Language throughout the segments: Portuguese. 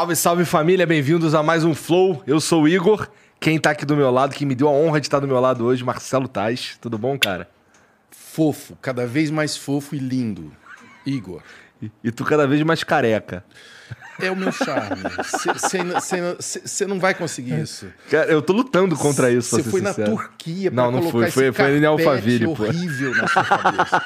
Salve, salve família, bem-vindos a mais um Flow. Eu sou o Igor. Quem tá aqui do meu lado, que me deu a honra de estar do meu lado hoje, Marcelo Tais. Tudo bom, cara? Fofo, cada vez mais fofo e lindo. Igor. E, e tu cada vez mais careca. É o meu charme. Você não vai conseguir isso. Cara, eu tô lutando contra isso. Você foi sincero. na Turquia pra Não, não fui. Foi, foi em Alphaville, horrível pô. na sua cabeça.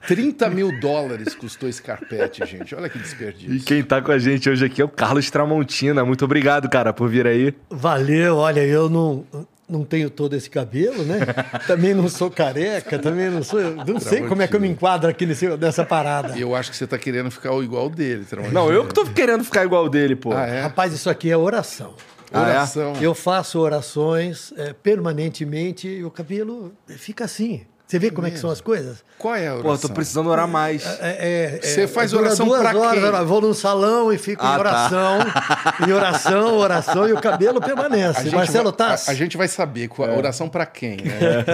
30 mil dólares custou esse carpete, gente. Olha que desperdício. E quem tá com a gente hoje aqui é o Carlos Tramontina. Muito obrigado, cara, por vir aí. Valeu. Olha, eu não não tenho todo esse cabelo, né? também não sou careca, também não sou. Não sei como é que eu me enquadro aqui nesse, nessa parada. Eu acho que você está querendo ficar igual dele. Não, eu que tô querendo ficar igual dele, pô. Ah, é? Rapaz, isso aqui é oração. Ah, é? oração. É? Eu faço orações é, permanentemente e o cabelo fica assim. Você vê como é que são as coisas? Qual é a oração? Pô, tô precisando orar mais. É, é, Você faz oração duas pra horas, quem? Vou num salão e fico ah, em tá. oração, tá. em oração, oração e o cabelo permanece. Marcelo vai, A, a, gente vai saber qual, é. oração para quem, né?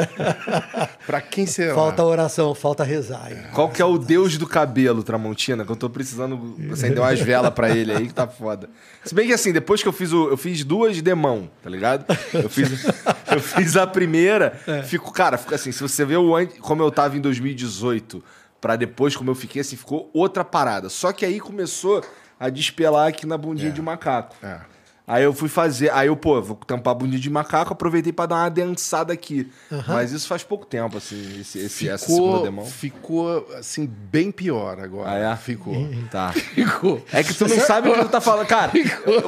para quem será? Falta oração, falta rezar. Qual que é o Deus do cabelo, Tramontina? Que eu tô precisando acender umas velas para ele aí que tá foda. Se bem que assim, depois que eu fiz o, eu fiz duas de mão, tá ligado? Eu fiz, eu fiz a primeira, é. fico, cara, fica assim, se você vê o como eu tava em 2018 para depois como eu fiquei assim, ficou outra parada. Só que aí começou a despelar aqui na bundinha é. de macaco. É. Aí eu fui fazer. Aí eu, pô, vou tampar a bundinha de macaco, aproveitei para dar uma densada aqui. Uhum. Mas isso faz pouco tempo, assim, esse, esse ficou, essa segunda demão. Ficou, assim, bem pior agora. Ah, é? Ficou. Tá. Ficou. É que tu não sabe o que tu tá falando. Cara,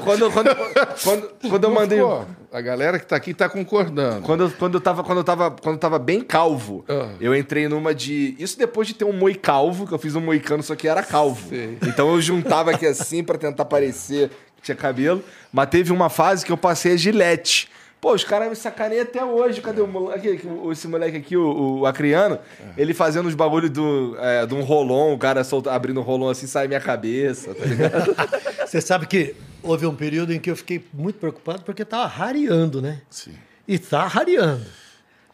quando, quando, quando, quando eu mandei. Ficou. A galera que tá aqui tá concordando. Quando, quando, eu, tava, quando, eu, tava, quando eu tava bem calvo, uhum. eu entrei numa de. Isso depois de ter um moi calvo, que eu fiz um moicano, só que era calvo. Sei. Então eu juntava aqui assim para tentar parecer tinha cabelo. Mas teve uma fase que eu passei a gilete. Pô, os caras me sacaneiam até hoje. Cadê o moleque? Esse moleque aqui, o, o Acriano, é. ele fazendo os bagulhos do, é, de um rolon, o cara solta, abrindo um rolon assim, sai minha cabeça, tá ligado? Você sabe que houve um período em que eu fiquei muito preocupado porque tava rareando, né? Sim. E tá rareando.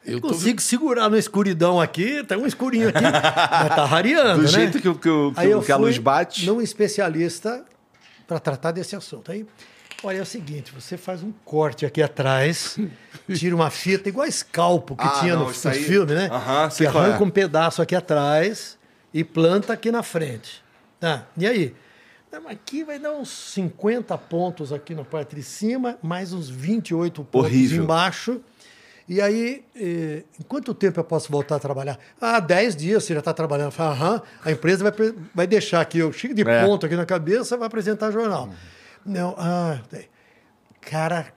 Eu consigo tô... segurar na escuridão aqui, tem um escurinho aqui, mas tá rareando, Do né? jeito que, que, que, que a luz bate. num especialista para tratar desse assunto. Aí, olha, é o seguinte: você faz um corte aqui atrás, tira uma fita, igual escalpo que ah, tinha não, no, nos aí... filmes, né? Uhum, que arranca é. um pedaço aqui atrás e planta aqui na frente. Tá? E aí? Aqui vai dar uns 50 pontos aqui na parte de cima, mais uns 28 pontos Horrível. embaixo. E aí, eh, em quanto tempo eu posso voltar a trabalhar? Ah, 10 dias você já está trabalhando. Falo, Aham, a empresa vai, vai deixar aqui, eu chego de é. ponto aqui na cabeça, vai apresentar jornal. Uhum. Não, ah, cara,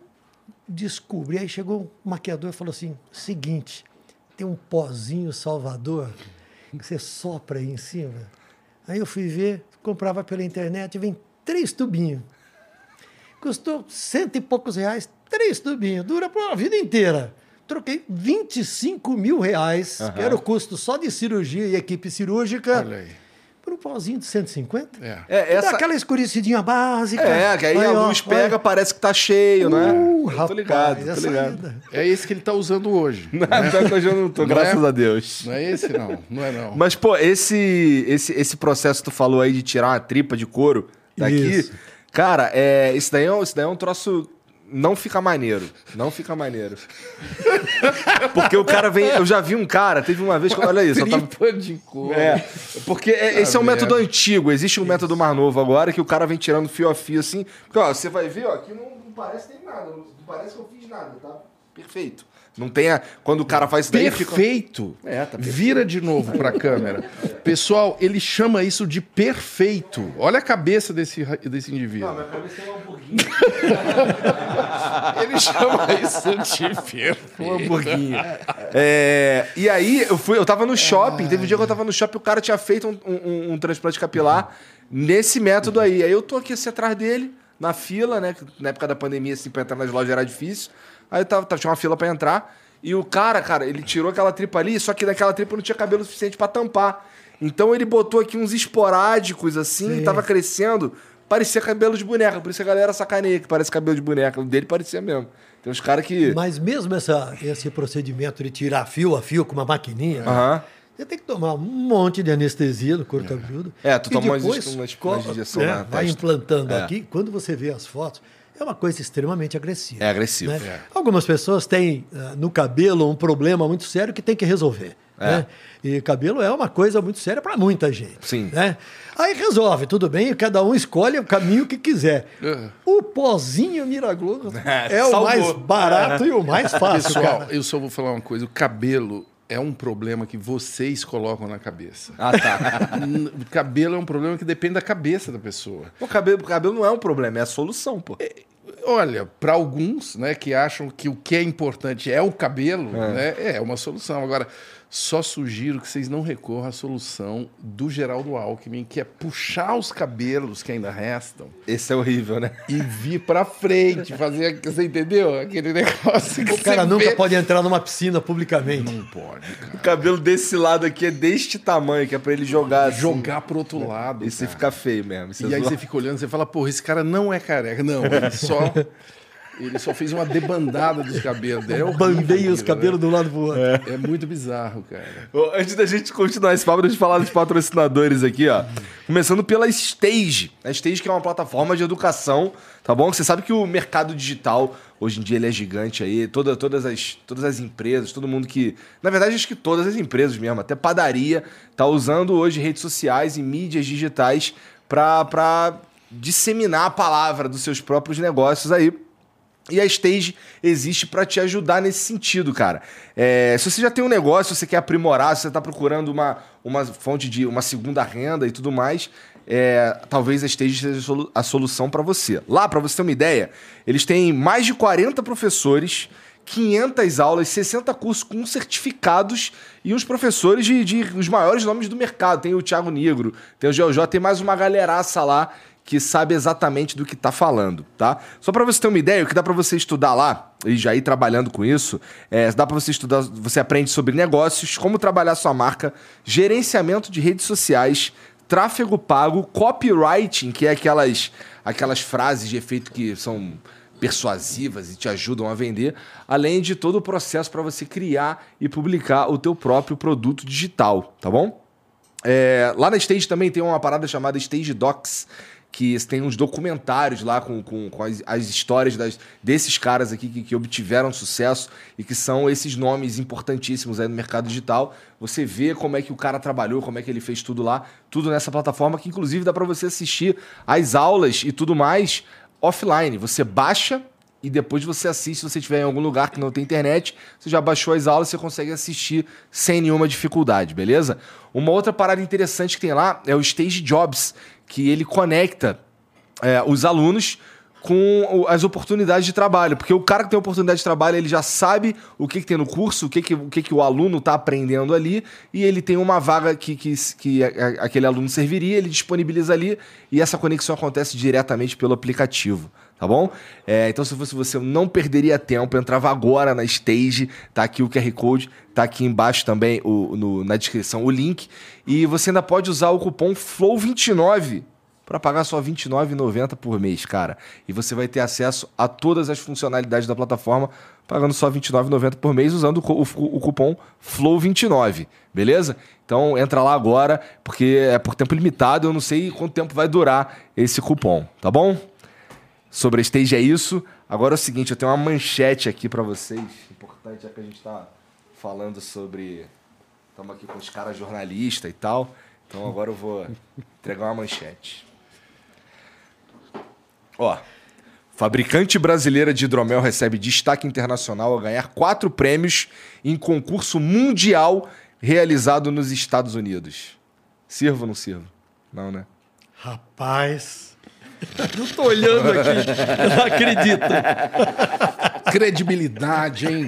descobri. Aí chegou um maquiador e falou assim: seguinte, tem um pozinho Salvador que você sopra aí em cima. Aí eu fui ver, comprava pela internet, vem três tubinhos. Custou cento e poucos reais, três tubinhos. Dura para a vida inteira. Troquei 25 mil reais, que era o custo só de cirurgia e equipe cirúrgica, Olha aí. por um pauzinho de 150. É. É, Dá essa... aquela escurecidinha básica. é que aí a ó, luz olha. pega, parece que tá cheio, né? Uh, Eu rapaz, tô ligado, tô ligado. É esse que ele tá usando hoje. Não, pior que hoje eu não tô, Não graças é? a Deus. Não é esse, não. Não é, não. Mas, pô, esse, esse, esse processo que tu falou aí de tirar uma tripa de couro daqui, Isso. cara, é, isso, daí é, um- isso daí é um troço. Não fica maneiro. Não fica maneiro. Porque o cara vem. Eu já vi um cara, teve uma vez que. Olha isso, eu tava. De couro. É, porque é- esse é um método antigo. Existe um método mais novo agora que o cara vem tirando fio a fio assim. Porque, ó, você vai ver, ó, aqui não, não parece nem nada. Não parece que eu fiz nada, tá? Perfeito. Não tem a... Quando o cara faz isso daí, fica... Perfeito. É, tá perfeito. Vira de novo pra câmera. Pessoal, ele chama isso de perfeito. Olha a cabeça desse, desse indivíduo. minha cabeça é um hamburguinho. Ele chama isso de perfeito. Um hamburguinho. É, e aí, eu, fui, eu tava no shopping, teve um dia que eu tava no shopping, o cara tinha feito um, um- um transplante capilar nesse método aí. Aí eu tô aqui assim atrás dele, na fila, né? Na época da pandemia, assim, pra entrar nas lojas era difícil. Aí tava, tava- tinha uma fila pra entrar. E o cara, cara, ele tirou aquela tripa ali, só que daquela tripa não tinha cabelo suficiente pra tampar. Então ele botou aqui uns esporádicos, assim, Sim. tava crescendo. Parecia cabelo de boneca, por isso a galera sacaneia que parece cabelo de boneca. O dele parecia mesmo. Tem uns caras que. Mas mesmo essa, esse procedimento de tirar fio a fio com uma maquininha, né, você tem que tomar um monte de anestesia no couro cabeludo. É, tu E toma umas- né, na Vai testa. implantando É. aqui. Quando você vê as fotos, é uma coisa extremamente agressiva. É agressivo. né? É. Algumas pessoas têm ah, no cabelo um problema muito sério que tem que resolver. É. né? E cabelo é uma coisa muito séria para muita gente. Sim. Né? Aí resolve, tudo bem, cada um escolhe o caminho que quiser. Uhum. O pozinho milagroso É, é, o mais barato e o mais fácil, Pessoal, cara. eu só vou falar uma coisa. O cabelo é um problema que vocês colocam na cabeça. Ah, tá. Cabelo é um problema que depende da cabeça da pessoa. o, cabelo, o cabelo não é um problema, é a solução, pô. Olha, para alguns, né, que acham que o que é importante é o cabelo, né, é uma solução. Agora, só sugiro que vocês não recorram à solução do Geraldo Alckmin, que é puxar os cabelos que ainda restam Esse é horrível, né? e vir para frente, fazer, você entendeu? Aquele negócio que O cara você nunca vê. pode entrar numa piscina publicamente. Não pode, cara. O cabelo desse lado aqui é deste tamanho, que é pra ele jogar assim. Jogar pro outro lado. E você cara. fica feio mesmo. E aí você fica olhando, você fala, porra, esse cara não é careca. Não, ele só. Ele só fez uma debandada dos cabelos dele. É horrível Bandei os cabelos de um lado pro outro. né? É muito bizarro, cara. Ô, Antes da gente continuar esse papo, deixa eu falar dos patrocinadores aqui, ó. Começando pela Stage. A Stage que é uma plataforma de educação, tá bom? Você sabe que o mercado digital, hoje em dia, ele é gigante aí. Toda, todas, as, todas as empresas, todo mundo que... Na verdade, acho que todas as empresas mesmo, até padaria, tá usando hoje redes sociais e mídias digitais pra disseminar a palavra dos seus próprios negócios aí. E a Stage existe para te ajudar nesse sentido, cara. É, se você já tem um negócio, se você quer aprimorar, se você está procurando uma, uma fonte de uma segunda renda e tudo mais, é, talvez a Stage seja a solu- a solução para você. Lá, para você ter uma ideia, eles têm mais de 40 professores, 500 aulas, 60 cursos com certificados e uns professores de, de os maiores nomes do mercado. Tem o Thiago Negro, tem o GeoJ, tem mais uma galeraça lá que sabe exatamente do que tá falando, tá? Só para você ter uma ideia, o que dá para você estudar lá e já ir trabalhando com isso, é, dá para você estudar, você aprende sobre negócios, como trabalhar sua marca, gerenciamento de redes sociais, tráfego pago, copywriting, que é aquelas aquelas frases de efeito que são persuasivas e te ajudam a vender, além de todo o processo para você criar e publicar o teu próprio produto digital, tá bom? É, lá na Stage também tem uma parada chamada Stage Docs, que tem uns documentários lá com, com, com as, as histórias das- desses caras aqui que, que obtiveram sucesso e que são esses nomes importantíssimos aí no mercado digital. Você vê como é que o cara trabalhou, como é que ele fez tudo lá, tudo nessa plataforma que inclusive dá para você assistir as aulas e tudo mais offline. Você baixa e depois você assiste, se você estiver em algum lugar que não tem internet, você já baixou as aulas, você consegue assistir sem nenhuma dificuldade, beleza? Uma outra parada interessante que tem lá é o Stage Jobs, que ele conecta é, os alunos com as oportunidades de trabalho. Porque o cara que tem oportunidade de trabalho, ele já sabe o que, que tem no curso, o que, que, o, que, que o aluno está aprendendo ali, e ele tem uma vaga que, que, que a- aquele aluno serviria, ele disponibiliza ali, e essa conexão acontece diretamente pelo aplicativo. Tá bom? É, então, se fosse você, eu não perderia tempo, entrava agora na Stage, tá aqui o QR Code, tá aqui embaixo também o, no- na descrição o link, e você ainda pode usar o cupom FLOW29 para pagar só R$ 29,90 por mês, cara. E você vai ter acesso a todas as funcionalidades da plataforma pagando só R$ 29,90 por mês usando o, o- o cupom FLOW29, beleza? Então entra lá agora, porque é por tempo limitado, eu não sei quanto tempo vai durar esse cupom, tá bom? Sobre a stage é isso. Agora é o seguinte, eu tenho uma manchete aqui para vocês. Importante é que a gente tá falando sobre estamos aqui com os caras jornalistas e tal. Então agora eu vou entregar uma manchete. Ó, fabricante brasileira de hidromel recebe destaque internacional ao ganhar quatro prêmios em concurso mundial realizado nos Estados Unidos. Sirvo ou não sirvo? Não, né? Rapaz. Eu tô olhando aqui, eu não acredito. Credibilidade, hein?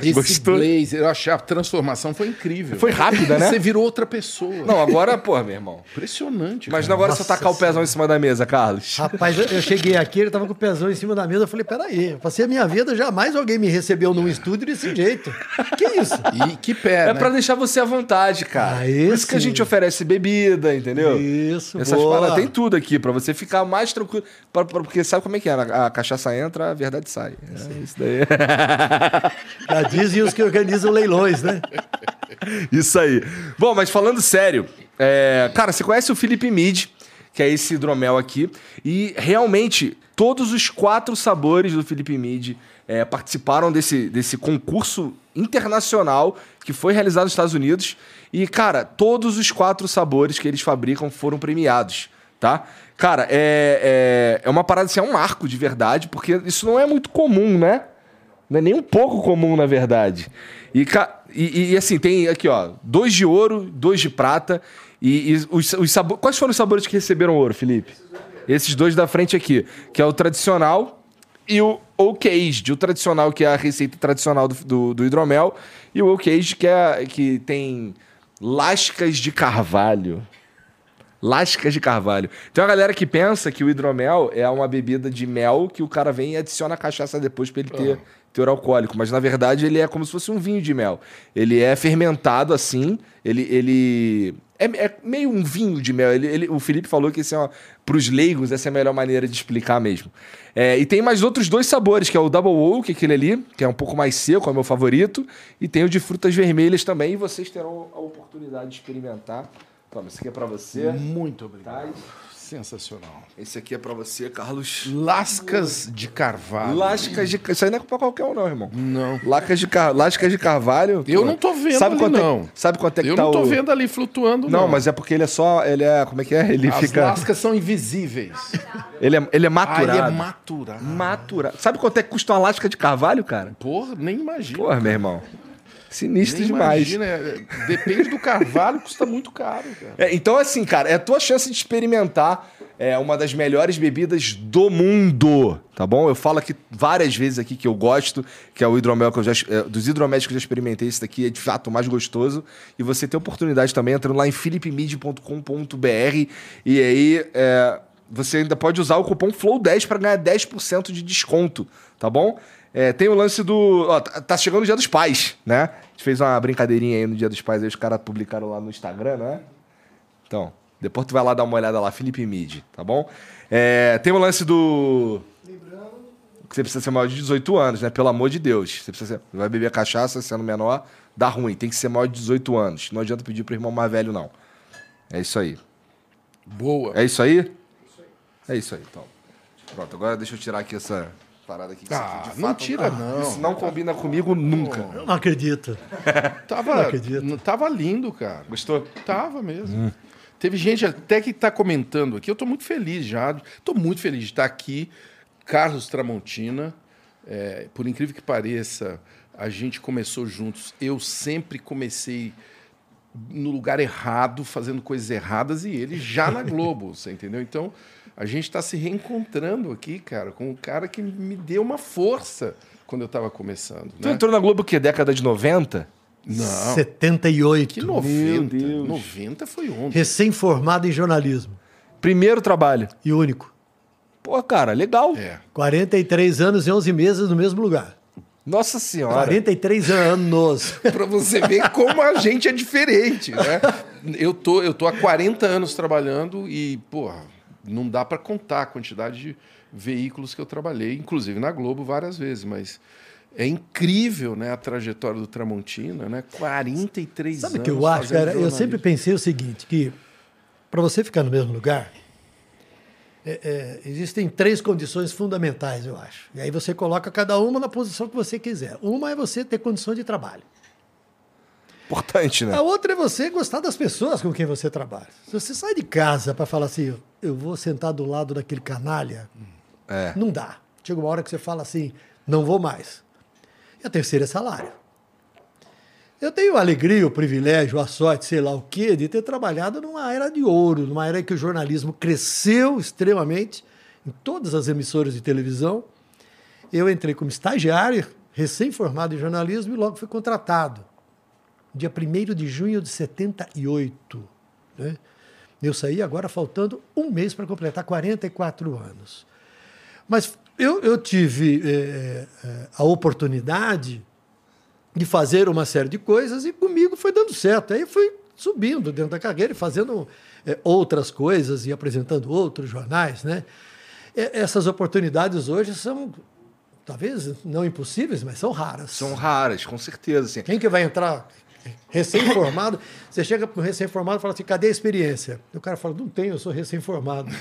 Esse Gostou? blazer, eu achei a transformação foi incrível. Foi rápida, né? Você virou outra pessoa. Não, agora, pô, meu irmão. Impressionante. Imagina cara. agora Nossa tacar o pezão em cima da mesa, Carlos. Rapaz, eu, cheguei aqui, ele tava com o pezão em cima da mesa. Eu falei, peraí, eu passei a minha vida, jamais alguém me recebeu num estúdio desse jeito. Que isso? E que pé, É né? pra deixar você à vontade, cara. Ah, Por isso que a gente oferece bebida, entendeu? Isso, Essas boa. paradas, tem tudo aqui pra você ficar mais tranquilo. Pra- pra- porque sabe como é que é? A, a cachaça entra, a verdade sai. É isso daí. Já dizem os que organizam leilões, né? Isso aí. Bom, mas falando sério, é, cara, você conhece o Felipe Mid, que é esse hidromel aqui, e realmente todos os quatro sabores do Felipe Mid é, participaram desse, desse concurso internacional que foi realizado nos Estados Unidos. E, cara, todos os quatro sabores que eles fabricam foram premiados, tá? Cara, é, é, é uma parada assim, é um marco de verdade, porque isso não é muito comum, né? Não é nem um pouco comum, na verdade. E, e- e, assim, tem aqui, ó, dois de ouro, dois de prata. E, e os, os sabo- Quais foram os sabores que receberam ouro, Felipe? Esses dois da frente aqui, que é o tradicional e o Oak Aged. O tradicional, que é a receita tradicional do, do, do hidromel, e o Oak Aged, que, é, que tem lascas de carvalho. Lascas de carvalho. Tem uma galera que pensa que o hidromel é uma bebida de mel que o cara vem e adiciona a cachaça depois pra ele ter teor alcoólico. Mas na verdade ele é como se fosse um vinho de mel. Ele é fermentado assim, ele. ele é, é meio um vinho de mel. Ele, ele- o Felipe falou que esse é pros leigos, essa é a melhor maneira de explicar mesmo. É, e tem mais outros dois sabores, que é o Double Oak, aquele ali, que é um pouco mais seco, é o meu favorito. E tem o de frutas vermelhas também, e vocês terão a oportunidade de experimentar. Toma, esse aqui é pra você. Muito obrigado. Sensacional. Esse aqui é pra você, Carlos. Lascas de carvalho. Lascas de. Isso aí não é pra qualquer um, não, irmão. Não. Lascas de, car... Lascas de carvalho. Eu pô. não tô vendo sabe ali, quanto não. É... Sabe quanto é que Eu tá não tô o... vendo ali flutuando, Não, não. mas é porque ele é só. Ele é. Como é que é? Ele As fica. lascas são invisíveis. Ele é, ele é maturado. Aí é maturado. Maturado. Sabe quanto é que custa uma lasca de carvalho, cara? Porra, nem imagina. Porra, meu irmão. Sinistro nem demais. imagina. é, Depende do carvalho, custa muito caro, cara. É, então, assim, cara, é a tua chance de experimentar é, uma das melhores bebidas do mundo, tá bom? Eu falo aqui várias vezes aqui que eu gosto, que é o hidromel que eu já... é, dos hidroméis que eu já experimentei, esse daqui é de fato o mais gostoso. E você tem oportunidade também entrando lá em philipmid.com.br e aí é, você ainda pode usar o cupom FLOW10 para ganhar 10% de desconto, tá bom? É, tem o lance do. Ó, tá tá chegando o Dia dos Pais, né? A gente fez uma brincadeirinha aí no Dia dos Pais, aí os caras publicaram lá no Instagram, não é? Então, depois tu vai lá dar uma olhada lá, Felipe Mid, tá bom? É, tem o lance do. Que você precisa ser maior de 18 anos, né? Pelo amor de Deus. Você precisa ser... Vai beber cachaça sendo menor, dá ruim. Tem que ser maior de 18 anos. Não adianta pedir pro irmão mais velho, não. É isso aí. Boa. É isso aí? É isso aí, então. Pronto, agora deixa eu tirar aqui essa parada aqui. que Ah, aqui, de não fato, tira, não. Isso não combina comigo nunca. Eu não acredito. Tava, Não acredito. tava lindo, cara. Gostou? Tava mesmo. Teve gente até que está comentando aqui. Eu estou muito feliz já. Estou muito feliz de estar aqui. Carlos Tramontina. É, por incrível que pareça, a gente começou juntos. Eu sempre comecei no lugar errado, fazendo coisas erradas, e ele já na Globo, você entendeu? Então, a gente está se reencontrando aqui, cara, com um cara que me deu uma força quando eu estava começando. Tu Né? entrou na Globo o quê? Década de 90? Não, 78. que 90. Deus. 90 foi ontem. Recém-formado em jornalismo. Primeiro trabalho. E único. Pô, cara, legal. É. 43 anos e 11 meses no mesmo lugar. Nossa senhora. 43 anos. Pra você ver como a gente é diferente, né? Eu tô, eu tô há 40 anos trabalhando e, porra, não dá pra contar a quantidade de veículos que eu trabalhei, inclusive na Globo várias vezes, mas é incrível, né, a trajetória do Tramontina, né? 43 Sabe anos. o que eu acho, cara? Eu sempre pensei o seguinte, que para você ficar no mesmo lugar, é, é, existem três condições fundamentais, eu acho. E aí você coloca cada uma na posição que você quiser. Uma é você ter condições de trabalho. Importante, né? A outra é você gostar das pessoas com quem você trabalha. Se você sai de casa para falar assim, eu vou sentar do lado daquele canalha, É. não dá. Chega uma hora que você fala assim, não vou mais. E a terceira é salário. Eu tenho a alegria, o privilégio, a sorte, sei lá o quê, de ter trabalhado numa era de ouro, numa era em que o jornalismo cresceu extremamente em todas as emissoras de televisão. Eu entrei como estagiário, recém-formado em jornalismo, e logo fui contratado. Dia 1 de junho de 78. Né? Eu saí agora faltando um mês para completar 44 anos. Mas eu, eu tive eh, a oportunidade de fazer uma série de coisas e comigo foi dando certo. Aí fui subindo dentro da carreira e fazendo eh, outras coisas e apresentando outros jornais. Né? E- essas oportunidades hoje são, talvez não impossíveis, mas são raras. São raras, com certeza. Assim. Quem que vai entrar recém-formado? Você chega para um recém-formado e fala assim, cadê a experiência? E o cara fala, não tenho, eu sou recém-formado.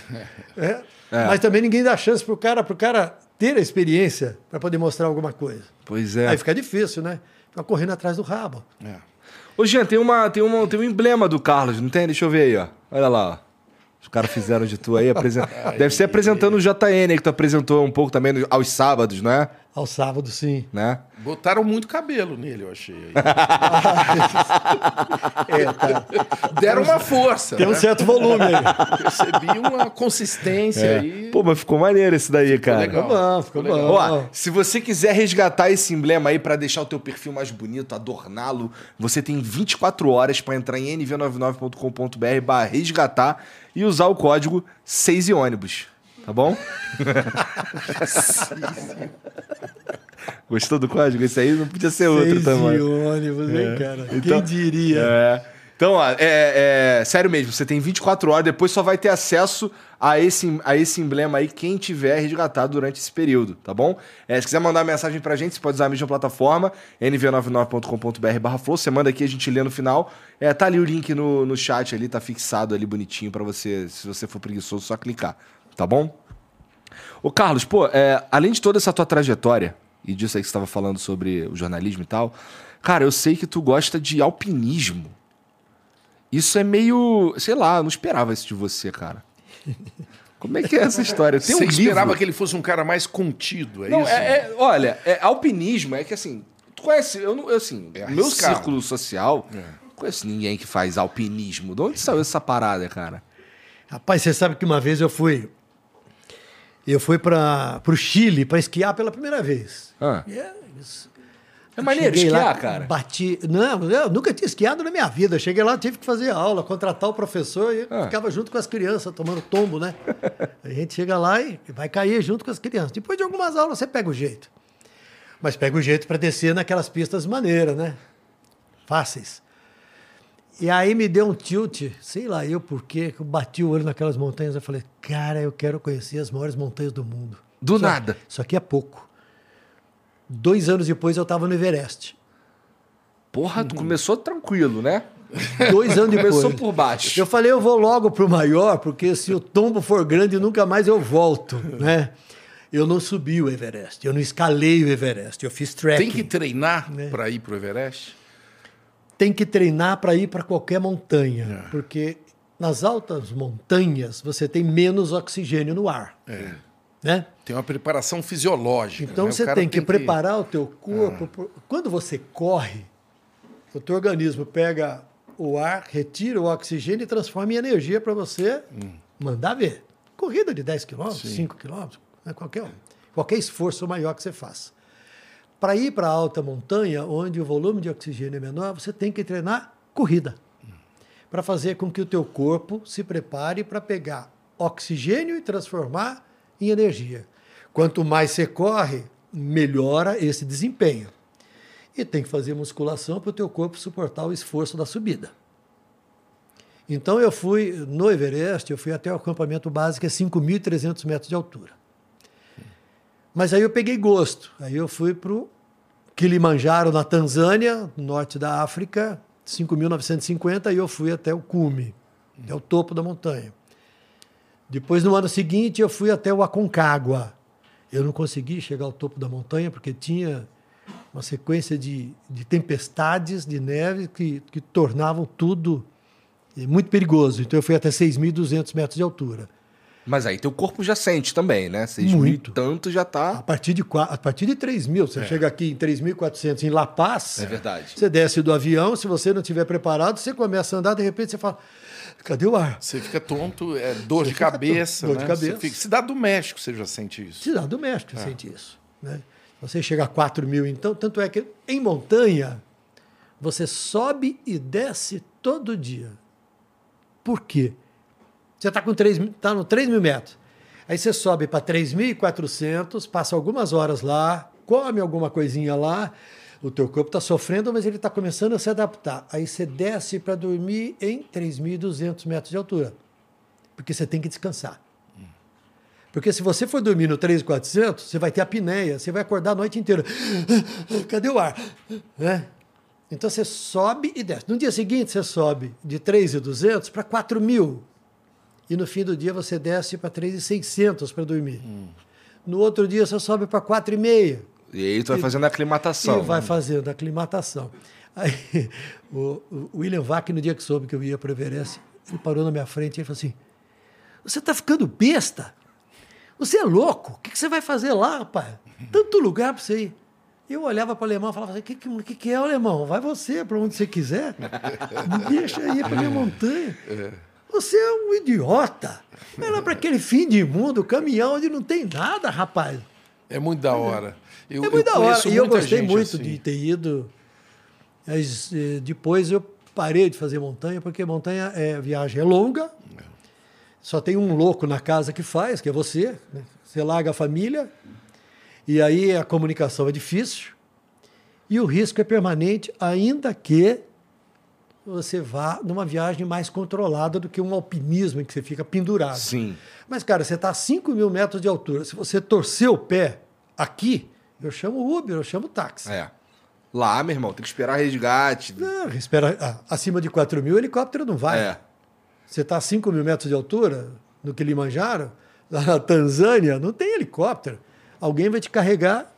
É. Mas também ninguém dá chance para o cara, pro cara ter a experiência para poder mostrar alguma coisa. Pois é. Aí fica difícil, né? Fica correndo atrás do rabo. É. Ô, Jean, tem, uma, tem, uma, tem um emblema do Carlos, não tem? Deixa eu ver aí, ó. Olha lá, ó. Os caras fizeram de tu aí. Deve ser apresentando o JN que tu apresentou um pouco também aos sábados, não é? Ao sábado, sim. Né? Botaram muito cabelo nele, eu achei. aí. É, tá. Deram uma força. Tem um né? certo volume aí. Percebi uma consistência aí. Pô, mas ficou maneiro esse daí, cara. legal. Ficou bom, ficou Ficou bom. Ó, se você quiser resgatar esse emblema aí pra deixar o teu perfil mais bonito, adorná-lo, você tem 24 horas pra entrar em nv99.com.br barra resgatar e usar o código 6 e ônibus. Tá bom? Gostou do código? Esse aí não podia ser outro Seis tamanho. de ônibus, hein, cara? Então- Quem diria? É. Então, ó, é, é- sério mesmo, você tem 24 horas, depois só vai ter acesso a esse, a esse emblema aí quem tiver resgatado durante esse período, tá bom? É, se quiser mandar mensagem pra gente, você pode usar a mesma plataforma, nv99.com.br barra flow, você manda aqui, a gente lê no final. É, tá ali o link no, no chat ali, tá fixado ali bonitinho pra você, se você for preguiçoso, só clicar, tá bom? Ô, Carlos, pô, é, além de toda essa tua trajetória, e disso aí que você estava falando sobre o jornalismo e tal, cara, eu sei que tu gosta de alpinismo. Isso é meio. Sei lá, eu não esperava isso de você, cara. Como é que é essa história? Tem um Você esperava livro... que ele fosse um cara mais contido, é Não, isso? é, é- olha, é, alpinismo é que assim. Tu conhece. Eu não. eu, assim, É no meu círculo social, não conheço ninguém que faz alpinismo. De onde saiu essa parada, cara? Rapaz, você sabe que uma vez eu fui. Eu fui para o Chile para esquiar pela primeira vez. Ah. E é, isso. É maneiro Cheguei esquiar, lá, cara. Bati. Não, eu nunca tinha esquiado na minha vida. Cheguei lá, tive que fazer aula, contratar o professor e Ah. ficava junto com as crianças, tomando tombo, né? A gente chega lá e vai cair junto com as crianças. Depois de algumas aulas, você pega o jeito. Mas pega o jeito para descer naquelas pistas maneiras, né? Fáceis. E aí me deu um tilt, sei lá eu por quê, que eu bati o olho naquelas montanhas. Eu falei, cara, eu quero conhecer as maiores montanhas do mundo. Do Isso- nada. Isso aqui é pouco. Dois anos depois eu estava no Everest. Porra, tu começou tranquilo, né? Dois anos depois. Começou por baixo. Eu falei, eu vou logo pro maior, porque se o tombo for grande, nunca mais eu volto, né? Eu não subi o Everest, eu não escalei o Everest, eu fiz trekking. Tem que treinar Né? para ir pro Everest? Tem que treinar para ir para qualquer montanha, É. porque nas altas montanhas você tem menos oxigênio no ar, É. né? Tem uma preparação fisiológica. Então né? Você cara tem que preparar o teu corpo. por- Quando você corre, o teu organismo pega o ar, retira o oxigênio e transforma em energia para você mandar ver. Corrida de 10 km, 5 km, né, qualquer, qualquer esforço maior que você faça. Para ir para a alta montanha, onde o volume de oxigênio é menor, você tem que treinar corrida. Para fazer com que o teu corpo se prepare para pegar oxigênio e transformar em energia. Quanto mais você corre, melhora esse desempenho. E tem que fazer musculação para o teu corpo suportar o esforço da subida. Então eu fui no Everest, eu fui até o acampamento básico, é 5.300 metros de altura. Mas aí eu peguei gosto. Aí eu fui para o Kilimanjaro, na Tanzânia, norte da África, 5.950, e eu fui até o cume, até o topo da montanha. Depois, no ano seguinte, eu fui até o Aconcagua. Eu não consegui chegar ao topo da montanha porque tinha uma sequência de, de tempestades de neve que, que tornavam tudo é muito perigoso. Então eu fui até 6.200 metros de altura. Mas aí teu corpo já sente também, né? 6 muito. tanto já tá. A partir de, a partir de 3 mil. Você é. chega aqui em 3.400 em La Paz. É verdade. Você desce do avião, se você não estiver preparado, você começa a andar, de repente você fala. Cadê o ar? Você fica tonto, é dor você de cabeça. Dor né? de cabeça. Fica... Cidade do México, você já sente isso. Cidade do México, você é. sente isso. Né? Você chega a 4 mil, então, tanto é que em montanha, você sobe e desce todo dia. Por quê? Você está tá no 3 mil metros. Aí você sobe para 3.400, passa algumas horas lá, come alguma coisinha lá, o teu corpo está sofrendo, mas ele está começando a se adaptar. Aí você desce para dormir em 3.200 metros de altura, porque você tem que descansar. Porque se você for dormir no 3.400, você vai ter apneia, você vai acordar a noite inteira. Cadê o ar? Né? Então você sobe e desce. No dia seguinte, você sobe de 3.200 para 4.000. E no fim do dia, você desce para 3.600 para dormir. Hum. No outro dia, você sobe para 4,5. E aí tu vai fazendo a aclimatação. E vai fazendo a aclimatação. Aí, o, o William Vac, no dia que soube que eu ia para o Everest, ele parou na minha frente e falou assim, você está ficando besta? Você é louco? O que, que você vai fazer lá, rapaz? Tanto lugar para você ir. Eu olhava para o alemão e falava assim: o que, que, que, é, alemão? Vai você para onde você quiser. Me deixa ir para minha montanha. É. Você é um idiota. Lá para aquele fim de mundo, caminhão onde não tem nada, rapaz. É muito da hora. Eu, é muito da hora. E eu gostei muito assim. de ter ido. Mas, eh, depois eu parei de fazer montanha, porque montanha é viagem é longa. Só tem um louco na casa que faz, que é você. Né? Você larga a família e aí a comunicação é difícil e o risco é permanente, ainda que você vá numa viagem mais controlada do que um alpinismo em que você fica pendurado. Sim. Mas, cara, você está a 5 mil metros de altura. Se você torcer o pé aqui, eu chamo Uber, eu chamo táxi. É. Lá, meu irmão, tem que esperar resgate. Não, espera, ah, acima de 4 mil, helicóptero não vai. É. Você está a 5 mil metros de altura, no Kilimanjaro, lá na Tanzânia, não tem helicóptero alguém vai te carregar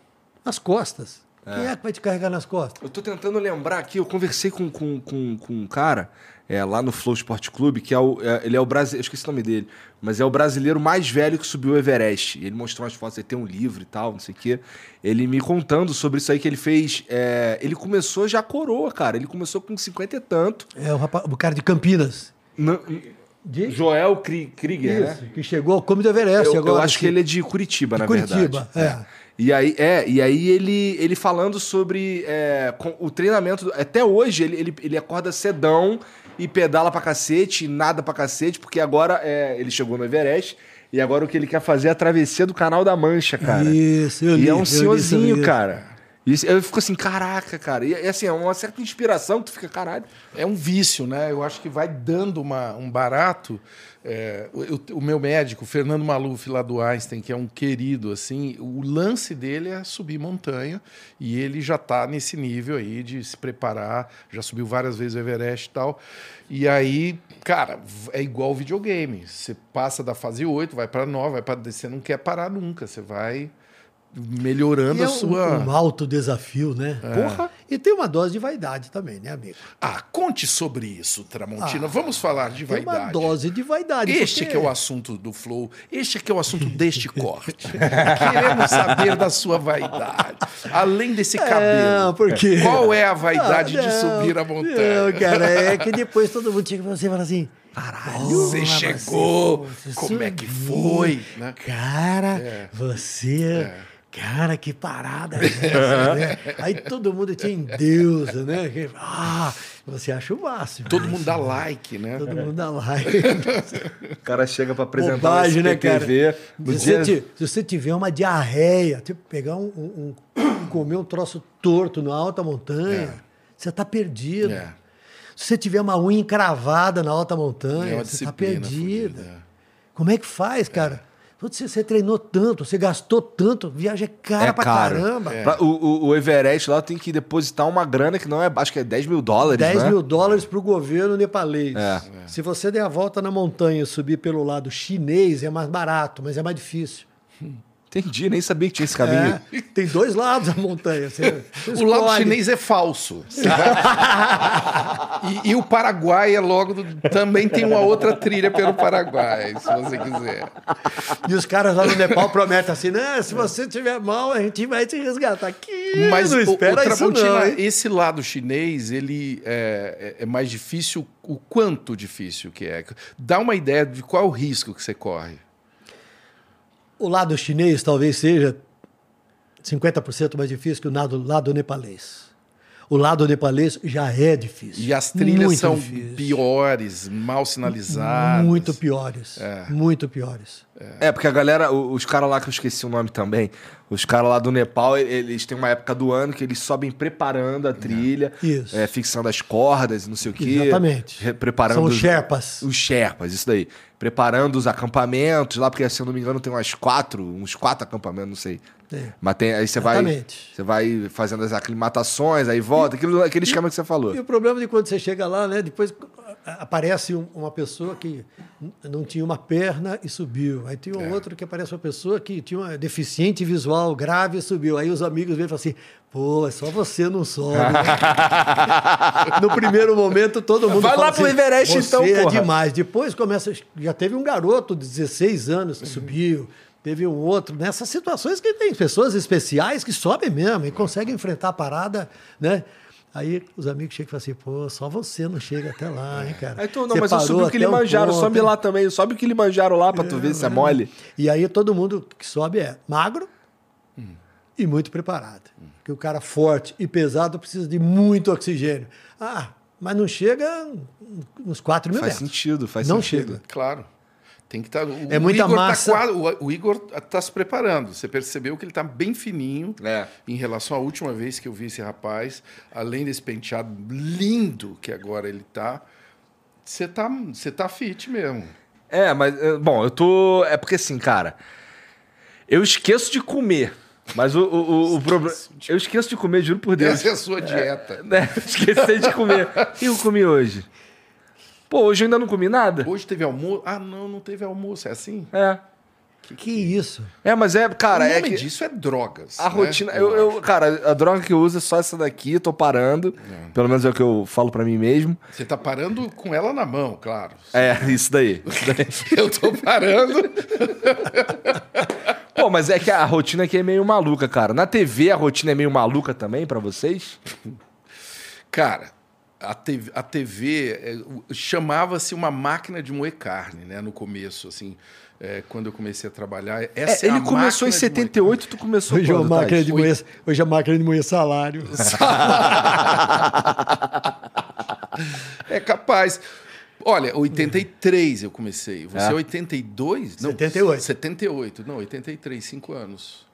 nas costas. É. Quem é que vai te carregar nas costas? Eu estou tentando lembrar aqui, eu conversei com, com, com, com um cara é, lá no Flow Sport Clube, que é o, é, ele é o brasileiro, esqueci o nome dele, mas é o brasileiro mais velho que subiu o Everest. Ele mostrou umas fotos, ele tem um livro e tal, não sei o quê. Ele me contando sobre isso aí que ele fez. É, ele começou já coroa, cara. Ele começou com 50 e tanto. É, o, rapaz, o cara de Campinas. Não, de... Joel Krieger, né? Que chegou ao Cume do Everest eu, agora. Eu acho que ele é de Curitiba, de na Curitiba, verdade. é. E aí, é, e aí ele, ele falando sobre é, o treinamento. Até hoje ele, ele, ele acorda cedão e pedala pra cacete, e nada pra cacete, porque agora é, ele chegou no Everest. E agora o que ele quer fazer é a travessia do Canal da Mancha, cara. Isso, eu li, E é um senhorzinho, cara. Isso, eu fico assim, caraca, cara. E, assim, é uma certa inspiração que tu fica, caralho. É um vício, né? Eu acho que vai dando uma, um barato. É, o, o, meu médico, Fernando Maluf, lá do Einstein, que é um querido, assim, o lance dele é subir montanha e ele já está nesse nível aí de se preparar, já subiu várias vezes o Everest e tal. E aí, cara, é igual videogame. Você passa da fase 8, vai para 9, vai para. Você não quer parar nunca, você vai melhorando e a sua. Um, um alto desafio, né? É. Porra. E tem uma dose de vaidade também, né, amigo? Ah, conte sobre isso, Tramontina. Ah, Vamos falar de tem vaidade. Uma dose de vaidade. Este porque... que é o assunto do Flow, este que é o assunto deste corte. Queremos saber da sua vaidade. Além desse é, cabelo. porque... Qual é a vaidade ah, não, de subir a montanha? Não, cara, é que depois todo mundo chega pra você e fala assim. Caralho, você chegou, você como é que foi? Né? Cara, é. você. É Cara, que parada é essa, né? Aí todo mundo tinha em Deus, né? Ah, você acha o máximo. Todo mundo dá like, né? Todo mundo dá like. O cara chega pra apresentar Bobagem, o né, cara? Se, dia... você se você tiver uma diarreia, tipo, pegar um, um- um- comer um troço torto na alta montanha, você tá perdido. É. Se você tiver uma unha encravada na alta É montanha, uma você tá perdido. fodida, é. Como é que faz, cara? Putz, Você, você treinou tanto, você gastou tanto, viagem é cara É pra caro. caramba. Pra- o, o- Everest lá tem que depositar uma grana que não é. Acho que é 10 mil dólares. 10 né? mil dólares para o governo nepalês. É. Se você der a volta na montanha e subir pelo lado chinês, é mais barato, mas é mais difícil. Entendi, nem sabia que tinha esse caminho. É, tem dois lados a montanha. Você, você O lado chinês é falso. E, e o Paraguai é logo. do- Também tem uma outra trilha pelo Paraguai, se você quiser. E os caras lá no Nepal prometem assim: né, se você tiver mal, a gente vai te resgatar. Aqui, Mas não espera o isso não, hein? esse lado chinês, ele é, é- é mais difícil. O quanto difícil que é? Dá uma ideia de qual é o risco que você corre. O lado chinês talvez seja 50% mais difícil que o lado, lado nepalês. O lado nepalês já é difícil. E as trilhas Muito são difícil. piores, mal sinalizadas. Muito piores. Muito piores. É, porque a galera, os caras lá que eu esqueci o nome também, os caras lá do Nepal, eles têm uma época do ano que eles sobem preparando a trilha, Isso. é, fixando as cordas, não sei o quê. Exatamente. re- Preparando São os os- Sherpas. Os Sherpas, isso daí. Preparando os acampamentos lá, porque se eu não me engano tem umas quatro, uns quatro acampamentos, não sei. É. Mas tem, aí você vai, você vai fazendo as aclimatações, aí volta, aquilo, aquele esquema que você falou. E o problema de quando você chega lá, né? Depois aparece um- uma pessoa que não tinha uma perna e subiu. Aí tem um outro que aparece uma pessoa que tinha uma deficiente visual grave e subiu. Aí os amigos vêm e falam assim: pô, é só você não sobe. né?" no primeiro momento, todo mundo. Vai lá pro assim, Everest, você então, é porra." demais. Depois começa. Já teve um garoto de 16 anos que subiu. Teve um outro, nessas situações que tem pessoas especiais que sobem mesmo e conseguem enfrentar a parada, né? Aí os amigos chegam e falam assim, pô, só você não chega até lá, hein, cara? Aí tu, não, Você mas eu subi o Kilimanjaro, ponto, sobe hein?" lá também, sobe o Kilimanjaro lá pra tu ver se é mole. E aí todo mundo que sobe é magro e muito preparado. Porque o cara forte e pesado precisa de muito oxigênio. Ah, mas não chega uns 4 mil Faz metros. sentido, faz não sentido. chega. Claro. Tem que estar. É muita massa. o, o Igor está se preparando. Você percebeu que ele está bem fininho É. em relação à última vez que eu vi esse rapaz. Além desse penteado lindo que agora ele tá. Você tá, você tá fit mesmo. É, mas, é, bom, eu tô. É porque assim, cara. Eu esqueço de comer. Mas o, o, o, problema. Eu esqueço de comer, juro por Deus. Essa é a sua dieta. É, esqueci de comer. O que eu comi hoje? Pô, hoje eu ainda não comi nada. Hoje teve almoço. Ah, não, não teve almoço. É assim? É. Que isso? É, mas é, cara, o é nome que. disso é drogas. A né? rotina. Eu, eu- cara, a droga que eu uso é só essa daqui, tô parando. Pelo menos é o que eu falo pra mim mesmo. Você tá parando com ela na mão, claro. É, isso daí. Isso daí. Eu tô parando. Pô, mas é que a rotina aqui é meio maluca, cara. Na TV a rotina é meio maluca também pra vocês? Cara, a TV, a TV é, chamava-se uma máquina de moer carne, né? No começo, assim, é, quando eu comecei a trabalhar. Essa É, é a ele começou em máquina de moer 78, tu começou Hoje é, uma quando, máquina Tati? de moer, hoje é a máquina de moer salário. É capaz. Olha, 83 eu comecei. Você É. é 82? Não, 78. 78. Não, 83, 5 anos.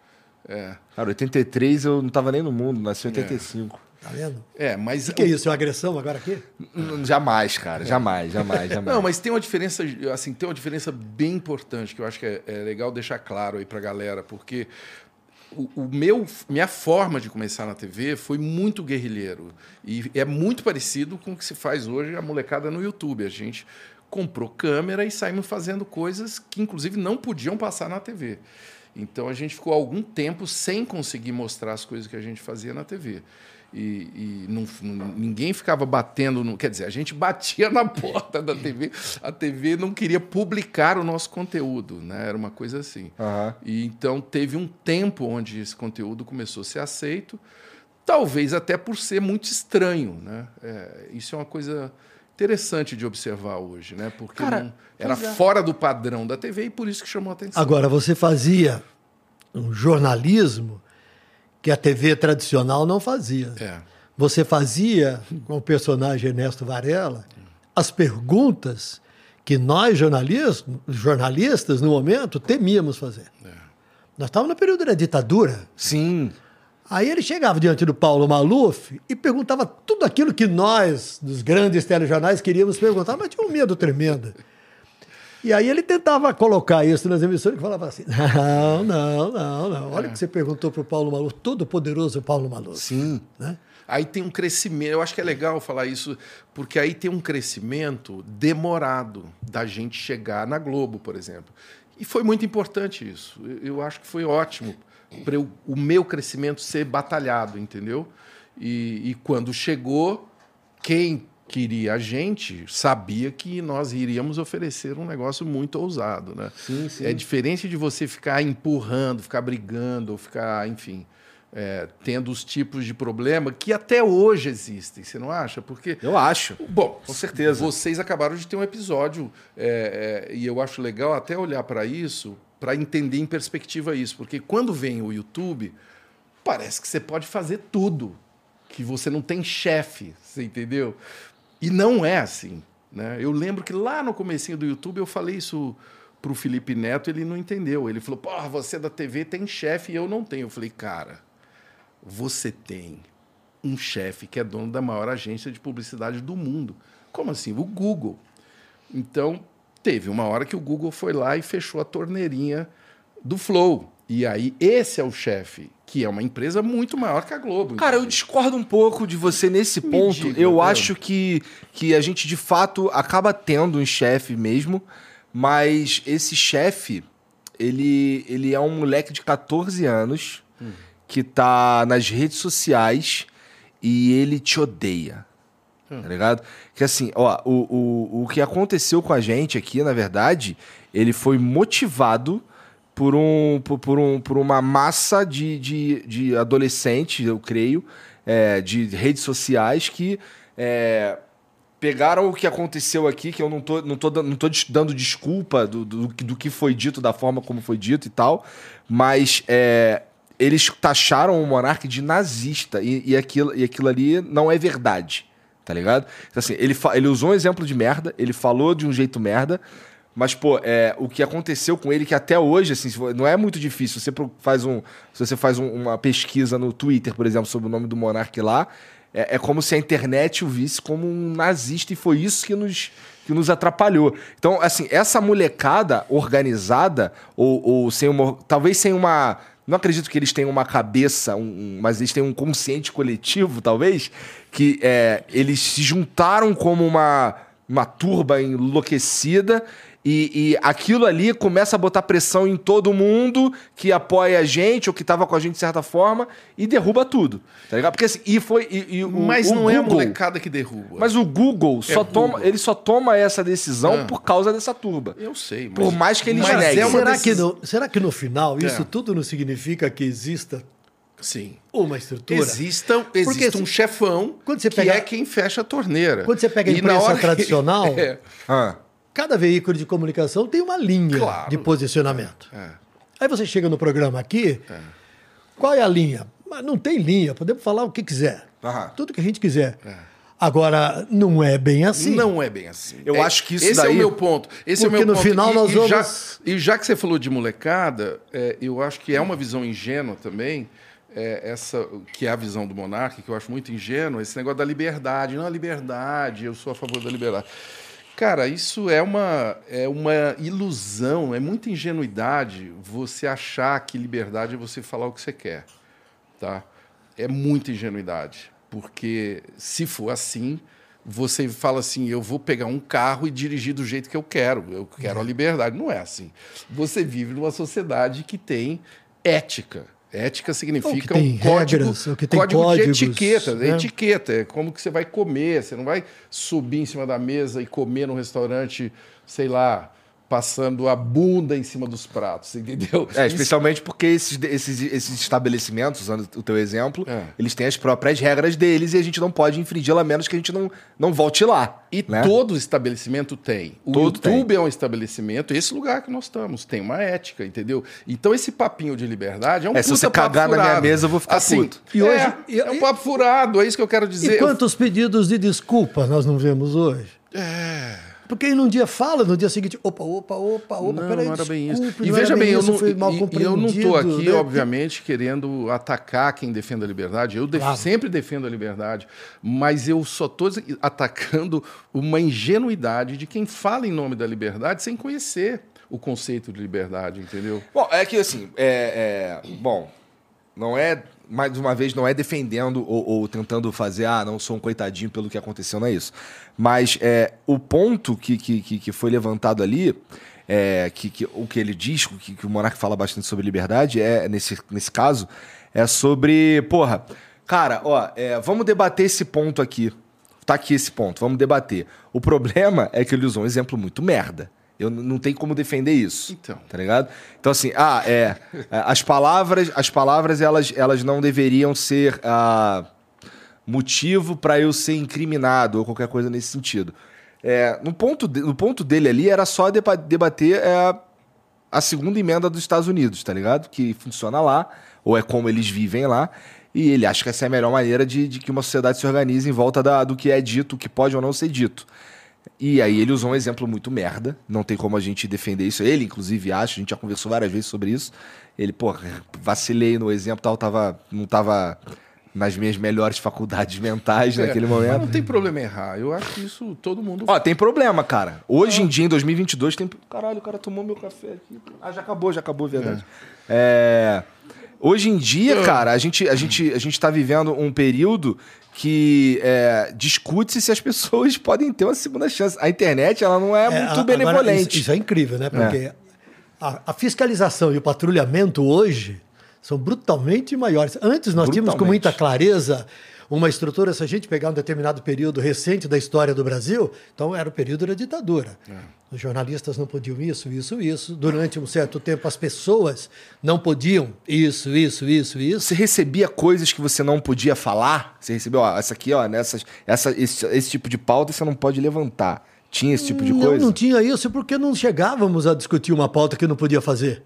É. Cara, 83 eu não tava nem no mundo, nasci em 85. Tá vendo? É, mas O que, que é isso? É uma agressão agora aqui? Jamais, cara. Jamais, jamais, jamais. Não, mas tem uma diferença, assim, tem uma diferença bem importante que eu acho que é, é legal deixar claro aí pra galera, porque o, o meu, minha forma de começar na TV foi muito guerrilheiro e é muito parecido com o que se faz hoje a molecada no YouTube. A gente comprou câmera e saímos fazendo coisas que inclusive não podiam passar na TV. Então a gente ficou algum tempo sem conseguir mostrar as coisas que a gente fazia na TV. E, e não- ninguém ficava batendo no. Quer dizer, a gente batia na porta da TV. A TV não queria publicar o nosso conteúdo, né? Era uma coisa assim. Aham. E então teve um tempo onde esse conteúdo começou a ser aceito, talvez até por ser muito estranho, né? É, isso é uma coisa interessante de observar hoje, né? Porque Cara, não- era é. fora do padrão da TV e por isso que chamou a atenção. Agora, você fazia um jornalismo que a TV tradicional não fazia. É. Você fazia, com o personagem Ernesto Varela, as perguntas que nós, jornalistas, jornalistas no momento, temíamos fazer. Nós estávamos no período da ditadura. Sim. Aí ele chegava diante do Paulo Maluf e perguntava tudo aquilo que nós, dos grandes telejornais, queríamos perguntar, mas tinha um medo tremendo. E aí ele tentava colocar isso nas emissoras e falava assim: não, não, não, não. Olha o que você perguntou para o Paulo Maluf, todo poderoso Paulo Maluf. Sim. Né? Aí tem um crescimento, eu acho que é legal falar isso, porque aí tem um crescimento demorado da gente chegar na Globo, por exemplo. E foi muito importante isso. Eu, eu acho que foi ótimo para o meu crescimento ser batalhado, entendeu? E, e quando chegou, quem queria a gente sabia que nós iríamos oferecer um negócio muito ousado, né? Sim, sim. É diferente de você ficar empurrando, ficar brigando, ou ficar, enfim, é, tendo os tipos de problema que até hoje existem, você não acha? Porque Eu acho. Bom, Com certeza. Vocês acabaram de ter um episódio é, é, e eu acho legal até olhar para isso, para entender em perspectiva isso, porque quando vem o YouTube, parece que você pode fazer tudo, que você não tem chefe, você entendeu? E não é assim, né? Eu lembro que lá no comecinho do YouTube eu falei isso pro Felipe Neto, ele não entendeu. Ele falou: "Porra, você da TV tem chefe e eu não tenho". Eu falei: "Cara, você tem um chefe que é dono da maior agência de publicidade do mundo. Como assim? O Google. Então, teve uma hora que o Google foi lá e fechou a torneirinha do Flow. E aí, esse é o chefe, que é uma empresa muito maior que a Globo. Cara, eu inclusive. discordo um pouco de você nesse Me ponto. diga, eu Bruno. acho que, que a gente de fato acaba tendo um chefe mesmo, mas esse chefe, ele, ele é um moleque de 14 anos Hum. que tá nas redes sociais e ele te odeia. Hum. Tá ligado? Que assim, ó, o, o, o que aconteceu com a gente aqui, na verdade, ele foi motivado por, um, por, por um, por uma massa de, de, de adolescentes, eu creio, é, de redes sociais que é, pegaram o que aconteceu aqui, que eu não tô, não tô, não tô dando desculpa do, do, do que foi dito, da forma como foi dito e tal, mas é, eles taxaram o monarca de nazista e, e, aquilo, e aquilo ali não é verdade, tá ligado? Então, assim, ele, ele usou um exemplo de merda, ele falou de um jeito merda, mas, pô, é, o que aconteceu com ele, que até hoje, assim, não é muito difícil. Você faz um, se você faz um- uma pesquisa no Twitter, por exemplo, sobre o nome do monarca lá, é, é como se a internet o visse como um nazista e foi isso que nos, que nos atrapalhou. Então, assim, essa molecada organizada, ou, ou sem uma. Talvez sem uma. Não acredito que eles tenham uma cabeça, um- mas eles têm um consciente coletivo, talvez, que é, eles se juntaram como uma, uma turba enlouquecida e, e aquilo ali começa a botar pressão em todo mundo que apoia a gente ou que tava com a gente de certa forma e derruba tudo. Tá ligado? Porque assim, e foi. E, e o- Mas o não é a Google- molecada que derruba. Mas o Google só o toma. Google. Ele só toma essa decisão Ah. por causa dessa turba. Eu sei, mas... Por mais que eles mas neguem. é será, que no, será que no final isso É. tudo não significa que exista Sim. uma estrutura? Existam, existe Porque um chefão quando você que pega- é quem fecha a torneira. Quando você pega a imprensa hora que- tradicional, É, Ah. Cada veículo de comunicação tem uma linha Claro. de posicionamento. é. Aí você chega no programa aqui, qual é a linha? Mas não tem linha, podemos falar o que quiser. Aham. Tudo que a gente quiser. Agora, não é bem assim. Não é bem assim. Eu É- acho que isso esse é daí- o meu ponto. Esse é o Porque meu no ponto. final e, nós e vamos- Já, e já que você falou de molecada, é, eu acho que é uma visão ingênua também, é, essa que é a visão do monarca, que eu acho muito ingênua, esse negócio da liberdade. Não, a liberdade, eu sou a favor da liberdade. Cara, isso é uma, é uma ilusão, é muita ingenuidade você achar que liberdade é você falar o que você quer. Tá? É muita ingenuidade. Porque se for assim, você fala assim: eu vou pegar um carro e dirigir do jeito que eu quero, eu quero a liberdade. Não é assim. Você vive numa sociedade que tem ética. Ética significa tem um código, regras, ou que tem código códigos, de etiqueta. né? Etiqueta é como que você vai comer. Você não vai subir em cima da mesa e comer num restaurante, sei lá, passando a bunda em cima dos pratos, entendeu? É, especialmente porque esses, esses, esses estabelecimentos, usando o teu exemplo, é. eles têm as próprias regras deles e a gente não pode infringi-la a menos que a gente não, não volte lá. E né? todo estabelecimento tem. O todo YouTube tem. é um estabelecimento, esse lugar que nós estamos, tem uma ética, entendeu? Então esse papinho de liberdade é um é, se você cagar na minha mesa, eu vou ficar assim, puto. E hoje, é, é um papo furado, é isso que eu quero dizer. E quantos eu... pedidos de desculpa nós não vemos hoje? É... Porque num dia fala, no dia seguinte, opa, opa, opa, opa, não, peraí, não era bem isso. E veja bem, eu não, e, eu não estou aqui, né? obviamente, querendo atacar quem defende a liberdade. Eu def claro. sempre defendo a liberdade, mas eu só estou atacando uma ingenuidade de quem fala em nome da liberdade sem conhecer o conceito de liberdade, entendeu? Bom, é que assim, é, é bom, não é mais uma vez, não é defendendo ou, ou, tentando fazer, ah, não sou um coitadinho pelo que aconteceu, não é isso. Mas é, o ponto que, que, que foi levantado ali, é, que, que, o que ele diz, que, que o Monark fala bastante sobre liberdade, é nesse, nesse caso, é sobre, porra, cara, ó, é, vamos debater esse ponto aqui. Tá aqui esse ponto, vamos debater. O problema é que ele usou um exemplo muito merda. Eu não tenho como defender isso. Então. Tá ligado? Então, assim, ah, é. é as palavras, as palavras elas, elas não deveriam ser ah, motivo para eu ser incriminado ou qualquer coisa nesse sentido. É, no, ponto de, no ponto dele ali era só debater é, a segunda emenda dos Estados Unidos, tá ligado? Que funciona lá, ou é como eles vivem lá. E ele acha que essa é a melhor maneira de, de que uma sociedade se organize em volta da, do que é dito, o que pode ou não ser dito. E aí ele usou um exemplo muito merda, não tem como a gente defender isso. Ele, inclusive, acha, a gente já conversou várias vezes sobre isso. Ele, pô, vacilei no exemplo, tal, tava, não tava nas minhas melhores faculdades mentais é, naquele momento. Mas não tem problema errar. Eu acho que isso todo mundo. Ó, tem problema, cara. Hoje ah. em dia, em 2022, tem. Caralho, o cara tomou meu café aqui. Ah, já acabou, já acabou, verdade. É. é... Hoje em dia, cara, a gente, a, gente, a gente tá vivendo um período que é, discute se as pessoas podem ter uma segunda chance. A internet ela não é, é muito benevolente. Agora, isso, isso, é incrível, né? Porque é. a, a, fiscalização e o patrulhamento hoje são brutalmente maiores. Antes nós tínhamos com muita clareza uma estrutura, se a gente pegar um determinado período recente da história do Brasil, então era o período da ditadura. Os jornalistas não podiam isso, isso, isso. Durante um certo tempo, as pessoas não podiam isso, isso, isso, isso. Você recebia coisas que você não podia falar? Você recebeu, ó, essa aqui, ó, nessas, essa, esse, esse tipo de pauta você não pode levantar. Tinha esse tipo de não, coisa? Não, tinha isso porque não chegávamos a discutir uma pauta que não podia fazer.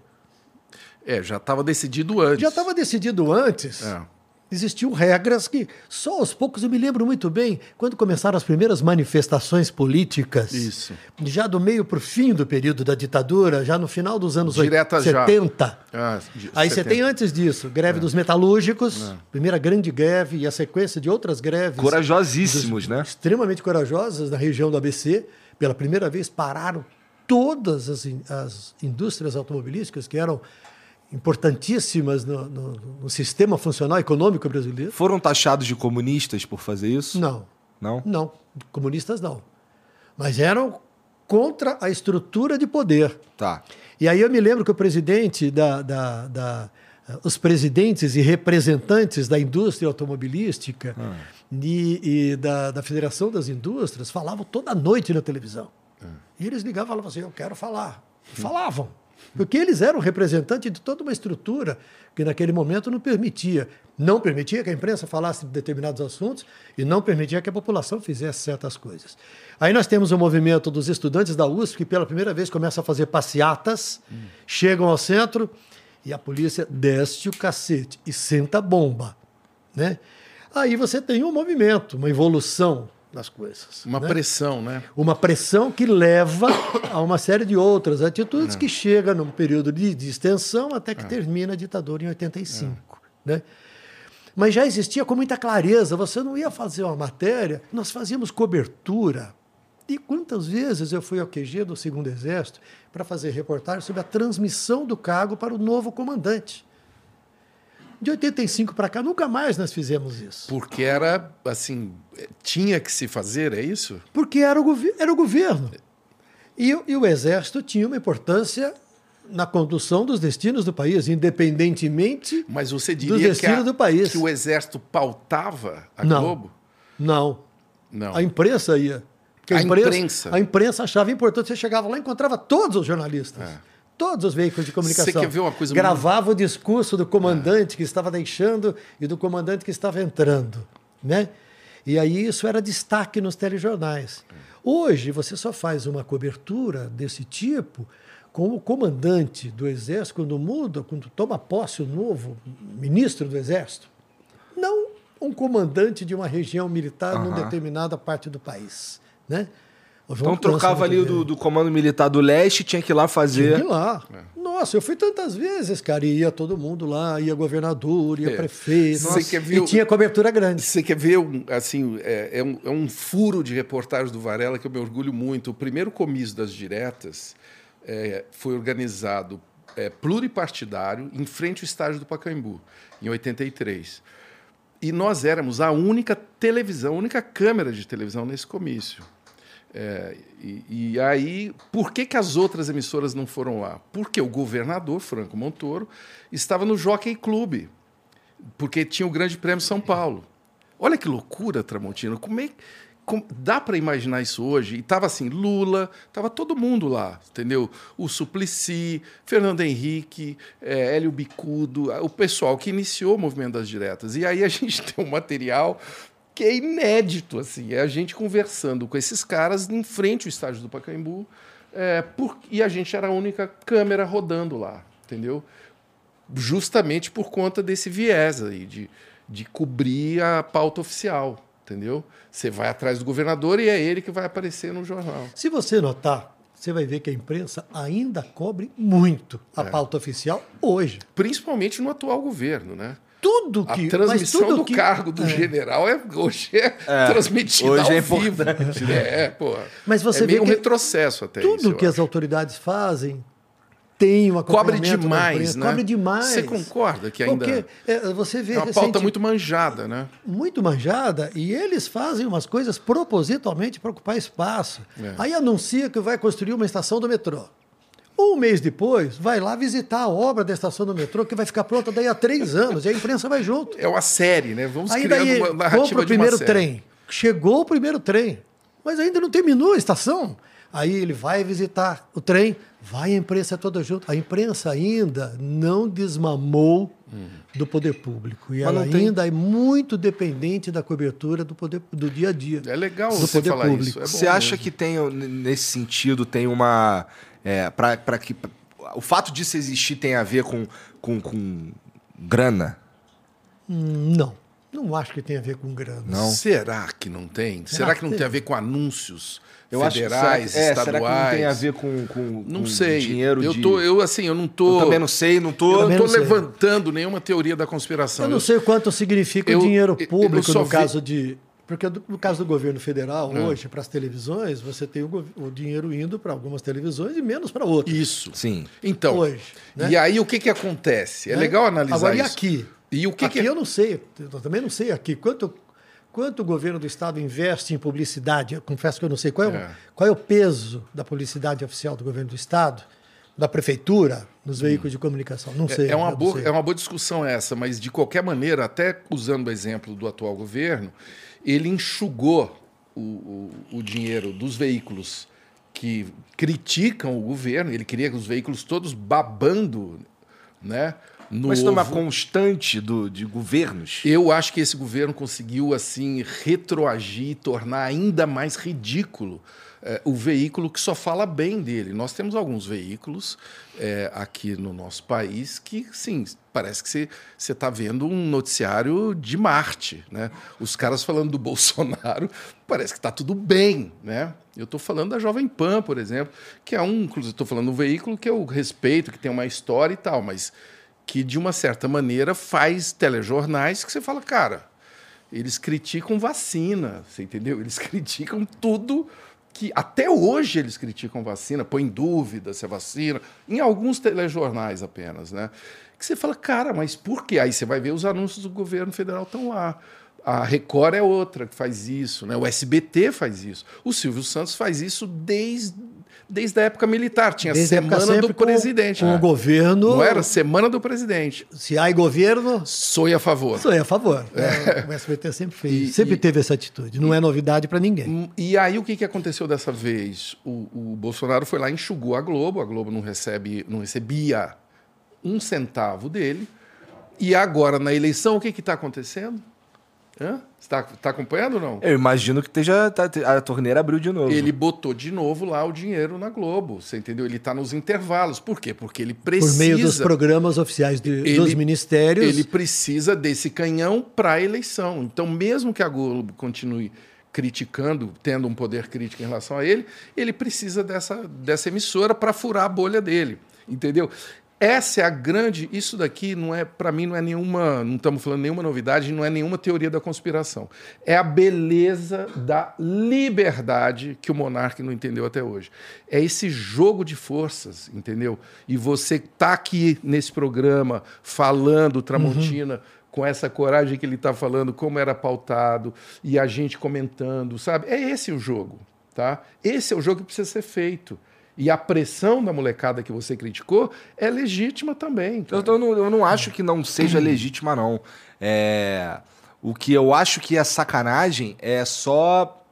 É, já estava decidido antes. Já estava decidido antes. É existiam regras que só aos poucos eu me lembro muito bem quando começaram as primeiras manifestações políticas. Isso. Já do meio para o fim do período da ditadura, já no final dos anos Direta 70. Ah, Aí 70. você tem antes disso, greve é. dos metalúrgicos, é. primeira grande greve e a sequência de outras greves. Corajosíssimos, né? Extremamente corajosas na região do ABC. Pela primeira vez pararam todas as, as indústrias automobilísticas que eram importantíssimas no, no, no, sistema funcional econômico brasileiro. Foram taxados de comunistas por fazer isso? Não. Não? Não, comunistas não. Mas eram contra a estrutura de poder. Tá. E aí eu me lembro que o presidente da, da, da os presidentes e representantes da indústria automobilística ah. e, e da, da, Federação das Indústrias falavam toda noite na televisão. Ah. E eles ligavam e falavam assim: Eu quero falar. Falavam. Porque eles eram representantes de toda uma estrutura que naquele momento não permitia. Não permitia que a imprensa falasse de determinados assuntos e não permitia que a população fizesse certas coisas. Aí nós temos o movimento dos estudantes da USP que pela primeira vez começa a fazer passeatas, hum. chegam ao centro e a polícia desce o cacete e senta bomba. Né? Aí você tem um movimento, uma evolução das coisas. Uma né? pressão, né? Uma pressão que leva a uma série de outras atitudes é. que chega num período de, de extensão até que é. termina a ditadura em 85. É. Né? Mas já existia com muita clareza, você não ia fazer uma matéria, nós fazíamos cobertura. E quantas vezes eu fui ao QG do Segundo Exército para fazer reportagem sobre a transmissão do cargo para o novo comandante. De 85 para cá, nunca mais nós fizemos isso. Porque era, assim, tinha que se fazer, é isso? Porque era o, era o governo. E, e o Exército tinha uma importância na condução dos destinos do país, independentemente Mas você diria do destino que a, do país. que o Exército pautava a não, Globo? Não. Não. A imprensa ia. A, a imprensa, imprensa, A imprensa achava importante. Você chegava lá e encontrava todos os jornalistas. É. Todos os veículos de comunicação. Você quer ver uma coisa Gravava muito... o discurso do comandante é. que estava deixando e do comandante que estava entrando. Né? E aí isso era destaque nos telejornais. Hoje você só faz uma cobertura desse tipo com o comandante do Exército, quando muda, quando toma posse o novo ministro do Exército. Não um comandante de uma região militar uhum. numa determinada parte do país. Né? Então trocava ali do, do, comando militar do leste, tinha que ir lá fazer. Tinha que ir lá. É. Nossa, eu fui tantas vezes, cara. Ia todo mundo lá, ia governador, ia é. prefeito. Nossa, quer ver, e tinha cobertura grande. Você quer ver, assim, é, é, um, é um furo de reportagem do Varela que eu me orgulho muito. O primeiro comício das diretas é, foi organizado é, pluripartidário em frente ao estádio do Pacaembu, em 83. E nós éramos a única televisão, a única câmera de televisão nesse comício. É, e, e, aí, por que, que as outras emissoras não foram lá? Porque o governador, Franco Montoro, estava no Jockey Clube, porque tinha o Grande Prêmio São Paulo. Olha que loucura, Tramontina. Como é, como, dá para imaginar isso hoje? E tava assim, Lula, tava todo mundo lá, entendeu? O Suplicy, Fernando Henrique, é, Hélio Bicudo, o pessoal que iniciou o movimento das diretas. E aí a gente tem um material que é inédito, assim, é a gente conversando com esses caras em frente ao estádio do Pacaembu, é, por, e a gente era a única câmera rodando lá, entendeu? Justamente por conta desse viés aí, de, de cobrir a pauta oficial, entendeu? Você vai atrás do governador e é ele que vai aparecer no jornal. Se você notar, você vai ver que a imprensa ainda cobre muito a é. pauta oficial hoje. Principalmente no atual governo, né? Tudo que. A transmissão tudo do que, cargo do é. general é, hoje é, é transmitida hoje ao é vivo. É, pô. Mas você é vê um retrocesso até Tudo isso, que as autoridades fazem tem uma cobre demais, né? Cobre demais. Você concorda que ainda Porque é, você vê é uma recente... pauta muito manjada, né? Muito manjada e eles fazem umas coisas propositalmente para ocupar espaço. É. Aí anuncia que vai construir uma estação do metrô. Um mês depois, vai lá visitar a obra da estação do metrô, que vai ficar pronta daí a três anos, e a imprensa vai junto. É uma série, né? Vamos Aí criando daí, uma narrativa o primeiro trem. Chegou o primeiro trem, mas ainda não terminou a estação. Aí ele vai visitar o trem, vai a imprensa toda junto. A imprensa ainda não desmamou hum. do poder público. E mas ela tem... ainda é muito dependente da cobertura do poder do dia a dia. É legal você falar público. isso. É você acha mesmo. que tem, nesse sentido, tem uma é, para que o fato disso existir tem a ver com, com, com grana? Hum, não. Não acho que tem a ver com grana. Não. Será que não tem? Será, será que não tem. a ver com anúncios? Eu federais, acho, será, é, estaduais. Será que não tem a ver com, com, não com sei. dinheiro eu de... tô, eu assim, eu não tô. Eu também não sei, não tô. Eu não tô levantando nenhuma teoria da conspiração. Eu não sei quanto significa eu, o dinheiro público no vi... caso de porque no caso do governo federal, é. hoje, para as televisões, você tem o, o dinheiro indo para algumas televisões e menos para outras. Isso. Sim. Então, hoje, né? e aí o que, que acontece? É, é legal analisar Agora, isso. e aqui? E o que aqui que... eu não sei, eu também não sei aqui. Quanto, quanto o governo do Estado investe em publicidade? Eu confesso que eu não sei. Qual é, é. O, qual é o peso da publicidade oficial do governo do Estado? da prefeitura nos hum. veículos hum. de comunicação. Não sei. É, é uma boa, sei. é uma boa discussão essa, mas de qualquer maneira, até usando o exemplo do atual governo, ele enxugou o, o, o dinheiro dos veículos que criticam o governo, ele queria que os veículos todos babando, né? No Mas isso é uma constante do, de governos? Eu acho que esse governo conseguiu assim retroagir, tornar ainda mais ridículo é, o veículo que só fala bem dele. Nós temos alguns veículos é, aqui no nosso país que, sim, parece que você está vendo um noticiário de Marte. Né? Os caras falando do Bolsonaro, parece que está tudo bem. Né? Eu estou falando da Jovem Pan, por exemplo, que é um, inclusive, estou falando um veículo que eu respeito, que tem uma história e tal, mas que, de uma certa maneira, faz telejornais que você fala, cara, eles criticam vacina, você entendeu? Eles criticam tudo que até hoje eles criticam vacina, põem dúvida se é vacina, em alguns telejornais apenas, né? Que você fala, cara, mas por quê? Aí você vai ver os anúncios do governo federal estão lá. A Record é outra que faz isso, né? O SBT faz isso. O Silvio Santos faz isso desde Desde a época militar, tinha Desde semana do com- presidente. Com o governo. Não era semana do presidente. Se há governo, Sou a favor. sou a favor. É, O SBT sempre fez. E- sempre e- teve essa atitude. Não é novidade para ninguém. Hum, E aí o que, que aconteceu dessa vez? O, o Bolsonaro foi lá e enxugou a Globo, a Globo não, recebe, não recebia um centavo dele. E agora, na eleição, o que está acontecendo? Hã? Você está tá acompanhando ou não? Eu imagino que esteja, tá- a torneira abriu de novo. Ele botou de novo lá o dinheiro na Globo, você entendeu? Ele está nos intervalos. Por quê? Porque ele Por precisa. meio dos programas oficiais de- Ele- dos ministérios. Ele precisa desse canhão para a eleição. Então, mesmo que a Globo continue criticando, tendo um poder crítico em relação a ele, ele precisa dessa, dessa emissora para furar a bolha dele. Entendeu? Essa é a grande. Isso daqui não é, para mim, não é nenhuma. Não estamos falando nenhuma novidade, não é nenhuma teoria da conspiração. É a beleza da liberdade que o monarca não entendeu até hoje. É esse jogo de forças, entendeu? E você tá aqui nesse programa falando Tramontina com essa coragem que ele está falando, como era pautado, e a gente comentando, sabe? É esse o jogo, tá? Esse é o jogo que precisa ser feito. E a pressão da molecada que você criticou é legítima também. Eu, eu não, eu não acho que não seja legítima, não. É, o que eu acho que é sacanagem é só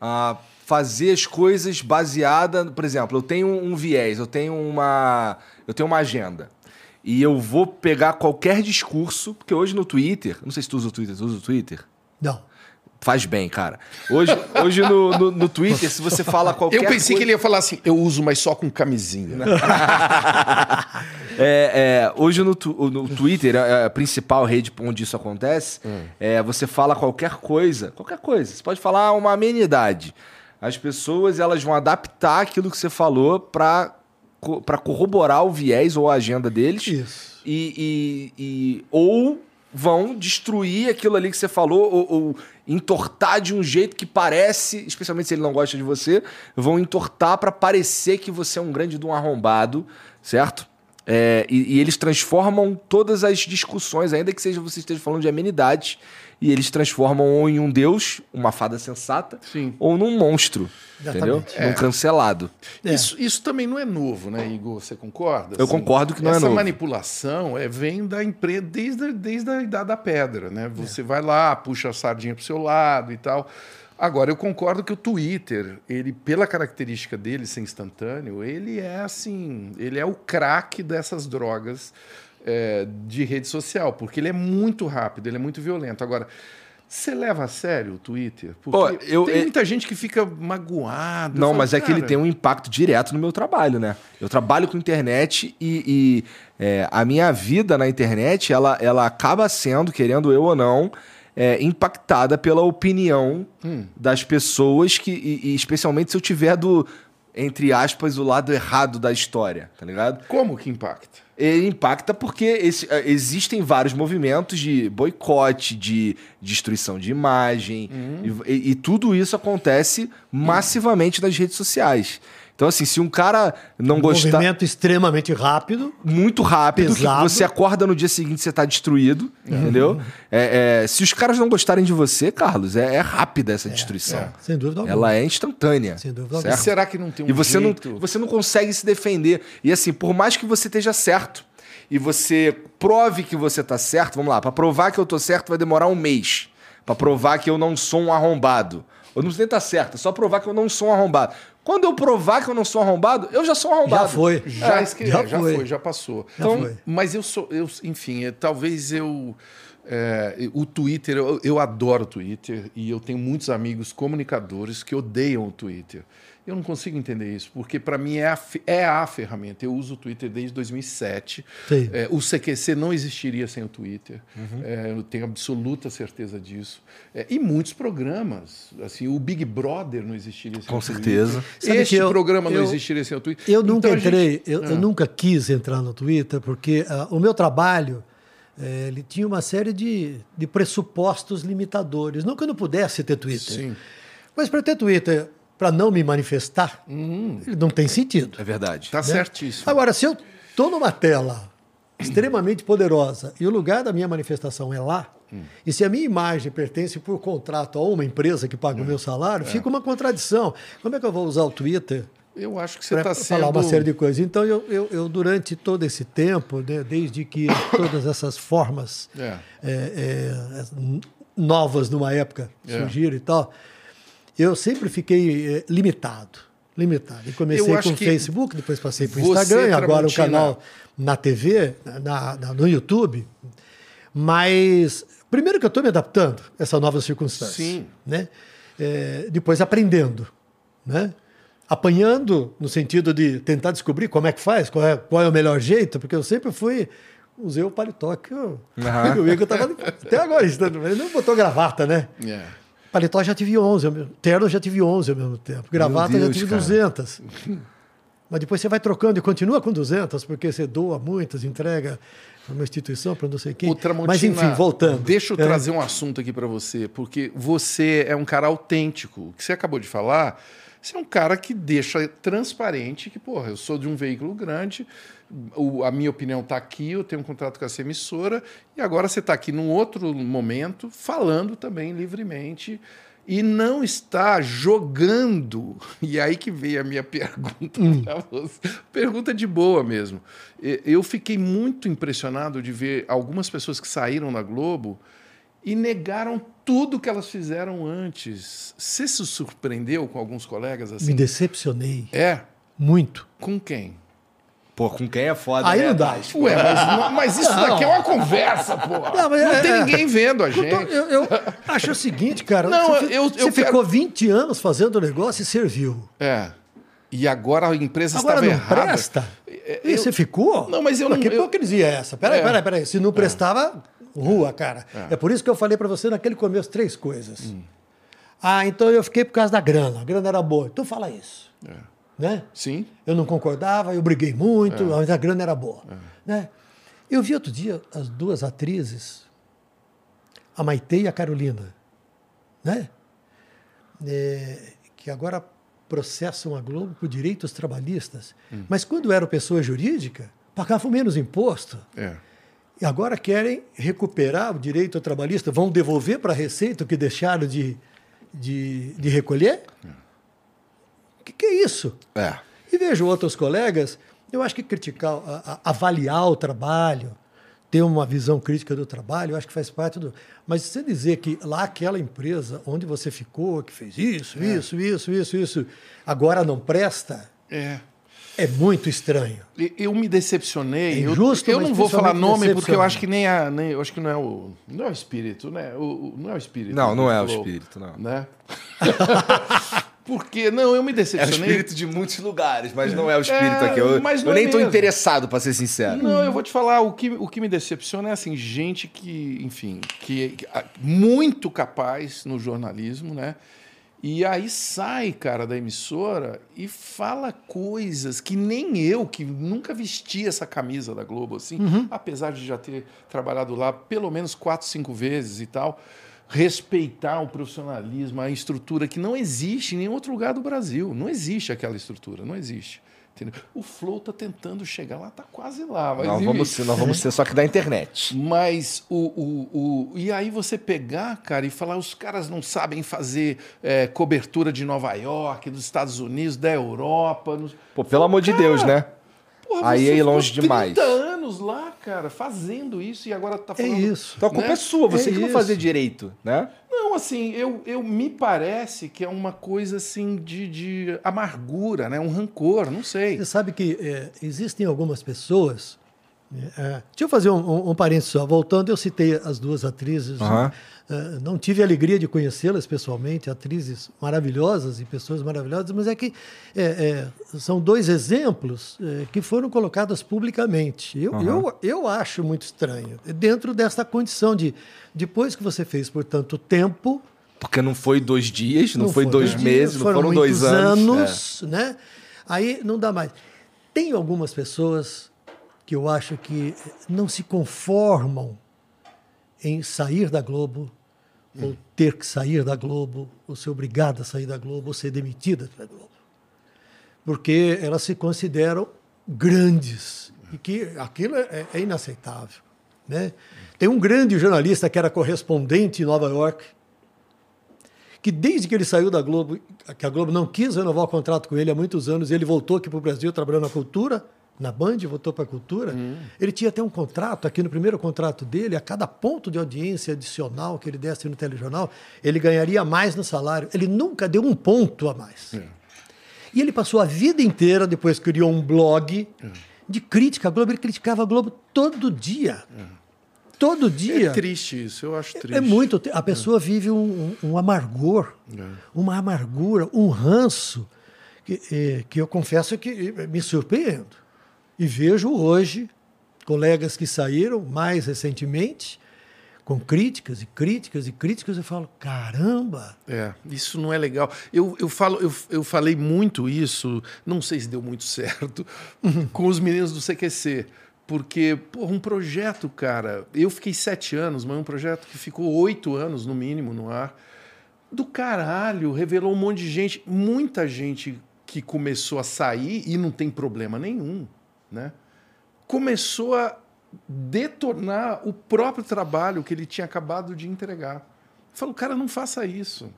ah, fazer as coisas baseada, por exemplo, eu tenho um viés, eu tenho uma, eu tenho uma agenda. E eu vou pegar qualquer discurso, porque hoje no Twitter, não sei se tu usa o Twitter, tu usa o Twitter? Não. Faz bem, cara. Hoje, hoje no, no, no Twitter, se você fala qualquer Eu pensei coisa... que ele ia falar assim, eu uso, mas só com camisinha. É, é, hoje no, no Twitter, a, a principal rede onde isso acontece, Hum. é, você fala qualquer coisa, qualquer coisa. Você pode falar uma amenidade. As pessoas elas vão adaptar aquilo que você falou para para corroborar o viés ou a agenda deles. Isso. E, e- e- ou vão destruir aquilo ali que você falou, ou, ou entortar de um jeito que parece, especialmente se ele não gosta de você, vão entortar para parecer que você é um grande de um arrombado, certo? É, e, e eles transformam todas as discussões, ainda que seja você esteja falando de amenidades, e eles transformam ou em um deus, uma fada sensata, Sim. ou num monstro, entendeu? Exatamente. Num cancelado. É. Isso, isso também não é novo, né, Igor? Você concorda? Eu concordo que não é essa novo. manipulação é, vem da empresa desde, a- desde a idade da pedra, né? Você vai lá, puxa a sardinha pro seu lado e tal. Agora, eu concordo que o Twitter, ele, pela característica dele ser instantâneo, ele é assim, ele é o craque dessas drogas é, de rede social, porque ele é muito rápido, ele é muito violento. Agora, você leva a sério o Twitter? Porque Pô, eu- tem é- muita gente que fica magoado. Não, mas é que ele "Cara, tem um impacto direto no meu trabalho, né? Eu trabalho com internet e, e, é, a minha vida na internet, ela, ela acaba sendo, querendo eu ou não, é, impactada pela opinião das pessoas que, e, e especialmente se eu tiver do, entre aspas, o lado errado da história, tá ligado? Como que impacta? Ele impacta porque esse- eh, existem vários movimentos de boicote, de destruição de imagem, e, e- e tudo isso acontece massivamente nas redes sociais. Então, assim, se um cara não Um gostar movimento extremamente rápido. muito rápido, que Pesado. você acorda no dia seguinte você tá destruído, entendeu? É, é, se os caras não gostarem de você, Carlos, é, é rápida essa destruição. Sem dúvida alguma. Ela é instantânea. Sem dúvida certo? E será que não tem um E você não, jeito? você não consegue se defender. E assim, por mais que você esteja certo e você prove que você tá certo, vamos lá, para provar que eu tô certo vai demorar um mês. Pra provar que eu não sou um arrombado. Eu não preciso nem estar certo, é só provar que eu não sou um arrombado. Quando eu provar que eu não sou arrombado, eu já sou arrombado. Já foi. Já, É, escrevi, já já, foi. foi. já passou. Já então, foi. mas eu sou, eu, enfim, é, talvez eu é, o Twitter, eu, eu adoro o Twitter e eu tenho muitos amigos comunicadores que odeiam o Twitter. Eu não consigo entender isso, porque para mim é a, é a ferramenta. Eu uso o Twitter desde 2007. Sim. É, o CQC não existiria sem o Twitter. Uhum. É, eu tenho absoluta certeza disso. É, e muitos programas. Assim, o Big Brother não existiria sem Com o Twitter. certeza. Sabe Este eu- programa não eu- existiria sem o Twitter. Eu nunca Então, a gente- entrei, eu, Ah. eu nunca quis entrar no Twitter, porque ah, o meu trabalho eh, ele tinha uma série de, de pressupostos limitadores. Não que eu não pudesse ter Twitter, Sim. mas para ter Twitter, para não me manifestar, ele não tem sentido. É verdade. Tá certíssimo. Agora, se eu estou numa tela extremamente poderosa e o lugar da minha manifestação é lá, e se a minha imagem pertence por contrato a uma empresa que paga o meu salário, fica uma contradição. Como é que eu vou usar o Twitter Eu acho que você está sendo... falar uma série de coisas. Então, eu, eu, eu durante todo esse tempo, né, desde que todas essas formas É. é, é, novas numa época É. surgiram e tal, eu sempre fiquei é, limitado. Limitado. E comecei Eu com o que Facebook, depois passei para o Instagram, e agora o canal na TV, na, na- no YouTube. Mas, primeiro que eu estou me adaptando a essa nova circunstância. Sim. Né? É, depois aprendendo. Né? Apanhando no sentido de tentar descobrir como é que faz, qual é, qual é o melhor jeito, porque eu sempre fui. Usei o paletó que eu, Aham. o Igor tava até agora, ele não botou gravata, né? É. Paletó já tive 11, ao mesmo- terno já tive 11 ao mesmo tempo, gravata Deus, já tive cara. 200. Mas depois você vai trocando e continua com 200, porque você doa muitas, entrega para uma instituição, para não sei quem. Mas enfim, voltando. Deixa eu É. trazer um assunto aqui para você, porque você é um cara autêntico. O que você acabou de falar, você é um cara que deixa transparente que, porra, eu sou de um veículo grande, o- a minha opinião está aqui, eu tenho um contrato com essa emissora, e agora você está aqui num outro momento, falando também livremente. E não está jogando. E aí que veio a minha pergunta para você. Pergunta de boa mesmo. Eu fiquei muito impressionado de ver algumas pessoas que saíram da Globo e negaram tudo que elas fizeram antes. Você se surpreendeu com alguns colegas Me assim? decepcionei É? muito. Com quem? Pô, com quem é foda, Aí né, não dá. Ué, mas, não- mas isso Não. daqui é uma conversa, pô. Não, Não, mas é- tem é- ninguém vendo a Eu, gente. eu- eu acho o seguinte, cara. Não, você, eu- eu você quero- ficou 20 anos fazendo o negócio e serviu. É. E agora a empresa Agora estava não errada. presta. É, E eu- você ficou? Não, mas eu Pô, não- Que eu- hipocrisia é essa? Peraí, É. peraí, peraí. Se não prestava, rua, cara. É. por isso que eu falei pra você naquele começo três coisas. Hum. Ah, então eu fiquei por causa da grana. A grana era boa. Então fala isso. É. Né? Sim. Eu não concordava, eu briguei muito, É. mas a grana era boa. Né? Eu vi outro dia as duas atrizes, a Maite e a Carolina, né? É, que agora processam a Globo por direitos trabalhistas. Hum. Mas quando eram pessoa jurídica, pagavam menos imposto. É. E agora querem recuperar o direito trabalhista, vão devolver para a Receita o que deixaram de, de, de recolher? O que, que é isso? É. E vejo outros colegas, eu acho que criticar, a- a- avaliar o trabalho, ter uma visão crítica do trabalho, eu acho que faz parte do. Mas você dizer que lá aquela empresa onde você ficou, que fez isso, isso, isso, isso, isso, agora não presta, É. é muito estranho. Eu me decepcionei. É Eu- injusto, eu, mas não vou falar nome porque eu acho que nem a. Nem, eu acho que não é o. Não é o espírito, né? O, o- não é o espírito. Não, não é o espírito, não. Né? porque, não, eu me É o decepcionei. espírito de muitos lugares, mas não é o espírito É, aqui. Eu, mas eu é nem mesmo. interessado, pra ser sincero. Não, eu vou te falar, o que, o que me decepciona é assim, gente que, enfim, que, muito capaz no jornalismo, né? E aí sai, cara, da emissora e fala coisas que nem eu, que nunca vesti essa camisa da Globo, assim, apesar de já ter trabalhado lá pelo menos quatro, cinco vezes e tal, respeitar o profissionalismo, a estrutura que não existe em nenhum outro lugar do Brasil. Não existe aquela estrutura, não existe. Entendeu? O Flow tá tentando chegar lá, tá quase lá. Mas, Nós vamos, ser, nós vamos ser só que da internet. Mas o, o, o. E aí você pegar, cara, e falar, os caras não sabem fazer é, cobertura de Nova York, dos Estados Unidos, da Europa. Nos... Pô, pelo amor de Deus, né? Porra, Aí é longe demais. 30 anos lá, cara, fazendo isso e agora tá É falando. isso. Então a culpa Né? é sua, você É que não isso. fazer direito, né? Não, assim, eu, eu me parece que é uma coisa assim de, de amargura, né? Um rancor, não sei. Você sabe que é, existem algumas pessoas. É, deixa eu fazer um, um, um parênteses só. Voltando, eu citei as duas atrizes. Aham. É, não tive a alegria de conhecê-las pessoalmente, atrizes maravilhosas e pessoas maravilhosas, mas é que é, é, são dois exemplos é, que foram colocados publicamente. Eu, eu, eu acho muito estranho. Dentro dessa condição de, depois que você fez por tanto tempo, Porque não foi dois dias, não, foi dois dias, meses, não foram dois muitos anos. É. né? Aí não dá mais. Tem algumas pessoas que eu acho que não se conformam em sair da Globo, ou ter que sair da Globo, ou ser obrigada a sair da Globo, ou ser demitida da Globo. Porque elas se consideram grandes e que aquilo é, é inaceitável. Né? Tem um grande jornalista que era correspondente em Nova York, que desde que ele saiu da Globo, que a Globo não quis renovar o contrato com ele há muitos anos, ele voltou aqui para o Brasil trabalhando na cultura, na Band, voltou para a cultura. Hum. Ele tinha até um contrato, aqui no primeiro contrato dele, a cada ponto de audiência adicional que ele desse no telejornal, ele ganharia mais no salário. Ele nunca deu um ponto a mais. É. E ele passou a vida inteira, depois criou um blog é. de crítica à Globo. Ele criticava a Globo todo dia. É todo dia. É triste isso, eu acho triste. É, é muito. A pessoa é. vive um, um amargor, é. uma amargura, um ranço, que, é, que eu confesso que me surpreendo. E vejo hoje colegas que saíram mais recentemente com críticas e críticas e críticas, eu falo, caramba! É, isso não é legal. Eu, eu, falo, eu, eu falei muito isso, não sei se deu muito certo, com os meninos do CQC. Porque, porra, um projeto, cara. Eu fiquei sete anos, mas um projeto que ficou oito anos, no mínimo, no ar. Do caralho, revelou um monte de gente, muita gente que começou a sair e não tem problema nenhum, né? Começou a detonar o próprio trabalho que ele tinha acabado de entregar. Falou, cara, não faça isso,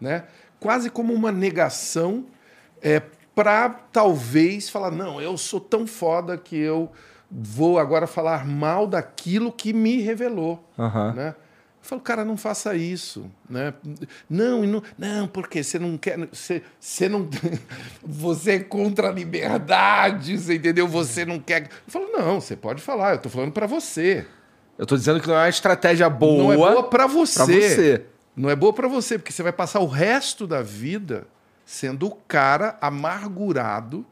né? Quase como uma negação é, para talvez falar, não, eu sou tão foda que eu vou agora falar mal daquilo que me revelou. Uhum. Né? Falo, cara, não faça isso, né? Não, não, não, porque você não quer, você, você não, você é contra a liberdade, você entendeu? Você não quer. Eu falo, não, você pode falar. Eu estou falando para você. Eu estou dizendo que não é uma estratégia boa. Não é boa para você. você. Não é boa para você, porque você vai passar o resto da vida sendo o cara amargurado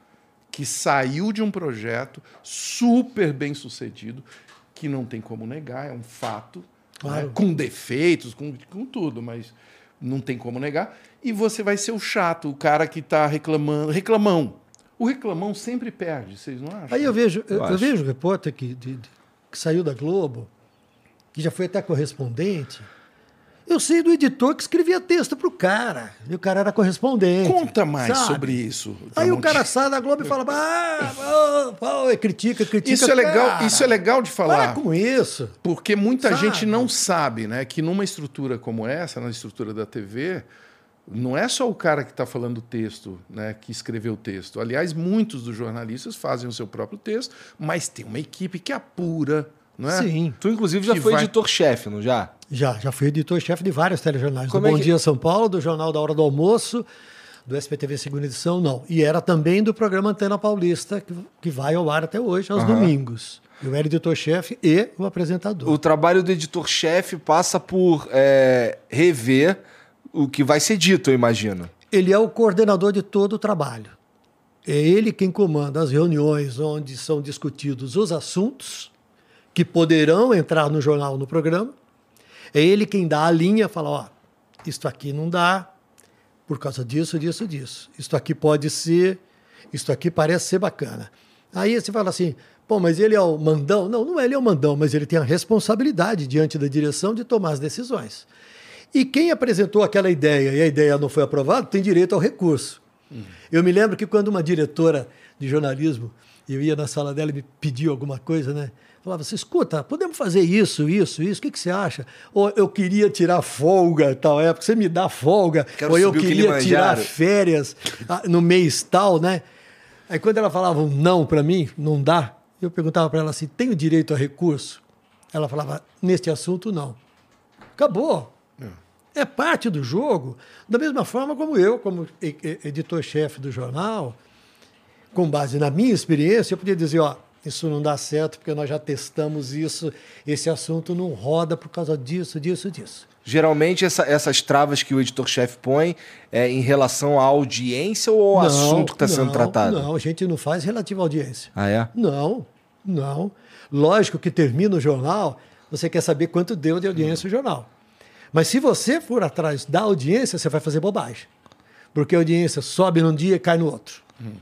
que saiu de um projeto super bem sucedido, que não tem como negar, é um fato, claro. né? com defeitos, com, com tudo, mas não tem como negar. E você vai ser o chato, o cara que está reclamando, reclamão. O reclamão sempre perde, vocês não acham? Aí eu vejo, eu, eu, eu vejo um repórter que, de, de, que saiu da Globo, que já foi até correspondente, eu sei do editor que escrevia texto pro cara. E o cara era correspondente. Conta mais sabe? sobre isso. Aí o cara sai da Globo e fala, ah, oh, oh, critica, critica. Isso é legal, isso é legal de falar. Para com isso. Porque muita sabe? gente não sabe, né, que numa estrutura como essa, na estrutura da TV, não é só o cara que está falando o texto, né, que escreveu o texto. Aliás, muitos dos jornalistas fazem o seu próprio texto, mas tem uma equipe que apura, não é? Sim. Tu, inclusive, já foi vai... editor-chefe, não já? Já, já fui editor-chefe de vários telejornais. Como do é Bom que... Dia São Paulo, do Jornal da Hora do Almoço, do SPTV Segunda Edição, não. E era também do programa Antena Paulista, que, que vai ao ar até hoje, aos uhum. domingos. Eu era editor-chefe e o apresentador. O trabalho do editor-chefe passa por é, rever o que vai ser dito, eu imagino. Ele é o coordenador de todo o trabalho. É ele quem comanda as reuniões onde são discutidos os assuntos que poderão entrar no jornal, no programa, é ele quem dá a linha, fala, ó, isto aqui não dá por causa disso, disso, disso. Isto aqui pode ser, isto aqui parece ser bacana. Aí você fala assim, pô, mas ele é o mandão? Não, não é ele é o mandão, mas ele tem a responsabilidade diante da direção de tomar as decisões. E quem apresentou aquela ideia e a ideia não foi aprovada, tem direito ao recurso. Uhum. Eu me lembro que quando uma diretora de jornalismo, eu ia na sala dela e me pediu alguma coisa, né? Falava assim, escuta, podemos fazer isso, isso, isso, o que, que você acha? Ou eu queria tirar folga tal época, você me dá folga, Quero ou eu queria tirar férias ah, no mês tal, né? Aí quando ela falava um não para mim, não dá, eu perguntava para ela assim, tenho direito a recurso? Ela falava, neste assunto não. Acabou. É. é parte do jogo. Da mesma forma como eu, como editor-chefe do jornal, com base na minha experiência, eu podia dizer, ó, isso não dá certo porque nós já testamos isso, esse assunto não roda por causa disso, disso, disso. Geralmente essa, essas travas que o editor-chefe põe é em relação à audiência ou ao não, assunto que está sendo tratado? Não, a gente não faz relativo à audiência. Ah, é? Não, não. Lógico que termina o jornal, você quer saber quanto deu de audiência o jornal. Mas se você for atrás da audiência, você vai fazer bobagem. Porque a audiência sobe num dia e cai no outro. Hum.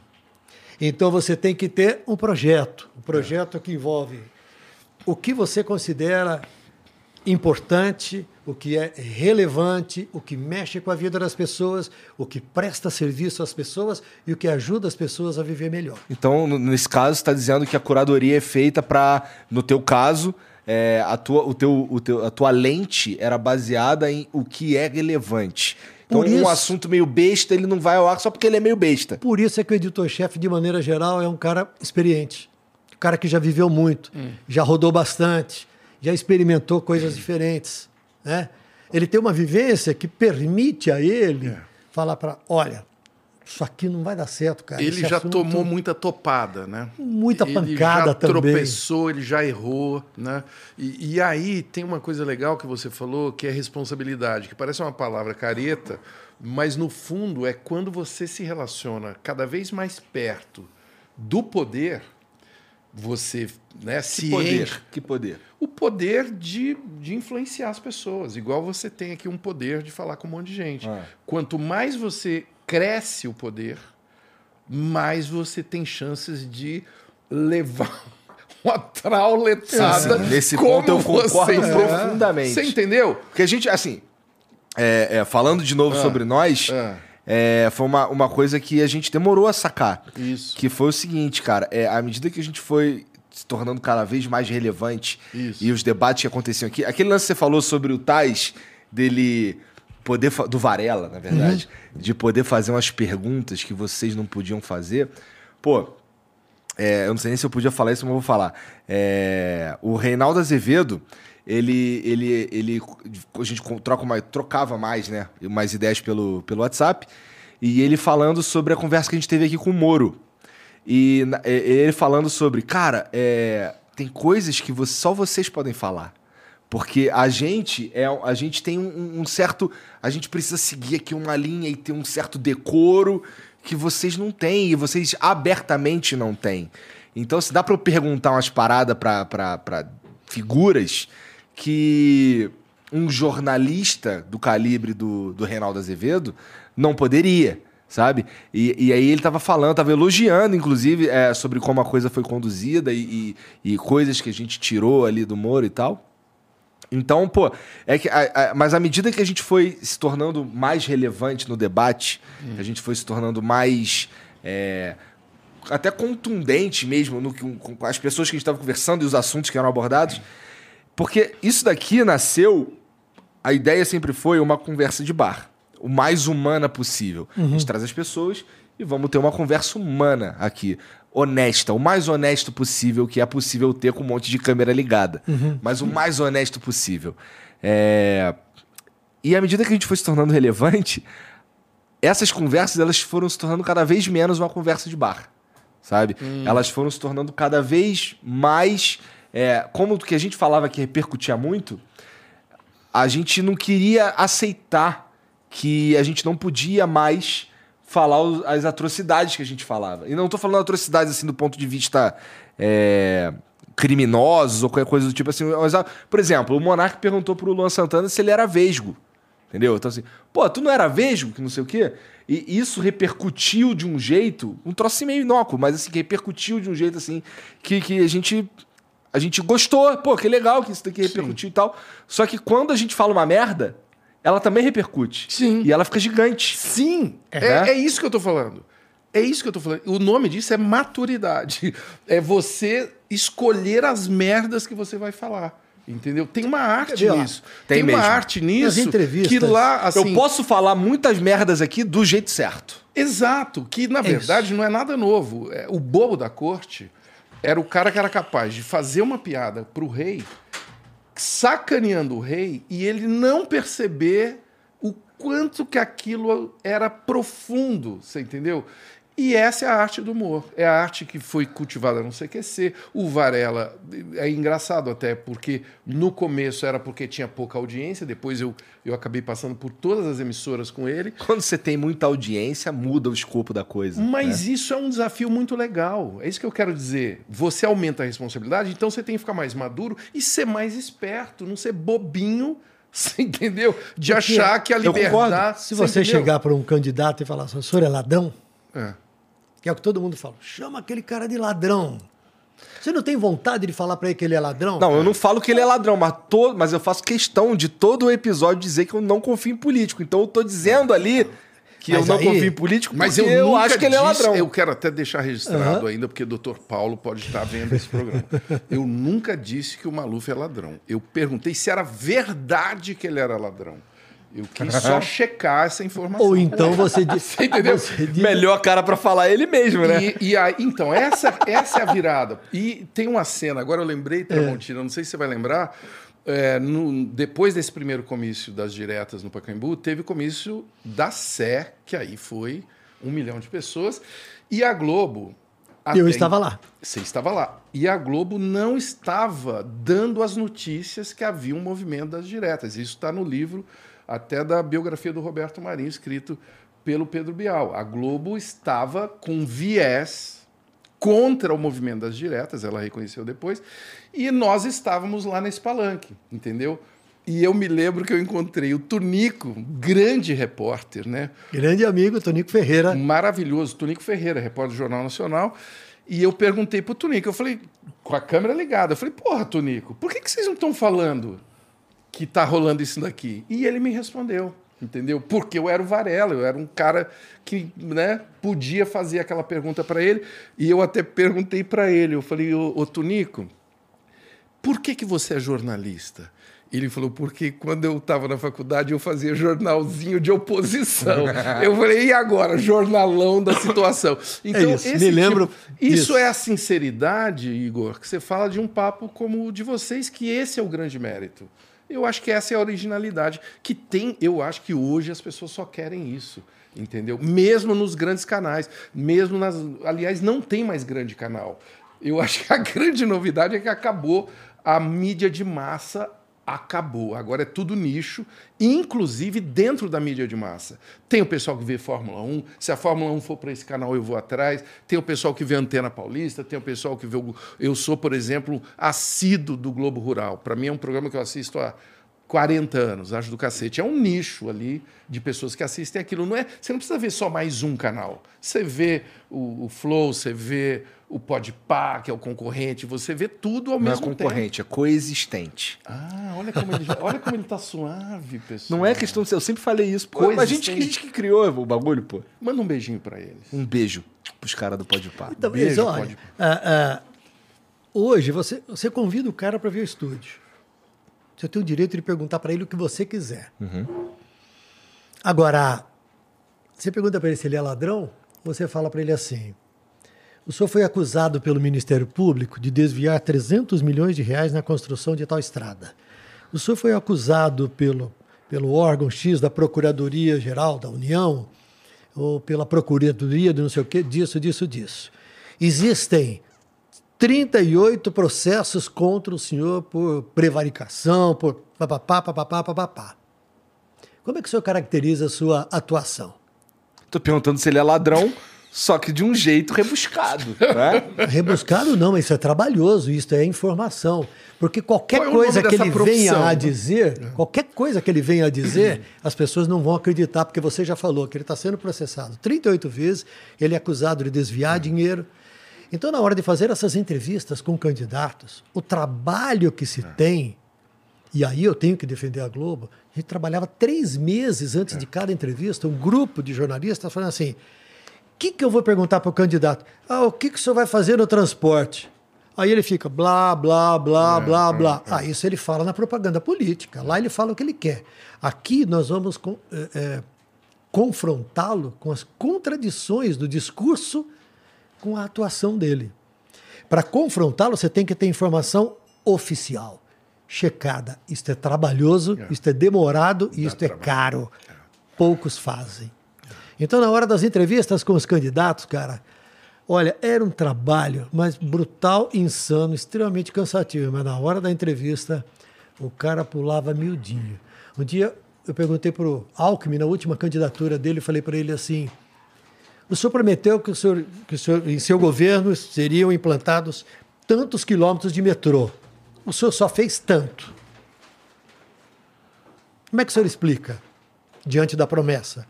Então você tem que ter um projeto, um projeto que envolve o que você considera importante, o que é relevante, o que mexe com a vida das pessoas, o que presta serviço às pessoas e o que ajuda as pessoas a viver melhor. Então, nesse caso, está dizendo que a curadoria é feita para, no teu caso, é, a, tua, o teu, o teu, a tua lente era baseada em o que é relevante. Então, Por um isso- assunto meio besta, ele não vai ao ar só porque ele é meio besta. Por isso é que o editor-chefe, de maneira geral, é um cara experiente. Um cara que já viveu muito, já rodou bastante, já experimentou coisas diferentes. Né? Ele tem uma vivência que permite a ele É. falar para, olha, isso aqui não vai dar certo, cara. Ele Esse já assunto- tomou muita topada, né? Muita ele pancada já também. tropeçou, ele já errou, né? E, e aí tem uma coisa legal que você falou, que é responsabilidade, que parece uma palavra careta, mas no fundo é quando você se relaciona cada vez mais perto do poder, você né, Que se poder. Que poder. o poder de, de influenciar as pessoas. Igual você tem aqui um poder de falar com um monte de gente. Ah. Quanto mais você cresce o poder, mais você tem chances de levar uma trauletada. Nesse ponto eu concordo você- profundamente. Você entendeu? Porque a gente, assim, é, é, falando de novo Ah. sobre nós, Ah. é, foi uma, uma coisa que a gente demorou a sacar. Isso. Que foi o seguinte, cara, é, à medida que a gente foi se tornando cada vez mais relevante Isso. e os debates que aconteciam aqui, aquele lance que você falou sobre o Tais, dele poder, do Varela, na verdade, de poder fazer umas perguntas que vocês não podiam fazer, pô, é, eu não sei nem se eu podia falar isso, mas eu vou falar. É, o Reinaldo Azevedo, ele, ele, ele, a gente troca uma, trocava mais, né, mais ideias pelo, pelo WhatsApp, e ele falando sobre a conversa que a gente teve aqui com o Moro. E ele falando sobre, cara, é, tem coisas que você- só vocês podem falar. Porque a gente é a gente tem um, um certo. A gente precisa seguir aqui uma linha e ter um certo decoro que vocês não têm, e vocês abertamente não têm. Então, se dá pra eu perguntar umas paradas pra figuras que um jornalista do calibre do, do Reinaldo Azevedo não poderia, sabe? E, e aí ele tava falando, tava elogiando, inclusive, é, sobre como a coisa foi conduzida e, e, e coisas que a gente tirou ali do Moro e tal. Então, pô, é que. a- a- mas à medida que a gente foi se tornando mais relevante no debate, que a gente foi se tornando mais. é, até contundente mesmo no, que- com, com as pessoas que a gente estava conversando e os assuntos que eram abordados. Porque isso daqui nasceu. A ideia sempre foi uma conversa de bar. O mais humana possível. A gente traz as pessoas e vamos ter uma conversa humana aqui. Honesta, o mais honesto possível que é possível ter com um monte de câmera ligada. Mas o mais honesto possível. É... E à medida que a gente foi se tornando relevante, essas conversas elas foram se tornando cada vez menos uma conversa de bar, sabe? Elas foram se tornando cada vez mais, é, como o que a gente falava que repercutia muito, a gente não queria aceitar que a gente não podia mais falar os- as atrocidades que a gente falava. E não tô falando atrocidades assim do ponto de vista é, criminosos ou qualquer coisa do tipo assim. mas, ah, Por exemplo, o Monark perguntou pro Luan Santana se ele era vesgo. Entendeu? Então assim, pô, tu não era vesgo, que não sei o quê? E isso repercutiu de um jeito, um troço assim meio inócuo, mas assim, que repercutiu de um jeito assim, que, que a gente a gente gostou, pô, que legal que isso daqui repercutiu e tal. Só que quando a gente fala uma merda, ela também repercute. Sim. E ela fica gigante. Sim, é, né? é isso que eu tô falando. É isso que eu tô falando. O nome disso é maturidade. É você escolher as merdas que você vai falar. Entendeu? Tem uma arte nisso. tem Tem, uma mesmo. arte nisso entrevistas- que lá, assim... Eu posso falar muitas merdas aqui do jeito certo. Exato, que na É verdade não é nada novo. É, O bobo da corte era o cara que era capaz de fazer uma piada pro rei, sacaneando o rei, e ele não perceber o quanto que aquilo era profundo, você entendeu? E essa é a arte do humor. É a arte que foi cultivada no CQC. O Varela é engraçado até, porque no começo era porque tinha pouca audiência, depois eu, eu acabei passando por todas as emissoras com ele. Quando você tem muita audiência, muda o escopo da coisa. Mas isso é um desafio muito legal. É isso que eu quero dizer. Você aumenta a responsabilidade, então você tem que ficar mais maduro e ser mais esperto, não ser bobinho, você entendeu? De achar que a eu concordo. liberdade. Se você entendeu? chegar para um candidato e falar assim, o senhor é ladrão, É. que é o que todo mundo fala, chama aquele cara de ladrão. Você não tem vontade de falar para ele que ele é ladrão? Não, eu não falo que ele é ladrão, mas, to- mas eu faço questão de todo o episódio dizer que eu não confio em político. Então eu tô dizendo ali que Mas eu não aí- confio em político Mas eu, eu, nunca acho que ele é disse- ladrão. Eu quero até deixar registrado Aham. ainda, porque o doutor Paulo pode estar vendo esse programa. eu nunca disse que o Maluf é ladrão. Eu perguntei se era verdade que ele era ladrão. Eu quis só checar essa informação. Ou então você. Você entendeu? Você diz- Melhor cara pra falar ele mesmo, né? E, e aí, então, essa, essa é a virada. E tem uma cena, agora eu lembrei, Tramontina, não sei se você vai lembrar. é, no- depois desse primeiro comício das diretas no Pacaembu, teve o comício da Sé, que aí foi um milhão de pessoas. E a Globo. Eu estava lá. Você estava lá. E a Globo não estava dando as notícias que havia um movimento das diretas. Isso está no livro até da biografia do Roberto Marinho, escrito pelo Pedro Bial. A Globo estava com viés contra o movimento das diretas, ela reconheceu depois, e nós estávamos lá nesse palanque, entendeu? E eu me lembro que eu encontrei o Tunico, um grande repórter, né? Grande amigo, Tonico Ferreira. maravilhoso, Tunico Ferreira, repórter do Jornal Nacional. E eu perguntei pro Tunico, eu falei, com a câmera ligada, eu falei, porra, Tunico, por que, que vocês não estão falando que tá rolando isso daqui? E ele me respondeu, entendeu? Porque eu era o Varela, eu era um cara que né, podia fazer aquela pergunta para ele. E eu até perguntei para ele, eu falei, ô, ô Tunico, por que, que você é jornalista? Ele falou, porque quando eu estava na faculdade eu fazia jornalzinho de oposição. eu falei, e agora? Jornalão da situação. Então, isso, esse me lembro tipo- isso disso. é a sinceridade, Igor, que você fala de um papo como o de vocês, que esse é o grande mérito. Eu acho que essa é a originalidade que tem. Eu acho que hoje as pessoas só querem isso. Entendeu? Mesmo nos grandes canais, mesmo nas. Aliás, não tem mais grande canal. Eu acho que a grande novidade é que acabou a mídia de massa acabou. Agora é tudo nicho, inclusive dentro da mídia de massa. Tem o pessoal que vê Fórmula 1, se a Fórmula 1 for para esse canal eu vou atrás. Tem o pessoal que vê Antena Paulista, tem o pessoal que vê o... eu sou, por exemplo, assíduo do Globo Rural. Para mim é um programa que eu assisto há 40 anos, acho do cacete. É um nicho ali de pessoas que assistem aquilo. Não é, você não precisa ver só mais um canal. Você vê o, o Flow, você vê o Podpah, que é o concorrente, você vê tudo ao Não é mesmo tempo. concorrente, é coexistente. Ah, olha como ele, olha como ele tá suave, pessoal. Não é questão de ser, eu sempre falei isso. Pô, a gente, que- a gente que criou o bagulho, pô. Manda um beijinho pra eles. Um beijo pros caras do Pode Pá. Então, Beijo, mas olha, ah, ah, hoje você, você convida o cara para ver o estúdio. Você tem o direito de perguntar para ele o que você quiser. Agora, você pergunta para ele se ele é ladrão, você fala para ele assim: o senhor foi acusado pelo Ministério Público de desviar 300 milhões de reais na construção de tal estrada. O senhor foi acusado pelo, pelo órgão X da Procuradoria Geral da União ou pela Procuradoria de não sei o quê, disso, disso, disso. Existem 38 processos contra o senhor por prevaricação, por papapá, papapá, papapá. Como é que o senhor caracteriza a sua atuação? Tô perguntando se ele é ladrão, só que de um jeito rebuscado, né? Rebuscado não, mas isso é trabalhoso, isso é informação. Porque qualquer Qual é coisa que ele profissão? venha a dizer, qualquer coisa que ele venha a dizer, as pessoas não vão acreditar, porque você já falou que ele está sendo processado 38 vezes, ele é acusado de desviar dinheiro. Então, na hora de fazer essas entrevistas com candidatos, o trabalho que se tem, e aí eu tenho que defender a Globo, a gente trabalhava três meses antes de cada entrevista, um grupo de jornalistas falando assim: o que, que eu vou perguntar para o candidato? Ah, o que, que o senhor vai fazer no transporte? Aí ele fica blá, blá, blá, blá, blá. Ah, isso ele fala na propaganda política. Lá ele fala o que ele quer. Aqui nós vamos é, é, confrontá-lo com as contradições do discurso com a atuação dele. Para confrontá-lo, você tem que ter informação oficial, checada. Isto é trabalhoso, isto é demorado e isto é caro. Poucos fazem. Então, na hora das entrevistas com os candidatos, cara, olha, era um trabalho, mas brutal, insano, extremamente cansativo. Mas na hora da entrevista, o cara pulava miudinho. Um dia eu perguntei para o Alckmin, na última candidatura dele, falei para ele assim: o senhor prometeu que, o senhor, que o senhor, em seu governo seriam implantados tantos quilômetros de metrô. O senhor só fez tanto. Como é que o senhor explica diante da promessa?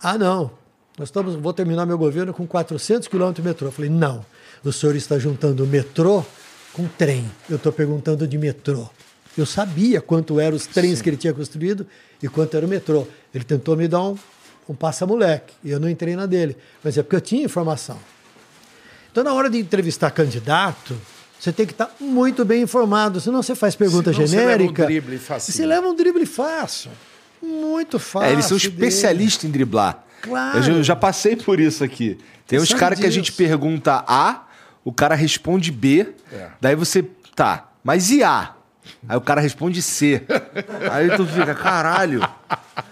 Ah, não. Nós estamos, vou terminar meu governo com 400 quilômetros de metrô. Eu falei, não. O senhor está juntando metrô com trem. Eu estou perguntando de metrô. Eu sabia quanto eram os trens que ele tinha construído e quanto era o metrô. Ele tentou me dar um, um passa-moleque e eu não entrei na dele. Mas é porque eu tinha informação. Então, na hora de entrevistar candidato, você tem que estar muito bem informado, senão você faz pergunta Senão você leva um genérica. drible facinho. Você leva um drible fácil. Muito fácil. É, eles são especialistas em driblar. Claro. Eu já, eu já passei por isso aqui. Tem uns caras que a gente pergunta A, o cara responde B, É. daí você. Tá, mas e A? Aí o cara responde C. Aí tu fica, caralho.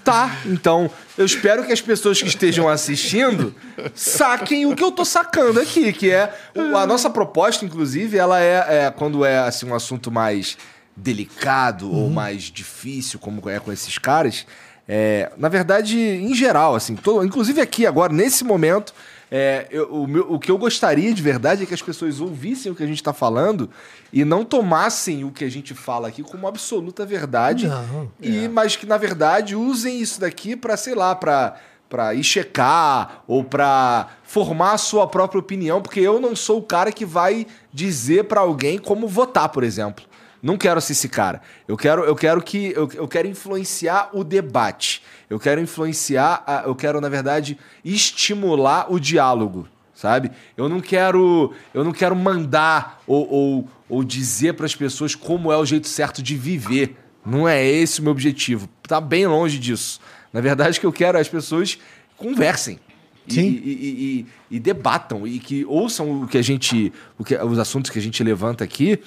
Tá, então eu espero que as pessoas que estejam assistindo saquem o que eu tô sacando aqui, que é a nossa proposta, inclusive, ela é, é quando é assim um assunto mais delicado ou mais difícil, como é com esses caras. é, na verdade, em geral, assim, todo- inclusive aqui agora nesse momento, é, eu- o, meu- o que eu gostaria de verdade é que as pessoas ouvissem o que a gente está falando e não tomassem o que a gente fala aqui como absoluta verdade. Não. E, Mas que, na verdade, usem isso daqui para, sei lá, para para ir checar ou para formar a sua própria opinião, porque eu não sou o cara que vai dizer para alguém como votar, por exemplo. Não quero ser esse cara. Eu quero, eu quero que eu, eu quero influenciar o debate. Eu quero influenciar, a- eu quero na verdade estimular o diálogo, sabe? Eu não quero, eu não quero mandar ou, ou, ou dizer para as pessoas como é o jeito certo de viver. Não é esse o meu objetivo. Tá bem longe disso. Na verdade, o que eu quero é as pessoas conversem. E-. E, e- e- e debatam e que ouçam o que a gente, o que, os assuntos que a gente levanta aqui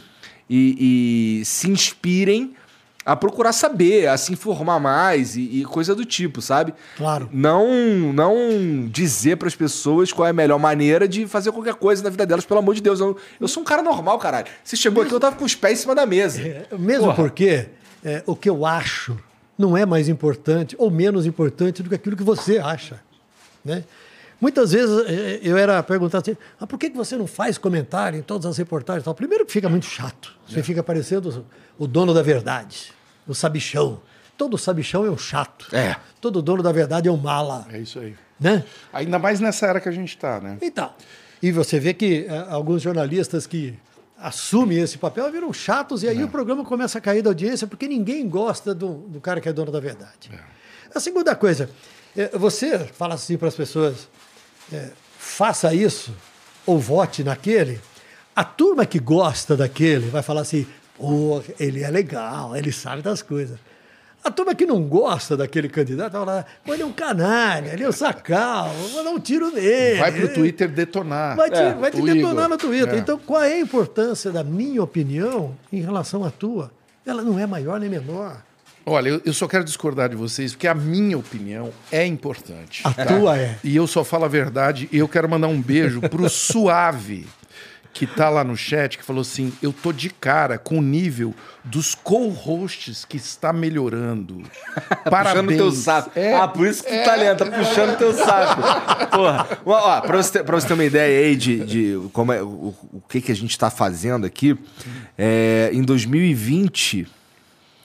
e, e se inspirem a procurar saber, a se informar mais e, e coisa do tipo, sabe? Claro. Não, não dizer para as pessoas qual é a melhor maneira de fazer qualquer coisa na vida delas, pelo amor de Deus. Eu, eu sou um cara normal, caralho. Você chegou aqui, eu tava com os pés em cima da mesa. É, Mesmo Porra. porque é, o que eu acho não é mais importante ou menos importante do que aquilo que você acha. Né? Muitas vezes é, eu era perguntado assim: ah, por que você não faz comentário em todas as reportagens? Tal? Primeiro que fica muito chato. Você É. fica parecendo o dono da verdade, o sabichão. Todo sabichão é um chato. É. Todo dono da verdade é um mala. É isso aí. Né? Ainda mais nessa era que a gente está, né? Então, e você vê que eh, alguns jornalistas que assumem esse papel viram chatos e aí o programa começa a cair da audiência porque ninguém gosta do, do cara que é dono da verdade. A segunda coisa, eh, você fala assim para as pessoas, eh, faça isso ou vote naquele, a turma que gosta daquele vai falar assim, pô, ele é legal, ele sabe das coisas. A turma que não gosta daquele candidato vai falar, pô, ele é um canalha, ele é um sacal, vou dar um tiro nele. Vai pro Ele- Twitter detonar. Vai te, É, vai te o detonar Igor. no Twitter. É. Então, qual é a importância da minha opinião em relação à tua? Ela não é maior nem menor. Olha, eu, eu só quero discordar de vocês, porque a minha opinião é importante. A tua é. E eu só falo a verdade. E eu quero mandar um beijo pro Suave, que tá lá no chat, que falou assim: eu tô de cara com o nível dos co-hosts que está melhorando. Parabéns. Puxando teu saco. É, ah, por isso que tu tá lendo, tá puxando teu saco. Porra. Ó, ó, pra, você ter, pra você ter uma ideia aí de, de como é, o, o que, que a gente tá fazendo aqui, é, em 2020.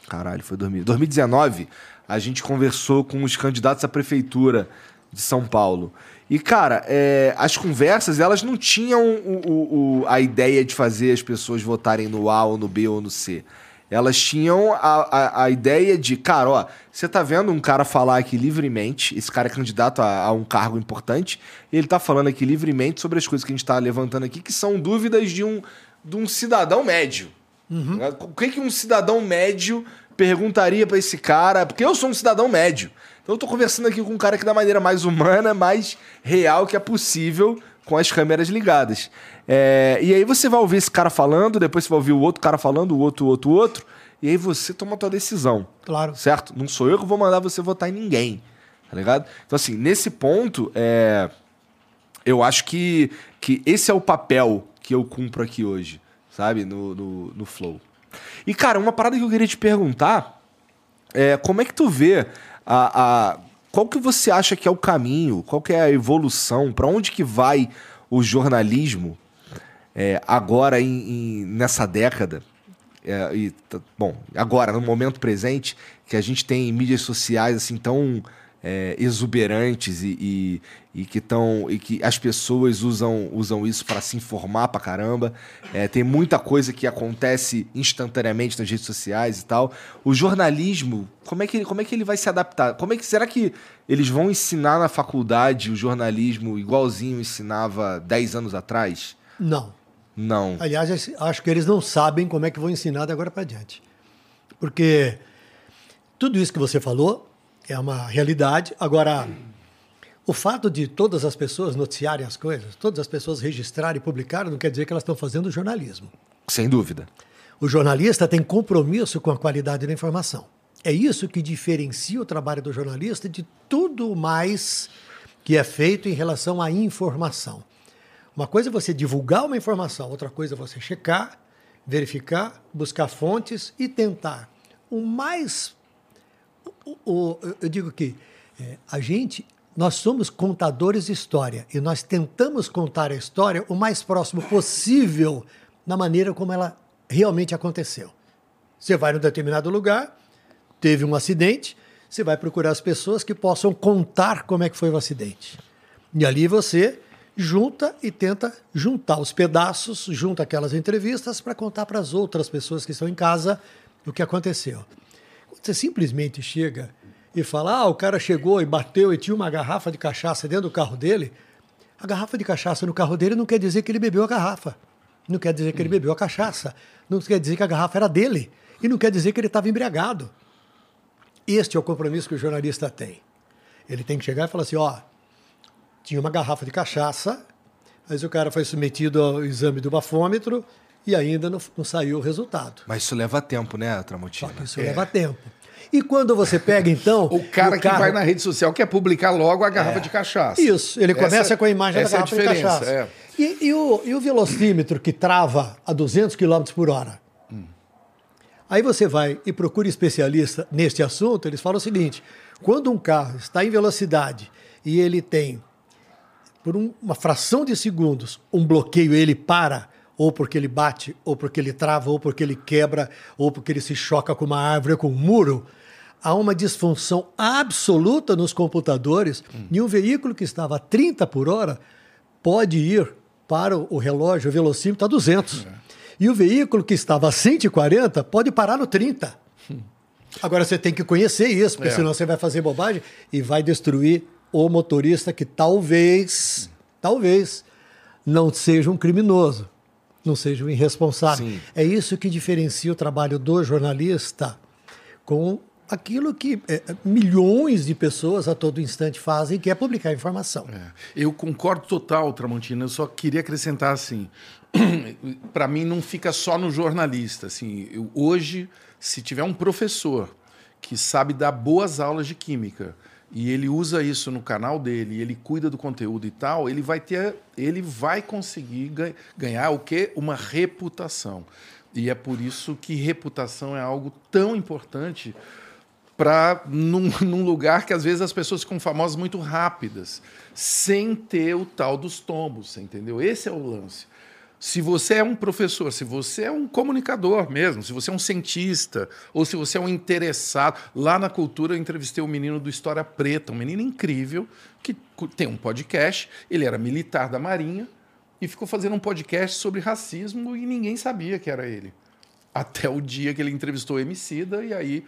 Caralho, foi 2000, 2019. A gente conversou com os candidatos à prefeitura de São Paulo. E, cara, é, as conversas, elas não tinham o- o- o- a ideia de fazer as pessoas votarem no A ou no B ou no C. Elas tinham a, a, a ideia de, cara, ó, você tá vendo um cara falar aqui livremente, esse cara é candidato a, a um cargo importante, ele tá falando aqui livremente sobre as coisas que a gente tá levantando aqui, que são dúvidas de um, de um cidadão médio. O que, que um cidadão médio perguntaria pra esse cara? Porque eu sou um cidadão médio. Então eu tô conversando aqui com um cara que da maneira mais humana, mais real que é possível, com as câmeras ligadas. É, e aí você vai ouvir esse cara falando, depois você vai ouvir o outro cara falando, o outro, o outro, o outro, e aí você toma a tua decisão. Claro. Certo? Não sou eu que vou mandar você votar em ninguém. Tá ligado? Então, assim, nesse ponto, é, eu acho que, que esse é o papel que eu cumpro aqui hoje, sabe? No, no, no Flow. E, cara, uma parada que eu queria te perguntar é como é que tu vê a, a qual que você acha que é o caminho, qual que é a evolução, para onde que vai o jornalismo é, agora em, em- nessa década? É, e, bom, agora, no momento presente, que a gente tem mídias sociais assim tão é, exuberantes e, e, e que tão, e que as pessoas usam, usam isso para se informar pra caramba. É, tem muita coisa que acontece instantaneamente nas redes sociais e tal. O jornalismo, como é que, ele- como é que ele vai se adaptar? Como é que será que eles vão ensinar na faculdade o jornalismo igualzinho ensinava 10 anos atrás? Não. Não. Aliás, acho que eles não sabem como é que vão ensinar de agora para diante. Porque tudo isso que você falou É uma realidade. Agora, o fato de todas as pessoas noticiarem as coisas, todas as pessoas registrarem e publicarem, não quer dizer que elas estão fazendo jornalismo. Sem dúvida. O jornalista tem compromisso com a qualidade da informação. É isso que diferencia o trabalho do jornalista de tudo mais que é feito em relação à informação. Uma coisa é você divulgar uma informação, outra coisa é você checar, verificar, buscar fontes e tentar o mais. O, o, eu digo que é, a gente, nós somos contadores de história e nós tentamos contar a história o mais próximo possível na maneira como ela realmente aconteceu. Você vai num determinado lugar, teve um acidente, você vai procurar as pessoas que possam contar como é que foi o acidente. E ali você junta e tenta juntar os pedaços, junta aquelas entrevistas para contar para as outras pessoas que estão em casa o que aconteceu. Você simplesmente chega e fala: ah, o cara chegou e bateu e tinha uma garrafa de cachaça dentro do carro dele. A garrafa de cachaça no carro dele não quer dizer que ele bebeu a garrafa. Não quer dizer que ele bebeu a cachaça. Não quer dizer que a garrafa era dele. E não quer dizer que ele estava embriagado. Este é o compromisso que o jornalista tem. Ele tem que chegar e falar assim: ó, tinha uma garrafa de cachaça, mas o cara foi submetido ao exame do bafômetro e ainda não, não saiu o resultado. Mas isso leva tempo, né, Tramontina? Só que isso é. leva tempo. E quando você pega, então. o cara que carro... vai na rede social quer publicar logo a garrafa é. de cachaça. Isso, ele começa essa, com a imagem da garrafa é de cachaça. É. E, e, o, e o velocímetro que trava a 200 km por hora? Hum. Aí você vai e procura especialista neste assunto, eles falam o seguinte: quando um carro está em velocidade e ele tem, por um, uma fração de segundos, um bloqueio, ele para ou porque ele bate, ou porque ele trava, ou porque ele quebra, ou porque ele se choca com uma árvore, com um muro, há uma disfunção absoluta nos computadores hum. e um veículo que estava a 30 por hora pode ir para o relógio, o velocímetro a 200. É. E o veículo que estava a 140 pode parar no 30. Hum. Agora você tem que conhecer isso, porque é. senão você vai fazer bobagem e vai destruir o motorista que talvez, hum. talvez, não seja um criminoso não seja um irresponsável. Sim. É isso que diferencia o trabalho do jornalista com aquilo que é, milhões de pessoas a todo instante fazem, que é publicar informação. É. Eu concordo total, Tramontina. Eu só queria acrescentar assim, para mim não fica só no jornalista. Assim, eu, hoje, se tiver um professor que sabe dar boas aulas de química, e ele usa isso no canal dele, ele cuida do conteúdo e tal, ele vai ter, ele vai conseguir ganhar o quê? Uma reputação. E é por isso que reputação é algo tão importante para num, num, lugar que às vezes as pessoas ficam famosas muito rápidas, sem ter o tal dos tombos, entendeu? Esse é o lance. Se você é um professor, se você é um comunicador mesmo, se você é um cientista, ou se você é um interessado. Lá na cultura eu entrevistei um menino do História Preta, um menino incrível, que tem um podcast. Ele era militar da Marinha e ficou fazendo um podcast sobre racismo e ninguém sabia que era ele. Até o dia que ele entrevistou o Emicida e aí,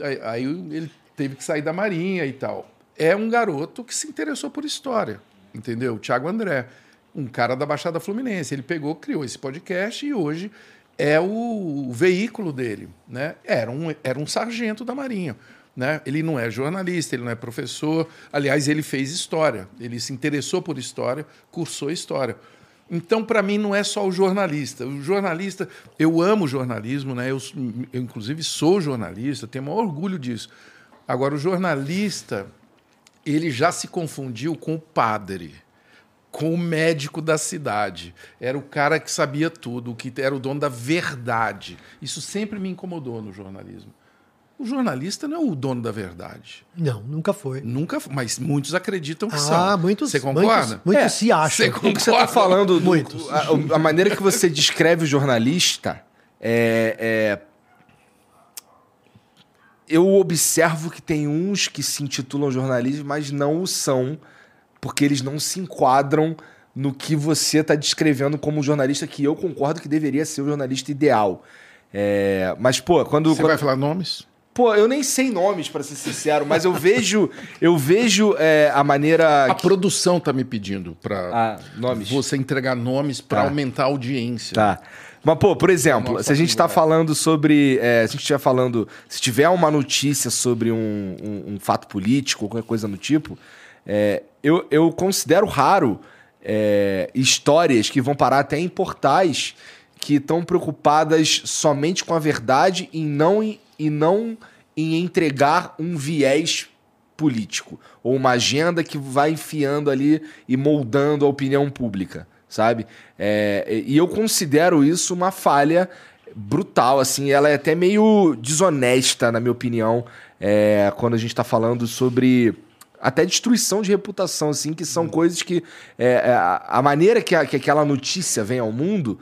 aí, aí ele teve que sair da Marinha e tal. É um garoto que se interessou por história, entendeu? Tiago André um cara da Baixada Fluminense. Ele pegou, criou esse podcast e hoje é o, veículo dele. Né? Era, um, era um sargento da Marinha. Né? Ele não é jornalista, ele não é professor. Aliás, ele fez história. Ele se interessou por história, cursou história. Então, para mim, não é só o jornalista. O jornalista, eu amo jornalismo, né? eu, eu inclusive sou jornalista, tenho maior orgulho disso. Agora, o jornalista, ele já se confundiu com o padre com o médico da cidade. Era o cara que sabia tudo, que era o dono da verdade. Isso sempre me incomodou no jornalismo. O jornalista não é o dono da verdade. Não, nunca foi. Nunca, mas muitos acreditam que ah, são. Ah, muitos. Você concorda? Muitos, muitos é, se acham. Você concorda? O que você está falando, muitos. A, a, maneira que você descreve o jornalista é, é eu observo que tem uns que se intitulam jornalistas, mas não o são porque eles não se enquadram no que você está descrevendo como jornalista, que eu concordo que deveria ser o jornalista ideal. É, mas, pô, quando. Você quando... vai falar nomes? Pô, eu nem sei nomes, para ser sincero, mas eu vejo, eu vejo é, a maneira. A que... produção tá me pedindo para ah, nomes. você entregar nomes para tá. aumentar a audiência. Tá. Mas, pô, por exemplo, Nossa, se a gente está falando sobre. É, se a gente estiver falando. Se tiver uma notícia sobre um, um, um fato político, qualquer coisa do tipo, é, eu, eu considero raro é, histórias que vão parar até em portais que estão preocupadas somente com a verdade e não, e não em entregar um viés político ou uma agenda que vai enfiando ali e moldando a opinião pública, sabe? É, e eu considero isso uma falha brutal, assim, ela é até meio desonesta, na minha opinião, é, quando a gente está falando sobre até destruição de reputação, assim, que são uhum. coisas que é, é, a, a, maneira que, a, que aquela notícia vem ao mundo,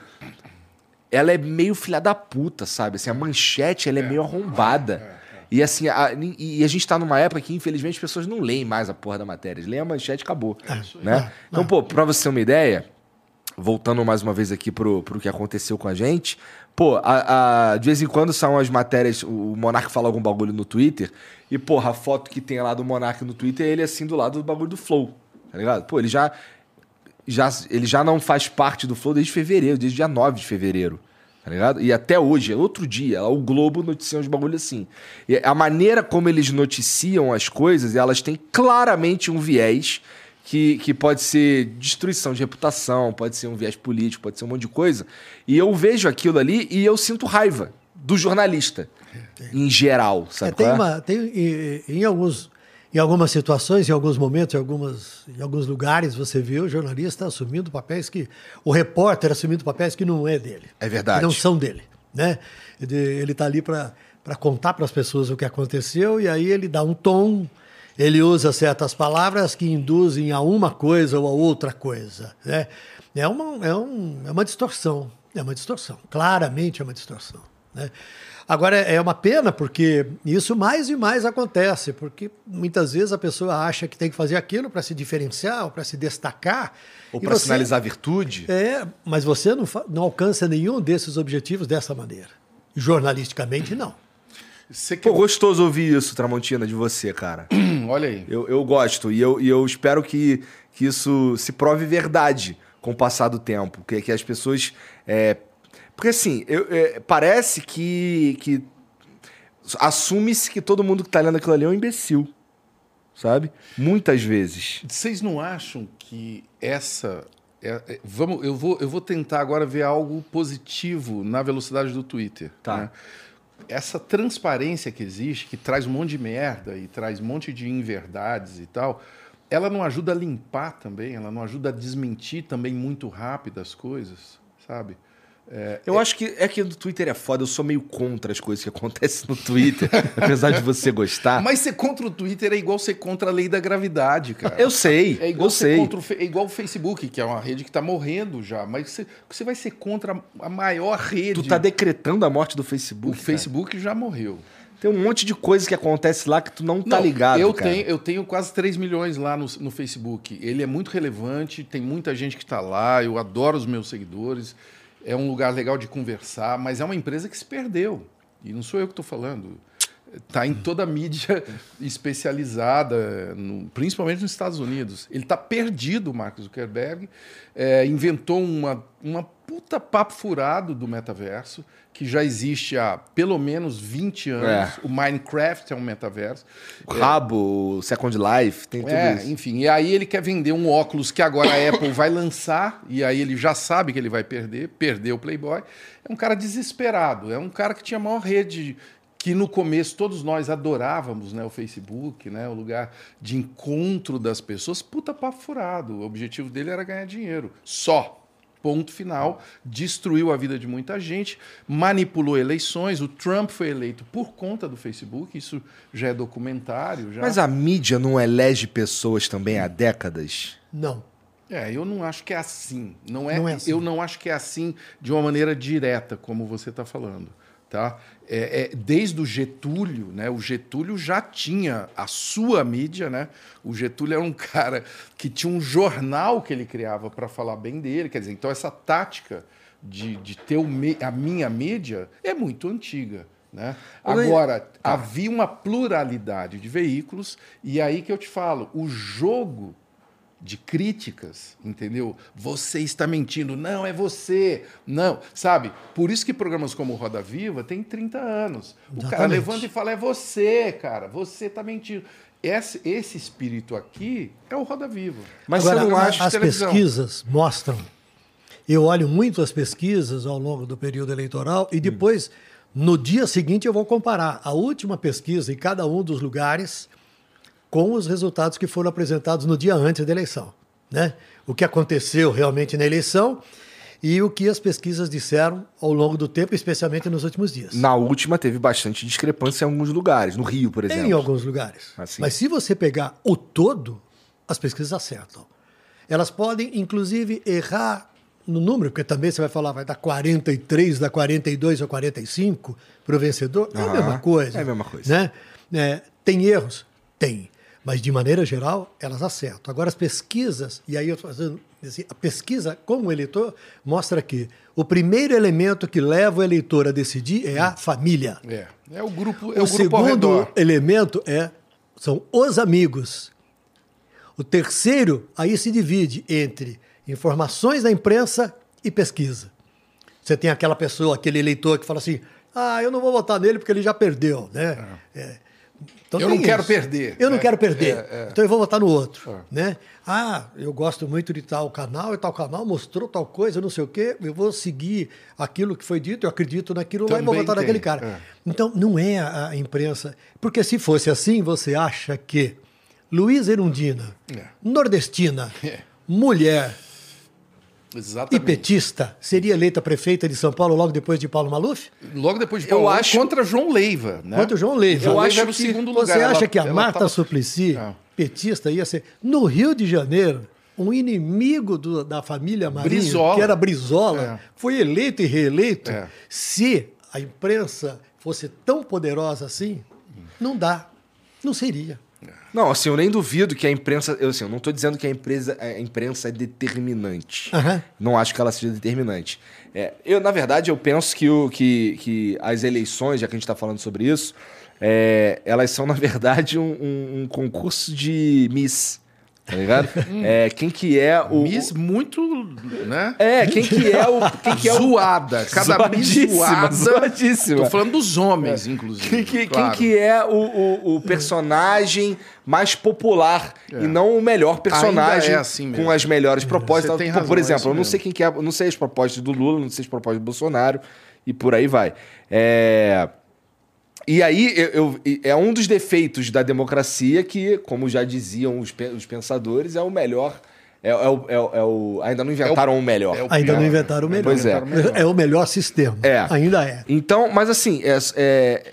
ela é meio filha da puta, sabe? Assim, a manchete ela é, é. meio arrombada. É, é. E assim, a, e a gente tá numa época que, infelizmente, as pessoas não leem mais a porra da matéria. Eles leem a manchete e acabou. É, né? Então, pô, pra você ter uma ideia, voltando mais uma vez aqui pro, pro que aconteceu com a gente, pô, a, a, de vez em quando são as matérias, o Monark fala algum bagulho no Twitter, e, porra, a foto que tem lá do Monark no Twitter é ele assim do lado do bagulho do Flow, tá ligado? Pô, ele já, já, ele já não faz parte do Flow desde fevereiro, desde dia 9 de fevereiro. Tá ligado? E até hoje, é outro dia, o Globo noticia uns bagulho assim. E a maneira como eles noticiam as coisas, elas têm claramente um viés que, que pode ser destruição de reputação, pode ser um viés político, pode ser um monte de coisa. E eu vejo aquilo ali e eu sinto raiva do jornalista, em geral, sabe? É, tem, é? uma, tem em, em, alguns, em algumas situações, em alguns momentos, em, algumas, em alguns lugares, você vê o jornalista assumindo papéis que. O repórter assumindo papéis que não é dele. É verdade. não são dele. Né? Ele está ali para contar para as pessoas o que aconteceu e aí ele dá um tom ele usa certas palavras que induzem a uma coisa ou a outra coisa. Né? É, uma, é, um, é uma distorção. É uma distorção. Claramente é uma distorção. Né? Agora, é uma pena porque isso mais e mais acontece, porque muitas vezes a pessoa acha que tem que fazer aquilo para se diferenciar, ou para se destacar. Ou para sinalizar virtude. É, mas você não, não alcança nenhum desses objetivos dessa maneira. Jornalisticamente, não. Você que... Pô, gostoso ouvir isso, Tramontina, de você, cara. Olha aí. Eu, eu gosto e eu, e eu espero que, que isso se prove verdade com o passar do tempo. Que, que as pessoas. É... Porque assim, eu, é, parece que, que assume-se que todo mundo que tá lendo aquilo ali é um imbecil. Sabe? Muitas vezes. Vocês não acham que essa. É, é, vamos, eu, vou, eu vou tentar agora ver algo positivo na velocidade do Twitter. Tá. Né? essa transparência que existe, que traz um monte de merda e traz um monte de inverdades e tal, ela não ajuda a limpar também, ela não ajuda a desmentir também muito rápido as coisas, sabe? É, eu é... acho que é que o Twitter é foda, eu sou meio contra as coisas que acontecem no Twitter, apesar de você gostar. Mas ser contra o Twitter é igual ser contra a lei da gravidade, cara. Eu sei. É igual eu ser sei. contra o, é igual o Facebook, que é uma rede que está morrendo já, mas você, você vai ser contra a maior rede. Tu tá decretando a morte do Facebook? O cara. Facebook já morreu. Tem um monte de coisa que acontece lá que tu não tá não, ligado, eu cara. Tenho, eu tenho quase 3 milhões lá no, no Facebook. Ele é muito relevante, tem muita gente que está lá, eu adoro os meus seguidores é um lugar legal de conversar, mas é uma empresa que se perdeu. E não sou eu que estou falando. Está em toda a mídia especializada, no, principalmente nos Estados Unidos. Ele está perdido, o Mark Zuckerberg. É, inventou uma, uma puta papo furado do metaverso que já existe há pelo menos 20 anos. É. O Minecraft é um metaverso. O Rabo, o Second Life, tem tudo é, isso. Enfim, e aí ele quer vender um óculos que agora a Apple vai lançar, e aí ele já sabe que ele vai perder, perdeu o Playboy. É um cara desesperado, é um cara que tinha a maior rede que no começo todos nós adorávamos, né, o Facebook, né, o lugar de encontro das pessoas, puta papo furado. O objetivo dele era ganhar dinheiro, só ponto final, destruiu a vida de muita gente, manipulou eleições. O Trump foi eleito por conta do Facebook, isso já é documentário. Já. Mas a mídia não elege pessoas também há décadas? Não. É, eu não acho que é assim. Não é, não é assim. Eu não acho que é assim de uma maneira direta, como você está falando. Tá? É, é, desde o Getúlio, né? o Getúlio já tinha a sua mídia. Né? O Getúlio era um cara que tinha um jornal que ele criava para falar bem dele. Quer dizer, então essa tática de, de ter o, a minha mídia é muito antiga. Né? Agora, tá. havia uma pluralidade de veículos, e aí que eu te falo, o jogo de críticas, entendeu? Você está mentindo, não, é você, não, sabe? Por isso que programas como Roda Viva tem 30 anos. O Exatamente. cara levanta e fala, é você, cara, você está mentindo. Esse, esse espírito aqui é o Roda Viva. Mas Agora, você não a- acha as televisão. pesquisas mostram. Eu olho muito as pesquisas ao longo do período eleitoral e depois, no dia seguinte, eu vou comparar a última pesquisa em cada um dos lugares com os resultados que foram apresentados no dia antes da eleição. Né? O que aconteceu realmente na eleição e o que as pesquisas disseram ao longo do tempo, especialmente nos últimos dias. Na última teve bastante discrepância em alguns lugares, no Rio, por exemplo. Em alguns lugares. Assim. Mas se você pegar o todo, as pesquisas acertam. Elas podem, inclusive, errar no número, porque também você vai falar, vai dar 43, dar 42 ou 45 para o vencedor. É a mesma coisa. É a mesma coisa. Né? É, tem erros? Tem. Mas, de maneira geral, elas acertam. Agora, as pesquisas, e aí eu estou fazendo. assim, a pesquisa, como eleitor, mostra que o primeiro elemento que leva o eleitor a decidir é a família. É, é o grupo, é O o, grupo segundo elemento é são os amigos. O terceiro aí se divide entre informações da imprensa e pesquisa. Você tem aquela pessoa, aquele eleitor que fala assim: "Ah, eu não vou votar nele porque ele já perdeu", né? É. Então Eu não quero isso. perder, Eu não né? quero perder. É, é. Então eu vou votar no outro, né? Ah, eu gosto muito de tal canal e tal canal mostrou tal coisa, não sei o quê. Eu vou seguir aquilo que foi dito, eu acredito naquilo lá e vou Também votar tem, naquele cara. é. Então, não é a imprensa. Porque se fosse assim, você acha que Luiz Erundina, É. nordestina, É. mulher e Exatamente. petista, seria eleita prefeita de São Paulo logo depois de Paulo Maluf? Logo depois de Eu Paulo, acho- contra João Leiva. Né? O João Leiva. Eu Leiva acho era o que segundo Você lugar. acha Ela- que a Marta tava- Suplicy, Ah. petista, ia ser. No Rio de Janeiro, um inimigo do- da família Marinho, Brizola. que era Brizola, É. foi eleito e reeleito. É. Se a imprensa fosse tão poderosa assim, não dá. Não seria. Não, assim, eu nem duvido que a imprensa. Eu, assim, eu não estou dizendo que a, empresa, a imprensa é determinante. Aham. Não acho que ela seja determinante. É, eu, na verdade, eu penso que, o, que, que as eleições, já que a gente está falando sobre isso, é, elas são, na verdade, um, um- um concurso de Miss. Tá ligado? é, quem que é o. Miss muito, né? É, quem que é o. Quem que é o zoada. Cada Miss Zoadíssima, zoada. zoadíssima. Tô falando dos homens, inclusive. Quem que, claro. quem que é o, o, o personagem mais popular e não o melhor personagem Ainda é assim mesmo. com as melhores propostas? Razão, por é exemplo, isso eu não sei quem que é, eu não sei as propostas do Lula, não sei as propostas do Bolsonaro e por aí vai. É, E aí eu, eu- é um dos defeitos da democracia que, como já diziam os, pe- os pensadores, é o melhor. É, é o, é o- é o- ainda não inventaram o, melhor. é o Ainda não inventaram o melhor. Pois é. É o melhor sistema. É. Ainda é. Então, mas assim, é, é,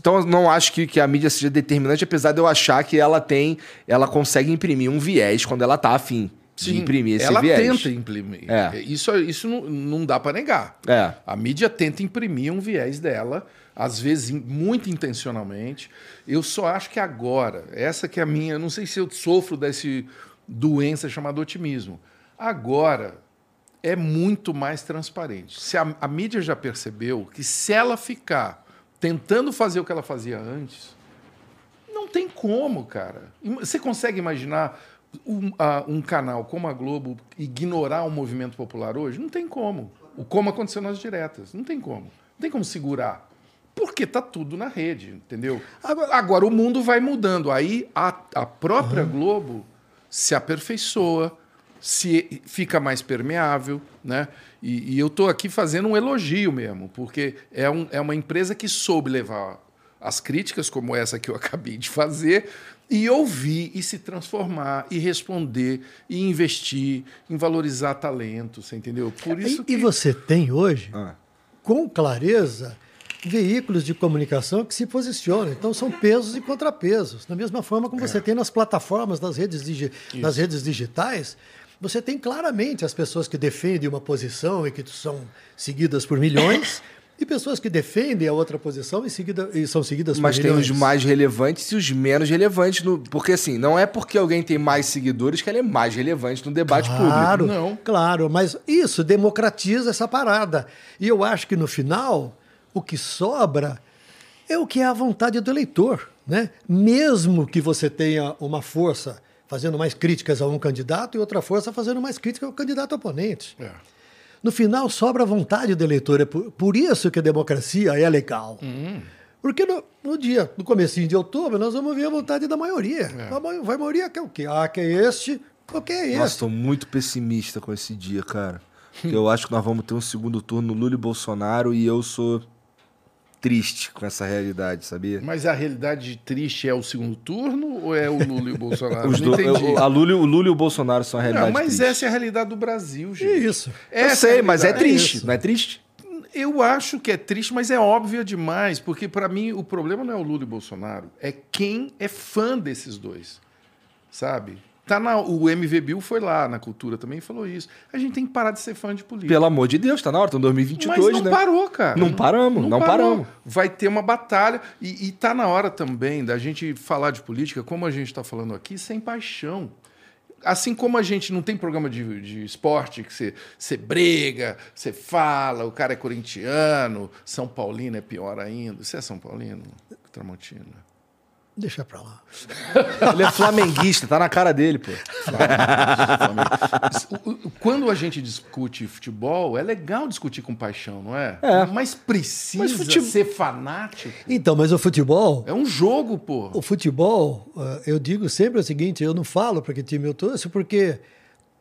então eu não acho que, que a mídia seja determinante, apesar de eu achar que ela tem, ela consegue imprimir um viés quando ela tá afim de Sim, imprimir esse ela viés. tenta imprimir. É. Isso, isso não, não dá para negar. É. A mídia tenta imprimir um viés dela, às vezes muito intencionalmente. Eu só acho que agora, essa que é a minha, não sei se eu sofro desse doença chamada otimismo. Agora é muito mais transparente. Se a, a mídia já percebeu que se ela ficar tentando fazer o que ela fazia antes, não tem como, cara. Você consegue imaginar um, um canal como a Globo ignorar o movimento popular hoje? Não tem como. O como aconteceu nas diretas. Não tem como. Não tem como segurar. Porque tá tudo na rede, entendeu? Agora- Agora, o mundo vai mudando. Aí a, a própria Globo se aperfeiçoa, se fica mais permeável, né? E, e eu estou aqui fazendo um elogio mesmo, porque é, um, é uma empresa que soube levar as críticas, como essa que eu acabei de fazer, e ouvir e se transformar e responder e investir em valorizar talento, você entendeu? Por isso E, que e você tem hoje, Ah. com clareza, veículos de comunicação que se posicionam. Então, são pesos e contrapesos. Da mesma forma como É. você tem nas plataformas, nas redes, digi- nas redes digitais, você tem claramente as pessoas que defendem uma posição e que são seguidas por milhões, e pessoas que defendem a outra posição e, seguida, e são seguidas Mas por tem milhões. os mais relevantes e os menos relevantes. No, porque assim, não é porque alguém tem mais seguidores que ela é mais relevante no debate Claro, público. Não. claro, mas isso democratiza essa parada. E eu acho que no final, o que sobra é o que é a vontade do eleitor. Né? Mesmo que você tenha uma força fazendo mais críticas a um candidato e outra força fazendo mais críticas ao candidato oponente. É. No final, sobra a vontade do eleitor. É por, por isso que a democracia é legal. Hum. Porque no, no dia, no comecinho de outubro, nós vamos ver a vontade da maioria. É. A, ma- a maioria quer o quê? Ah, quer este, ou quer esse. Nossa, tô muito pessimista com esse dia, cara. Porque eu acho que nós vamos ter um segundo turno Lula e Bolsonaro e eu sou triste com essa realidade, sabia? Mas a realidade triste é o segundo turno ou é o Lula e o Bolsonaro? Os Não do- entendi. o- a Lula, e- o Lula e o Bolsonaro são a realidade Não, mas triste. essa é a realidade do Brasil, É gente. isso. Eu Essa é sei, a mas é triste, isso. não é triste? Eu acho que é triste, mas é óbvio demais, porque para mim o problema não é o Lula e o Bolsonaro, é quem é fã desses dois, sabe? Tá na, o MV Bill foi lá na cultura também e falou isso. A gente tem que parar de ser fã de política. Pelo amor de Deus, tá na hora, tá em Mas 2022, não né? parou, cara. Não paramos, não paramos. Vai ter uma batalha. E, e tá na hora também da gente falar de política, como a gente está falando aqui, sem paixão. Assim como a gente não tem programa de, de esporte que você, você briga, você fala, o cara é corintiano, São Paulino é pior ainda. Você é São Paulino? Tramontina. Deixa pra lá. Ele é flamenguista, tá na cara dele, pô. Quando a gente discute futebol, é legal discutir com paixão, não é? É. Mas precisa Mas futebol- ser fanático. Então, mas o futebol, É um jogo, pô. o futebol, eh, eu digo sempre o seguinte, eu não falo para que time eu torço, porque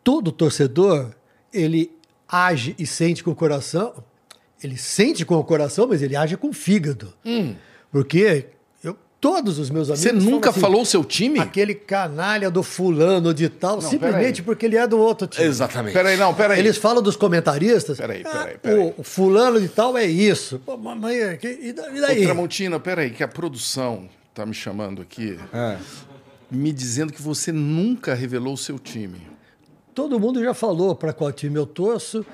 todo torcedor, ele age e sente com o coração, ele sente com o coração, mas ele age com o fígado. Porque eu, todos os meus amigos... Você nunca assim, falou o seu time? Aquele canalha do fulano de tal, simplesmente peraí. porque ele é do outro time. Exatamente. Peraí, não, peraí. Eles falam dos comentaristas. Peraí, "Ah, peraí, peraí. O, o fulano de tal é isso. Pô, que- e da- e Ô, daí? Tramontina, peraí, que a produção tá me chamando aqui, É. me dizendo que você nunca revelou o seu time. Todo mundo já falou para qual time eu torço.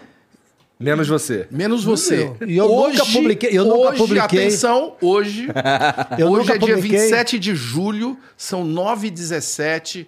Menos você. Menos você. eu. E eu nunca publiquei- eu nunca hoje, publiquei. atenção, hoje, Eu hoje nunca é dia publiquei. 27 de julho, são 9h17.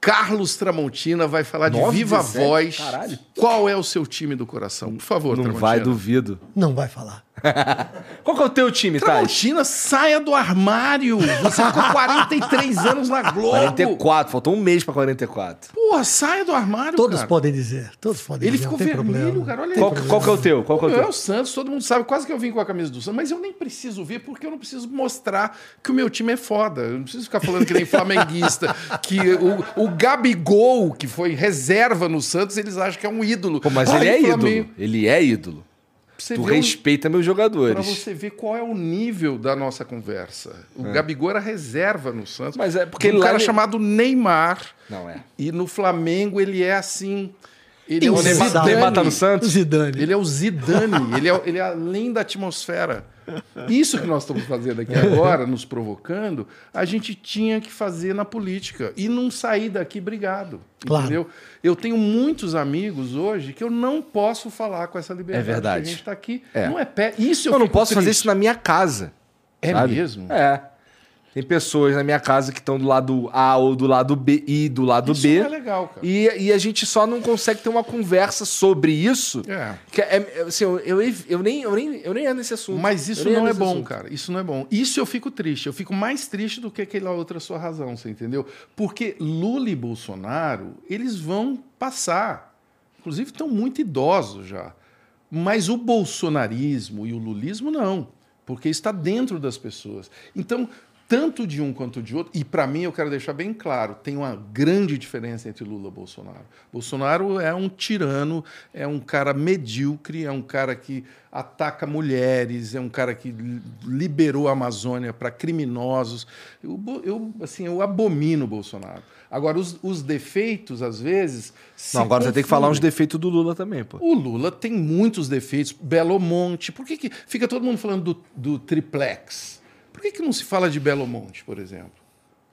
Carlos Tramontina vai falar de 9 viva 17? voz. Caralho. Qual é o seu time do coração? Por favor, Não Tramontina. vai, duvido. Não vai falar. Qual que é o teu time, Thais? Tramontina, saia do armário. Você ficou 43 anos na Globo. 44, faltou um mês pra 44. Porra, saia do armário, Todos cara. podem dizer. Todos podem Ele dizer. ficou não tem vermelho, problema. cara. Olha Qual, aí. qual que é o teu? Qual que é o É teu? o Santos, todo mundo sabe. Quase que eu vim com a camisa do Santos, mas eu nem preciso ver porque eu não preciso mostrar que o meu time é foda. Eu não preciso ficar falando que nem flamenguista, que o, o Gabigol, que foi reserva no Santos, eles acham que é um ídolo. Pô, mas Ai, ele é Flamengo. ídolo. Ele é ídolo. Você Tu o- respeita meus Pra jogadores. você ver qual é o nível da nossa conversa. O Gabigol era reserva no Santos. Mas é porque um cara ele- chamado Neymar. Não é. E no Flamengo ele é assim. Ele é o Zidane. Neymar tá no Santos? Zidane. Ele é o Zidane, ele é, ele é além da atmosfera. Isso que nós estamos fazendo aqui agora, nos provocando, a gente tinha que fazer na política e não sair daqui brigado. Claro. Entendeu? Eu tenho muitos amigos hoje que eu não posso falar com essa liberdade. É verdade. que A gente está aqui. É. Não é pé. Isso eu, Eu não posso fazer triste. isso na minha casa. É sabe? mesmo? É. Tem pessoas na minha casa que estão do lado A ou do lado B e do lado Isso B. não é legal, cara. E, e a gente só não consegue ter uma conversa sobre isso. É. Que é, é, assim, eu, eu, eu nem, eu, nem, eu nem ando nesse assunto. Mas isso não é bom, assunto. cara. Isso não é bom. Isso eu fico triste. Eu fico mais triste do que aquela outra sua razão, você entendeu? Porque Lula e Bolsonaro, eles vão passar. Inclusive, estão muito idosos já. Mas o bolsonarismo e o lulismo, não. Porque está dentro das pessoas. Então, tanto de um quanto de outro, e para mim eu quero deixar bem claro, tem uma grande diferença entre Lula e Bolsonaro. Bolsonaro é um tirano, é um cara medíocre, é um cara que ataca mulheres, é um cara que li- liberou a Amazônia para criminosos. Eu, eu, assim, eu abomino o Bolsonaro. Agora, os, os defeitos, às vezes. Não, agora você tem que falar uns confundem. defeitos do Lula também, pô. O Lula tem muitos defeitos. Belo Monte. Por que, que fica todo mundo falando do, do triplex? Que, que não se fala de Belo Monte, por exemplo?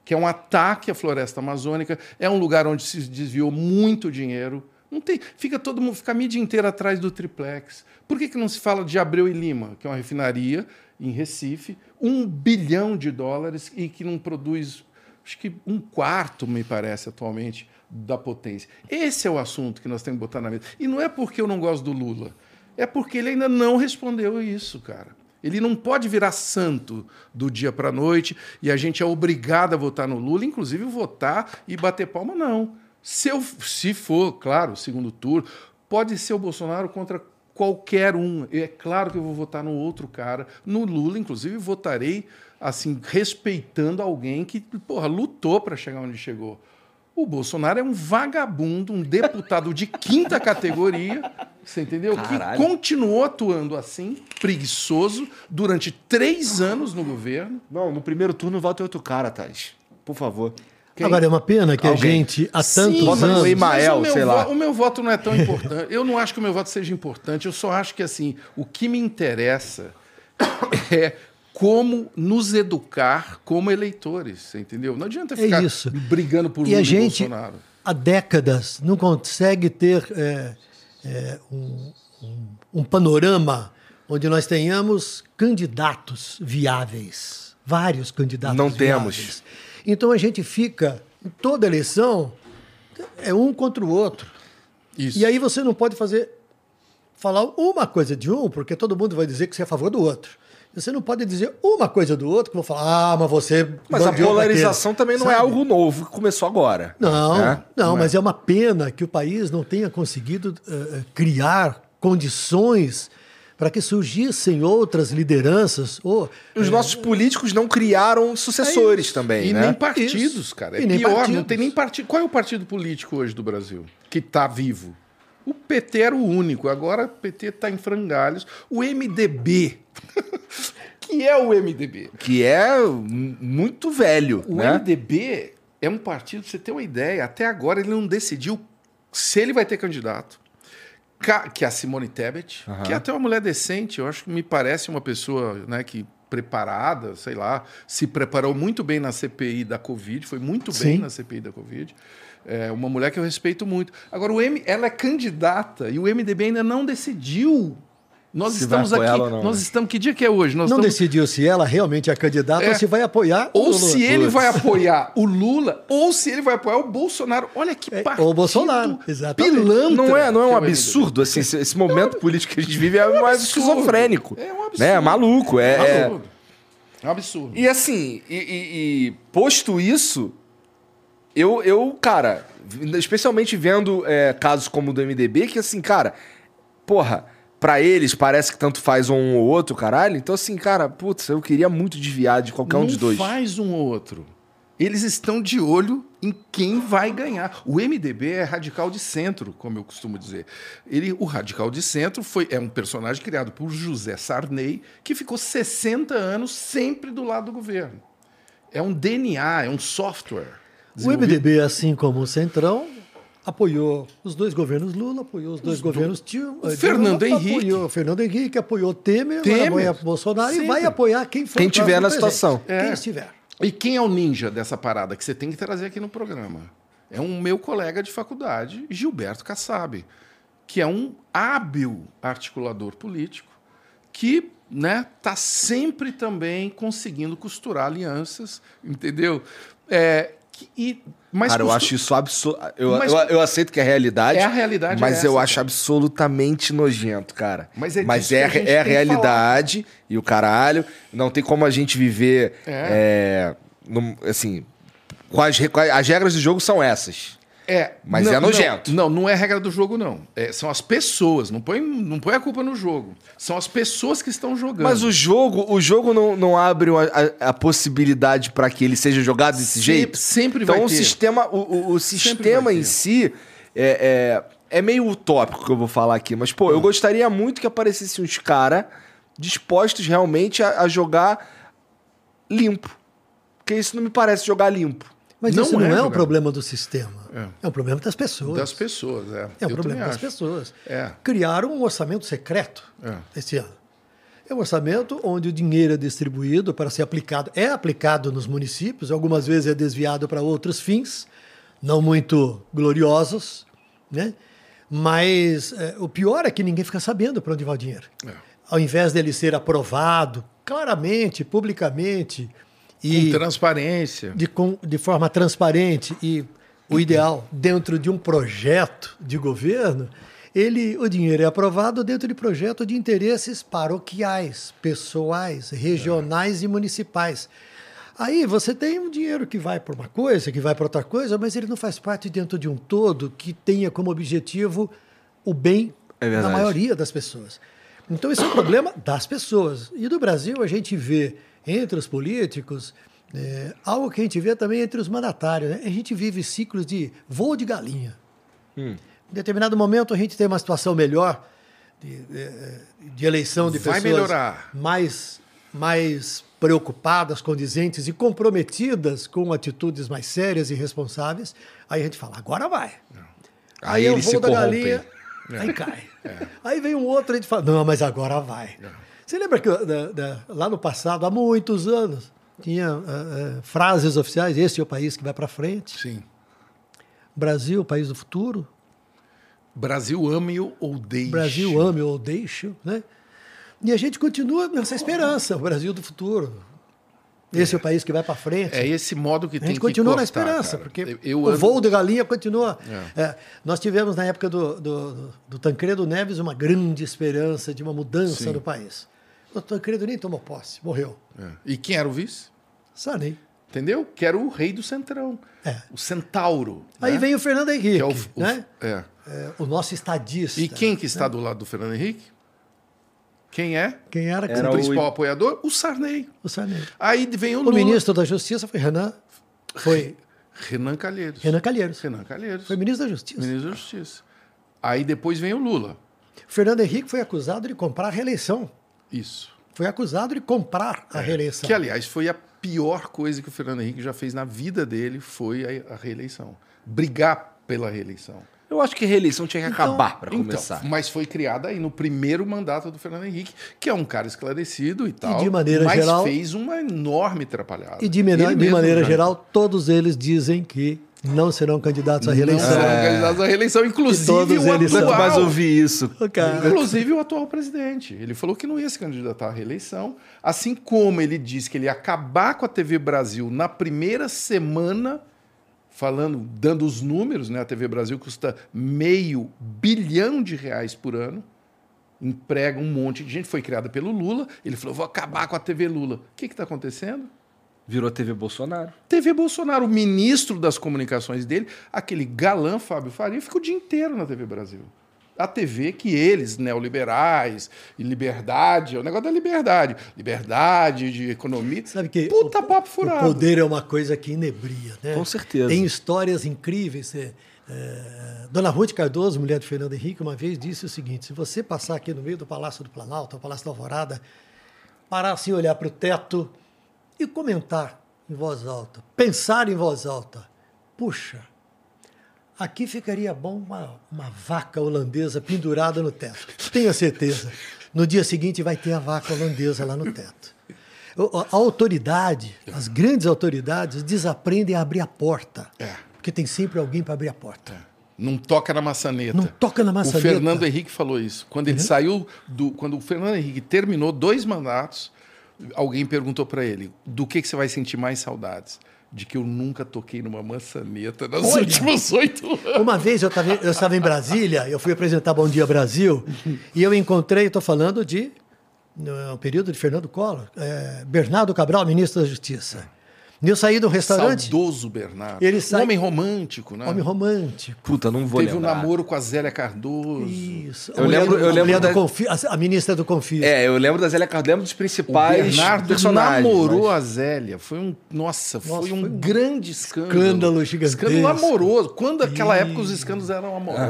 Que é um ataque à floresta amazônica, é um lugar onde se desviou muito dinheiro. Não tem, fica todo mundo, fica a mídia inteira atrás do triplex. Por que, que não se fala de Abreu e Lima, que é uma refinaria em Recife, um bilhão de dólares e que não produz, acho que um quarto, me parece, atualmente, da potência. Esse é o assunto que nós temos que botar na mesa. E não é porque eu não gosto do Lula, é porque ele ainda não respondeu isso, cara. Ele não pode virar santo do dia para a noite e a gente é obrigado a votar no Lula, inclusive votar e bater palma, não. Se, eu, se for, claro, segundo turno, pode ser o Bolsonaro contra qualquer um. É claro que eu vou votar no outro cara. No Lula, inclusive, votarei assim, respeitando alguém que, porra, lutou para chegar onde chegou. O Bolsonaro é um vagabundo, um deputado de quinta categoria, você entendeu? Caralho. Que continuou atuando assim, preguiçoso, durante três anos no governo. Não, no primeiro turno vota outro cara, Thais. Por favor. Quem? Agora, é uma pena que Alguém. a gente, há tantos Sim, anos... Emael, mas o meu, sei vo- lá. o meu voto não é tão importante. Eu não acho que o meu voto seja importante. Eu só acho que assim, o que me interessa é como nos educar como eleitores, você entendeu? Não adianta É ficar isso. brigando por E Lula a gente, Bolsonaro. há décadas, não consegue ter é, é, um, um- um panorama onde nós tenhamos candidatos viáveis. Vários candidatos Não viáveis. temos. Então a gente fica, em toda eleição, é um contra o outro. Isso. E aí você não pode fazer falar uma coisa de um, porque todo mundo vai dizer que você é a favor do outro. Você não pode dizer uma coisa do outro, que vão falar, ah, mas você. Mas a polarização aquele." também não é Sabe? algo novo que começou agora. Não, né? não, é. mas é uma pena que o país não tenha conseguido eh, criar condições para que surgissem outras lideranças. Ou, Os nossos políticos não criaram sucessores também, E né? nem partidos, Isso. cara. É E nem pior, não partidos. tem nem partido. Qual é o partido político hoje do Brasil que está vivo? O PT era o único, agora o PT está em frangalhos. O MDB. que é o MDB? Que é muito velho, O né? MDB é um partido, pra você ter uma ideia, até agora ele não decidiu se ele vai ter candidato. Ca- Que é a Simone Tebet, Aham. que é até uma mulher decente, eu acho que me parece uma pessoa né, que preparada, sei lá, se preparou muito bem na CPI da Covid, foi muito bem Sim. na CPI da Covid. É uma mulher que eu respeito muito. Agora, o M, ela é candidata e o MDB ainda não decidiu. Nós Se estamos aqui. ela ou não, nós né? estamos. Que dia que é hoje? Nós não estamos, decidiu se ela realmente é candidata É. ou se vai apoiar o ou Lula. se ele vai apoiar o Lula, ou se ele vai apoiar o Bolsonaro. Olha que É, partido ou o Bolsonaro, exatamente. pilantra Não é, não é um absurdo, assim, esse, esse momento político que a gente vive é mais absurdo. esquizofrênico. É um absurdo. Né? É maluco. É, É é- absurdo. É um absurdo. E assim, e, e- e posto isso, eu, eu cara, especialmente vendo é, casos como o do MDB, que assim, cara, porra, pra eles parece que tanto faz um ou outro, caralho. Então, assim, cara, putz, eu queria muito desviar de qualquer um não dos dois. faz um ou outro. Eles estão de olho em quem vai ganhar. O MDB é radical de centro, como eu costumo dizer. Ele, o radical de centro foi é um personagem criado por José Sarney, que ficou 60 anos sempre do lado do governo. É um DNA, é um software. O MDB, assim como o Centrão, apoiou os dois governos Lula, apoiou os dois governos Tio. O Fernando Henrique. Apoiou Fernando Henrique, apoiou Temer, Temer. apoia Bolsonaro Sempre. e vai apoiar quem for Quem tiver na situação. É. Quem estiver. E quem é o ninja dessa parada que você tem que trazer aqui no programa? É um meu colega de faculdade, Gilberto Kassab, que é um hábil articulador político que né, tá sempre também conseguindo costurar alianças, entendeu? É, que- e, mas Cara, eu acho isso absurdo. Eu, Mas- eu, eu aceito que é a realidade. É a realidade Mas é eu essa, acho cara. absolutamente nojento, cara. Mas é mas é, a é a realidade e o caralho. Não tem como a gente viver. É. é, num- assim. as- as regras do jogo são essas. É, Mas é nojento. Não, não, não é regra do jogo, não. É, são as pessoas. Não põe, não põe a culpa no jogo. São as pessoas que estão jogando. Mas o jogo, o jogo não, não abre uma- a, a possibilidade para que ele seja jogado desse Sempre- jeito. sempre então vai o ter. sistema, o, o- o sistema em si é, é, é meio utópico que eu vou falar aqui. Mas pô, eu gostaria muito que aparecessem uns caras dispostos realmente a, a jogar limpo, porque isso não me parece jogar limpo. Mas Não isso não é é, um problema do sistema. É. É, um problema das pessoas. Das pessoas, é. É um Eu problema das acho. pessoas. É. Criaram um orçamento secreto É. esse ano. É um orçamento onde o dinheiro é distribuído para ser aplicado. É aplicado nos municípios, algumas vezes é desviado para outros fins, não muito gloriosos, né? Mas é, o pior é que ninguém fica sabendo para onde vai o dinheiro. É. Ao invés dele ser aprovado claramente, publicamente Com e transparência. de, com- de forma transparente e o ideal dentro de um projeto de governo, ele, o dinheiro é aprovado dentro de projeto de interesses paroquiais, pessoais, regionais e municipais. Aí você tem um dinheiro que vai para uma coisa, que vai para outra coisa, mas ele não faz parte dentro de um todo que tenha como objetivo o bem É da maioria das pessoas. Então, esse é um problema das pessoas. E no Brasil, a gente vê entre os políticos é, algo que a gente vê também entre os mandatários. né? A gente vive ciclos de voo de galinha. Em determinado momento, a gente tem uma situação melhor de, de- de eleição de Vai pessoas melhorar. mais, mais preocupadas, condizentes e comprometidas com atitudes mais sérias e responsáveis. Aí a gente fala, agora vai. Aí é o eles voo se da corrompem. galinha, aí cai. Aí vem um outro e a gente fala, não, mas agora vai. Você lembra que da- da- lá no passado, há muitos anos, tinha ah, ah, frases oficiais, este é o país que vai para frente, Sim. Brasil, país do futuro, Brasil ame-o ou deixe. Brasil ame ou deixe, né? E a gente continua nessa esperança, o Brasil do futuro. Esse é o país que vai para frente. É esse modo que A tem gente que continua na cortar, esperança, cara. porque Eu- eu o ando- voo de galinha continua. É, nós tivemos, na época do, do, do Tancredo Neves, uma grande esperança de uma mudança Sim. no país. O Tancredo nem tomou posse, morreu. É. E quem era o vice? Sarney. Entendeu? Que era o rei do Centrão. É. O Centauro. Aí né? vem o Fernando Henrique, Que é o, o- né? é. É, o nosso estadista. E quem que está do lado do Fernando Henrique? Quem é? Quem era, Era o o- principal apoiador? O Sarney. o Sarney. Aí vem o, O Lula. ministro da Justiça foi Renan, foi Renan Calheiros. Renan Calheiros. Renan Calheiros. Foi ministro da Justiça. Ministro da Justiça. Aí depois vem o Lula. Fernando Henrique foi acusado de comprar a reeleição. Isso. Foi acusado de comprar a reeleição. É. Que, aliás, foi a pior coisa que o Fernando Henrique já fez na vida dele, foi a, a reeleição. Brigar pela reeleição. Eu acho que a reeleição tinha que Então- acabar para começar. Então, mas foi criada aí no primeiro mandato do Fernando Henrique, que é um cara esclarecido e tal. de maneira mas geral- fez uma enorme atrapalhada. E de, Ele de maneira já- geral, todos eles dizem que não serão candidatos à Não reeleição. serão candidatos à reeleição, inclusive todos o eles atual. mais ouvir isso. Cara, Inclusive o atual presidente. Ele falou que não ia se candidatar à reeleição, assim como ele disse que ele ia acabar com a TV Brasil na primeira semana, falando, dando os números, né? A TV Brasil custa meio bilhão de reais por ano, emprega um monte de gente, foi criada pelo Lula. Ele falou: vou acabar com a TV Lula. O que está acontecendo? Virou TV Bolsonaro. TV Bolsonaro, o ministro das comunicações dele, aquele galã Fábio Faria, fica o dia inteiro na TV Brasil. A TV que eles, neoliberais, e liberdade, é o negócio da liberdade. Liberdade de economia. sabe que Puta o, papo o furado. poder é uma coisa que inebria, né? Com certeza. Tem histórias incríveis. é, é, Dona Ruth Cardoso, mulher de Fernando Henrique, uma vez disse o seguinte: se você passar aqui no meio do Palácio do Planalto, o Palácio da Alvorada, parar assim, olhar para o teto e comentar em voz alta, pensar em voz alta, puxa, aqui ficaria bom uma, uma vaca holandesa pendurada no teto. Tenha certeza. No dia seguinte vai ter a vaca holandesa lá no teto. A autoridade, as grandes autoridades, desaprendem a abrir a porta. É. Porque tem sempre alguém para abrir a porta. Não toca na maçaneta. Não toca na maçaneta. O Fernando Henrique falou isso. Quando ele saiu do. Quando o Fernando Henrique terminou dois mandatos, alguém perguntou para ele: do que, que você vai sentir mais saudades? De que eu nunca toquei numa maçaneta nas Olha. últimos oito anos. Uma vez eu estava eu estava em Brasília, eu fui apresentar Bom Dia Brasil, e eu encontrei, estou falando de no período de Fernando Collor, é, Bernardo Cabral, ministro da Justiça. E eu saí do restaurante, Saudoso Bernardo. Ele sai- Um homem romântico, né? homem romântico. Puta, não vou Teve um lembrar. namoro com a Zélia Cardoso. Isso. Eu mulher lembro- eu a lembro da- Confi- a, ministra do Confis. É, eu lembro da Zélia Cardoso, lembro dos O principais Bernardo personagens. namorou mas- a Zélia. Foi um. Nossa, foi Nossa, um foi um grande escândalo. escândalo gigantesco. Escândalo amoroso. Quando naquela época os escândalos eram amorosos.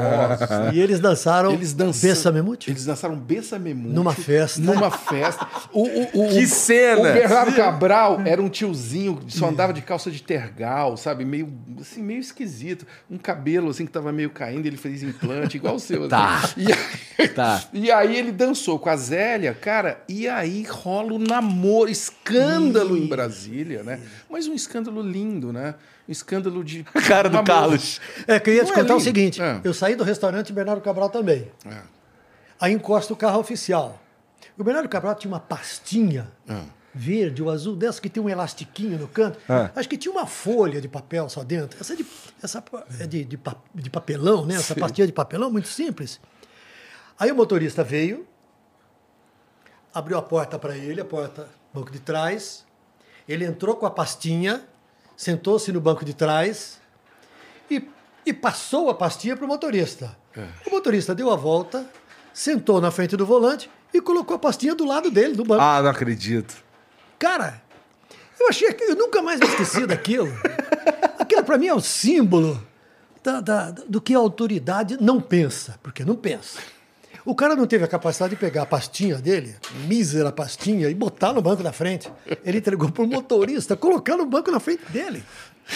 E eles dançaram Eles dançaram. Bessamemute. Eles dançaram Bessamemute. Numa festa. Numa festa. O, o, o, Que cena! O Bernardo Cabral era um tiozinho só andava de calça de tergal, sabe? Meio, assim, meio esquisito. Um cabelo assim que tava meio caindo, ele fez implante, igual o seu. assim. Tá. E aí, Tá. e aí ele dançou com a Zélia, cara, e aí rola o namoro, escândalo em Brasília, né? Mas um escândalo lindo, né? Um escândalo de. Cara do namoro. Carlos. É, que eu ia te Não é contar o lindo? seguinte: É. eu saí do restaurante Bernardo Cabral também. É. Aí encosta o carro oficial. O Bernardo Cabral tinha uma pastinha É. verde ou azul, dessa que tem um elastiquinho no canto. Ah. Acho que tinha uma folha de papel só dentro. Essa, é de, essa é de, de, de papelão, né? Essa pastinha de papelão, muito simples. Aí o motorista veio, abriu a porta para ele, a porta, banco de trás. Ele entrou com a pastinha, sentou-se no banco de trás e, e passou a pastinha para o motorista. É. O motorista deu a volta, sentou na frente do volante e colocou a pastinha do lado dele, do banco. Ah, não acredito. Cara, eu achei que eu nunca mais me esqueci daquilo. Aquilo para mim é um símbolo da- da- do que a autoridade não pensa, porque não pensa. O cara não teve a capacidade de pegar a pastinha dele, mísera pastinha, e botar no banco da frente. Ele entregou para o motorista, colocando o banco na frente dele.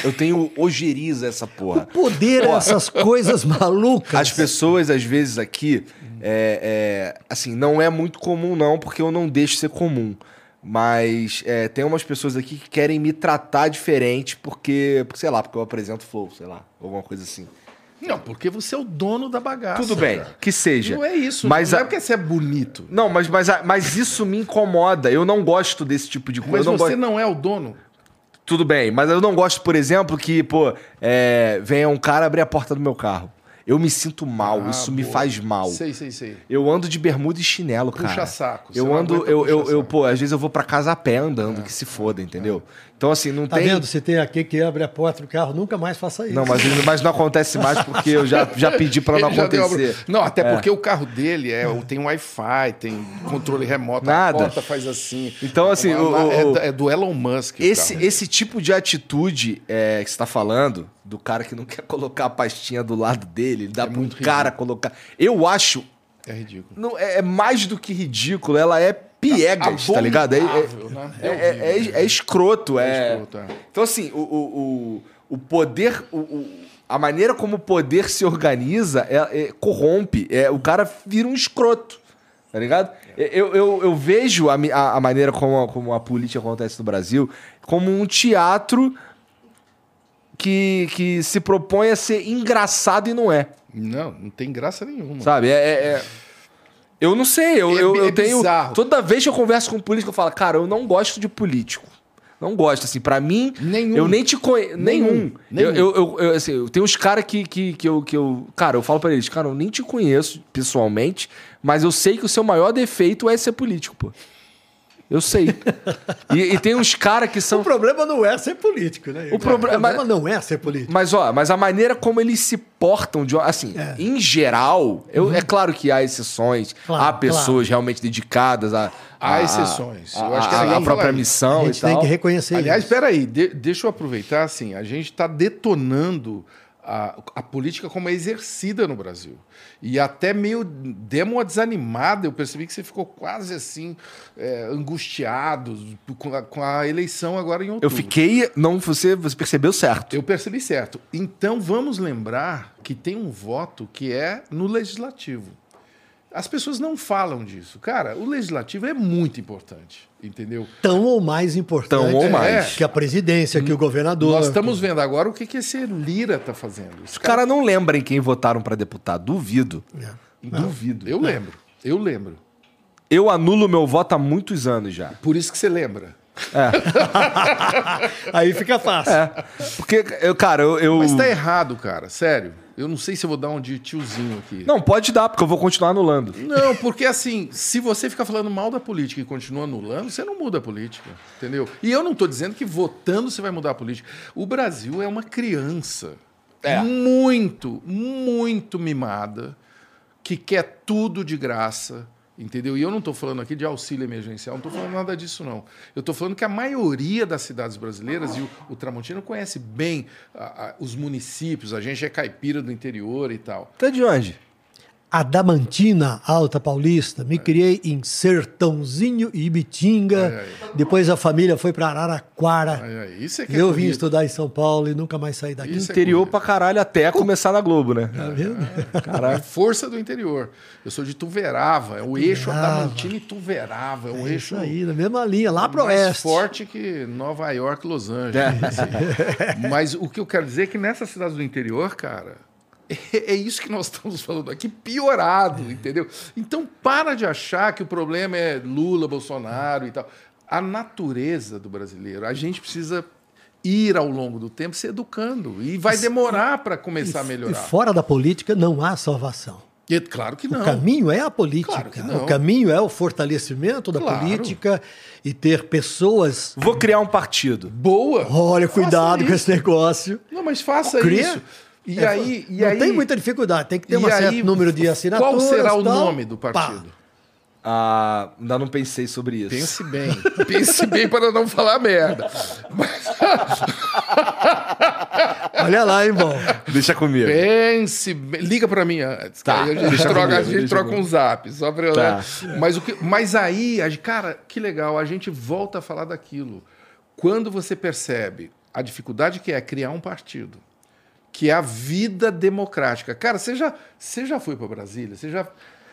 Eu tenho ojeriza essa porra. O poder é essas coisas malucas. As pessoas, às vezes, aqui, é, é, assim, não é muito comum, não, porque eu não deixo ser comum. Mas é, tem umas pessoas aqui que querem me tratar diferente porque, porque, sei lá, porque eu apresento flow, sei lá, alguma coisa assim. Não, porque você é o dono da bagaça. Tudo bem, cara. que seja. Não é isso. Mas não a- é porque você é bonito. Não, mas, mas, mas isso me incomoda. Eu não gosto desse tipo de coisa. Mas não você gosto... não é o dono. Tudo bem, mas eu não gosto, por exemplo, que, pô, é, venha um cara abrir a porta do meu carro. Eu me sinto mal, Ah, isso me boa. faz mal. Sei, sei, sei. Eu ando de bermuda e chinelo, cara. Puxa saco, você Eu ando, eu, puxa eu, eu, saco. pô, às vezes eu vou pra casa a pé andando, que se foda, entendeu? Então, assim, não Tá tem. vendo? Se tem aqui que abre a porta do carro, nunca mais faça isso. Não, mas, mas não acontece mais porque eu já, já pedi pra não acontecer. Não, até porque o carro dele é, tem Wi-Fi, tem controle remoto, Nada. a porta faz assim. Então, assim, o- o- é, é do Elon Musk. Esse, esse tipo de atitude é, que você tá falando, do cara que não quer colocar a pastinha do lado dele, dá pra um muito cara colocar. Eu acho. É ridículo. Não, é, é mais do que ridículo, ela é piegas, tá ligado? É, é, né? é, É é- é- é escroto. É, escroto, é. Então, assim, o, o, o, poder. O, o- a maneira como o poder se organiza é, é- corrompe. É, o cara vira um escroto. Tá ligado? Eu, eu, eu vejo a, a, a maneira como a, como a política acontece no Brasil como um teatro que, que se propõe a ser engraçado e não é. Não, não tem graça nenhuma. Sabe? É. é- é- Eu não sei, eu, É eu, eu é tenho. bizarro. Toda vez que eu converso com um político, eu falo, cara, eu não gosto de político. Não gosto, assim, pra mim. Nenhum. Eu nem te conheço. Nenhum. Nenhum. Eu, eu, eu, assim, eu tenho uns caras que, que, que, eu, que eu. Cara, eu falo pra eles, cara, eu nem te conheço pessoalmente, mas eu sei que o seu maior defeito é ser político, pô. Eu sei. e, e tem uns caras que são. O problema não é ser político, né? O proble- problema não é ser político. Mas, ó, mas a maneira como eles se portam, de, assim, É. em geral, eu, é claro que há exceções, Claro, há pessoas realmente dedicadas a. Há a- exceções. A, Eu acho que a- a própria missão a e gente tal. tem que reconhecer Aliás, isso. espera aí, de- deixa eu aproveitar assim, a gente está detonando a, a política como é exercida no Brasil. E até meio demo uma desanimada, eu percebi que você ficou quase assim, é, angustiado com a, com a eleição agora em outubro. Eu fiquei. Não, você, você percebeu certo. Eu percebi certo. Então vamos lembrar que tem um voto que é no legislativo. As pessoas não falam disso. Cara, o legislativo é muito importante, entendeu? Tão ou mais importante Tão ou mais. que a presidência, que o governador. Nós estamos vendo agora o que, que esse Lira está fazendo. Os caras não lembram em quem votaram pra deputado. Duvido. É. Duvido. Eu lembro, eu lembro. Eu anulo meu voto há muitos anos já. Por isso que você lembra. Aí fica fácil. É. Porque, eu, cara, eu. eu- Mas tá errado, cara, sério. Eu não sei se eu vou dar um de tiozinho aqui. Não, pode dar, porque eu vou continuar anulando. Não, porque assim, se você ficar falando mal da política e continua anulando, você não muda a política, entendeu? E eu não estou dizendo que votando você vai mudar a política. O Brasil é uma criança É. muito, muito mimada, que quer tudo de graça, entendeu? E eu não estou falando aqui de auxílio emergencial, não estou falando nada disso, não. Eu estou falando que a maioria das cidades brasileiras, e o, o Tramontino conhece bem a- a- os municípios, a gente é caipira do interior e tal. Tá de onde? Adamantina, Alta Paulista. Me criei em Sertãozinho e Ibitinga. Depois a família foi para Araraquara. Ai, Isso é que é Eu vim corrido. estudar em São Paulo e nunca mais saí daqui. Isso é Interior corrido. pra caralho até começar na Globo, né? Tá vendo? A força do interior. Eu sou de Tuverava, é o eixo Tuverava. Adamantina e Tuverava, é um É eixo isso aí, na mesma linha, lá pro mais oeste. forte que Nova York, Los Angeles. É. assim. Mas o que eu quero dizer é que nessas cidades do interior, cara, é isso que nós estamos falando aqui, piorado, entendeu? Então para de achar que o problema é Lula, Bolsonaro e tal. A natureza do brasileiro, a gente precisa ir ao longo do tempo se educando e vai demorar para começar a E melhorar. fora da política não há salvação. E, claro que não. O caminho é a política. Claro que não. O caminho é o fortalecimento da Claro. política e ter pessoas. Vou criar um partido. Boa. Olha, Faça cuidado com isso. esse negócio. Não, mas faça Cria. isso. E É, aí, e não aí, tem muita dificuldade, tem que ter um aí, certo número de assinaturas. Qual será o tal. nome do Pá. partido? Ah, ainda não pensei sobre isso. Pense bem. Pense bem para não falar merda. Olha lá, hein, bom. Deixa comigo. Pense bem. Liga para mim antes. Tá. que aí a gente troca, a comigo, gente deixa troca comigo. um zap. Só pra, Tá. né? mas, o que, mas aí, a gente- cara, que legal. A gente volta a falar daquilo. Quando você percebe a dificuldade que é criar um partido, que é a vida democrática. Cara, você já, você já foi para Brasília? Você já,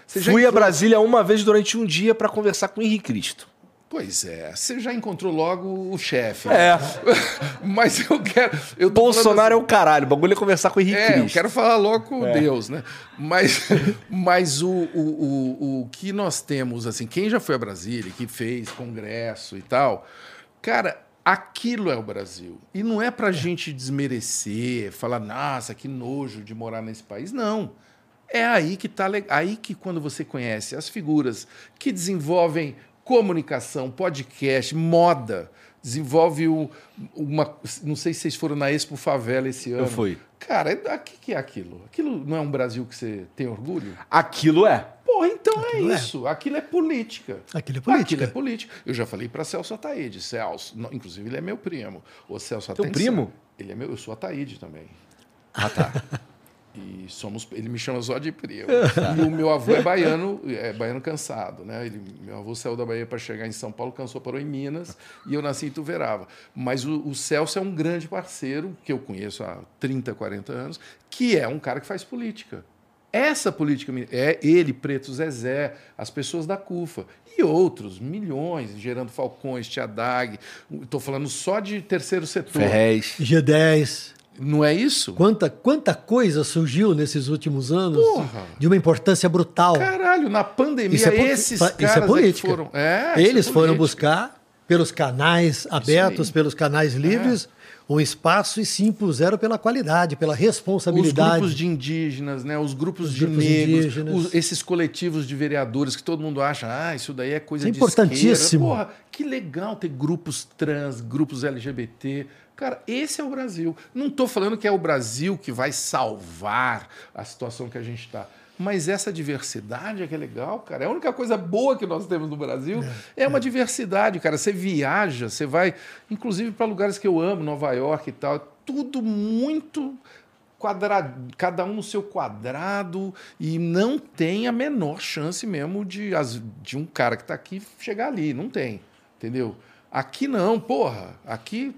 você já Fui a entrou- Brasília uma vez durante um dia para conversar com o Henrique Cristo. Pois é, você já encontrou logo o chefe. É. Mas eu quero. Eu Bolsonaro é falando o caralho. O bagulho é conversar com o Henrique assim, É, eu Cristo. quero falar logo com Deus, né? Mas, mas o, o, o, o que nós temos, assim, quem já foi a Brasília, que fez congresso e tal, cara, aquilo é o Brasil. E não é pra gente desmerecer, falar, nossa, que nojo de morar nesse país. Não. É aí que tá aí que quando você conhece as figuras que desenvolvem comunicação, podcast, moda, desenvolve o- uma, não sei se vocês foram na Expo Favela esse ano. fui. Cara, o que, que é aquilo? Aquilo não é um Brasil que você tem orgulho? Aquilo é. Porra, então Aquilo é é. isso. Aquilo é política. Aquilo é política. Aquilo é política. Eu já falei para Celso Ataíde. Celso, não, inclusive ele é meu primo. O Celso Teu atenção. primo? Ele é meu, eu sou Ataíde também. Ah, tá. E somos, ele me chama só de primo. e o meu avô é baiano, é baiano cansado, né? Ele, meu avô saiu da Bahia para chegar em São Paulo, cansou, parou em Minas, e eu nasci em Tuverava. Mas o, o Celso é um grande parceiro, que eu conheço há 30, 40 anos, que é um cara que faz política. Essa política é ele, Preto Zezé, as pessoas da CUFA e outros, milhões, Gerando Falcões, Tia Dag. Estou falando só de terceiro setor. Ferrez. G10. Não é isso? Quanta, quanta coisa surgiu nesses últimos anos Porra! de uma importância brutal. Caralho, na pandemia, Isso é esses caras isso é é política. foram. É, isso Eles é foram buscar, pelos canais abertos. É. pelos canais livres, um espaço e se impuseram pela qualidade, pela Os responsabilidade. grupos de indígenas, né? os grupos Os de grupos negros, os- esses coletivos de vereadores que todo mundo acha, ah, isso daí é coisa Isso é de importantíssimo. Porra, que legal ter grupos trans, grupos LGBT. Cara, esse é o Brasil. Não estou falando que é o Brasil que vai salvar a situação que a gente está. Mas essa diversidade é que é legal, cara. É a única coisa boa que nós temos no Brasil é, uma diversidade, cara. Você viaja, você vai, inclusive para lugares que eu amo, Nova York e tal. é Tudo muito quadrado, cada um no seu quadrado e não tem a menor chance mesmo de, de um cara que está aqui chegar ali. Não tem, entendeu? Aqui não, porra. Aqui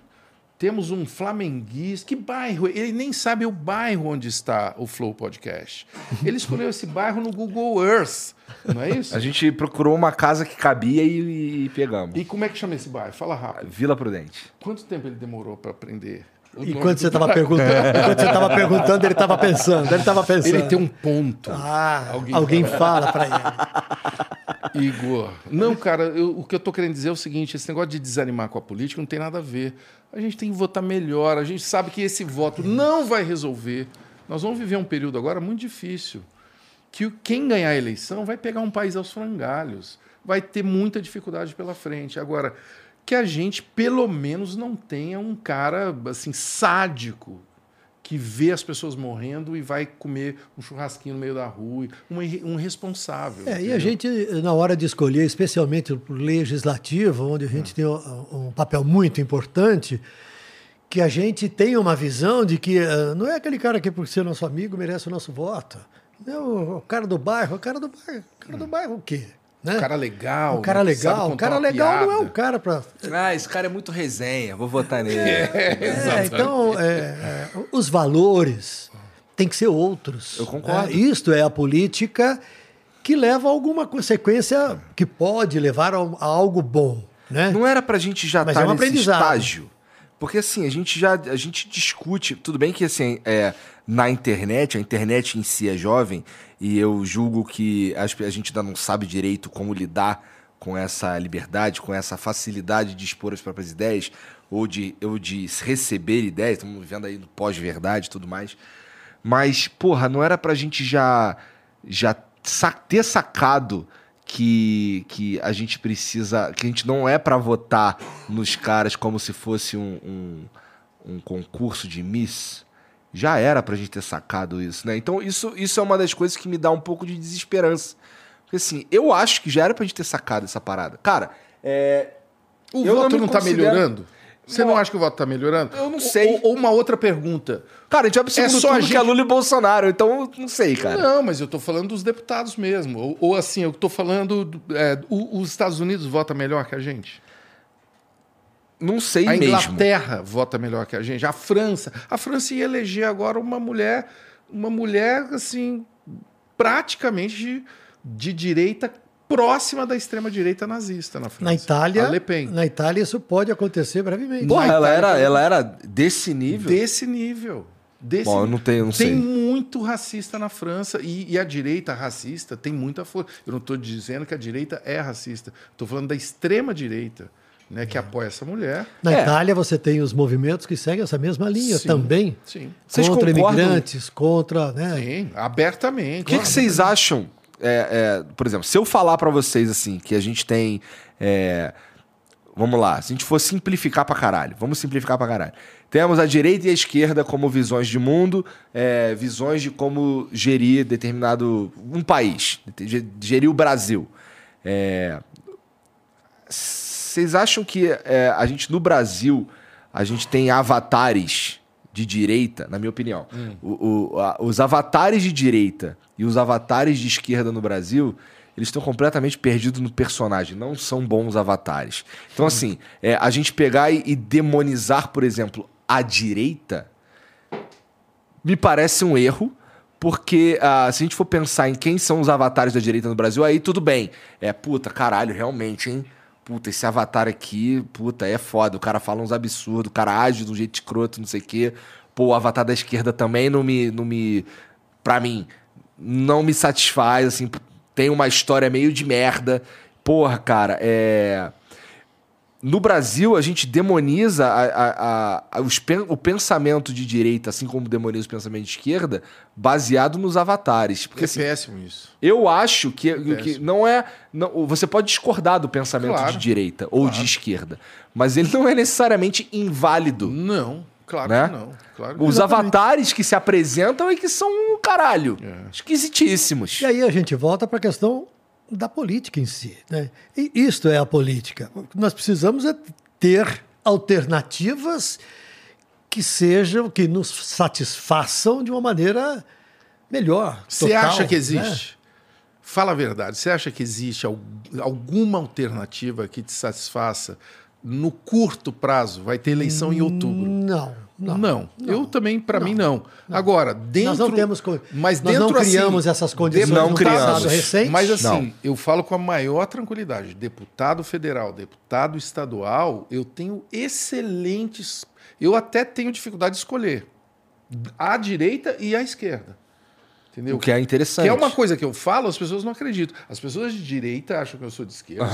temos um flamenguista. Que bairro? Ele nem sabe o bairro onde está o Flow Podcast. Ele escolheu esse bairro no Google Earth, não é isso? A gente procurou uma casa que cabia e, e pegamos. E como é que chama esse bairro? Fala rápido. Vila Prudente. Quanto tempo ele demorou para aprender? o E nome quando do você estava perguntando, enquanto você estava perguntando, ele estava pensando. Ele estava pensando. Ele tem um ponto. Ah, Alguém alguém, fala para ele. Igor. Não, cara, eu- o que eu tô querendo dizer é o seguinte: esse negócio de desanimar com a política não tem nada a ver. A gente tem que votar melhor. A gente sabe que esse voto não vai resolver. Nós vamos viver um período agora muito difícil. Que quem ganhar a eleição vai pegar um país aos frangalhos. Vai ter muita dificuldade pela frente. Agora, que a gente, pelo menos, não tenha um cara assim sádico que vê as pessoas morrendo e vai comer um churrasquinho no meio da rua, um, um responsável. É, e a gente, na hora de escolher, especialmente o legislativo, onde a gente tem um, um papel muito importante, que a gente tenha uma visão de que ah, não é aquele cara que, por ser nosso amigo, merece o nosso voto. É o, o cara do bairro, o cara do bairro. O cara do bairro o quê? Né? Um cara legal. Um cara né, sabe legal. O contar cara legal não é piada. o cara para. Ah, esse cara é muito resenha, vou votar nele. É, então, é, é, os valores têm que ser outros. Eu concordo. É, isto é a política que leva a alguma consequência que pode levar a, a algo bom. Né? Não era pra gente já estar é um nesse estágio. Porque assim, a gente já a gente discute, tudo bem que assim, é, na internet, a internet em si é jovem, e eu julgo que a gente ainda não sabe direito como lidar com essa liberdade, com essa facilidade de expor as próprias ideias, ou de, ou de receber ideias, estamos vivendo aí no pós-verdade e tudo mais. Mas, porra, não era pra gente já já ter sacado que, que a gente precisa. que a gente não é para votar nos caras como se fosse um, um, um concurso de Miss. Já era pra gente ter sacado isso, né? Então, isso, isso é uma das coisas que me dá um pouco de desesperança. Porque, assim, eu acho que já era pra gente ter sacado essa parada. Cara, é. O eu voto não está considero- melhorando? Você não, Não. acha que o voto está melhorando? Eu não sei. Ou, ou uma outra pergunta. Cara, a gente vai pro segundo É só a turno que é gente- Lula e Bolsonaro, então não sei, cara. Não, mas eu estou falando dos deputados mesmo. Ou, ou assim, eu estou falando. do- é, os Estados Unidos votam melhor que a gente. Não sei A mesmo. Inglaterra vota melhor que a gente. A França. A França ia eleger agora uma mulher, uma mulher assim, praticamente de, de direita próxima da extrema direita nazista na França. Na Itália, A Le Pen. na Itália isso pode acontecer brevemente. Porra, Na ela Itália era, ela era desse nível. Desse nível. Desse Bom, nível. não tenho, não Tem sei. muito racista na França e, e a direita racista tem muita força. Eu não estou dizendo que a direita é racista. Estou falando da extrema direita, né, que apoia essa mulher. Na É. Itália você tem os movimentos que seguem essa mesma linha Sim. também. Sim, Vocês contra concordam? imigrantes, contra. Né? sim, abertamente. O que, que vocês acham? é, é, por exemplo, se eu falar pra vocês assim, que a gente tem. é, vamos lá, se a gente for simplificar pra caralho, vamos simplificar pra caralho. Temos a direita e a esquerda como visões de mundo, é, visões de como gerir determinado. um país, ge- gerir o Brasil. É, Vocês acham que é, a gente no Brasil a gente tem avatares de direita, na minha opinião, o- o- a- os avatares de direita e os avatares de esquerda no Brasil eles estão completamente perdidos no personagem, não são bons avatares. Então, assim, é, a gente pegar e, e demonizar, por exemplo, a direita, me parece um erro, porque ah, se a gente for pensar em quem são os avatares da direita no Brasil, aí tudo bem. É, puta, caralho, realmente, hein? Puta, esse avatar aqui, puta, é foda. O cara fala uns absurdos, o cara age de um jeito escroto, não sei o quê. Pô, o avatar da esquerda também não me. Não me pra mim, não me satisfaz, assim. Tem uma história meio de merda. Porra, cara, é. No Brasil, a gente demoniza a- a- a- os o pensamento de direita, assim como demoniza o pensamento de esquerda, baseado nos avatares. Porque É assim, péssimo isso. eu acho que, que Péssimo. não é. não- você pode discordar do pensamento Claro. de direita ou de esquerda, mas ele não é necessariamente inválido. Não, claro Né? que não. Claro que Os não. avatares que se apresentam e que são um caralho. É. Esquisitíssimos. E aí a gente volta para a questão da política em si. Né? E isto é a política. O que nós precisamos é ter alternativas que sejam, que nos satisfaçam de uma maneira melhor. Você acha que né? existe? Fala a verdade. Você acha que existe al- alguma alternativa que te satisfaça no curto prazo? Vai ter eleição em outubro. Não, não. Não, eu também, para mim, não. Agora, dentro. Nós não temos. Mas nós dentro não criamos assim, essas condições não criamos. recente. Mas assim, Não. eu falo com a maior tranquilidade. Deputado federal, deputado estadual, eu tenho excelentes. Eu até tenho dificuldade de escolher a direita e a esquerda. Entendeu? O que é interessante. Que é uma coisa que eu falo, as pessoas não acreditam. As pessoas de direita acham que eu sou de esquerda.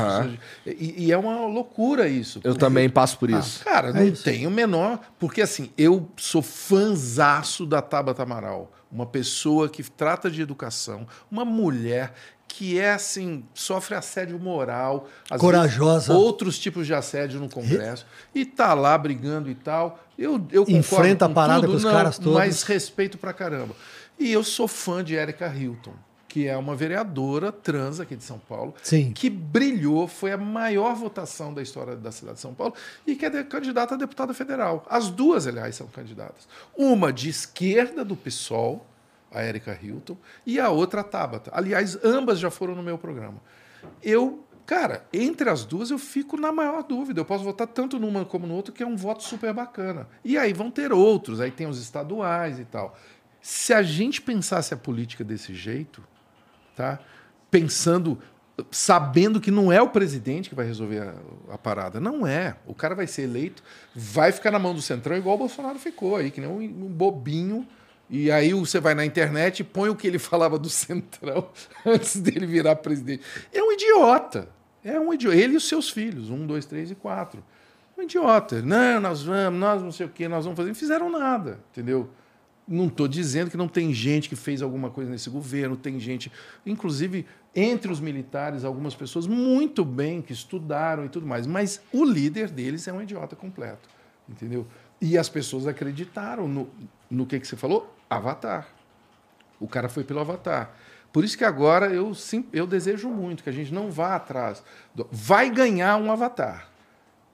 de- E, e é uma loucura isso. Eu também passo por Ah, isso. cara, É não isso. tenho o menor. Porque assim, eu sou fanzaço da Tabata Amaral. Uma pessoa que trata de educação, uma mulher que é assim, sofre assédio moral, às Corajosa. vezes, outros tipos de assédio no Congresso, e tá lá brigando e tal. Eu, eu concordo Enfrenta a com parada tudo, com os não, caras todos. Mas respeito pra caramba. E eu sou fã de Erika Hilton, que é uma vereadora trans aqui de São Paulo, Sim. que brilhou, foi a maior votação da história da cidade de São Paulo e que é candidata a deputada federal. As duas, aliás, são candidatas. Uma de esquerda do PSOL, a Erika Hilton, e a outra a Tabata. Aliás, ambas já foram no meu programa. Eu, cara, entre as duas eu fico na maior dúvida. Eu posso votar tanto numa como no outro, que é um voto super bacana. E aí vão ter outros, aí tem os estaduais e tal. Se a gente pensasse a política desse jeito, tá? Pensando, sabendo que não é o presidente que vai resolver a, a parada. Não é. O cara vai ser eleito, vai ficar na mão do Centrão, igual o Bolsonaro ficou aí, que nem um, um bobinho. E aí você vai na internet e põe o que ele falava do Centrão antes dele virar presidente. É um idiota. É um idiota. Ele e os seus filhos, um, dois, três e quatro. Um idiota. Não, nós vamos, nós não sei o quê, nós vamos fazer. Não fizeram nada, entendeu? Não estou dizendo que não tem gente que fez alguma coisa nesse governo, tem gente, inclusive entre os militares, algumas pessoas muito bem, que estudaram e tudo mais, mas o líder deles é um idiota completo, entendeu? E as pessoas acreditaram no, no que, que você falou? Avatar. O cara foi pelo Avatar. Por isso que agora eu, sim, eu desejo muito que a gente não vá atrás. Do... Vai ganhar um Avatar,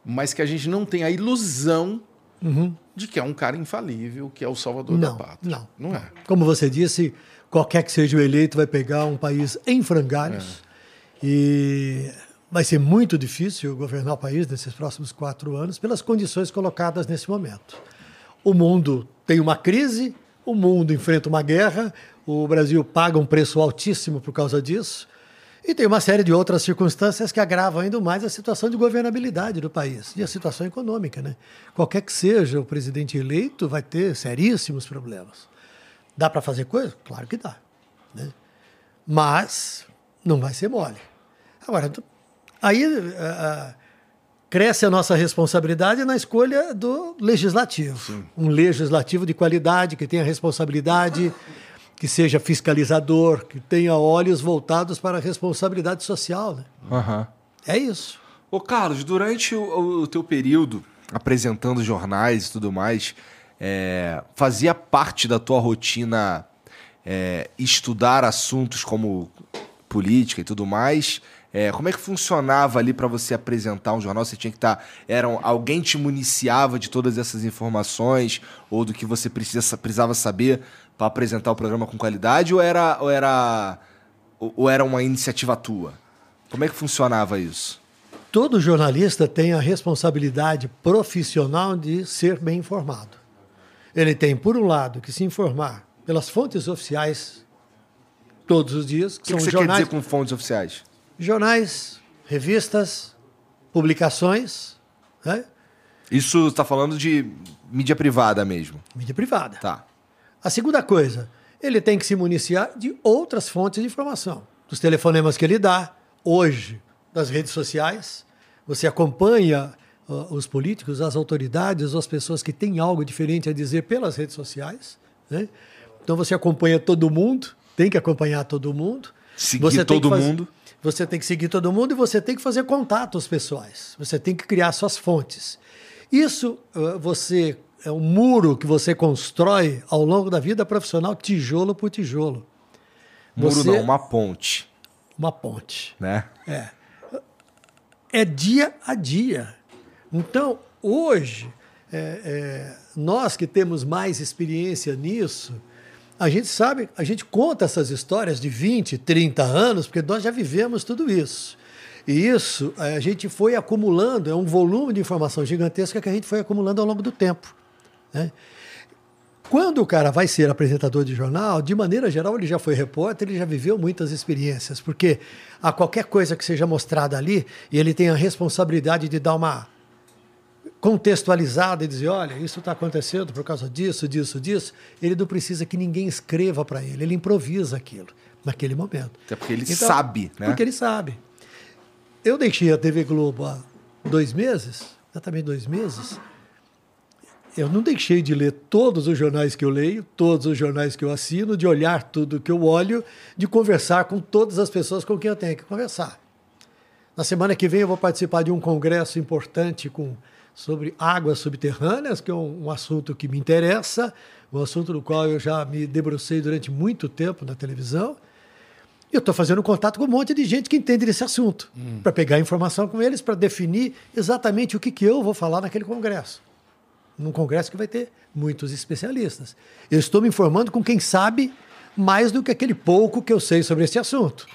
mas que a gente não tenha a ilusão uhum. De que é um cara infalível, que é o salvador não, da pátria. Não, não é. Como você disse, qualquer que seja o eleito vai pegar um país em frangalhos é. e vai ser muito difícil governar o país nesses próximos quatro anos pelas condições colocadas nesse momento. O mundo tem uma crise, o mundo enfrenta uma guerra, o Brasil paga um preço altíssimo por causa disso. E tem uma série de outras circunstâncias que agravam ainda mais a situação de governabilidade do país e a situação econômica. Né? Qualquer que seja o presidente eleito, vai ter seríssimos problemas. Dá para fazer coisa? Claro que dá. Né? Mas não vai ser mole. Agora, aí uh, cresce a nossa responsabilidade na escolha do legislativo. Sim. Um legislativo de qualidade, que tenha responsabilidade que seja fiscalizador, que tenha olhos voltados para a responsabilidade social. Né? Uhum. É isso. Ô Carlos, durante o, o teu período apresentando jornais e tudo mais, é, fazia parte da tua rotina é, estudar assuntos como política e tudo mais? É, como é que funcionava ali para você apresentar um jornal? Você tinha que estar. Tá, era, alguém te municiava de todas essas informações ou do que você precisa, precisava saber para apresentar o programa com qualidade ou era, ou era ou era uma iniciativa tua? Como é que funcionava isso? Todo jornalista tem a responsabilidade profissional de ser bem informado. Ele tem, por um lado, que se informar pelas fontes oficiais todos os dias. Que o que, que você jornais, quer dizer com fontes oficiais? Jornais, revistas, publicações. Né? Isso está falando de mídia privada mesmo? Mídia privada. Tá. A segunda coisa, ele tem que se municiar de outras fontes de informação. Dos telefonemas que ele dá, hoje, das redes sociais. Você acompanha uh, os políticos, as autoridades, as pessoas que têm algo diferente a dizer pelas redes sociais. Né? Então você acompanha todo mundo, tem que acompanhar todo mundo. Seguir você todo fazer, mundo. Você tem que seguir todo mundo e você tem que fazer contatos pessoais. Você tem que criar suas fontes. Isso você é um muro que você constrói ao longo da vida profissional, tijolo por tijolo. Muro você... não, uma ponte. Uma ponte. Né? É. É dia a dia. Então, hoje, é, é, nós que temos mais experiência nisso, a gente sabe, a gente conta essas histórias de 20, 30 anos, porque nós já vivemos tudo isso. E isso a gente foi acumulando, é um volume de informação gigantesca que a gente foi acumulando ao longo do tempo. Né? Quando o cara vai ser apresentador de jornal, de maneira geral, ele já foi repórter, ele já viveu muitas experiências, porque a qualquer coisa que seja mostrada ali, e ele tem a responsabilidade de dar uma contextualizada e dizer, olha, isso está acontecendo por causa disso, disso, disso, ele não precisa que ninguém escreva para ele, ele improvisa aquilo naquele momento. Até porque ele então, sabe, né? Porque ele sabe. Eu deixei a TV Globo há dois meses, exatamente dois meses, eu não deixei de ler todos os jornais que eu leio, todos os jornais que eu assino, de olhar tudo que eu olho, de conversar com todas as pessoas com quem eu tenho que conversar. Na semana que vem eu vou participar de um congresso importante com, sobre águas subterrâneas, que é um, um assunto que me interessa, um assunto do qual eu já me debrucei durante muito tempo na televisão. E eu estou fazendo contato com um monte de gente que entende desse assunto, hum. para pegar informação com eles, para definir exatamente o que, que eu vou falar naquele congresso num congresso que vai ter muitos especialistas. Eu estou me informando com quem sabe mais do que aquele pouco que eu sei sobre esse assunto.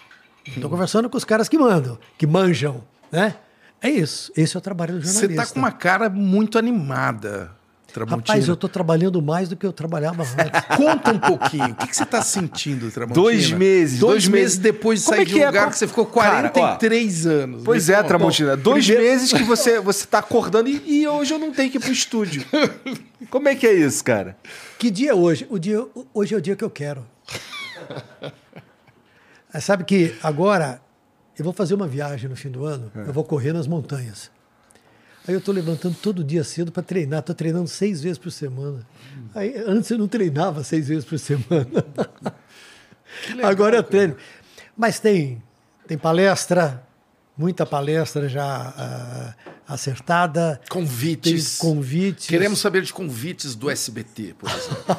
Estou conversando com os caras que mandam, que manjam, né? É isso. Esse é o trabalho do jornalista. Você está com uma cara muito animada. Tramontina. Rapaz, eu estou trabalhando mais do que eu trabalhava antes. Conta um pouquinho. O que, que você está sentindo, Tramontina? Dois meses. Dois, dois meses depois de sair é de um é? lugar que você ficou 43 Cara, anos. Pois é, Tramontina. Dois primeiro... meses que você está acordando e, e, hoje eu não tenho que ir para o estúdio. Como é que é isso, cara? Que dia é hoje? O dia, hoje é o dia que eu quero. Sabe que agora eu vou fazer uma viagem no fim do ano, é. eu vou correr nas montanhas. Aí eu tô levantando todo dia cedo para treinar. Tô treinando seis vezes por semana. Aí, antes eu não treinava seis vezes por semana. legal, Agora eu cara. treino. Mas tem, tem palestra, muita palestra já ah, acertada. Tem Convites. convites. Queremos saber de convites do SBT, por exemplo.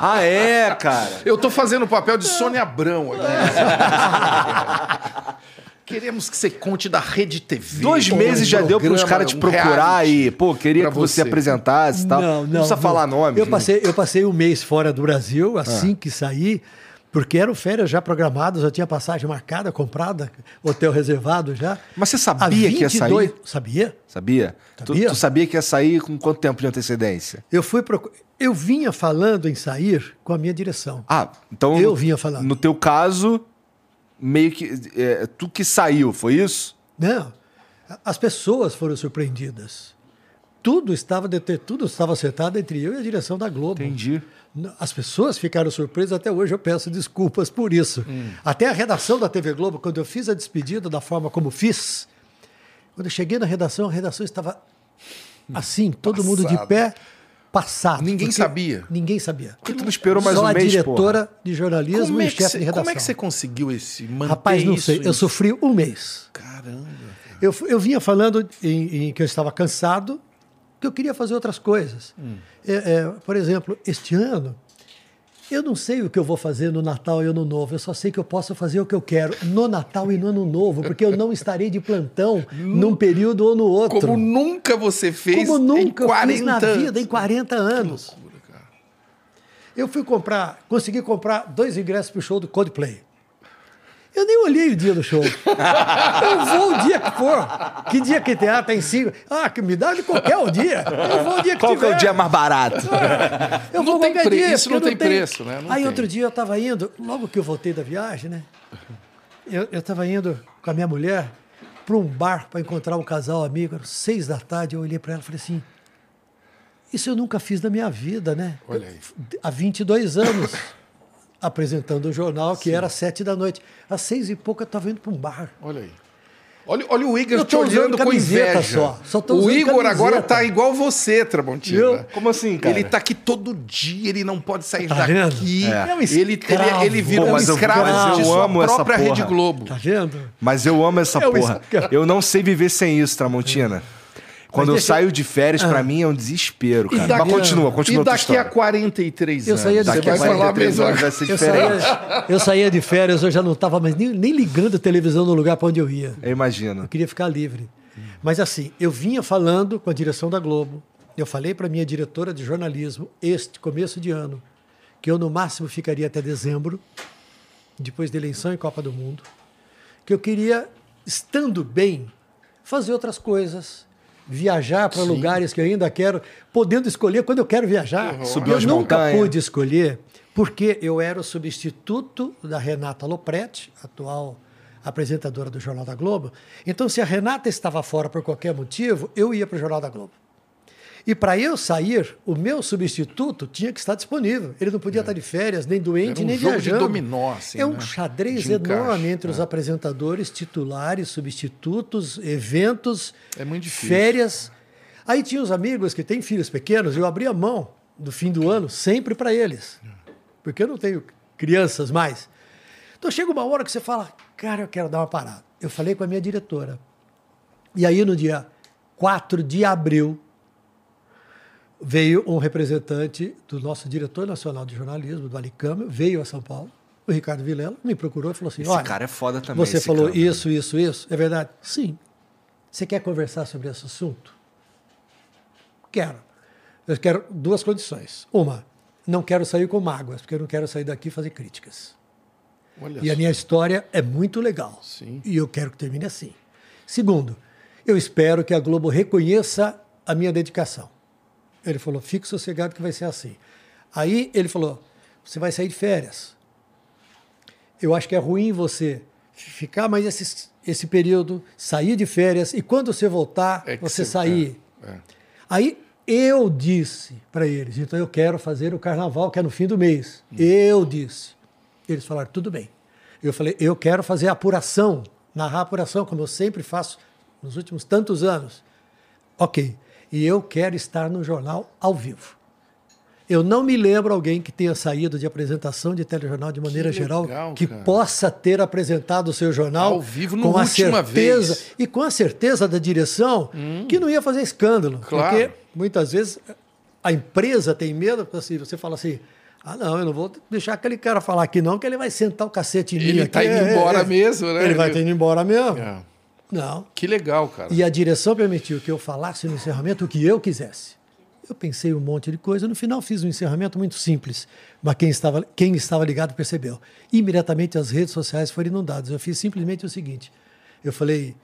Ah, é, cara. Eu tô fazendo o papel de Sônia Abrão aqui. Queremos que você conte da Rede TV. Dois um menos já deu para os caras te um procurar reality e, pô, queria que você, você. apresentasse e tal. Não, não. precisa falar nome. Eu passei, eu passei um mês fora do Brasil, Ah. assim que saí, porque eram férias já programadas, eu tinha passagem marcada, comprada, hotel reservado já. Mas você sabia que ia sair? 22 Sabia? Sabia? Tu, Sabia. tu sabia que ia sair com quanto tempo de antecedência? Eu fui procu- Eu vinha falando em sair com a minha direção. Ah, então. Eu vinha falando. No teu caso, meio que. é, tu que saiu, foi isso? Não. As pessoas foram surpreendidas. Tudo estava tudo estava acertado entre eu e a direção da Globo. Entendi. As pessoas ficaram surpresas, até hoje eu peço desculpas por isso. Hum. Até a redação da TV Globo, quando eu fiz a despedida da forma como fiz, quando eu cheguei na redação, a redação estava assim, todo mundo de Passado. pé, passado. Ninguém porque sabia. Ninguém sabia. Por que tu não esperou mais Só um a mês, diretora de jornalismo e é, que chefe de redação. como é que você conseguiu esse manter Rapaz, não isso sei. Eu em- sofri um mês. Caramba. Eu, eu vinha falando em, em que eu estava cansado, que eu queria fazer outras coisas. É, é, por exemplo, este ano, eu não sei o que eu vou fazer no Natal e Ano Novo. Eu só sei que eu posso fazer o que eu quero no Natal e no Ano Novo, porque eu não estarei de plantão num período ou no outro. Como nunca você fez Como nunca em 40 fiz na vida, em 40 anos. loucura, cara. Eu fui comprar, consegui comprar dois ingressos para o show do Coldplay. Eu nem olhei o dia do show. Eu vou o dia que for. Que dia que tem? Ah, tem cinco. Ah, que me dá de qualquer o dia. Eu vou o dia que Qual que tiver. é o dia mais barato? Eu Não vou tem qualquer dia. isso não tem tenho. preço, né? Não Aí tem. outro dia eu estava indo, logo que eu voltei da viagem, né? Eu estava indo com a minha mulher para um bar para encontrar um casal amigo. Eram seis da tarde. Eu olhei para ela e falei assim: Isso eu nunca fiz na minha vida, né? Olha aí. Há 22 anos apresentando um jornal que era às sete da noite. Às seis e pouco eu estava indo para um bar. Olha aí. Olha, olha o Igor Eu te olhando com inveja. só. Só o Igor camiseta. agora tá igual você, Tramontina. Eu? Como assim, cara? Ele tá aqui todo dia, ele não pode sair Tá daqui. É. É um Ele, ele, ele virou Pô, um eu- escravo mas de eu sua amo essa própria porra. Rede Globo. Tá vendo? Mas eu amo essa É o porra. Eu não sei viver sem isso, Tramontina. Quando eu deixa eu- saio de férias, pra mim é um desespero, cara. Mas continua, continua E daqui a 43 Eu anos, saía de- Daqui a vai falar a 43 mesma horas vai ser Eu diferente. saía, eu saía de férias, eu já não estava mais nem, nem ligando a televisão no lugar para onde eu ia. Eu imagino. Eu queria ficar livre. Mas assim, eu vinha falando com a direção da Globo. Eu falei para minha diretora de jornalismo este começo de ano que eu no máximo ficaria até dezembro, depois da eleição e Copa do Mundo, que eu queria estando bem fazer outras coisas, viajar para lugares que eu ainda quero, podendo escolher quando eu quero viajar. Subir eu nunca montanhas. pude escolher porque eu era o substituto da Renata Lopretti, atual apresentadora do Jornal da Globo. Então, se a Renata estava fora por qualquer motivo, eu ia para o Jornal da Globo. E para eu sair, o meu substituto tinha que estar disponível. Ele não podia estar de férias, nem doente, Era um nem jogo de viajando. dominó, assim, é um né? xadrez De enorme entre os é. apresentadores, titulares, substitutos, eventos, É muito difícil. férias. Aí tinha os amigos que têm filhos pequenos, eu abria mão do fim do ano sempre para eles. Porque eu não tenho crianças mais. Então chega uma hora que você fala, cara, eu quero dar uma parada. Eu falei com a minha diretora. E aí no dia 4 de abril veio um representante do nosso diretor nacional de jornalismo, do Alicame, veio a São Paulo, o Ricardo Vilela, me procurou e falou assim, Esse olha, cara é foda também. você falou cara. isso, isso, isso. É verdade? Sim. Você quer conversar sobre esse assunto? Quero. Eu quero duas condições. Uma, não quero sair com mágoas, porque eu não quero sair daqui e fazer críticas. Olha E a só. minha história é muito legal. Sim. E eu quero que termine assim. Segundo, eu espero que a Globo reconheça a minha dedicação. Ele falou: fique sossegado que vai ser assim. Aí ele falou: você vai sair de férias. Eu acho que é ruim você ficar mais esse, esse período, sair de férias e quando você voltar, É você você- sair. é, é. Aí eu disse para eles, então eu quero fazer o carnaval, que é no fim do mês. Eu disse. Eles falaram, tudo bem. Eu falei, eu quero fazer a apuração, narrar a apuração, como eu sempre faço nos últimos tantos anos. Ok. E eu quero estar no jornal ao vivo. Eu não me lembro alguém que tenha saído de apresentação de telejornal de maneira Que geral legal, que cara. possa ter apresentado o seu jornal Ao vivo, com a certeza vez. e com a certeza da direção que não ia fazer escândalo, Claro. porque muitas vezes a empresa tem medo, porque assim, você fala assim, ah não, eu não vou deixar aquele cara falar aqui não, que ele vai sentar o cacete em mim Ele aqui. tá indo É, embora é. mesmo, né? Ele vai ter indo embora mesmo. É. Não. Que legal, cara. E a direção permitiu que eu falasse no encerramento o que eu quisesse. Eu pensei um monte de coisa, no final fiz um encerramento muito simples, mas quem estava, quem estava ligado percebeu. Imediatamente as redes sociais foram inundadas. Eu fiz simplesmente o seguinte: eu falei,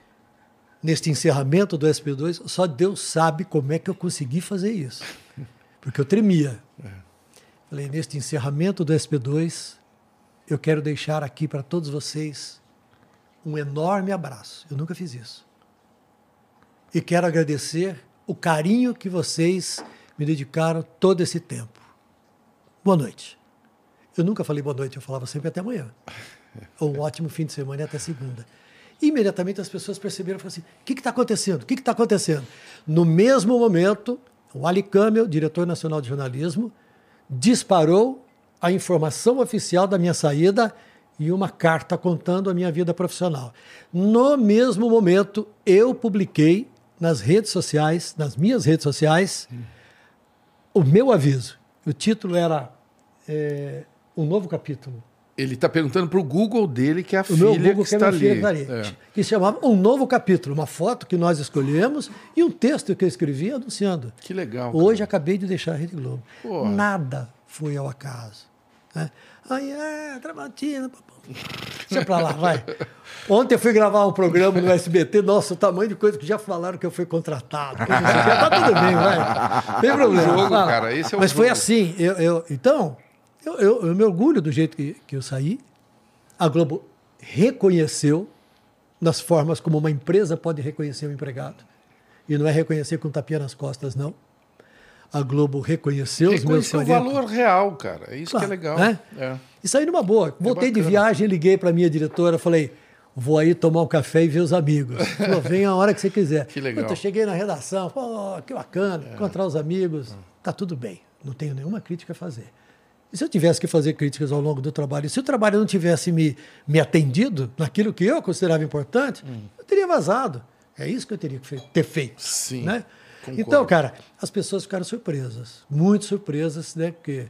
neste encerramento do SP2, só Deus sabe como é que eu consegui fazer isso. Porque eu tremia. Falei, neste encerramento do SP2, eu quero deixar aqui para todos vocês um enorme abraço. Eu nunca fiz isso. E quero agradecer o carinho que vocês me dedicaram todo esse tempo. Boa noite. Eu nunca falei boa noite, eu falava sempre até amanhã. Ou um ótimo fim de semana e até segunda. Imediatamente as pessoas perceberam e falaram assim: o que está acontecendo? O que está acontecendo? No mesmo momento, o Ali Camel, diretor nacional de jornalismo, disparou a informação oficial da minha saída e uma carta contando a minha vida profissional. No mesmo momento, eu publiquei nas redes sociais, nas minhas redes sociais, o meu aviso. O título era é, Um Novo Capítulo. Ele tá perguntando pro Google dele, que é a O filha meu Google, que que é está filha ali. que está ali. É. Que chamava Um Novo Capítulo. Uma foto que nós escolhemos e um texto que eu escrevi anunciando. Que legal. cara. Hoje acabei de deixar a Rede Globo. Porra. Nada foi ao acaso. Né? Aí, é, Tramontina. papão. Deixa pra lá, vai. Ontem eu fui gravar um programa no SBT, nossa, o tamanho de coisa que já falaram que eu fui contratado. o quê. Tá tudo bem, vai. Tem problema. jogo, cara, é o Mas foi jogo. assim. Eu, eu- então, eu, eu, eu me orgulho do jeito que, que eu saí. A Globo reconheceu nas formas como uma empresa pode reconhecer um empregado. E não é reconhecer com tapinha nas costas, não. A Globo reconheceu os meus Reconhecer o 40. valor real, cara. É isso Claro, que é legal. né? É. E saí numa boa. Voltei de bacana. viagem, liguei para minha diretora, falei, vou aí tomar um café e ver os amigos. Falou, vem a hora que você quiser. Que legal. É. Puta, cheguei na redação, pô, que bacana, encontrar os amigos. Tá tudo bem, não tenho nenhuma crítica a fazer. E se eu tivesse que fazer críticas ao longo do trabalho, se o trabalho não tivesse me, me atendido naquilo que eu considerava importante, Hum. eu teria vazado. É isso que eu teria que ter feito. Sim, Né? Concordo. Então, cara, as pessoas ficaram surpresas, muito surpresas, né? Porque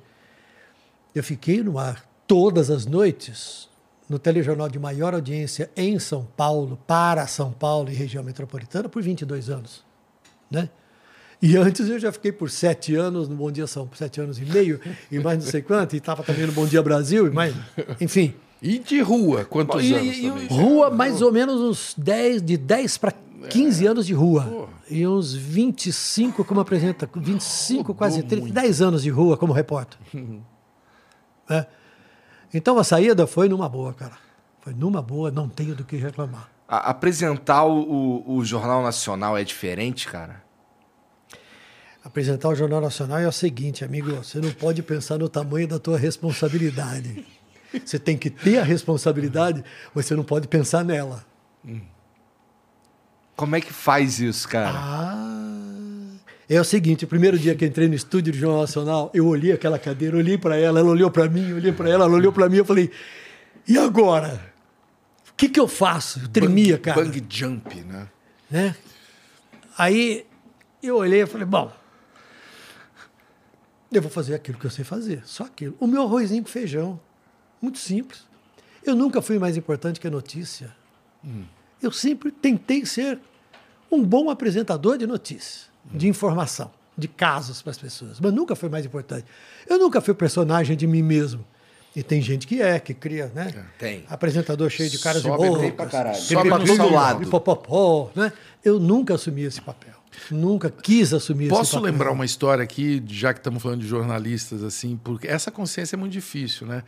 eu fiquei no ar todas as noites no telejornal de maior audiência em São Paulo, para São Paulo e região metropolitana, por 22 anos. Né? E antes eu já fiquei por sete anos no Bom Dia São Paulo, sete anos e meio, e mais não sei quanto, e estava também no Bom Dia Brasil, e mais, enfim. E de rua, quantos E- anos e- também? Rua, mais ou menos uns 10, de 10 para 15 anos de rua. E uns 25 como apresenta, 25, quase 30, 10 anos de rua como repórter. É. Então a saída foi numa boa, cara. Foi numa boa, não tenho do que reclamar. A- apresentar o, o- Jornal Nacional é diferente, cara? Apresentar o Jornal Nacional é o seguinte, amigo, você não pode pensar no tamanho da tua responsabilidade. Você tem que ter a responsabilidade, mas você não pode pensar nela. Como é que faz isso, cara? Ah, é o seguinte, o primeiro dia que entrei no estúdio do Jornal Nacional, eu olhei aquela cadeira, olhei para ela, ela olhou para mim, olhei para ela, ela olhou para mim, eu falei, e agora? O que, que eu faço? Eu tremia, cara. Bang jump, né? né? Aí eu olhei e falei, bom, eu vou fazer aquilo que eu sei fazer, só aquilo. O meu arrozinho com feijão, muito simples. Eu nunca fui mais importante que a notícia. Eu sempre tentei ser um bom apresentador de notícias, de informação, de casos para as pessoas, mas nunca foi mais importante. Eu nunca fui personagem de mim mesmo. E tem gente que é, que cria, né? Tem. Apresentador cheio de caras Sobe de bem boca. pra caralho. Sobe todo lado. Pipopopó, né? Eu nunca assumi esse papel. Nunca quis assumir esse Posso papel. lembrar uma história aqui, já que estamos falando de jornalistas, assim, porque essa consciência é muito difícil, né?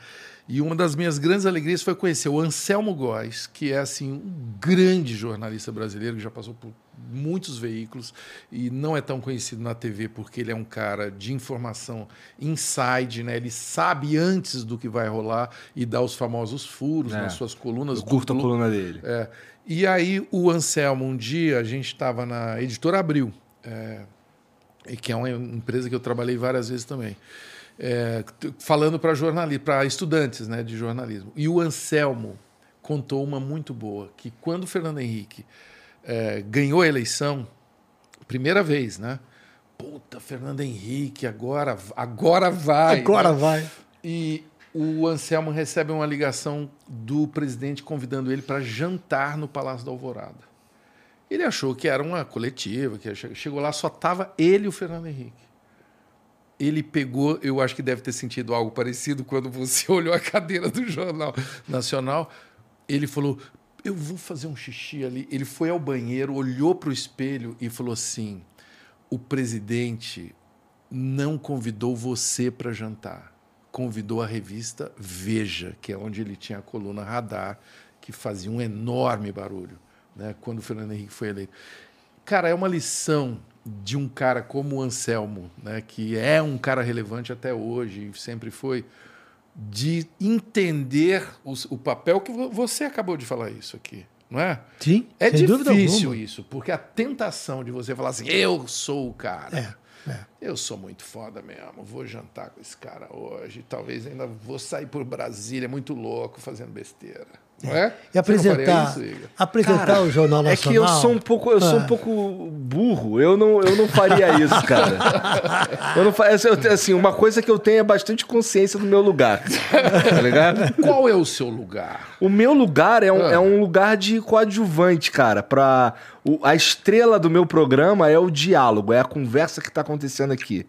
E uma das minhas grandes alegrias foi conhecer o Anselmo Góes, que é assim um grande jornalista brasileiro que já passou por muitos veículos e não é tão conhecido na TV porque ele é um cara de informação inside, né? Ele sabe antes do que vai rolar e dá os famosos furos É. nas suas colunas. Eu curto a coluna dele. é. E aí o Anselmo, um dia, a gente estava na Editora Abril, é, e que é uma empresa que eu trabalhei várias vezes também, é, falando para jornalistas, para estudantes né, de jornalismo. E o Anselmo contou uma muito boa, que quando o Fernando Henrique é, ganhou a eleição, primeira vez, né? Puta, Fernando Henrique, agora, agora vai. Agora né? vai. E o Anselmo recebe uma ligação do presidente convidando ele para jantar no Palácio da Alvorada. Ele achou que era uma coletiva, que chegou lá, só tava ele e o Fernando Henrique. Ele pegou, eu acho que deve ter sentido algo parecido quando você olhou a cadeira do Jornal Nacional. Ele falou: Eu vou fazer um xixi ali. Ele foi ao banheiro, olhou para o espelho e falou assim: O presidente não convidou você para jantar. Convidou a revista Veja, que é onde ele tinha a coluna Radar, que fazia um enorme barulho né, quando o Fernando Henrique foi eleito. Cara, é uma lição de um cara como o Anselmo, né, que é um cara relevante até hoje, sempre foi, de entender o, o papel que você acabou de falar isso aqui. Não é? Sim. É difícil isso, porque a tentação de você falar assim, eu sou o cara. É, é. Eu sou muito foda mesmo, vou jantar com esse cara hoje, talvez ainda vou sair por Brasília muito louco fazendo besteira. Não é? E apresentar, isso, apresentar cara, o Jornal Nacional. É que eu sou um pouco, eu ah. sou um ah. pouco burro. Eu não, eu não faria isso, cara. eu não faço, assim, uma coisa que eu tenho é bastante consciência do meu lugar. Tá ligado? Qual é o seu lugar? O meu lugar é um, ah. é um lugar de coadjuvante, cara. Pra, o, a estrela do meu programa é o diálogo, é a conversa que tá acontecendo aqui.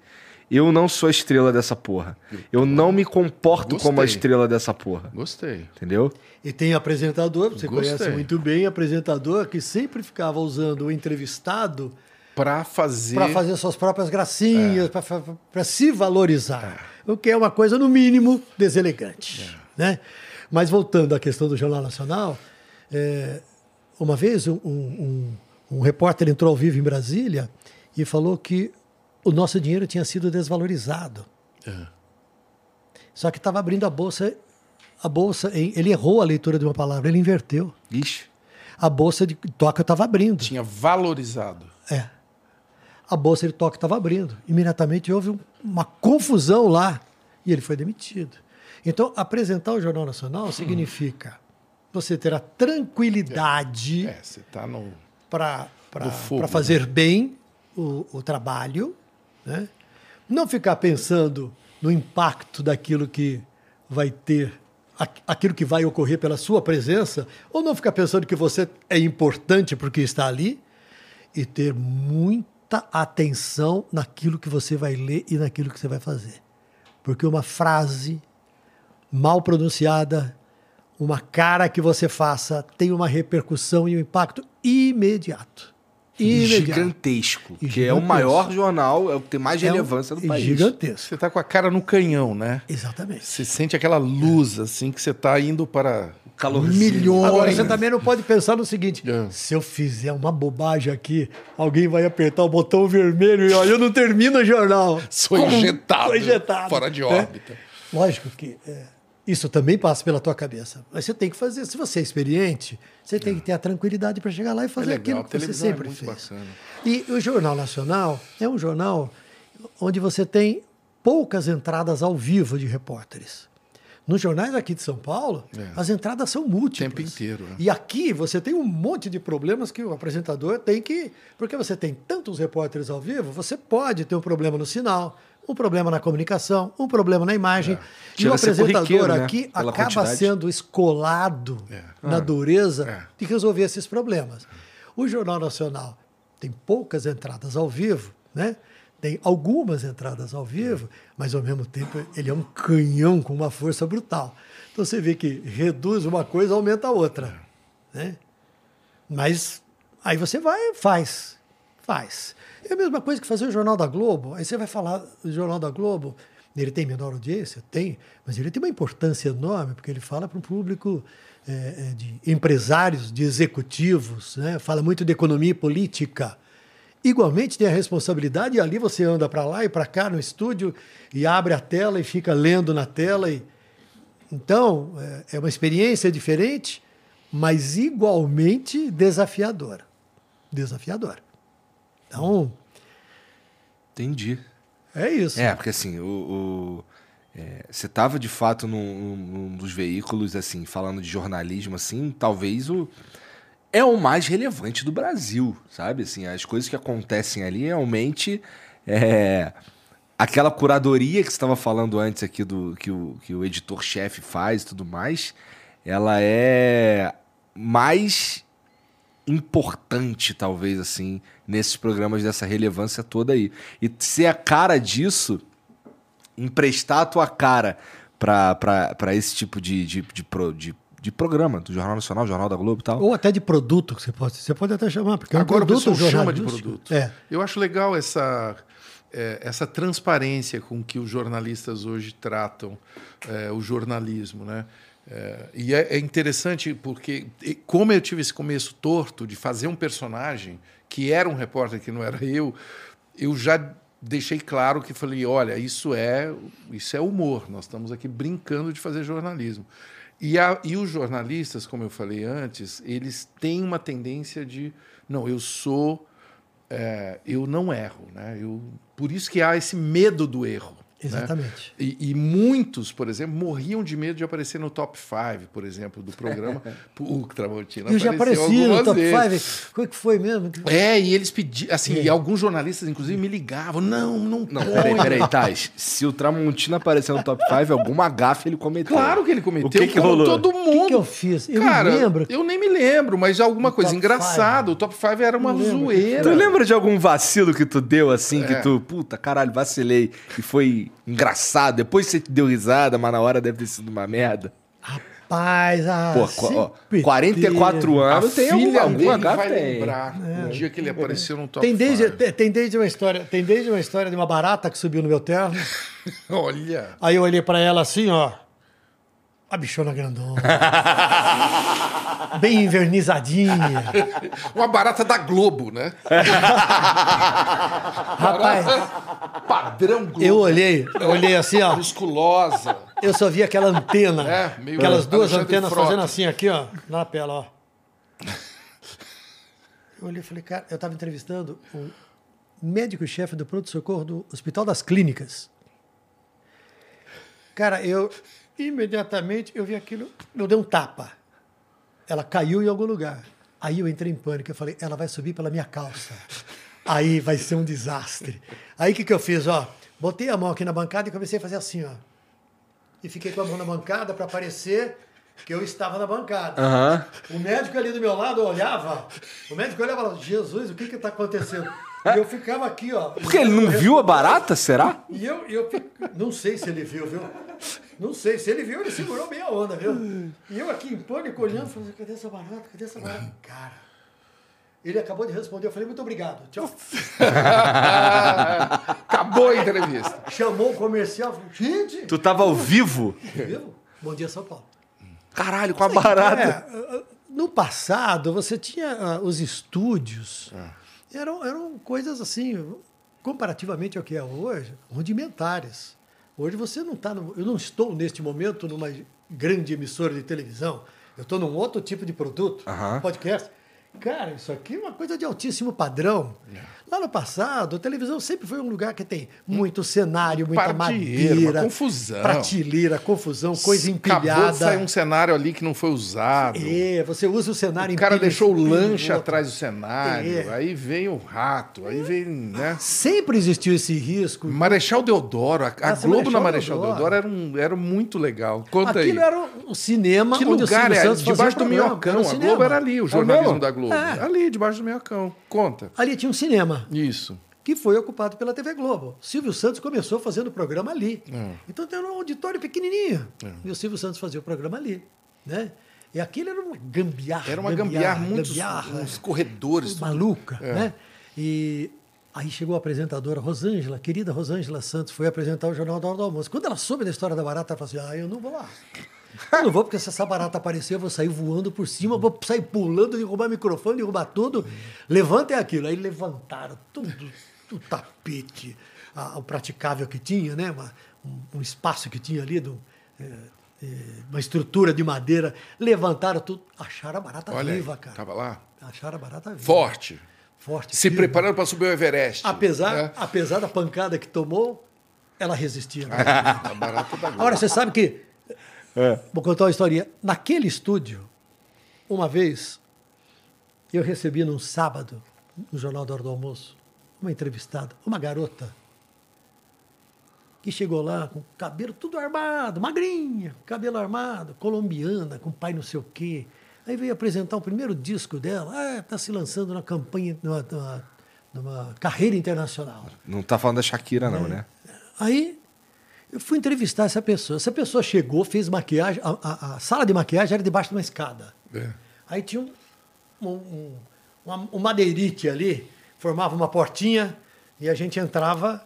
Eu não sou a estrela dessa porra. Eu não me comporto Gostei. como a estrela dessa porra. Gostei. Entendeu? E tem apresentador, você Gostei. conhece muito bem, apresentador que sempre ficava usando o entrevistado para fazer para fazer suas próprias gracinhas, é. para se valorizar. É. O que é uma coisa no mínimo deselegante, é. né? Mas voltando à questão do Jornal Nacional, é, uma vez um, um, um repórter entrou ao vivo em Brasília e falou que o nosso dinheiro tinha sido desvalorizado. É. Só que estava abrindo a bolsa, a bolsa, ele errou a leitura de uma palavra, ele inverteu. Ixi. A bolsa de toque estava abrindo. Tinha valorizado. É. A bolsa de toque estava abrindo. Imediatamente houve uma confusão lá e ele foi demitido. Então, apresentar o Jornal Nacional significa você ter a tranquilidade é, você tá no para fazer né? bem o, o trabalho né? Não ficar pensando no impacto daquilo que vai ter, aquilo que vai ocorrer pela sua presença, ou não ficar pensando que você é importante porque está ali, e ter muita atenção naquilo que você vai ler e naquilo que você vai fazer. Porque uma frase mal pronunciada, uma cara que você faça, tem uma repercussão e um impacto imediato gigantesco. E que gigantesco. é o maior jornal, é o que tem mais é relevância um, do país. Gigantesco. Você está com a cara no canhão, né? Exatamente. Você sente aquela luz, é. assim, que você está indo para calorzinho. Milhões. Agora, você também não pode pensar no seguinte: é. se eu fizer uma bobagem aqui, alguém vai apertar o botão vermelho e olha, eu não termino o jornal. Sou injetado. Sou injetado. Fora de órbita. É. Lógico que. É isso também passa pela tua cabeça. Mas você tem que fazer. Se você é experiente, você tem que ter a tranquilidade para chegar lá e fazer é aquilo que você sempre é fez. Bacana. E o Jornal Nacional é um jornal onde você tem poucas entradas ao vivo de repórteres. Nos jornais aqui de São Paulo, é. as entradas são múltiplas. O tempo inteiro. É. E aqui você tem um monte de problemas que o apresentador tem que. Porque você tem tantos repórteres ao vivo, você pode ter um problema no sinal, um problema na comunicação, um problema na imagem. É. E o apresentador né? aqui acaba quantidade. sendo escolado é. na ah. dureza é. de resolver esses problemas. O Jornal Nacional tem poucas entradas ao vivo, né? tem algumas entradas ao vivo, mas ao mesmo tempo ele é um canhão com uma força brutal. Então você vê que reduz uma coisa, aumenta a outra. Né? Mas aí você vai, faz, faz. É a mesma coisa que fazer o Jornal da Globo. Aí você vai falar do Jornal da Globo, ele tem menor audiência? Tem, mas ele tem uma importância enorme, porque ele fala para um público é, de empresários, de executivos, né? fala muito de economia e política. Igualmente tem a responsabilidade, e ali você anda para lá e para cá no estúdio e abre a tela e fica lendo na tela. E... Então, é, é uma experiência diferente, mas igualmente desafiadora. Desafiadora. Então, Entendi. É isso. É, porque assim, o, o- é, você tava de fato num, num dos veículos, assim, falando de jornalismo, assim, talvez o. É o mais relevante do Brasil, sabe? Assim, as coisas que acontecem ali realmente. É, aquela curadoria que você estava falando antes aqui do que o, que o editor-chefe faz e tudo mais, ela é mais importante, talvez, assim, nesses programas dessa relevância toda aí. E ser a cara disso, emprestar a tua cara para esse tipo de, de, de, pro- de, de programa, do Jornal Nacional, Jornal da Globo e tal. Ou até de produto que você pode. Você pode até chamar, porque é um Agora o produto pessoal chama de produto. É. Eu acho legal essa, é, essa transparência com que os jornalistas hoje tratam é, o jornalismo. Né? É, e é, é interessante porque, como eu tive esse começo torto de fazer um personagem que era um repórter que não era eu, eu já deixei claro que falei, olha, isso é isso é humor. Nós estamos aqui brincando de fazer jornalismo. E, a- e os jornalistas, como eu falei antes, eles têm uma tendência de não, eu sou é, eu não erro, né? Eu, por isso que há esse medo do erro. Né? Exatamente. E, e muitos, por exemplo, morriam de medo de aparecer no top 5, por exemplo, do programa. o Tramontina Eu já apareci no top vezes. 5. Como é que foi mesmo? É, e eles pediam, assim, e alguns jornalistas, inclusive, me ligavam. Não, não, Não, peraí, peraí, Tais. Se o Tramontina aparecer no top 5, alguma gafe ele cometeu. Claro que ele cometeu. O que que rolou? Todo O que, mundo. que eu fiz? Eu Cara, me lembro. eu nem me lembro, mas alguma O coisa engraçada. O top 5 era uma zoeira. Tu lembra de algum vacilo que tu deu assim, que É. tu, puta, caralho, vacilei e foi engraçado? Depois você deu risada, mas na hora deve ter sido uma merda. Rapaz, ah, Pô, qu- ó, sempre 44 teve. anos tem filha alguma, dele alguma gafe? vai Tem. lembrar o dia que ele apareceu no top Tem desde, 5. tem, tem desde uma história, tem desde uma história de uma barata que subiu no meu terno. Olha. Aí eu olhei pra ela assim, ó. A bichona grandona. Bem invernizadinha. Uma barata da Globo, né? Rapaz, Padrão Globo. eu olhei, eu olhei assim, ó. Musculosa. Eu só vi aquela antena. É, meio aquelas duas Alexandre antenas Frota. fazendo assim aqui, ó, na pela, ó. Eu olhei e falei, cara, eu estava entrevistando o médico-chefe do pronto-socorro do Hospital das Clínicas. Cara, eu imediatamente eu vi aquilo, eu dei um tapa. Ela caiu em algum lugar. Aí eu entrei em pânico, eu falei, ela vai subir pela minha calça. Aí vai ser um desastre. Aí o que, que eu fiz? Ó, botei a mão aqui na bancada e comecei a fazer assim, ó. E fiquei com a mão na bancada para parecer que eu estava na bancada. Aham. O médico ali do meu lado olhava, o médico olhava e falava, Jesus, o que que tá acontecendo? E eu ficava aqui, ó. Porque ele não viu a barata, será? E eu, eu não sei se ele viu, viu? Não sei, se ele viu, ele segurou bem a onda, viu? E eu aqui em pânico olhando, falando, cadê essa barata? Cadê essa barata? Cara, ele acabou de responder, eu falei, muito obrigado, tchau. Acabou a entrevista. Chamou o comercial, falei, gente, Tu tava ao vivo? vivo? Bom dia, São Paulo. Caralho, com a barata. É, no passado, você tinha ah, os estúdios, É. eram, eram coisas assim, comparativamente ao que é hoje, rudimentares. Hoje você não está. Eu não estou neste momento numa grande emissora de televisão. Eu estou num outro tipo de produto, podcast. Cara, isso aqui é uma coisa de altíssimo padrão. É. Lá no passado, a televisão sempre foi um lugar que tem muito cenário, muita Prateleira, madeira, confusão. prateleira, confusão, coisa Acabou empilhada. de sair um cenário ali que não foi usado. É, você usa o cenário O cara deixou o lanche atrás do cenário. É. Aí vem o rato. Aí vem, né? Sempre existiu esse risco. Marechal Deodoro. A, a Nossa, Globo na Marechal Marechal Deodoro. Deodoro, era, um, era muito legal. Conta Aquilo aí. era um cinema Que onde lugar o Silvio é? Santos Debaixo do programa. minhocão. A. Globo era ali, o É jornalismo da Globo. É. Ali, debaixo do minhocão. Conta. Ali tinha um cinema. Isso. que foi ocupado pela TV Globo. Silvio Santos começou fazendo o programa ali. É. Então tem um auditório pequenininho. E o Silvio Santos fazia o programa ali. Né? E aquilo era uma gambiarra. Era uma gambiarra, muitos gambiarra, uns corredores. maluca. É. Né? E aí chegou a apresentadora Rosângela, querida Rosângela Santos, foi apresentar o Jornal da Hora do Almoço. Quando ela soube da história da barata, ela falou assim, ah, eu não vou lá. Eu não vou, porque se essa barata aparecer, eu vou sair voando por cima, vou sair pulando, derrubar microfone, derrubar tudo. Levantem aquilo. Aí levantaram tudo, o tapete, a- o praticável que tinha, né? Uma- um, um espaço que tinha ali, do, é, é, uma estrutura de madeira. Levantaram tudo, acharam a barata Olha aí, viva, cara. tava lá. Acharam a barata viva. Forte. Forte. Se firme. preparando para subir o Everest. Apesar, né? apesar da pancada que tomou, ela resistia. né? Tá barato da Agora, você sabe que. Vou contar uma historinha. Naquele estúdio, uma vez, eu recebi num sábado, no Jornal da Hora do Almoço, uma entrevistada, uma garota, que chegou lá com o cabelo tudo armado, magrinha, cabelo armado, colombiana, com pai não sei o quê. Aí veio apresentar o primeiro disco dela. Ah, está se lançando na campanha, numa, numa- numa carreira internacional. Não tá falando da Shakira, não, né? Aí eu fui entrevistar essa pessoa. Essa pessoa chegou, fez maquiagem. A, a- a sala de maquiagem era debaixo de uma escada. É. Aí tinha um, um, um, um madeirite ali, formava uma portinha e a gente entrava.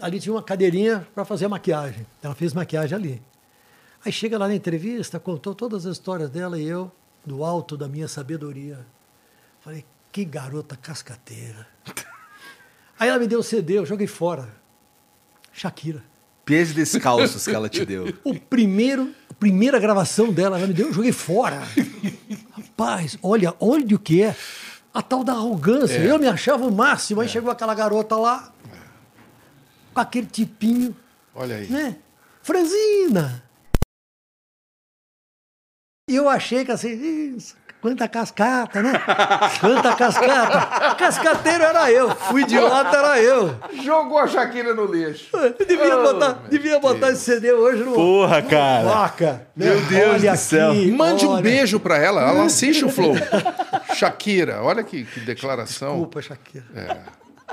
Ali tinha uma cadeirinha para fazer a maquiagem. Ela fez maquiagem ali. Aí chega lá na entrevista, contou todas as histórias dela e eu, do alto da minha sabedoria, falei: que garota cascateira. Aí ela me deu o CD, eu joguei fora. Shakira. Pés descalços que ela te deu. O primeiro, a primeira gravação dela, ela me deu, eu joguei fora. Rapaz, olha, olha o que é. A tal da arrogância. Eu me achava o máximo. Aí chegou aquela garota lá, com aquele tipinho, Olha aí. né? Franzina! E eu achei que assim, isso, quanta cascata, né? Quanta cascata. Cascateiro era eu, o idiota era eu. Jogou a Shakira no lixo. Eu devia Oh, botar, devia botar esse CD hoje no. Porra, no cara. Vaca. né? Meu Deus Olha do céu. aqui, Mande um olha. beijo pra ela. Ela assiste o Flow. Shakira, olha que, que declaração. Desculpa, Shakira.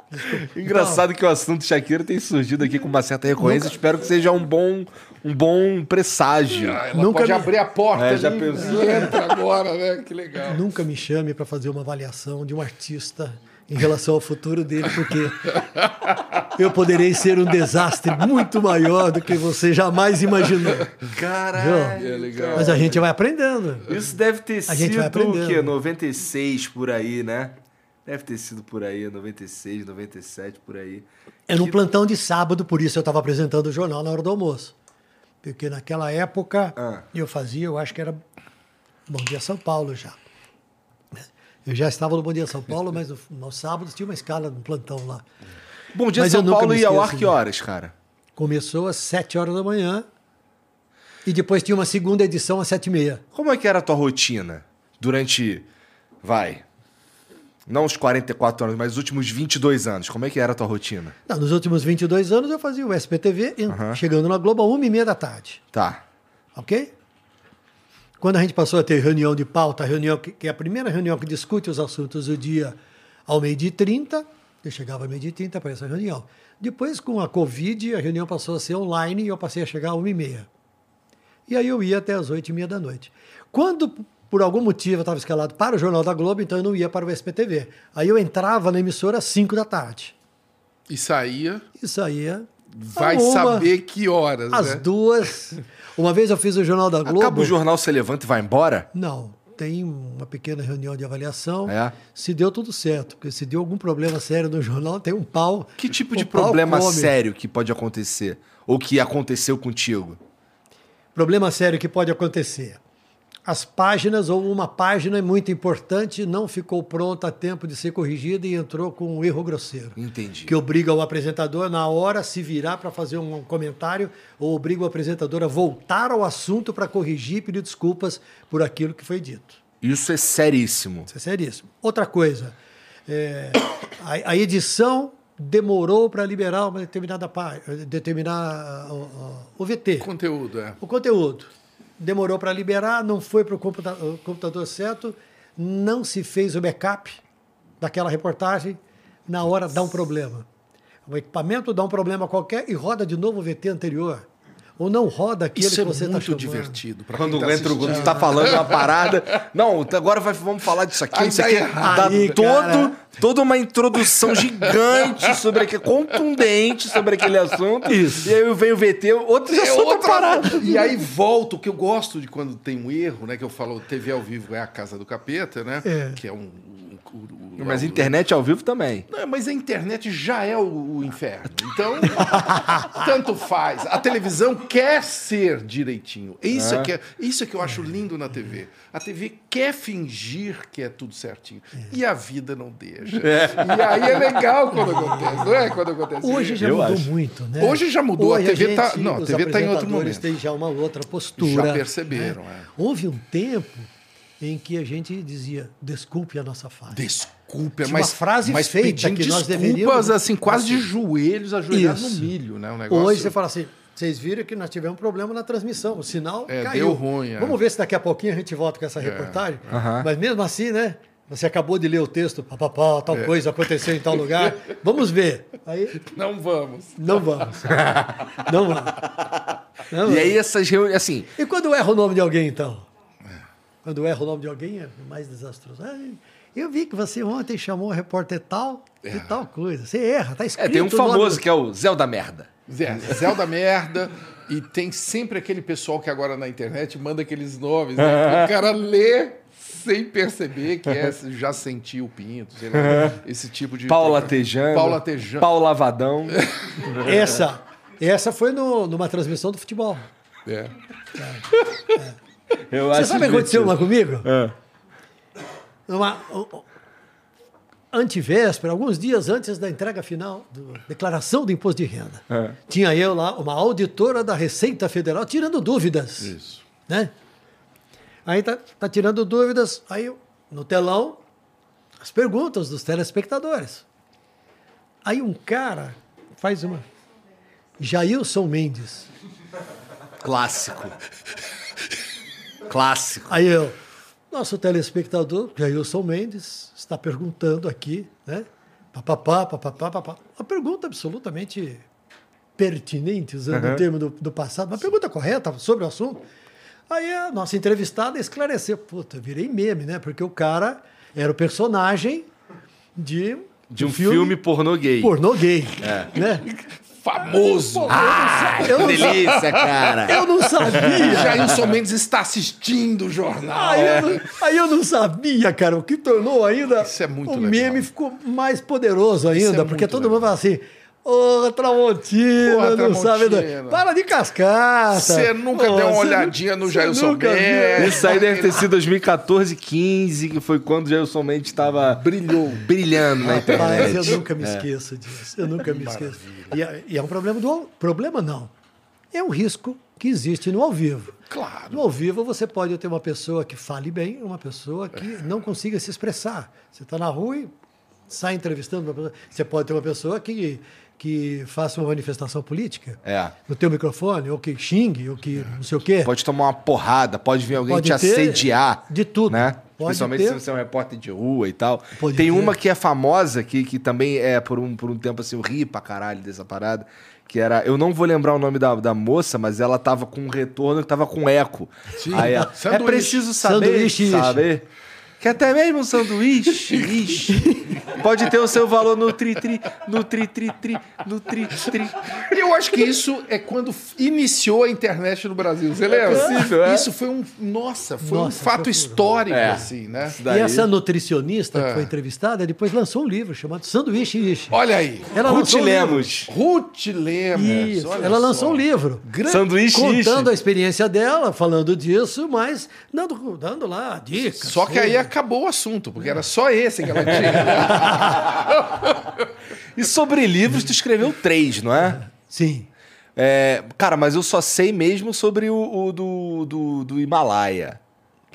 Engraçado que o assunto Shakira tem surgido aqui com uma certa recorrência. Espero que seja um bom, um bom presságio. Ah, ela Nunca pode me- abrir a porta É, já pensou? entra agora, né? Que legal. Nunca me chame para fazer uma avaliação de um artista em relação ao futuro dele, porque eu poderei ser um desastre muito maior do que você jamais imaginou. Caralho. É legal. Mas a gente vai aprendendo. Isso deve ter A gente vai sido o quê? 96 por aí, né? Deve ter sido por aí, 96, 97 por aí. É num plantão de sábado, por isso eu estava apresentando o jornal na hora do almoço. Porque naquela época Ah. eu fazia, eu acho que era Bom Dia São Paulo já. Eu já estava no Bom Dia São Paulo, mas no- nos sábados tinha uma escala no plantão lá. Bom dia, Mas São Paulo ia ao ar que horas, cara? Começou às 7 horas da manhã e depois tinha uma segunda edição às 7 e meia. Como é que era a tua rotina durante, vai, não os 44 anos, mas os últimos 22 anos? Como é que era a tua rotina? Não, nos últimos 22 anos eu fazia o SPTV, Aham. chegando na Globo às 1 e meia da tarde. Tá. Ok? Quando a gente passou a ter reunião de pauta, reunião que, que é a primeira reunião que discute os assuntos do dia ao meio-dia e 30, eu chegava ao meio-dia e 30 para essa reunião. Depois, com a Covid, a reunião passou a ser online e eu passei a chegar às 1 e meia. E aí eu ia até às 8 e meia da noite. Quando, por algum motivo, eu estava escalado para o Jornal da Globo, então eu não ia para o SPTV. Aí eu entrava na emissora às 5 da tarde. E saía, E saía. vai uma, saber que horas, Às né? duas. Uma vez eu fiz o Jornal da Globo. Acaba o jornal, você levanta e vai embora? Não, tem uma pequena reunião de avaliação. É? Se deu tudo certo, porque se deu algum problema sério no jornal, tem um pau. Que tipo de problema come. sério que pode acontecer? Ou que aconteceu contigo? Problema sério que pode acontecer. As páginas, ou uma página muito importante, não ficou pronta a tempo de ser corrigida e entrou com um erro grosseiro. Entendi. Que obriga o apresentador, na hora, a se virar para fazer um comentário, ou obriga o apresentador a voltar ao assunto para corrigir e pedir desculpas por aquilo que foi dito. Isso é seríssimo. Isso é seríssimo. Outra coisa, é, a, a edição demorou para liberar uma determinada página, determinar uh, uh, o VT, Conteúdo, é. o conteúdo. Demorou para liberar, não foi para o computador, computador certo, não se fez o backup daquela reportagem, na hora dá um problema. O equipamento dá um problema qualquer e roda de novo o VT anterior. Ou não roda aquele Isso que é você está muito chamando. divertido. pra Quando quem tá entra o assistindo. tá falando uma parada. Não, agora vai- vamos falar disso aqui. Aí isso dá aqui errado. dá Aí, todo, cara. toda uma introdução gigante sobre aquele, contundente sobre aquele assunto. Isso. E aí vem o VT, outro já É solta outra parada. E aí volta, o que eu gosto de quando tem um erro, né? Que eu falo, TV ao vivo é a casa do capeta, né? É. Que é um o- o- Mas o- internet ao vivo também. Não, mas a internet já é o, o inferno. Então, tanto faz. A televisão quer ser direitinho. Isso é. que é, isso é que eu acho lindo na TV. A TV quer fingir que é tudo certinho. E a vida não deixa. E aí é legal quando acontece, não é? Quando acontece. Hoje já Eu mudou acho. muito, né? Hoje já mudou, a Hoje TV tá- gente, não, a TV tá em outro momento. têm já uma outra postura. Já perceberam, né? é. Houve um tempo em que a gente dizia, desculpe a nossa falha. Desculpa, Tinha mas, uma frase mas feita que nós desculpas, deveríamos- assim, quase de assim. joelhos, ajoelhados no Isso. milho, né? Um negócio... Hoje você fala assim, vocês viram que nós tivemos um problema na transmissão, o sinal É, caiu. deu ruim, é. Vamos ver se daqui a pouquinho a gente volta com essa reportagem. Aham. Mas mesmo assim, né? Você acabou de ler o texto, papapá, É. tal coisa aconteceu em tal lugar. Vamos ver. Aí, Não vamos. não vamos. Não vamos. Não E vamos. aí essas reuniões, assim, E quando erra o nome de alguém, então? Quando erra o nome de alguém é mais desastroso. Ai, eu vi que você ontem chamou o repórter tal de tal coisa. Você erra, tá escrito. é, tem um famoso que é o Zé da Merda. Zé, Zé da merda. E tem sempre aquele pessoal que agora na internet manda aqueles nomes. Né? O cara lê sem perceber que é já sentiu o pinto, sei lá, esse tipo de. Paula Tejano. Paula Tejano. Paulo Lavadão. Essa, essa foi no- numa transmissão do futebol. É. Eu Você acho sabe o que aconteceu uma comigo? É. Uma, antivéspera, alguns dias antes da entrega final da declaração do imposto de renda. É. Tinha eu lá, uma auditora da Receita Federal, tirando dúvidas. Isso. né? Aí tá, tá tirando dúvidas, aí no telão as perguntas dos telespectadores. Aí um cara faz uma Jailson Mendes. Clássico. Clássico. Aí eu, nosso telespectador, Jailson Mendes, está perguntando aqui, né? Papapá, papapá, papapá. Uma pergunta absolutamente pertinente, usando o termo do, do passado, uma pergunta correta sobre o assunto. Aí a nossa entrevistada esclareceu. Puta, virei meme, né? Porque o cara era o personagem de, De um filme, pornô gay. pornô gay. Né? Famoso. Ah, Eu que não delícia, cara. Eu não sabia. Jailson Mendes está assistindo o jornal. Aí eu, não, aí eu não sabia, cara, o que tornou ainda Isso é muito o legal. meme ficou mais poderoso ainda, é porque todo legal. mundo fala assim, ô Tramontina, Porra, não sabe... Para de cascata. Você nunca Pô, deu uma olhadinha nu- no Jailson. Mendes. Isso aí deve ter sido 2014, 15, que foi quando o Jailson Mendes estava Brilhou. brilhando na Rapaz, internet. eu nunca me esqueço disso. Eu nunca me esqueço. E é, e é um problema do... Problema não. É um risco que existe no ao vivo. Claro. No ao vivo você pode ter uma pessoa que fale bem, uma pessoa que não consiga se expressar. Você está na rua e sai entrevistando uma pessoa. Você pode ter uma pessoa que, que faça uma manifestação política É. no teu microfone, ou que xingue, ou que não sei o quê. Pode tomar uma porrada, pode vir alguém Pode te assediar. de tudo. Né? Pode Principalmente ter. se você é um repórter de rua e tal. Pode Tem ter. uma que é famosa, que, que também é por um, por um tempo assim, eu ri pra caralho dessa parada. Que era. Eu não vou lembrar o nome da, da moça, mas ela tava com um retorno que tava com eco. Sim. Aí ela, é preciso saber. Sanduíche, saber que até mesmo um sanduíche, ixi, pode ter o seu valor no tri-tri, no tri-tri-tri, no tri-tri. Eu acho que isso é quando iniciou a internet no Brasil. Você lembra? possível, é. Isso foi um. Nossa, foi um Nossa, fato foi- histórico, É. assim, né? Isso E daí. essa nutricionista É. que foi entrevistada depois lançou um livro chamado Sanduíche Ishi. Olha aí. Ela Ruth lançou um. Lemos. Ruth Lemos. Isso, olha ela só. lançou um livro. Sanduíche contando a experiência dela, falando disso, mas dando, dando lá dicas. Só que aí acabou o assunto, porque era só esse que ela tinha. E sobre livros, tu escreveu três, não é? Sim. É, cara, mas eu só sei mesmo sobre o, o do, do, do Himalaia.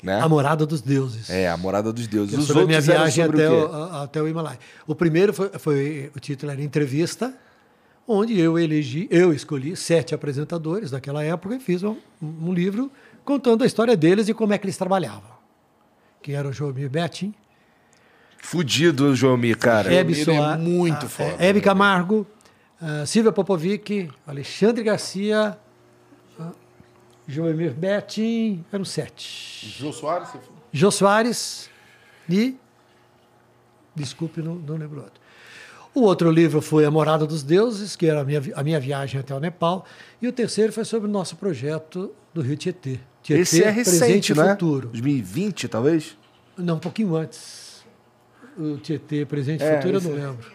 Né? A Morada dos Deuses. É, a morada dos deuses. É Os sobre a minha viagem sobre até o o, até o Himalaia. O primeiro foi, foi- o título era Entrevista, onde eu elegi, eu escolhi sete apresentadores daquela época e fiz um, um livro contando a história deles e como é que eles trabalhavam. Que era o João Betting, Fudido o Joelmir, cara. Hebe Ele é muito a- foda, Hebe né? Camargo, ah, Silvia Popovic, Alexandre Garcia, ah, Joemir Betting, eram sete. Jô Soares? Jô Soares e. Desculpe, não, não lembro outro. O outro livro foi A Morada dos Deuses, que era a minha, a minha viagem até o Nepal. E o terceiro foi sobre o nosso projeto do Rio Tietê. Tietê Esse é presente recente, né? futuro. 2020, talvez? Não, um pouquinho antes. o Tietê, Presente e É, Futuro, eu não lembro.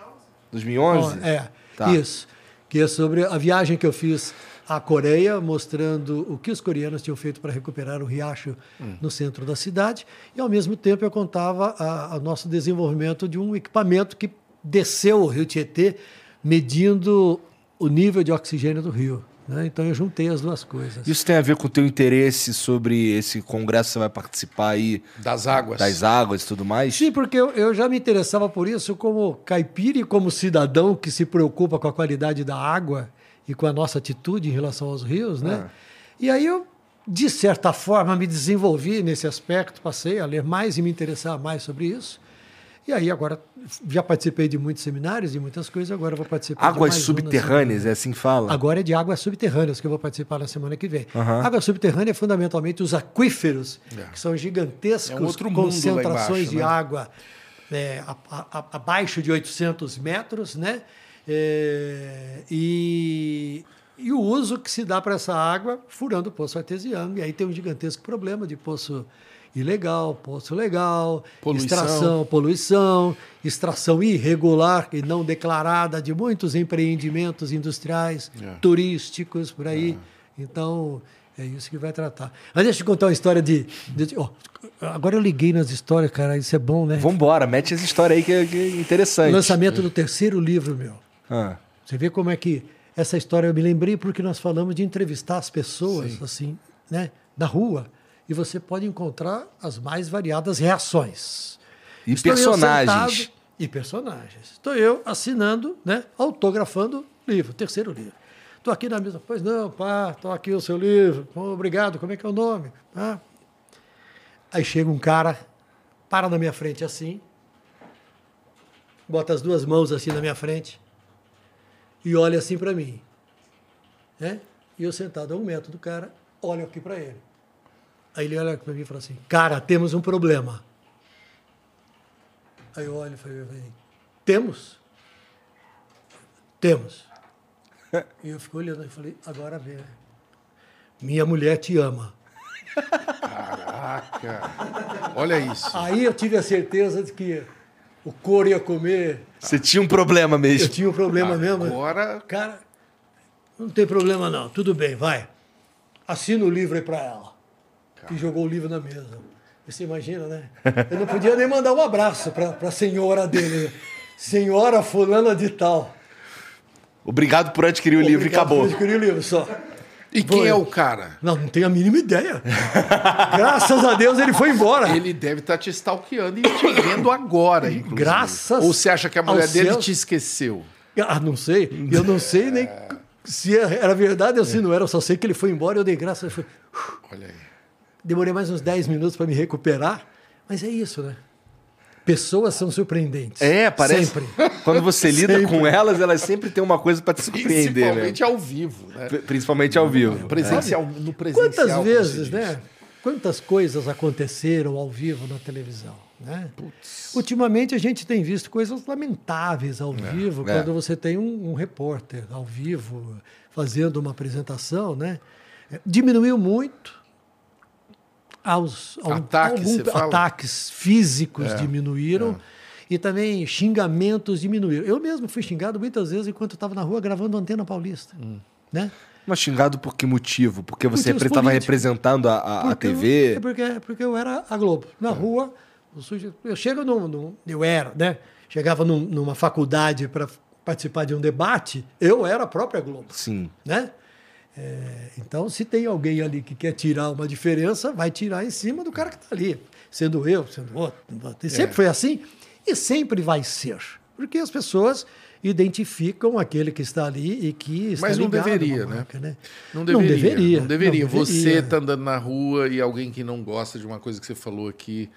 2011? Ó, é, Tá. isso. Que é sobre a viagem que eu fiz à Coreia, mostrando o que os coreanos tinham feito para recuperar o riacho no centro da cidade. E, ao mesmo tempo, eu contava o nosso desenvolvimento de um equipamento que desceu o rio Tietê, medindo o nível de oxigênio do rio. Né? Então, eu juntei as duas coisas. Isso tem a ver com o teu interesse sobre esse congresso que você vai participar aí, Das águas. das águas e tudo mais? Sim, porque eu, eu já me interessava por isso como caipira e como cidadão que se preocupa com a qualidade da água e com a nossa atitude em relação aos rios, né? Ah. E aí eu, de certa forma, me desenvolvi nesse aspecto, passei a ler mais e me interessar mais sobre isso. E aí agora já participei de muitos seminários e muitas coisas, agora eu vou participar de Águas um na subterrâneas, é assim que fala? Agora é de águas subterrâneas, que eu vou participar na semana que vem. Aham. Água subterrânea é fundamentalmente os aquíferos, que são gigantescos É um concentrações embaixo, de né? água é, a- a- a- abaixo de 800 metros, né? É, e, e o uso que se dá para essa água furando o poço artesiano. E aí tem um gigantesco problema de poço ilegal, poço legal, Poluição. extração, poluição, extração irregular e não declarada de muitos empreendimentos industriais, É. turísticos por aí. Então, é isso que vai tratar. Mas deixa eu te contar uma história de. de- ó, agora eu liguei nas histórias, cara, isso é bom, né? Vambora, mete essa história aí que é, que é O interessante. lançamento do terceiro livro, meu. Ah, Você vê como é que essa história eu me lembrei porque nós falamos de entrevistar as pessoas assim, né, na rua, e você pode encontrar as mais variadas reações. E Estou personagens. sentado- e personagens. Estou eu assinando, né, autografando o livro, terceiro livro. Estou aqui na mesa, pois não, pá, estou aqui o seu livro, obrigado, como é que é o nome? Ah. Aí chega um cara, para na minha frente assim, bota as duas mãos assim na minha frente e olha assim para mim. Né? E eu sentado a um metro do cara, olho aqui para ele. Aí ele olha para mim e fala assim: Cara, temos um problema. Aí eu olho e falei: Temos? Temos. E eu fico olhando e falei: Agora vê. Minha mulher te ama. Caraca. Olha isso. Aí eu tive a certeza de que o couro ia comer. Você tinha um problema Eu mesmo. tinha um problema mesmo. Agora, Cara, não tem problema não, tudo bem, vai. Assina o livro aí pra ela. E jogou o livro na mesa. Você imagina, né? Eu não podia nem mandar um abraço pra, pra senhora dele. Senhora fulana de tal. Obrigado por adquirir o livro e Obrigado acabou. por adquirir o livro só. e quem Foi. é o cara? Não, não tenho a mínima ideia. Graças a Deus ele foi embora. Ele deve estar te stalkeando e te vendo agora, inclusive. Graças Ou você acha que a mulher dele céus. te esqueceu? Ah, não sei. Eu não sei nem se era verdade ou se não era. Eu só sei que ele foi embora e eu dei graças. Olha aí. Demorei mais uns 10 minutos para me recuperar. Mas é isso, né? Pessoas são surpreendentes. É, parece. Sempre. Quando você lida Sempre. com elas, elas sempre têm uma coisa pra te surpreender, né? Principalmente ao vivo, né? Pri- Principalmente ao vivo. Presencial, no presencial. Quantas vezes, né? Quantas coisas aconteceram ao vivo na televisão, né? Ultimamente a gente tem visto coisas lamentáveis ao vivo, é. quando você tem um, um repórter ao vivo fazendo uma apresentação, né? É, Diminuiu muito aos ao- Ataques, algum- ataques físicos É, diminuíram e também xingamentos diminuíram. Eu mesmo fui xingado muitas vezes enquanto estava na rua gravando Antena Paulista, Hum. né? Mas xingado por que motivo? Porque você estava representando a, a- a Porque eu- TV? é porque, porque eu era a Globo. Na rua, o sujeito- eu chego num, num- Eu era, né? Chegava num- numa faculdade para participar de um debate, eu era a própria Globo, Sim. né? É, então, se tem alguém ali que quer tirar uma diferença, vai tirar em cima do cara que está ali. Sendo eu, sendo outro. E sempre É. foi assim e sempre vai ser. Porque as pessoas identificam aquele que está ali e que está Mas não deveria, né? marca, Não deveria. Não deveria. Não deveria. Você tá andando na rua e alguém que não gosta de uma coisa que você falou aqui,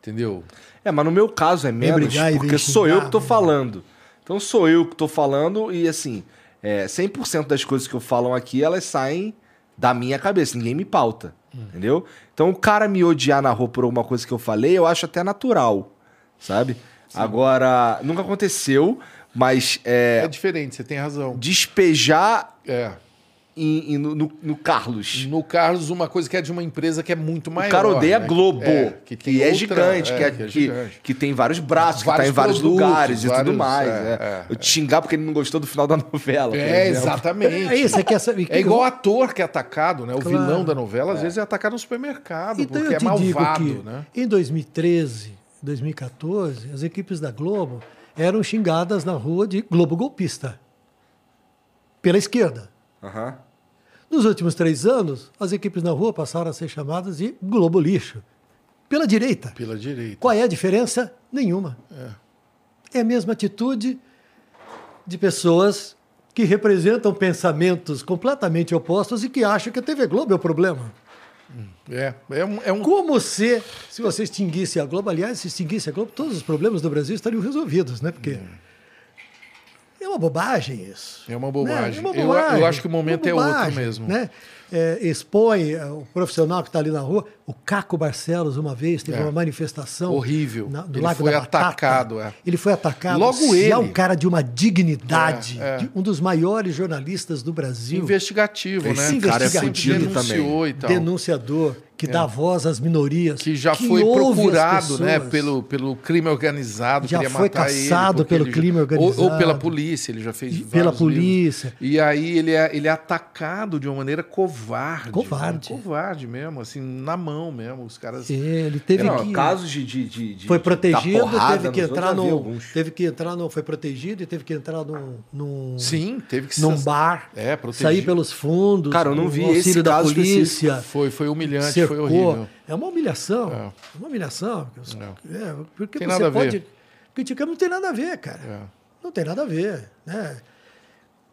entendeu? É, mas no meu caso é menos, brigar e vem porque sou eu que tô né? falando. Então sou eu que tô falando e assim, é, 100% das coisas que eu falo aqui, elas saem da minha cabeça, ninguém me pauta, Hum. entendeu? Então o cara me odiar na rua por alguma coisa que eu falei, eu acho até natural, sabe? Agora, nunca aconteceu, mas É, é, diferente, você tem razão. despejar É. em, em- no, no- Carlos. No Carlos, uma coisa que é de uma empresa que é muito maior. o cara odeia né? Globo, É, que, tem é outra- gigante, que, é, que é que, gigante. que tem vários braços, que Vários tá em vários produtos, lugares e tudo vários- mais. é, é. é, xingar porque ele não gostou do final da novela. É, exatamente. É isso, você quer saber. É igual ator que é atacado, né? O Claro. vilão da novela, às vezes, é atacado no supermercado, Então porque eu é te malvado, digo que né? em 2013, 2014, as equipes da Globo eram xingadas na rua de Globo golpista. Pela esquerda. Aham. Nos últimos três anos, as equipes na rua passaram a ser chamadas de Globo lixo. Pela direita. Pela direita. Qual é a diferença? Nenhuma. É a mesma atitude de pessoas que representam pensamentos completamente opostos e que acham que a TV Globo é o problema. É, é um, é um Como se, se você extinguisse a Globo, aliás, se extinguisse a Globo, todos os problemas do Brasil estariam resolvidos, né? Porque é uma bobagem isso. É uma né? bobagem. É uma Eu- bobagem. eu acho que o momento Uma é outro bobagem, mesmo. Né? É, expõe é, o profissional que está ali na rua. O Caco Barcelos, uma vez, teve É. uma manifestação. Horrível. na- do Ele Lago foi da Batata. atacado, é. Ele foi atacado. Logo Se ele. é um cara de uma dignidade, É, é. de um dos maiores jornalistas do Brasil. investigativo, Esse né? cara é fudido denunciou também. e tal. denunciador, que dá voz às minorias. É. Que já foi ouve as procurado, né, pelo, pelo crime organizado, Já foi caçado pelo ele já- crime ou- Ou, organizado. pela polícia, ele já fez E pela livros. polícia. E aí ele é, ele é atacado de uma maneira covarde. Covarde. né? Covarde mesmo, assim, na mão mesmo. Os caras. Ele teve Não, que casos de, de, de- de- foi protegido, teve que entrar no teve que entrar no foi protegido e teve que entrar num, num Sim, teve que num ser- bar, É, protegido. sair pelos fundos, Cara, eu não vi esse da caso polícia. Foi, foi humilhante, cercou. É uma humilhação. É. É, uma humilhação. porque os- é, porque Tem você pode criticar, não tem nada a ver, cara. É. Não tem nada a ver. Né?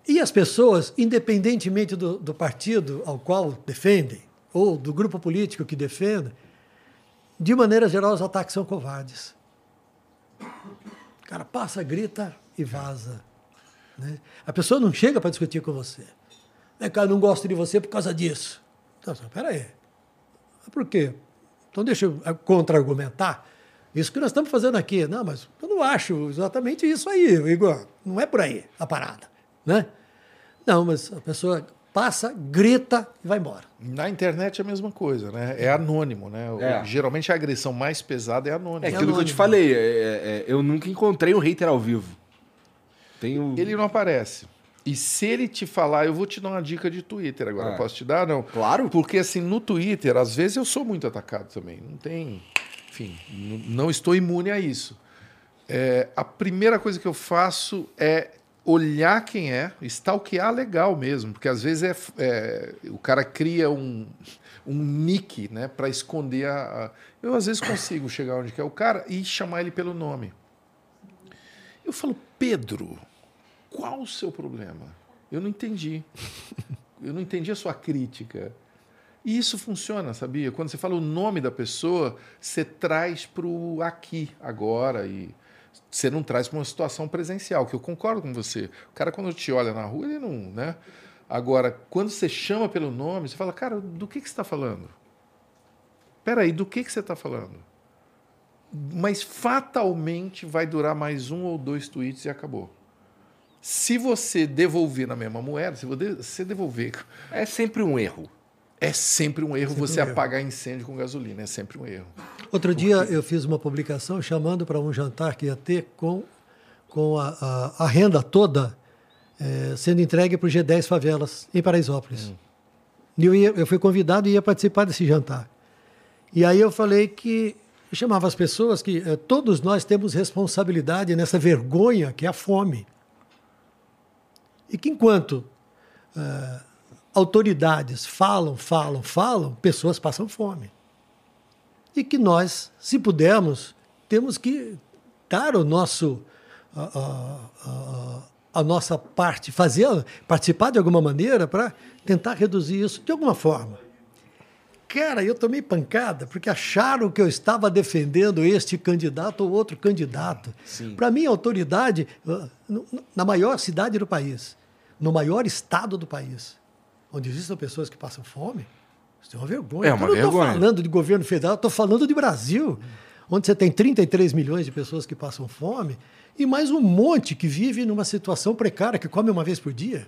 E as pessoas, independentemente do, do partido ao qual defendem, ou do grupo político que defende, de maneira geral, os ataques são covardes. O cara passa, grita e vaza. né? A pessoa não chega para discutir com você. É, cara, não gosto de você por causa disso. Então, peraí. Por quê? Então deixa eu contra-argumentar. Isso que nós estamos fazendo aqui. Não, mas eu não acho exatamente isso aí, Igor. Não é por aí a parada. Né? Não, mas a pessoa passa, grita e vai embora. Na internet é a mesma coisa, né? É anônimo, né? É. Geralmente a agressão mais pesada é anônima. É aquilo que eu te anônimo. falei. é- é- é, eu nunca encontrei um hater ao vivo. Tenho. Ele não aparece. E se ele te falar, eu vou te dar uma dica de Twitter agora. Ah. Posso te dar? Não. Claro. Porque assim, no Twitter, às vezes eu sou muito atacado também. Não tem. Enfim, não estou imune a isso. É, a primeira coisa que eu faço é olhar quem é, stalkear legal mesmo, porque às vezes é, é, o cara cria um, um nick né, para esconder a, a- Eu às vezes consigo chegar onde quer o cara e chamar ele pelo nome. Eu falo, Pedro, qual o seu problema? Eu não entendi. Eu não entendi a sua crítica. E isso funciona, sabia? Quando você fala o nome da pessoa, você traz para o aqui, agora, e você não traz para uma situação presencial, que eu concordo com você. O cara, quando te olha na rua, ele não. Né? Agora, quando você chama pelo nome, você fala, cara, do que, que você está falando? Peraí, do que, que você está falando? Mas fatalmente vai durar mais um ou dois tweets e acabou. Se você devolver na mesma moeda, se você devolver É sempre um erro. é sempre um erro você um erro. apagar incêndio com gasolina, é sempre um erro. Outro dia eu fiz uma publicação chamando para um jantar que ia ter com, com a, a- a renda toda eh, sendo entregue para o G10 Favelas, em Paraisópolis. E eu, ia- eu fui convidado e ia participar desse jantar. E aí eu falei que eu chamava as pessoas que eh, todos nós temos responsabilidade nessa vergonha que é a fome. E que enquanto eh, autoridades falam, falam, falam, pessoas passam fome e que nós, se pudermos, temos que dar o nosso a nossa parte, fazer, participar de alguma maneira para tentar reduzir isso de alguma forma. Cara, eu tomei pancada porque acharam que eu estava defendendo este candidato ou outro candidato. Para mim, autoridade, ah, na maior cidade do país, no maior estado do país, onde existem pessoas que passam fome, isso é uma vergonha. É uma eu não estou falando de governo federal, estou falando de Brasil, onde você tem 33 milhões de pessoas que passam fome e mais um monte que vive numa situação precária, que come uma vez por dia.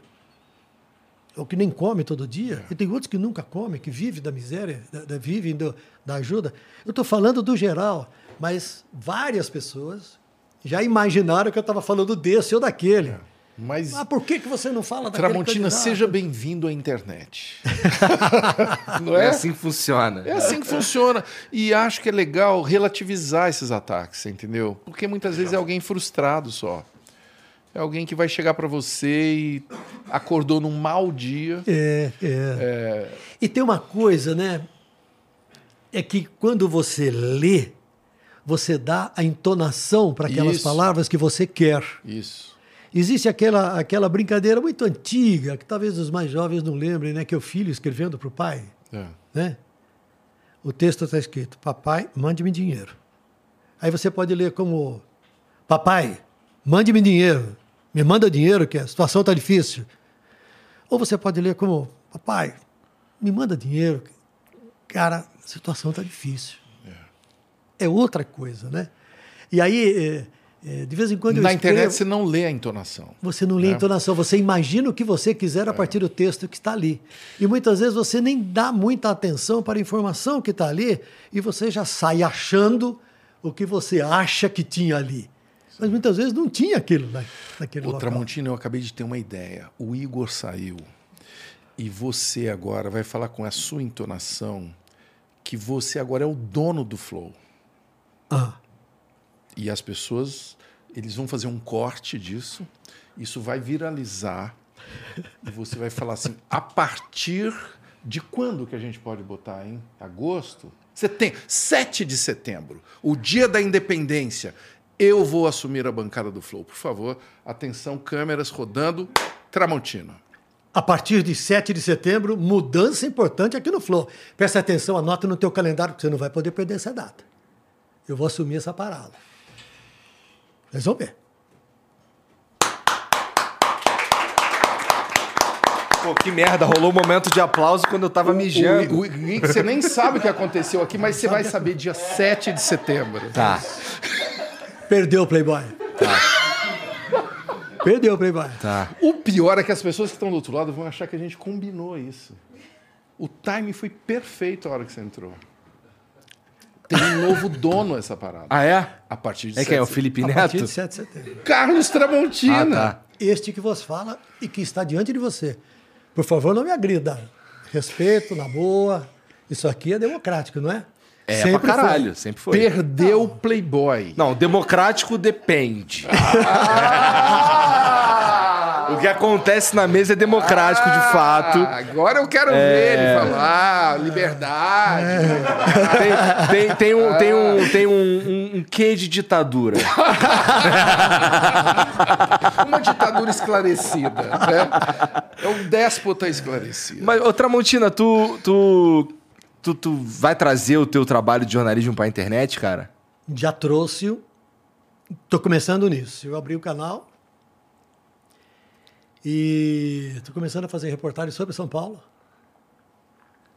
Ou que nem come todo dia, e tem outros que nunca comem, que vivem da miséria, da, da vivem do, da ajuda. Eu estou falando do geral, mas várias pessoas já imaginaram que eu estava falando desse ou daquele. É. Mas ah, por que, que você não fala daquele Tramontina, candidato? seja bem-vindo à internet. não é? é assim que funciona. É assim que funciona. E acho que é legal relativizar esses ataques, entendeu? Porque muitas vezes é alguém frustrado só. É alguém que vai chegar para você e acordou num mau dia. É, é, é. E tem uma coisa, né? É que quando você lê, você dá a entonação para aquelas Isso. palavras que você quer. Isso. Existe aquela, aquela brincadeira muito antiga, que talvez os mais jovens não lembrem, né? Que é o filho escrevendo para o pai. É. Né? O texto está escrito: Papai, mande-me dinheiro. Aí você pode ler como: Papai, mande-me dinheiro. Me manda dinheiro, que a situação está difícil. Ou você pode ler como: Papai, me manda dinheiro. Cara, a situação está difícil. É. é outra coisa, né? E aí é, é, de vez em quando Na internet você não lê a entonação. Você não lê né? a entonação, você imagina o que você quiser a é. partir do texto que está ali. E muitas vezes você nem dá muita atenção para a informação que está ali e você já sai achando o que você acha que tinha ali. Mas muitas vezes não tinha aquilo na, naquele Ô, local. Tramontina, eu acabei de ter uma ideia. O Igor saiu e você agora vai falar com a sua entonação que você agora é o dono do flow. Ah. E as pessoas, eles vão fazer um corte disso, isso vai viralizar, e você vai falar assim: a partir de quando que a gente pode botar, em Agosto? Setembro, 7 de setembro, o dia da independência. Eu vou assumir a bancada do Flow. Por favor, atenção, câmeras rodando. Tramontina. A partir de 7 de setembro, mudança importante aqui no Flow. Presta atenção, anota no teu calendário, porque você não vai poder perder essa data. Eu vou assumir essa parada. Resolver. Pô, que merda, rolou um momento de aplauso quando eu tava mijando. O, o, o, você nem sabe o que aconteceu aqui, mas você vai saber dia 7 de setembro. Tá. Perdeu o Playboy. Tá. Perdeu o Playboy. Tá. O pior é que as pessoas que estão do outro lado vão achar que a gente combinou isso. O time foi perfeito a hora que você entrou. Tem um novo dono essa parada. Ah, é? A partir de É quem? É o Felipe Neto? A partir de 7 de setembro. Carlos Tramontina. Ah, tá. Este que vos fala e que está diante de você. Por favor, não me agrida. Respeito, na boa. Isso aqui é democrático, não é? É sempre pra caralho, foi. sempre foi. Perdeu o Playboy. Não, democrático depende. Ah! O que acontece na mesa é democrático, ah, de fato. Agora eu quero é... ver ele falar, liberdade. É. Tem, tem, tem, um, tem, um, tem um, um, um quê de ditadura. Uma ditadura esclarecida. Né? É um déspota esclarecido. Mas, ô Tramontina, tu, tu, tu, tu vai trazer o teu trabalho de jornalismo para a internet, cara? Já trouxe. Tô começando nisso. Eu abri o canal e estou começando a fazer reportagens sobre São Paulo.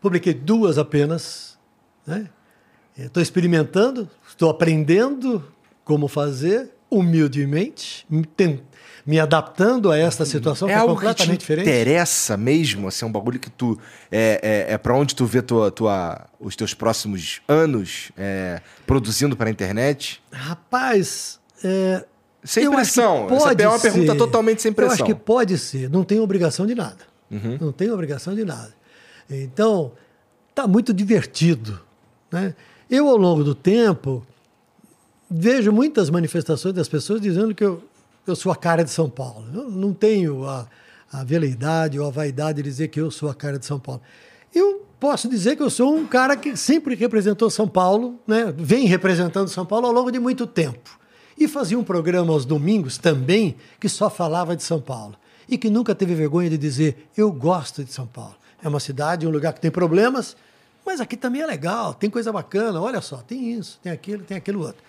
Publiquei duas apenas. Estou né? experimentando, estou aprendendo como fazer, humildemente, me, me adaptando a esta situação é que é algo completamente diferente. interessa mesmo? Assim, é um bagulho que tu. É, é, é para onde tu vê tua, tua, os teus próximos anos é, produzindo para a internet? Rapaz, é, sem pressão. Essa é uma ser. pergunta totalmente sem pressão. Eu acho que pode ser. Não tem obrigação de nada. Uhum. Não tem obrigação de nada. Então, está muito divertido. Né? Eu, ao longo do tempo, vejo muitas manifestações das pessoas dizendo que eu, eu sou a cara de São Paulo. Eu não tenho a, a veleidade ou a vaidade de dizer que eu sou a cara de São Paulo. Eu posso dizer que eu sou um cara que sempre representou São Paulo, né? vem representando São Paulo ao longo de muito tempo. E fazia um programa aos domingos também que só falava de São Paulo. E que nunca teve vergonha de dizer: Eu gosto de São Paulo. É uma cidade, um lugar que tem problemas, mas aqui também é legal, tem coisa bacana. Olha só, tem isso, tem aquilo, tem aquilo outro.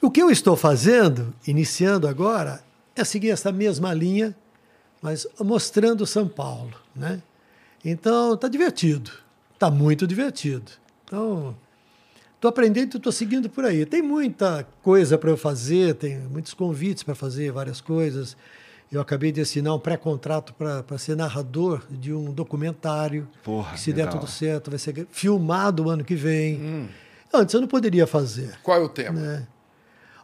O que eu estou fazendo, iniciando agora, é seguir essa mesma linha, mas mostrando São Paulo. Né? Então, está divertido, está muito divertido. Então, Estou aprendendo e estou seguindo por aí. Tem muita coisa para eu fazer, tem muitos convites para fazer várias coisas. Eu acabei de assinar um pré-contrato para ser narrador de um documentário. Porra, que se legal. der tudo certo, vai ser filmado o ano que vem. Antes eu não poderia fazer. Qual é o tema? né?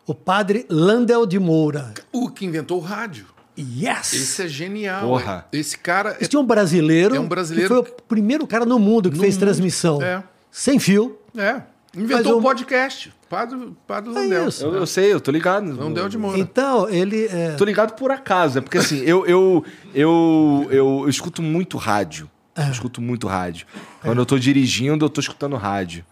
O padre Landel de Moura. O que inventou o rádio. Yes! Esse é genial. Porra. Esse cara. Existe um brasileiro, É um brasileiro que foi o primeiro cara no mundo que No fez mundo. transmissão É. sem fio. É. Inventou o- o podcast. Padre, Padre É Landel. isso. Eu, eu sei, eu tô ligado. Landel de Moura. Então, ele. é, Tô ligado por acaso, é porque assim, eu, eu, eu, eu, eu escuto muito rádio. É. Eu escuto muito rádio. Quando eu tô dirigindo, eu tô escutando rádio.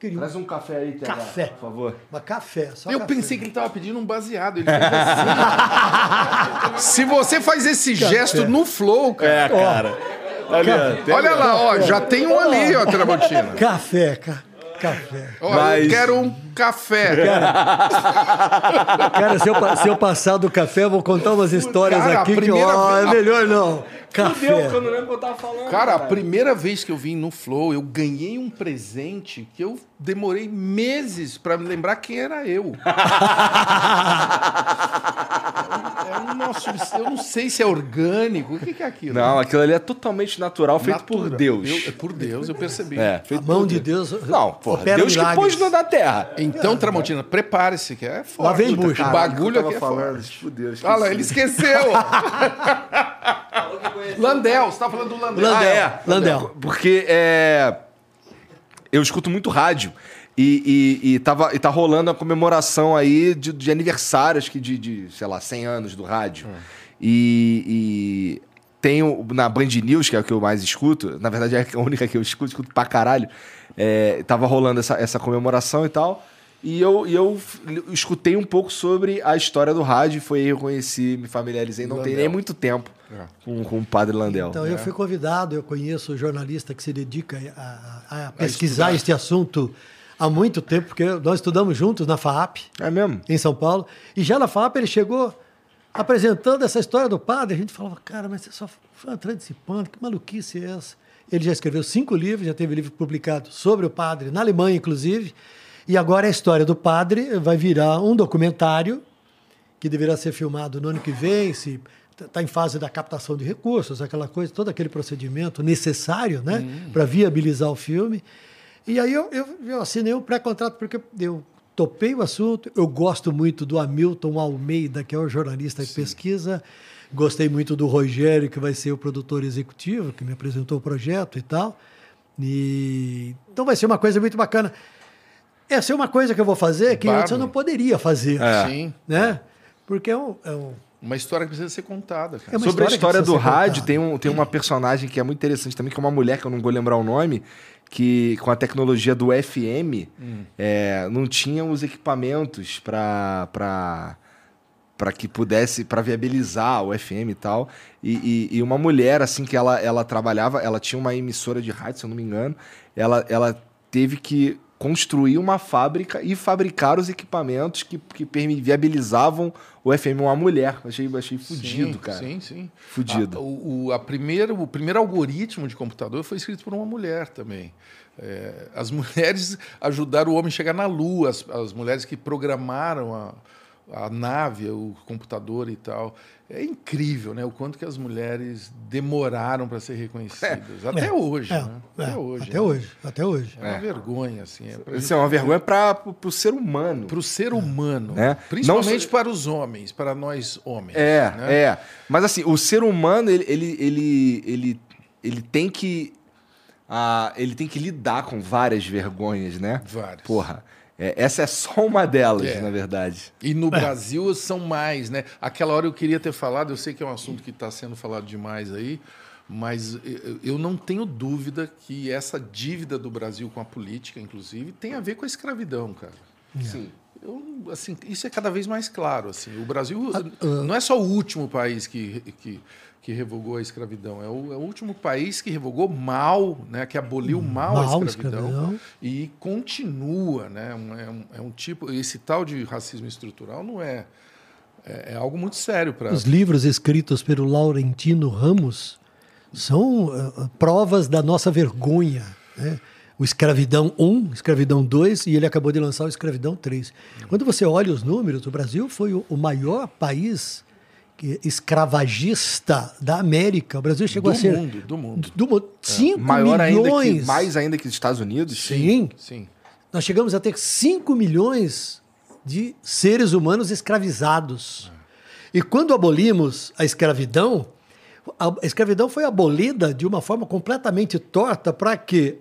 Queria um- Traz um café aí, TH, Café. por favor. Uma café. Só Eu café. pensei que ele tava pedindo um baseado. Ele fez assim. Se você faz esse gesto no flow, cara. É, cara. Ó, tem- Olha lá, ó, já tem um ali, ó, Tramontina. Café, ca... café. Mas- eu quero um café. Cara, se eu, se eu passar do café, eu vou contar umas histórias Cara, aqui que, ó, vez- é melhor não. Café. Fudeu, que eu não lembro o que eu tava falando. Cara, a primeira vez que eu vim no Flow, eu ganhei um presente que eu demorei meses pra me lembrar quem era eu. é um, nossa, eu não sei se é orgânico. O que que é aquilo? Não, aquilo ali é totalmente natural, feito por. Deus. Eu- é por Deus, eu percebi. É, A feito mão por de Deus. Não, porra, Deus que milagres. pôs no da terra. Então, Tramontina, prepare-se, que é forte. Lá vem bucha. O bagulho aqui é falando, forte. fudeu, esqueci. Olha lá, ele esqueceu. Landel, você tá falando do Landel. Landel. Ah, É, Landel. Porque é, eu escuto muito rádio. E, e, e, tava, e tá rolando a comemoração aí de, de aniversário, acho que de, de, sei lá, 100 anos do rádio. E, e tem o- na Band News, que é o que eu mais escuto, na verdade é a única que eu escuto, escuto pra caralho. É, tava rolando essa, essa comemoração e tal. E eu, e eu escutei um pouco sobre a história do rádio, foi aí que eu conheci, me familiarizei, não tem Landel. nem muito tempo. Com, com o Padre Landel. Então, eu fui convidado, eu conheço o jornalista que se dedica a, a- a pesquisar estudar. este assunto há muito tempo, porque nós estudamos juntos na FAAP, É mesmo? em São Paulo, e já na FAAP ele chegou apresentando essa história do padre, a gente falava, cara, mas você só foi uma participando, que maluquice é essa? Ele já escreveu cinco livros, já teve livro publicado sobre o padre, na Alemanha, inclusive, e agora a história do padre vai virar um documentário que deverá ser filmado no ano que vem, se está em fase da captação de recursos, aquela coisa, todo aquele procedimento necessário né, para viabilizar o filme. E aí eu, eu, eu assinei um pré-contrato porque eu topei o assunto, eu gosto muito do Hamilton Almeida, que é o jornalista de pesquisa, gostei muito do Rogério, que vai ser o produtor executivo, que me apresentou o projeto e tal. E, então vai ser uma coisa muito bacana. Essa é uma coisa que eu vou fazer que antes eu não poderia fazer. Sim. Né? Porque é um, é um- Uma história que precisa ser contada, cara. É Sobre a história do rádio, contada. tem, um, tem uma personagem que é muito interessante também, que é uma mulher, que eu não vou lembrar o nome, que com a tecnologia do FM é, não tinha os equipamentos para para que pudesse, para viabilizar o FM e tal. E, e- e uma mulher, assim, que ela, ela trabalhava, ela tinha uma emissora de rádio, se eu não me engano, ela, ela teve que construir uma fábrica e fabricar os equipamentos que, que viabilizavam o FM. Uma mulher. Achei, achei fudido, sim, cara. Sim, sim. Fudido. A, o, a primeiro, o primeiro algoritmo de computador foi escrito por uma mulher também. É, as mulheres ajudaram o homem a chegar na Lua, as, as mulheres que programaram a, a nave, o computador e tal. É incrível, né? O quanto que as mulheres demoraram para ser reconhecidas. Até É, hoje, é, né? é, Até hoje. Até né? hoje, até hoje. É uma vergonha, assim. É Isso é uma vergonha para o ser humano. para o ser humano, É. principalmente Não- para os homens, para nós homens. É, né? é. Mas assim, o ser humano, ele, ele, ele, ele, ele tem que. ah, ele tem que lidar com várias vergonhas, né? Várias. Porra. É, essa é só uma delas, É. na verdade. E no Brasil são mais, né? Aquela hora eu queria ter falado, eu sei que é um assunto que está sendo falado demais aí, mas eu- não tenho dúvida que essa dívida do Brasil com a política, inclusive, tem a ver com a escravidão, cara. Sim. Eu, assim, isso é cada vez mais claro. Assim. O Brasil Ah, não é só o último país que, que, que revogou a escravidão, é o, é o último país que revogou mal, né, que aboliu mal, Mal a escravidão, escravidão. e continua. Né, um- é, um, é um tipo. Esse tal de racismo estrutural não é. É, é algo muito sério para. Os livros escritos pelo Laurentino Ramos são ah, provas da nossa vergonha. Né? O Escravidão 1, Escravidão 2 e ele acabou de lançar o Escravidão 3. Quando você olha os números, o Brasil foi o, o maior país escravagista da América. O Brasil chegou do a ser. mundo, do mundo. Do mundo. 5 Maior ainda milhões. que, mais ainda que os Estados Unidos? Sim. Sim. Nós chegamos a ter 5 milhões de seres humanos escravizados. E quando abolimos a escravidão, a escravidão foi abolida de uma forma completamente torta para que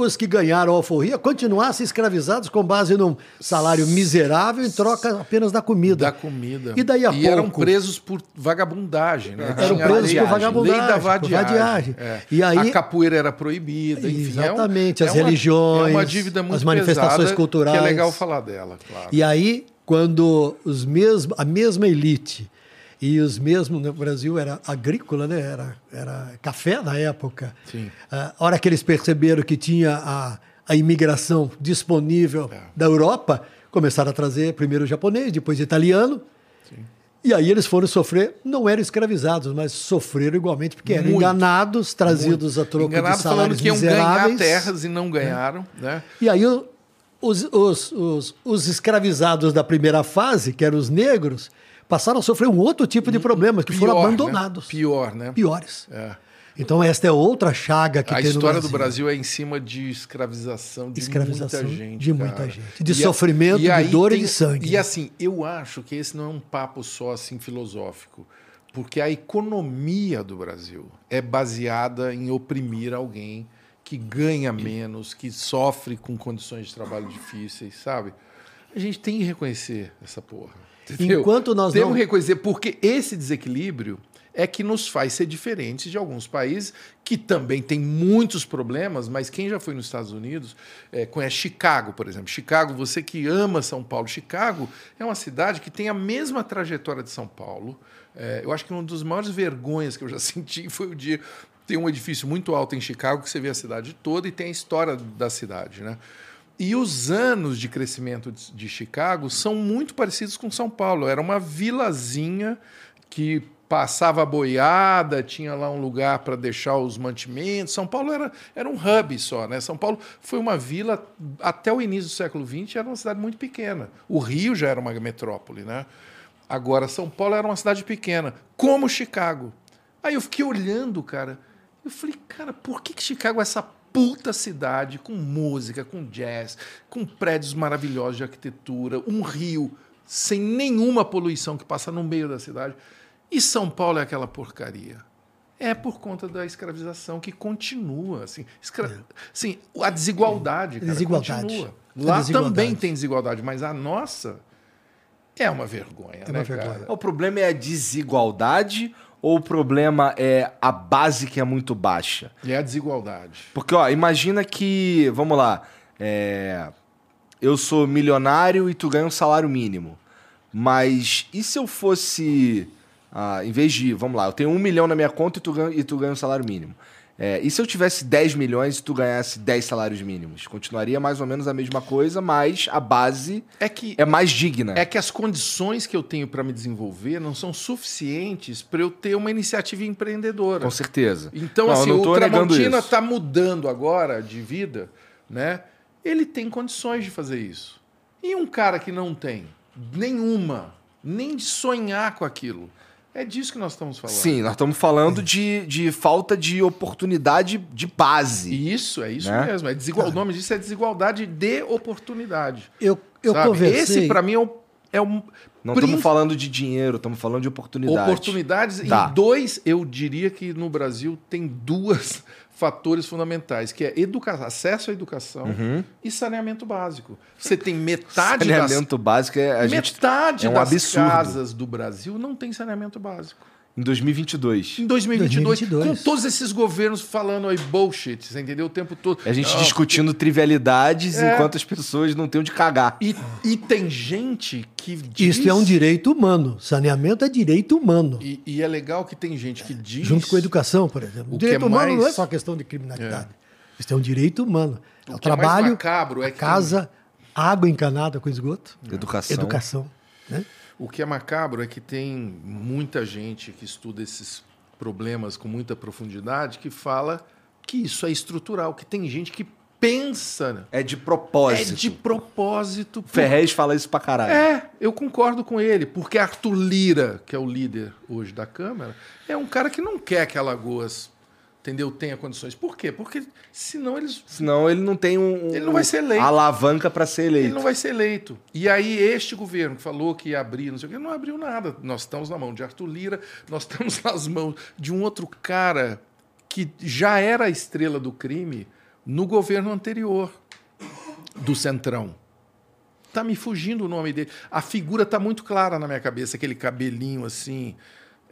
os que ganharam a alforria continuassem escravizados com base num salário miserável em troca apenas da comida. Da comida. E daí a e pouco... eram presos por vagabundagem, né? Eram Tinha presos por vagabundagem, Lei da vadiagem. vadiagem. É. E aí- A capoeira era proibida. Enfim, Exatamente, é um- as é uma- religiões, É uma dívida muito as manifestações pesada, culturais. Que é legal falar dela, claro. E aí, quando os mesmos, a mesma elite e os mesmos, no Brasil era agrícola, né? era, era café na época. Sim. A hora que eles perceberam que tinha a, a imigração disponível É. da Europa, começaram a trazer primeiro japonês, depois italiano. E aí eles foram sofrer, não eram escravizados, mas sofreram igualmente, porque eram Muito. enganados, trazidos a troco Enganados de falando salários que iam ganhar terras e não ganharam, né? E aí os, os, os, os escravizados da primeira fase, que eram os negros, passaram a sofrer um outro tipo de problemas, que foram Pior, né? abandonados. Pior, né? Piores. É. Então esta é outra chaga que A tem história no do Brasil. É em cima de escravização de Escravização muita gente. de muita cara. gente. De E a- sofrimento, de aí dor e de sangue. E assim, eu acho que esse não é um papo só assim filosófico, porque a economia do Brasil é baseada em oprimir alguém que ganha menos, que sofre com condições de trabalho difíceis, sabe? A gente tem que reconhecer essa porra. Entendeu? Enquanto nós Temos não- que reconhecer, porque esse desequilíbrio é que nos faz ser diferentes de alguns países que também têm muitos problemas, mas quem já foi nos Estados Unidos é, conhece Chicago, por exemplo. Chicago, você que ama São Paulo, Chicago é uma cidade que tem a mesma trajetória de São Paulo. É, eu acho que uma das maiores vergonhas que eu já senti foi o dia. Tem um edifício muito alto em Chicago que você vê a cidade toda e tem a história da cidade, né? E os anos de crescimento de Chicago são muito parecidos com São Paulo. Era uma vilazinha que passava boiada, tinha lá um lugar para deixar os mantimentos. São Paulo era, era um hub só, né? São Paulo foi uma vila até o início do século XX era uma cidade muito pequena. O Rio já era uma metrópole, né? Agora São Paulo era uma cidade pequena, como Chicago. Aí eu fiquei olhando, cara. Eu falei, cara, por que, que Chicago é essa puta cidade com música, com jazz, com prédios maravilhosos de arquitetura, um rio sem nenhuma poluição que passa no meio da cidade? E São Paulo é aquela porcaria. É por conta da escravização que continua, assim, escra... assim a desigualdade, cara, Desigualdade. continua. A Lá desigualdade. também tem desigualdade, mas a nossa é uma vergonha, É né, uma vergonha. cara? O problema é a desigualdade ou o problema é a base que é muito baixa? E é a desigualdade. Porque, ó, imagina que, vamos lá, é, eu sou milionário e tu ganha um salário mínimo. Mas e se eu fosse, ah, em vez de, vamos lá, eu tenho um milhão na minha conta e tu ganha, e tu ganha um salário mínimo. É, e se eu tivesse 10 milhões e tu ganhasse 10 salários mínimos? Continuaria mais ou menos a mesma coisa, mas a base É que é mais digna. é que as condições que eu tenho para me desenvolver não são suficientes para eu ter uma iniciativa empreendedora. Com certeza. Então, Não, assim, o Tramontina está mudando agora de vida, né? Ele tem condições de fazer isso. E um cara que não tem nenhuma, nem de sonhar com aquilo. É disso que nós estamos falando. Sim, nós estamos falando de, de falta de oportunidade de base. E isso, é isso Né? mesmo. É desigual... O nome disso é desigualdade de oportunidade. Eu, eu sabe? conversei. Esse, para mim, é o, é o Não estamos falando de dinheiro, estamos falando de oportunidade. Oportunidades Tá. em dois, eu diria que no Brasil tem duas fatores fundamentais, que é educação, acesso à educação Uhum. e saneamento básico. Você tem metade das Saneamento básico é a gente metade é um das absurdo. casas do Brasil não tem saneamento básico. Em 2022. Em 2022, 2022. com todos esses governos falando aí bullshit, você entendeu o tempo todo. A gente Não, discutindo trivialidades É. enquanto as pessoas não têm onde cagar. E, e tem gente que diz... Isso é um direito humano. Saneamento é direito humano. E, e é legal que tem gente que diz... Junto com a educação, por exemplo. O O direito é humano não é mais- só questão de criminalidade. Isso é um direito humano. É o, que é mais trabalho, macabro é a que- casa, água encanada com esgoto, Educação. educação. Né? O que é macabro é que tem muita gente que estuda esses problemas com muita profundidade que fala que isso é estrutural, que tem gente que pensa. É de É propósito. de propósito. por- Ferrez fala isso pra caralho. É, eu concordo com ele, porque Arthur Lira, que é o líder hoje da Câmara, é um cara que não quer que Alagoas, entendeu, tenha condições. Por quê? Porque senão eles, Senão ele não tem um, um- Ele não vai ser eleito. alavanca pra ser eleito. ele não vai ser eleito. E aí este governo que falou que ia abrir, não sei o quê, não abriu nada. Nós estamos na mão de Arthur Lira, nós estamos nas mãos de um outro cara que já era a estrela do crime no governo anterior do Centrão. Tá me fugindo o nome dele. A figura tá muito clara na minha cabeça, aquele cabelinho assim.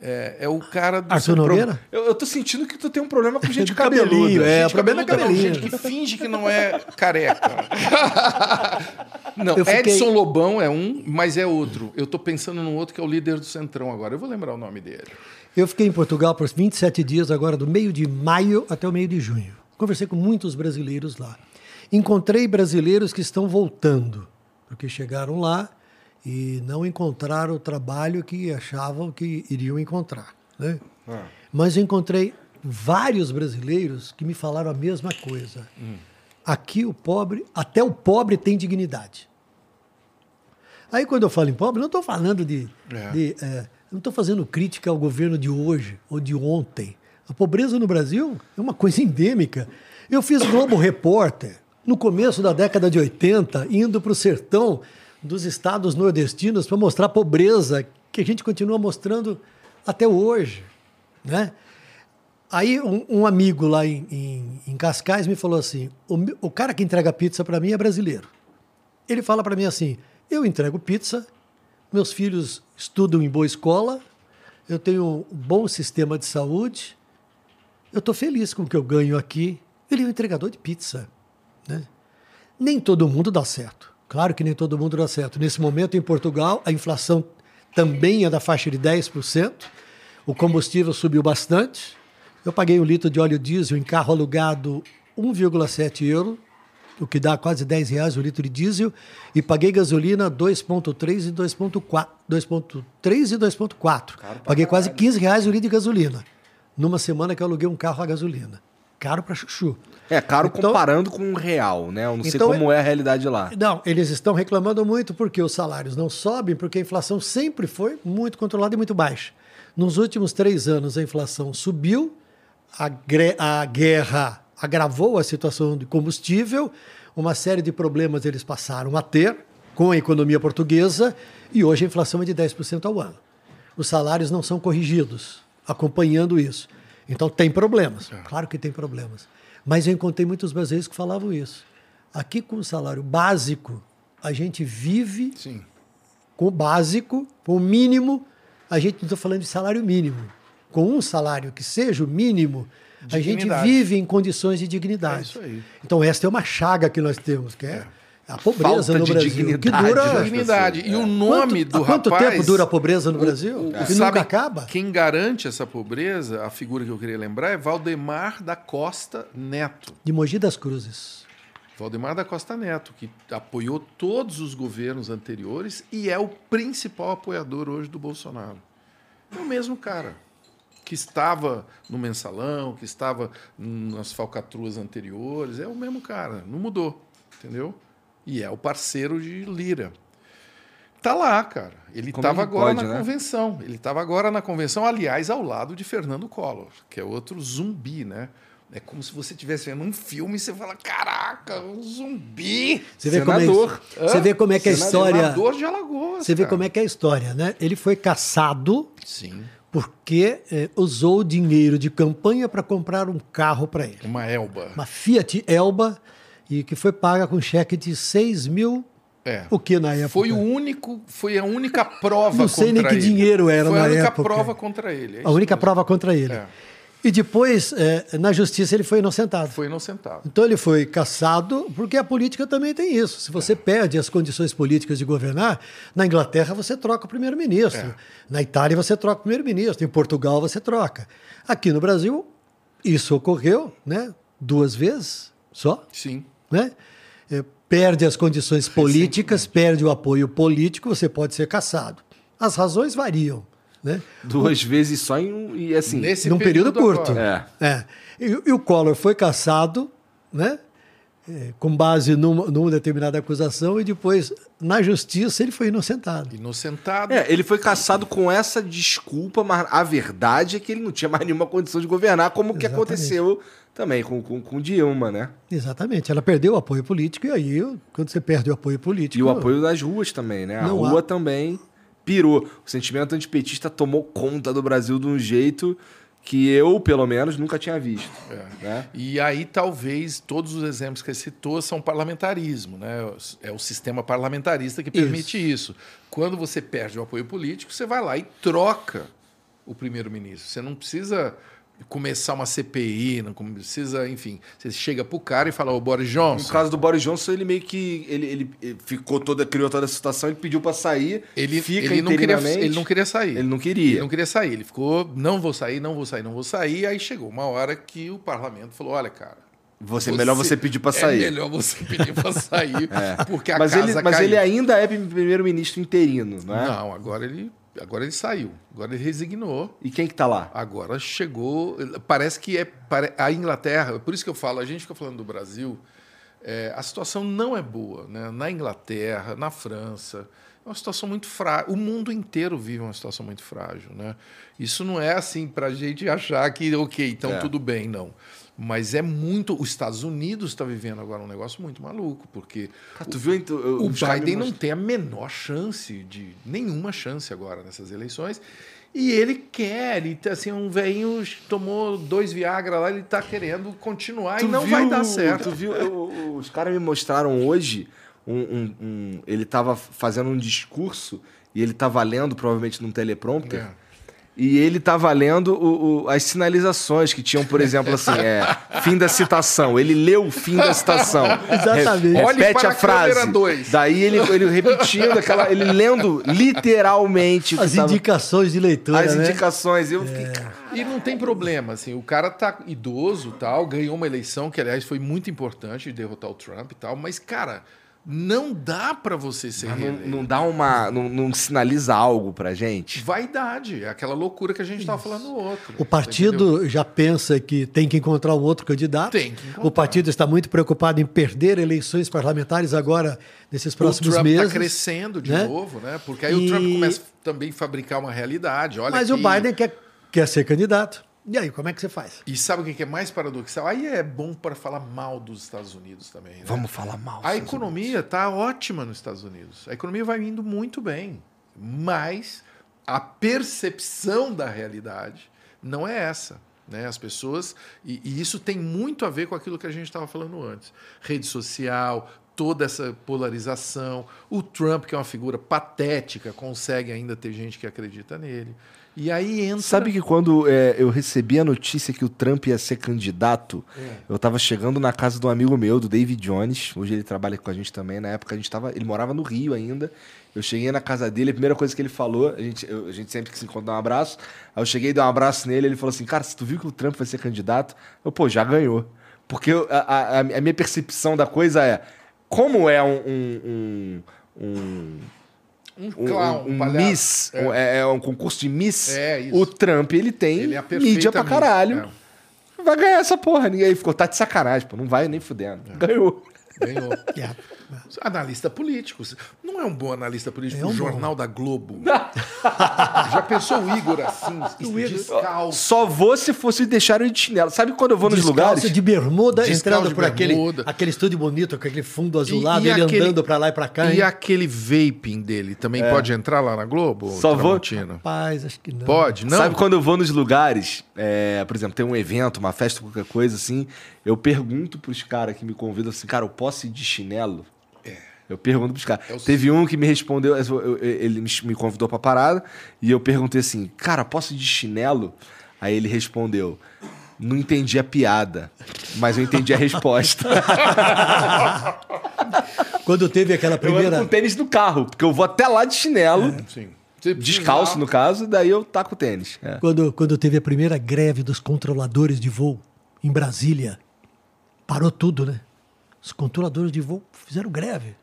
É, é o cara do Arthur. Nogueira? Eu, eu tô sentindo que tu tem um problema com gente cabelinho, cabeluda. é. Gente o problema é cabelinho. gente que finge que não é careca. não, fiquei- Edson Lobão é um, mas é outro. Eu tô pensando num outro que é o líder do Centrão agora. Eu vou lembrar o nome dele. Eu fiquei em Portugal por 27 dias, agora do meio de maio até o meio de junho. Conversei com muitos brasileiros lá. Encontrei brasileiros que estão voltando, porque chegaram lá e não encontraram o trabalho que achavam que iriam encontrar. Né? Mas eu encontrei vários brasileiros que me falaram a mesma coisa. Aqui o pobre, até o pobre tem dignidade. Aí quando eu falo em pobre, não estou falando de. É. de, é, não estou fazendo crítica ao governo de hoje ou de ontem. A pobreza no Brasil é uma coisa endêmica. Eu fiz Globo Repórter no começo da década de 80, indo para o sertão dos estados nordestinos para mostrar a pobreza que a gente continua mostrando até hoje. Né? Aí um, um amigo lá em, em, em Cascais me falou assim: o, o cara que entrega pizza para mim é brasileiro. Ele fala para mim assim: eu entrego pizza, meus filhos estudam em boa escola, eu tenho um bom sistema de saúde, eu estou feliz com o que eu ganho aqui. Ele é um entregador de pizza. Né? Nem todo mundo dá certo. Claro que nem todo mundo dá certo. Nesse momento, em Portugal, a inflação também é da faixa de 10%. O combustível subiu bastante. Eu paguei um litro de óleo diesel em carro alugado 1,7 euro, o que dá quase 10 reais o litro de diesel, e paguei gasolina 2,3 e 2,4. 2,3 e 2,4. Paguei quase 15 reais o litro de gasolina. Numa semana que eu aluguei um carro a gasolina. Caro para chuchu. É caro Então- comparando com o real, né? Eu não sei Então como é a realidade lá. Não, eles estão reclamando muito porque os salários não sobem, porque a inflação sempre foi muito controlada e muito baixa. Nos últimos três anos, a inflação subiu, a, a guerra agravou a situação de combustível, uma série de problemas eles passaram a ter com a economia portuguesa e hoje a inflação é de 10% ao ano. Os salários não são corrigidos, acompanhando isso. Então tem problemas, claro que tem problemas. Mas eu encontrei muitos brasileiros que falavam isso. Aqui com o salário básico, a gente vive Sim. com o básico, com o mínimo. A gente não está falando de salário mínimo. Com um salário que seja o mínimo, a gente Dignidade. vive em condições de dignidade. É isso aí. Então, esta é uma chaga que nós temos, que é, a pobreza Falta no de Brasil. Que dignidade dura. das Dignidade. E o nome Quanto- do há quanto rapaz... tempo dura a pobreza no o- Brasil? o- que sabe nunca acaba? Quem garante essa pobreza, a figura que eu queria lembrar, é Valdemar da Costa Neto. De Mogi das Cruzes. Valdemar da Costa Neto, que apoiou todos os governos anteriores e é o principal apoiador hoje do Bolsonaro. É o mesmo cara que estava no mensalão, que estava nas falcatruas anteriores, é o mesmo cara, não mudou, entendeu? E é o parceiro de Lira. Tá lá, cara. Ele Como é estava que agora pode, na né? convenção. Ele estava agora na convenção, aliás, ao lado de Fernando Collor, que é outro zumbi, né? É como se você estivesse vendo um filme e você fala: caraca, um zumbi! Você vê, como é, Senador. você vê como é que a história. Senador de Alagoas. Você vê cara. como é que é a história, né? Ele foi caçado Sim, porque eh, usou o dinheiro de campanha para comprar um carro para ele. uma Elba. Uma Fiat Elba, e que foi paga com cheque de 6 mil. É. O que na época? Foi o único, foi a única prova Não sei nem que ele. dinheiro era foi na a única época. prova contra ele. é A única mesmo. prova contra ele. É. E depois, eh, na justiça, ele foi inocentado. Foi inocentado. Então ele foi caçado, porque a política também tem isso. Se É. você perde as condições políticas de governar, na Inglaterra você troca o primeiro-ministro, É. na Itália você troca o primeiro-ministro, em Portugal você troca. Aqui no Brasil, isso ocorreu né, duas vezes só. Sim. Né? É, perde as condições políticas, perde o apoio político, você pode ser caçado. As razões variam. Né? Duas vezes só em um. E assim. Nesse Num período, curto. agora. É. É. E, e o Collor foi caçado, né? é, com base numa, numa, determinada acusação e depois, na justiça, ele foi inocentado. Inocentado. É, ele foi caçado com essa desculpa, mas a verdade é que ele não tinha mais nenhuma condição de governar, como Exatamente. que aconteceu também com, com, com Dilma, né? Exatamente. Ela perdeu o apoio político e aí, quando você perde o apoio político... E o apoio das ruas também, né? A rua há... também pirou. O sentimento antipetista tomou conta do Brasil de um jeito que eu, pelo menos, nunca tinha visto. É. Né? E aí, talvez, todos os exemplos que ele citou são parlamentarismo. Né? É o sistema parlamentarista que permite isso. isso. Quando você perde o apoio político, você vai lá e troca o primeiro-ministro. Você não precisa começar uma CPI, não precisa, enfim. Você chega pro cara e fala, ô Boris Johnson. No caso do Boris Johnson, ele meio que. Ele, ele ficou toda, criou toda a situação, ele pediu para sair. Ele, fica ele não queria Ele não queria sair. Ele não queria. Ele não queria sair. Ele ficou, não vou sair, não vou sair, não vou sair. Aí chegou uma hora que o parlamento falou: olha, cara. Você, você melhor você pedir para sair. É melhor você pedir para sair, é. porque a mas casa ele, Mas ele ainda é primeiro-ministro interino, não é? Não, agora ele Agora ele saiu, agora ele resignou. E quem que tá lá? Agora chegou. Parece que é a Inglaterra, por isso que eu falo, a gente fica falando do Brasil, é, a situação não é boa. Né? Na Inglaterra, na França, é uma situação muito frágil. O mundo inteiro vive uma situação muito frágil. Né? Isso não é assim para a gente achar que, ok, então é. tudo bem, não. Mas é muito. Os Estados Unidos está vivendo agora um negócio muito maluco, porque Cara, tu viu, então, o, o Biden não tem a menor chance de. nenhuma chance agora nessas eleições. E ele quer, ele, assim, um velhinho tomou dois Viagra lá, ele está querendo continuar tu e não viu, vai dar certo. Tu viu, eu, os caras me mostraram hoje, um, um, um ele estava fazendo um discurso e ele estava lendo, provavelmente num teleprompter. É e ele tá lendo o, o, as sinalizações que tinham, por exemplo, assim, é, fim da citação. Ele leu o fim da citação. Exatamente. Re, repete a, a frase. Dois. Daí ele, ele repetindo aquela. Ele lendo literalmente. As indicações de leitura. As né? indicações. Eu fiquei, é. E não tem problema, assim, o cara tá idoso tal, ganhou uma eleição que, aliás, foi muito importante de derrotar o Trump e tal, mas, cara não dá para você ser não, não, dá uma. Não, não, sinaliza algo pra gente? Vaidade. É aquela loucura que a gente estava falando no outro. O partido já pensa que tem que encontrar um outro candidato. Tem que encontrar. O partido está muito preocupado em perder eleições parlamentares agora, nesses próximos o Trump meses. está crescendo de né? novo, né? Porque aí e... o Trump começa também a fabricar uma realidade. Olha Mas aqui... o Biden quer, quer ser candidato. E aí, como é que você faz? E sabe o que é mais paradoxal? Aí é bom para falar mal dos Estados Unidos também. Né? Vamos falar mal. A economia está ótima nos Estados Unidos. A economia vai indo muito bem. Mas a percepção da realidade não é essa. Né? As pessoas. E, e isso tem muito a ver com aquilo que a gente estava falando antes: rede social, toda essa polarização. O Trump, que é uma figura patética, consegue ainda ter gente que acredita nele. E aí entra. Sabe que quando é, eu recebi a notícia que o Trump ia ser candidato, é. eu estava chegando na casa de um amigo meu, do David Jones. Hoje ele trabalha com a gente também. Na época a gente tava, ele morava no Rio ainda. Eu cheguei na casa dele, a primeira coisa que ele falou, a gente, eu, a gente sempre que se encontra dá um abraço. Aí eu cheguei, dei um abraço nele, ele falou assim: Cara, se tu viu que o Trump vai ser candidato, eu, pô, já ganhou. Porque a, a, a minha percepção da coisa é: como é um, um, um um clown, um, um, Miss, é. é. É, um concurso de Miss. É, isso. O Trump, ele tem ele é mídia pra caralho. É. Vai ganhar essa porra. Ninguém ficou, tá de sacanagem, pô. Não vai nem fudendo. É. Ganhou. Ganhou. yeah. Analista político. Não é um bom analista político. É um o Jornal bom. da Globo. Já pensou o Igor assim, o Igor, descalço? Só vou se fosse deixar ele de chinelo. Sabe quando eu vou nos descalço lugares? de bermuda, descalço entrando de por bermuda. aquele, aquele estúdio bonito, com aquele fundo azulado, e, e ele aquele, andando pra lá e pra cá. E hein? aquele vaping dele também é. pode entrar lá na Globo? Só vou. Rapaz, acho que não. Pode, não? Sabe quando eu vou nos lugares, é, por exemplo, tem um evento, uma festa, qualquer coisa assim, eu pergunto pros caras que me convidam assim, cara, eu posso ir de chinelo? Eu pergunto pros caras. É Teve um que me respondeu, ele me convidou pra parada, e eu perguntei assim, cara, posso ir de chinelo? Aí ele respondeu, não entendi a piada, mas eu entendi a resposta. Quando teve aquela primeira. Eu ando com tênis no carro, porque eu vou até lá de chinelo. É, sim. Descalço, no caso, daí eu taco tênis. É. Quando, quando teve a primeira greve dos controladores de voo em Brasília, parou tudo, né? Os controladores de voo fizeram greve.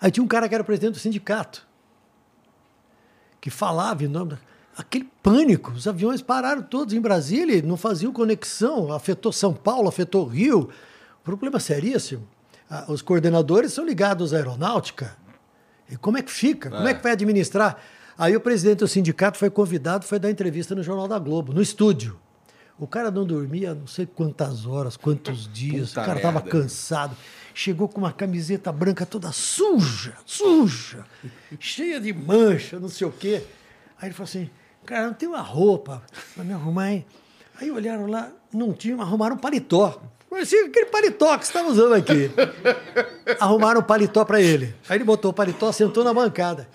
Aí tinha um cara que era presidente do sindicato, que falava em nome. Da... Aquele pânico, os aviões pararam todos em Brasília, não faziam conexão, afetou São Paulo, afetou Rio. O problema seríssimo. ah, os coordenadores são ligados à aeronáutica. E como é que fica? Como é que vai administrar? Aí o presidente do sindicato foi convidado, foi dar entrevista no Jornal da Globo, no estúdio. O cara não dormia não sei quantas horas, quantos dias. Puta o cara estava cansado. Chegou com uma camiseta branca toda suja, suja, cheia de mancha, não sei o quê. Aí ele falou assim: Cara, não tem uma roupa para me arrumar, hein? Aí olharam lá, não tinha, arrumaram um paletó. Parecia aquele paletó que você estava usando aqui. Arrumaram um paletó para ele. Aí ele botou o paletó, sentou na bancada.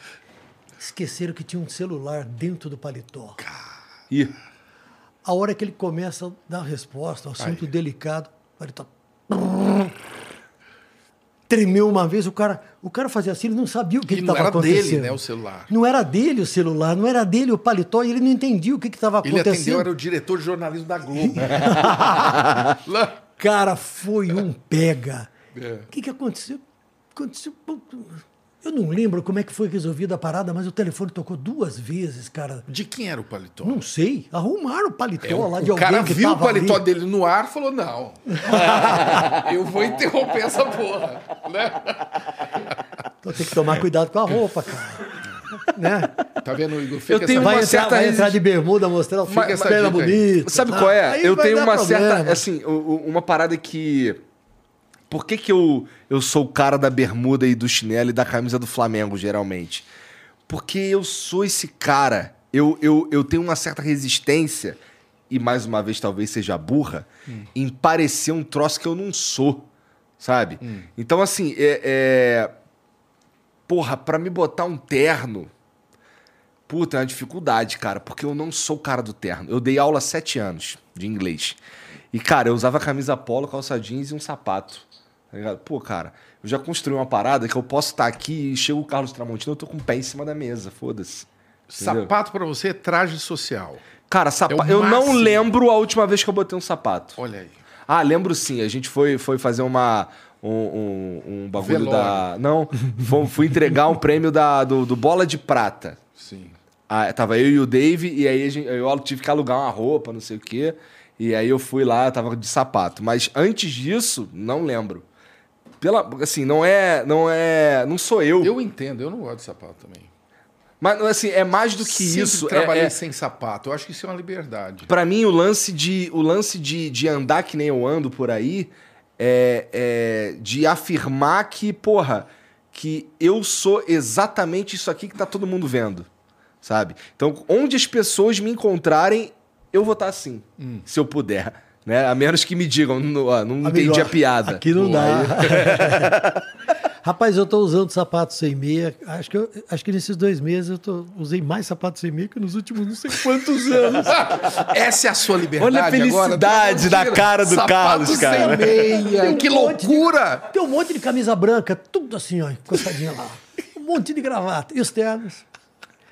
Esqueceram que tinha um celular dentro do paletó. Ih, A hora que ele começa a dar resposta, um assunto delicado, o paletó. Tremeu uma vez, o cara, o cara fazia assim, ele não sabia o que E não estava era acontecendo. dele, né, o celular. Não era dele o celular, não era dele o paletó, e ele não entendia o que estava Ele atendeu, acontecendo. era o diretor de jornalismo da Globo. Cara, foi um pega. É. O que, que aconteceu? Aconteceu. Eu não lembro como é que foi resolvida a parada, mas o telefone tocou duas vezes, cara. De quem era o paletó? Não sei. Arrumaram o paletó É, lá de o alguém cara que viu o paletó ali. dele no ar e falou: não. eu vou interromper essa porra. Né? Então tem que tomar cuidado com a roupa, cara. né? Tá vendo, Igor? Fica Eu tenho essa- uma Vai, entrar, certa vai entrar de bermuda, mostrar o Fica essa perna bonita. Sabe tá? qual é? Aí eu tenho uma problema. certa. Assim, o- o- uma parada que. Por que, que eu, eu sou o cara da bermuda e do chinelo e da camisa do Flamengo, geralmente? Porque eu sou esse cara. Eu, eu, eu tenho uma certa resistência, e mais uma vez talvez seja burra, em parecer um troço que eu não sou. Sabe? Então, assim, é, é- Porra, pra me botar um terno. Puta, é uma dificuldade, cara, porque eu não sou o cara do terno. Eu dei aula há sete anos de inglês. E, cara, eu usava camisa polo, calça jeans e um sapato. Tá ligado? Pô, cara, eu já construí uma parada que eu posso estar aqui e chega o Carlos Tramontino, eu tô com o pé em cima da mesa, foda-se. Sapato pra você é traje social. Cara, sapa... É eu não lembro a última vez que eu botei um sapato. Olha aí. Ah, lembro sim. A gente foi, foi fazer uma. Um, um, um bagulho Velório. da. Não, fui, entregar um prêmio da, do, do Bola de Prata. Sim. Ah, tava eu e o Dave, e aí a gente- eu tive que alugar uma roupa, não sei o quê. E aí eu fui lá, tava de sapato. Mas antes disso, não lembro. Pela, assim, não é. Não é. Não sou eu. Eu entendo, eu não gosto de sapato também. Mas assim, é mais do que Sempre isso. trabalhei é, é, sem sapato. Eu acho que isso é uma liberdade. Pra mim, o lance de, o lance de, de andar que nem eu ando por aí é, é de afirmar que, porra, que eu sou exatamente isso aqui que tá todo mundo vendo. Sabe? Então, onde as pessoas me encontrarem, eu vou estar assim, se eu puder. Né? A menos que me digam, não, ó, não Amigo, entendi a piada. Aqui não Pô, dá. Rapaz, eu tô usando sapato sem meia. Acho que, eu- acho que nesses dois meses eu tô, usei mais sapato sem meia que nos últimos não sei quantos anos. Essa é a sua liberdade Olha a felicidade agora? da cara do Sapato Carlos, cara. sem meia. Que um de- loucura! Tem um monte de camisa branca, tudo assim, ó, encostadinha lá. Um monte de gravata. E os ternos.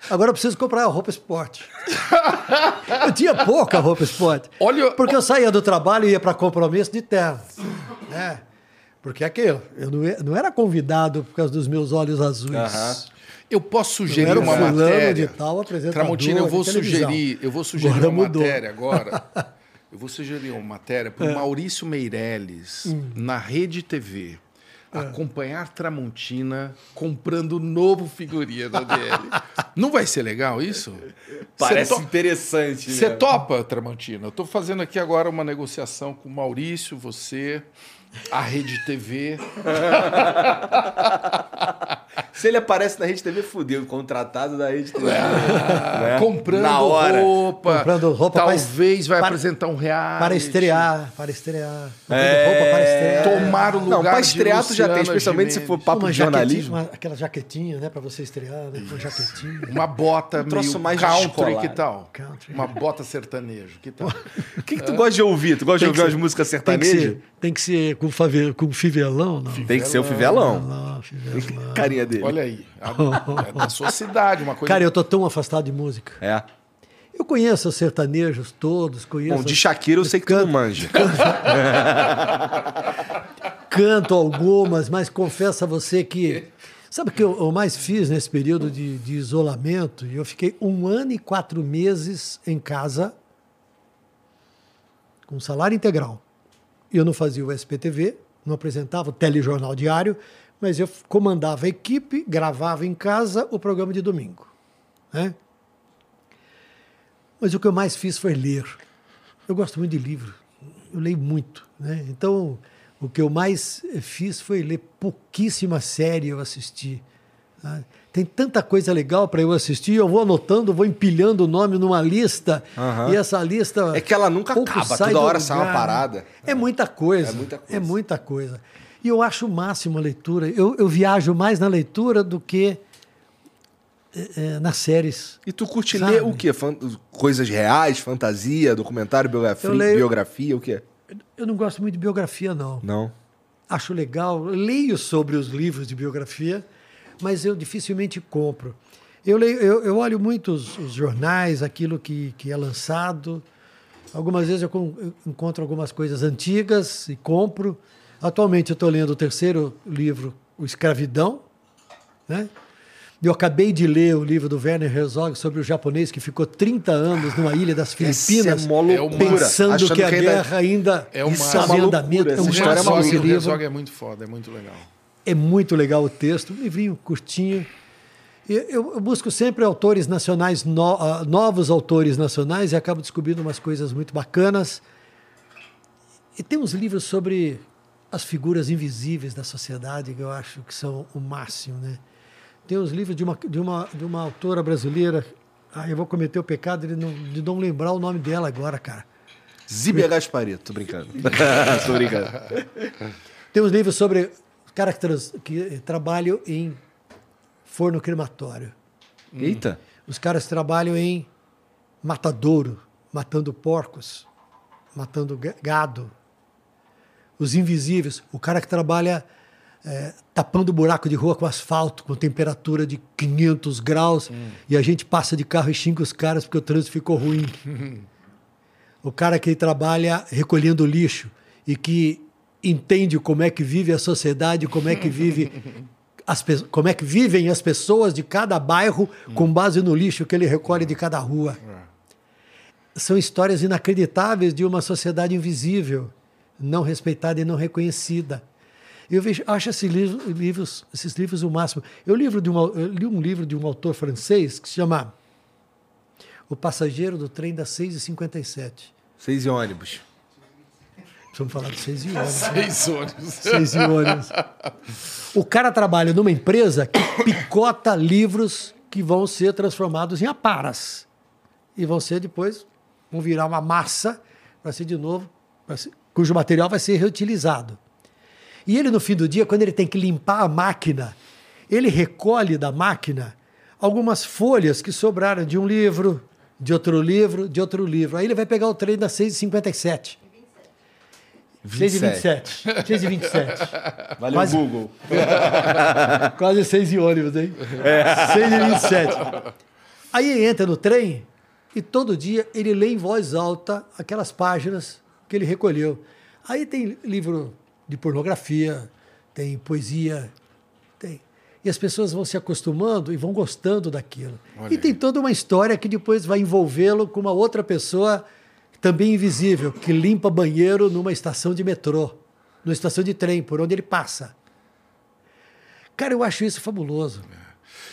Agora eu preciso comprar roupa esporte. Eu tinha pouca roupa esporte. Olha- Porque eu saía do trabalho e ia para compromisso de terno. Né? Porque é aquilo, eu não, não era convidado por causa dos meus olhos azuis. Aham. Eu posso Eu sugerir o uma matéria. de tal Tramontina, eu vou sugerir, eu vou sugerir Agora uma mudou. matéria agora. Eu vou sugerir uma matéria para o Maurício Meirelles na Rede TV. Acompanhar Tramontina comprando o novo figurino dele. Não vai ser legal isso? Parece to- interessante. Você né? topa, Tramontina? Eu estou fazendo aqui agora uma negociação com o Maurício, você, a Rede TV. Se ele aparece na Rede TV, fudeu. Contratado da Rede TV. né? comprando Na hora. roupa. Comprando roupa para- Talvez vai para- apresentar um real. Para estrear, para estrear. É. Roupa para estrear. Tomar o lugar Não, de estrear tu já tem, especialmente se Gimenez. for papo uma de jornalismo. uma- aquela jaquetinha, né, para você estrear, né, com jaquetinha. Uma bota troço meio mais country, que tal? Country. Uma bota sertanejo, que tal? O que, que tu gosta de ouvir? Tu gosta de Tem que ouvir ser- umas músicas Tem que sertanejas? ser, tem que ser com, fave, com fivelão, não? Tem que ser o fivelão. Não, fivelão. Carinha dele. Olha aí, a- é da sua cidade, uma coisa. Cara, eu tô tão afastado de música. É. Eu conheço os sertanejos todos, conheço. Bom, de Shakira eu sei que tu não manja. Canto algumas, mas confesso a você que. Sabe o que eu, eu mais fiz nesse período de, de isolamento? Eu fiquei um ano e quatro meses em casa, com salário integral. Eu não fazia o SPTV, não apresentava o telejornal diário, mas eu comandava a equipe, gravava em casa o programa de domingo. Né? Mas o que eu mais fiz foi ler. Eu gosto muito de livro, eu leio muito. Né? Então, o que eu mais fiz foi ler pouquíssima série eu assisti. Né? Tem tanta coisa legal para eu assistir, eu vou anotando, vou empilhando o nome numa lista, Aham. e essa lista. É que ela nunca acaba, sai toda hora sai uma lugar. parada. É muita coisa. É muita coisa. É muita coisa. E eu acho o máximo a leitura. Eu, eu viajo mais na leitura do que eh, nas séries. E tu curte Sabe? ler o quê? Fan- Coisas reais, fantasia, documentário, biografia, leio- biografia, o quê? Eu não gosto muito de biografia, não. Não. acho legal, leio sobre os livros de biografia, mas eu dificilmente compro. Eu, leio, eu, eu olho muito os, os jornais, aquilo que, que é lançado. Algumas vezes eu, con- eu encontro algumas coisas antigas e compro. Atualmente eu estou lendo o terceiro livro, O Escravidão. Né? Eu acabei de ler o livro do Werner Herzog sobre o japonês que ficou 30 anos numa ilha das Filipinas, é mó É loucura. uma- pensando que a ainda- guerra ainda É uma- está é uma loucura, andamento. É essa um história é o livro. Herzog é muito foda, é muito legal. É muito legal o texto, um livrinho curtinho. Eu, eu busco sempre autores nacionais, no- ah, novos autores nacionais, e acabo descobrindo umas coisas muito bacanas. E tem uns livros sobre as figuras invisíveis da sociedade que eu acho que são o máximo, né? Tem uns livros de uma, de uma, de uma autora brasileira. Ah, eu vou cometer o pecado de não, de não lembrar o nome dela agora, cara. Zíbia Gasparito, tô brincando. tô brincando. Tem uns livros sobre caras que, trans- que trabalham em forno crematório. Eita. Os caras trabalham em matadouro, matando porcos, matando ga- gado. Os invisíveis, o cara que trabalha é, tapando buraco de rua com asfalto, com temperatura de 500 graus, e a gente passa de carro e xinga os caras porque o trânsito ficou ruim. o cara que trabalha recolhendo lixo e que entende como é que vive a sociedade, como é que vive as como é que vivem as pessoas de cada bairro com base no lixo que ele recolhe de cada rua. São histórias inacreditáveis de uma sociedade invisível, não respeitada e não reconhecida. Eu vejo, acho esses livros, esses livros o máximo. Eu, de um, eu li um livro de um autor francês que se chama O Passageiro do Trem das 6h57. Seis e ônibus. Precisamos falar de 6 e ônibus. Seis ônibus. Seis e ônibus. O cara trabalha numa empresa que picota livros que vão ser transformados em aparas. E vão ser depois, vão virar uma massa para ser de novo, ser- cujo material vai ser reutilizado. E ele, no fim do dia, quando ele tem que limpar a máquina, ele recolhe da máquina algumas folhas que sobraram de um livro, de outro livro, de outro livro. Aí ele vai pegar o trem das 6h57. 6 e 27. 6 e 27. Valeu, Quase- Google. Quase 6 e ônibus, hein? 6 e 27. Aí ele entra no trem e todo dia ele lê em voz alta aquelas páginas que ele recolheu. Aí tem livro de pornografia, tem poesia, tem. E as pessoas vão se acostumando e vão gostando daquilo. Olha e tem toda uma história que depois vai envolvê-lo com uma outra pessoa também invisível, que limpa banheiro numa estação de metrô, numa estação de trem, por onde ele passa. Cara, eu acho isso fabuloso.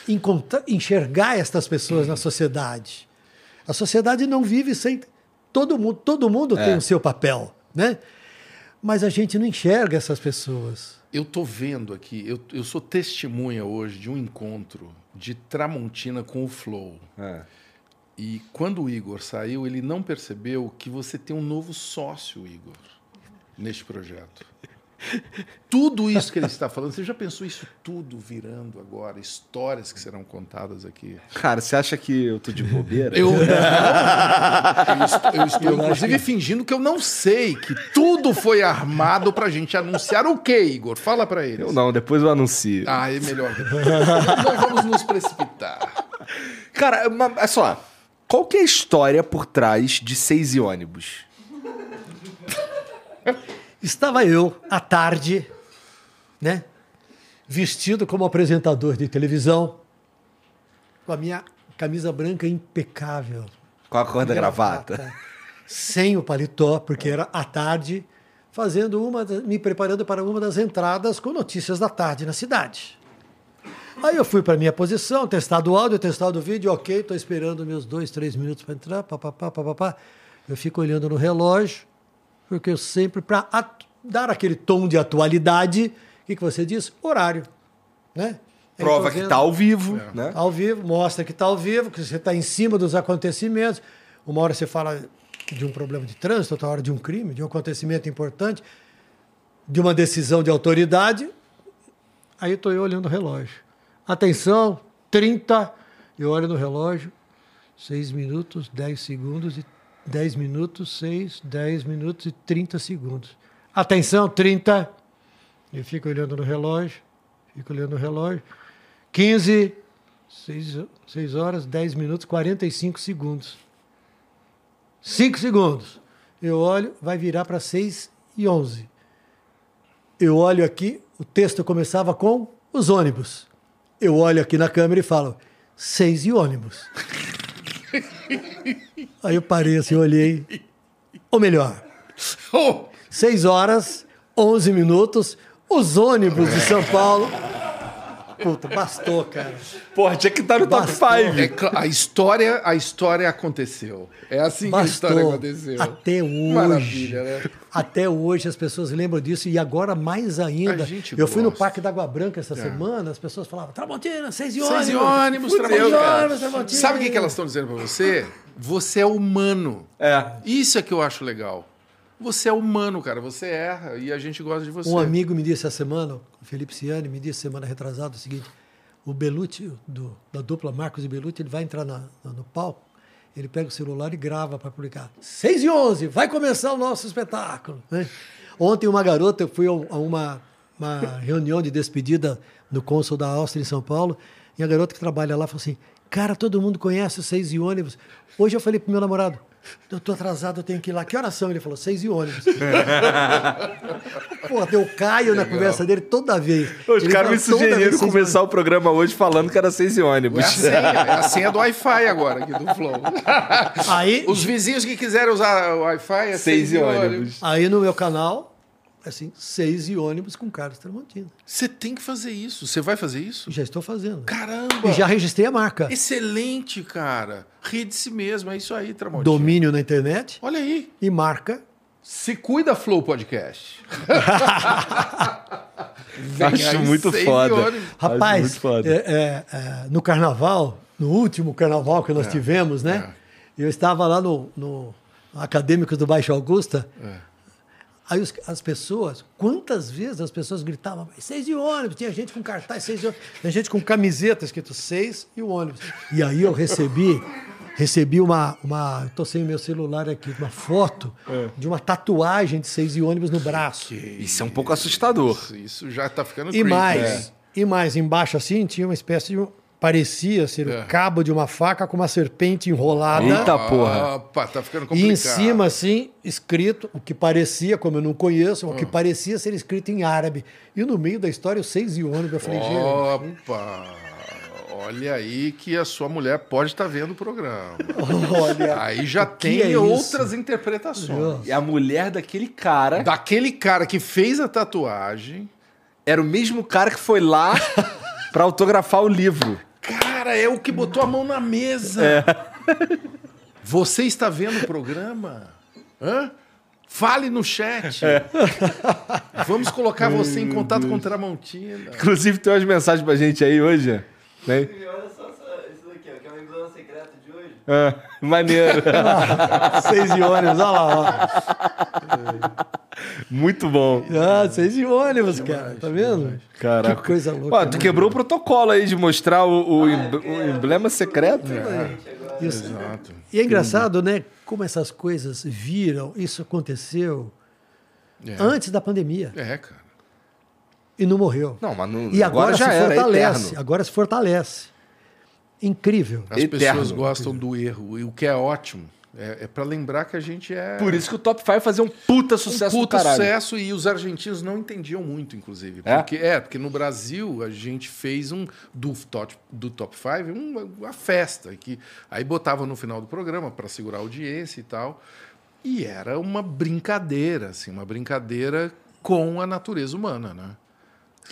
Encontra- enxergar estas pessoas na sociedade. A sociedade não vive sem. Todo mundo, todo mundo tem o seu papel, né? Mas a gente não enxerga essas pessoas. Eu tô vendo aqui, eu, eu sou testemunha hoje de um encontro de Tramontina com o Flow. É. E quando o Igor saiu, ele não percebeu que você tem um novo sócio, Igor, neste projeto. Tudo isso que ele está falando, você já pensou isso tudo virando agora? Histórias que serão contadas aqui. Cara, você acha que eu tô de bobeira? Eu, não, eu estou, eu inclusive, fingindo que eu não sei, que tudo foi armado pra gente anunciar o quê, Igor? Fala pra eles. Eu não, depois eu anuncio. Ah, é melhor. Nós vamos nos precipitar. Cara, ma- é só. Qual que é a história por trás de seis e ônibus? Estava eu, à tarde, né? Vestido como apresentador de televisão, com a minha camisa branca impecável. Com a cor da gravata? Sem o paletó, porque era à tarde, fazendo uma, me preparando para uma das entradas com notícias da tarde na cidade. Aí eu fui para minha posição, testado o áudio, testado o vídeo, ok, estou esperando meus dois, três minutos para entrar, papapá, papapá. Eu fico olhando no relógio, porque eu sempre, para dar aquele tom de atualidade, o que, que você diz? Horário. Né? Prova que está ao vivo. É. Né? Ao vivo, mostra que está ao vivo, que você está em cima dos acontecimentos. Uma hora você fala de um problema de trânsito, outra hora de um crime, de um acontecimento importante, de uma decisão de autoridade. Aí estou eu olhando o relógio. Atenção, 30. Eu olho no relógio, 6 minutos, 10 segundos, e 10 minutos, 6, 10 minutos e 30 segundos. Atenção, 30. Eu fico olhando no relógio, fico olhando no relógio. 15, 6, 6 horas, 10 minutos, 45 segundos. 5 segundos. Eu olho, vai virar para 6 e 11. Eu olho aqui, o texto começava com os ônibus. Eu olho aqui na câmera e falo, 6 e ônibus. Aí eu parei assim, olhei. Ou melhor, 6 horas, 11 minutos, os ônibus de São Paulo Puta, bastou, cara. Porra, tinha que estar no top 5. É, a, história, a história aconteceu. É assim bastou. que a história aconteceu. Até hoje. Maravilha, né? Até hoje as pessoas lembram disso e agora mais ainda. eu gosta. fui no Parque da Água Branca essa é. semana, as pessoas falavam: Tramontina, seis e ônibus. Seis e ônibus, Tramontina. Sabe o que, elas estão dizendo para você? Você é humano. É. Isso é que eu acho legal. Você é humano, cara. Você erra e a gente gosta de você. Um amigo me disse essa semana, o Felipe Ciani, me disse semana retrasada o seguinte: o Belucci, do, da dupla Marcos e Belucci, ele vai entrar na, na, no palco, ele pega o celular e grava para publicar. 6 e 11, vai começar o nosso espetáculo. Né? Ontem, uma garota, eu fui a uma, uma reunião de despedida no cônsul da Áustria em São Paulo, e a garota que trabalha lá falou assim: Cara, todo mundo conhece os seis e ônibus. Hoje eu falei pro meu namorado: eu tô atrasado, eu tenho que ir lá. Que horas são? Ele falou, seis e ônibus. Pô, eu caio Legal. na conversa dele toda vez. Os caras me sugeriram começar o programa hoje falando que era seis e ônibus. É a senha, é a senha do Wi-Fi agora aqui do Flow. Aí, Os vizinhos que quiserem usar o Wi-Fi é seis, seis e ônibus. ônibus. Aí no meu canal, assim, seis e ônibus com Carlos Tramontina. Você tem que fazer isso. Você vai fazer isso? Já estou fazendo. Caramba! E já registrei a marca. Excelente, cara. Ri de si mesmo. É isso aí, Tramontina. Domínio na internet. Olha aí. E marca. Se cuida, Flow Podcast. Acho muito foda. Rapaz, muito foda. É, é, é, no carnaval, no último carnaval que nós é, tivemos, né? É. Eu estava lá no, no Acadêmicos do Baixo Augusta. É. Aí os, as pessoas, quantas vezes as pessoas gritavam, seis e ônibus, tinha gente com cartaz, seis e ônibus, tinha gente com camiseta escrito seis e o ônibus. E aí eu recebi, recebi uma, uma estou sem o meu celular aqui, uma foto é. de uma tatuagem de seis e ônibus no braço. Que isso é um pouco assustador. Isso, isso já está ficando E creepy, mais, é. e mais, embaixo assim, tinha uma espécie de parecia ser é. o cabo de uma faca com uma serpente enrolada. Eita porra. Opa, tá ficando complicado. E em cima, assim, escrito, o que parecia, como eu não conheço, o que ah. parecia ser escrito em árabe. E no meio da história, os seis ônibus. Eu falei, Opa! Olha aí que a sua mulher pode estar tá vendo o programa. Olha. Aí já tem é outras interpretações. E a mulher daquele cara. Daquele cara que fez a tatuagem. Era o mesmo cara que foi lá para autografar o livro. Cara, é o que botou a mão na mesa. É. Você está vendo o programa? Hã? Fale no chat. É. Vamos colocar você em contato com Tramontina. Inclusive, tem umas mensagens pra gente aí hoje. Né? Olha só isso daqui, ó, que é uma emblema secreta de hoje. É, maneiro. Seis de ônibus, olha lá. Ó. Muito bom. Ah, seis de ônibus, cara. Tá vendo? Caraca. Que coisa louca. Pô, tu né? quebrou o protocolo aí de mostrar o, o, ah, o emblema secreto. É. Isso. Exato. E é engraçado, né? Como essas coisas viram, isso aconteceu é. antes da pandemia. É, cara. E não morreu. Não, mas não, e agora, agora já se fortalece. agora se fortalece. Incrível. As Eterno. pessoas gostam do erro, o que é ótimo. É, é para lembrar que a gente é. Por isso que o Top 5 fazia um puta sucesso um puta sucesso e os argentinos não entendiam muito, inclusive. É? Porque, é? porque no Brasil a gente fez um do Top, do top 5 uma, uma festa. Que, aí botava no final do programa para segurar a audiência e tal. E era uma brincadeira, assim, uma brincadeira com a natureza humana, né?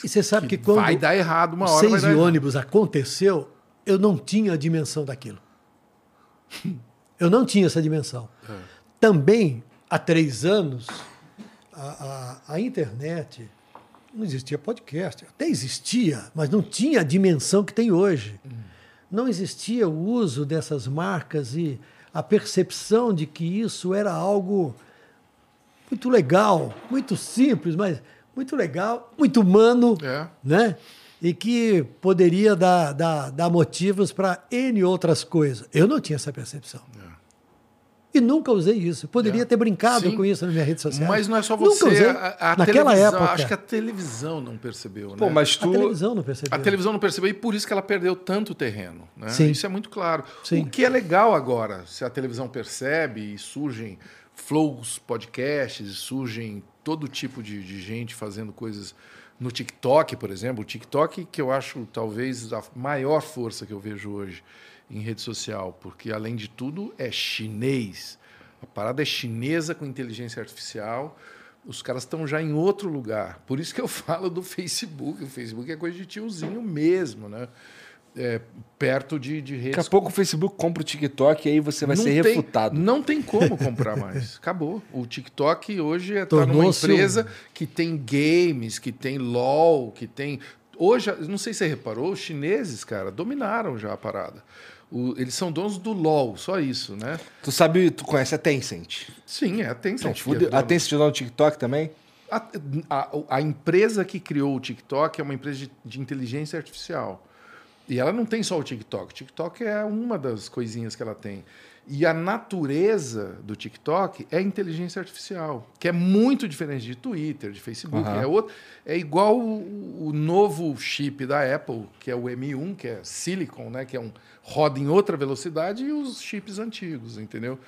E você sabe que, quando vai dar errado uma o hora. seis vai dar de errado. ônibus aconteceu, eu não tinha a dimensão daquilo. Eu não tinha essa dimensão. É. Também, há três anos, a, a- a internet não existia podcast. Até existia, mas não tinha a dimensão que tem hoje. Não existia o uso dessas marcas e a percepção de que isso era algo muito legal, muito simples, mas muito legal, muito humano, É. né? E que poderia dar, dar, dar motivos para N outras coisas. Eu não tinha essa percepção. E nunca usei isso. Poderia É. ter brincado Sim. com isso na minha rede social. Mas não é só Nunca você. usei. A, a Naquela época. Acho que a televisão não percebeu, Pô, né? mas A tu. televisão não percebeu. A televisão não percebeu e por isso que ela perdeu tanto terreno. Né? Sim. Isso é muito claro. Sim. O que é legal agora, se a televisão percebe e surgem flows, podcasts, e surgem todo tipo de, de gente fazendo coisas no TikTok, por exemplo. O TikTok, que eu acho talvez a maior força que eu vejo hoje em rede social, porque além de tudo é chinês. A parada é chinesa com inteligência artificial. Os caras estão já em outro lugar. Por isso que eu falo do Facebook. O Facebook é coisa de tiozinho mesmo, né? É, perto de, de Daqui a redes. pouco o Facebook compra o TikTok e aí você vai Não ser tem- refutado. Não tem como comprar mais. Acabou. O TikTok hoje está numa Tornou-se empresa um- que tem games, que tem LOL, que tem. Hoje, não sei se você reparou, os chineses, cara, dominaram já a parada. O- eles são donos do LOL, só isso, né? Tu sabe, tu conhece a Tencent. Sim, é a Tencent. Não, é dona- A Tencent dá no TikTok também? A, a- a empresa que criou o TikTok é uma empresa de, de inteligência artificial. E ela não tem só o TikTok. O TikTok é uma das coisinhas que ela tem. E a natureza do TikTok é inteligência artificial, que é muito diferente de Twitter, de Facebook. Aham. É, outro, é igual o, o novo chip da Apple, que é o M1, que é silicon, né? que é um roda em outra velocidade, e os chips antigos, entendeu?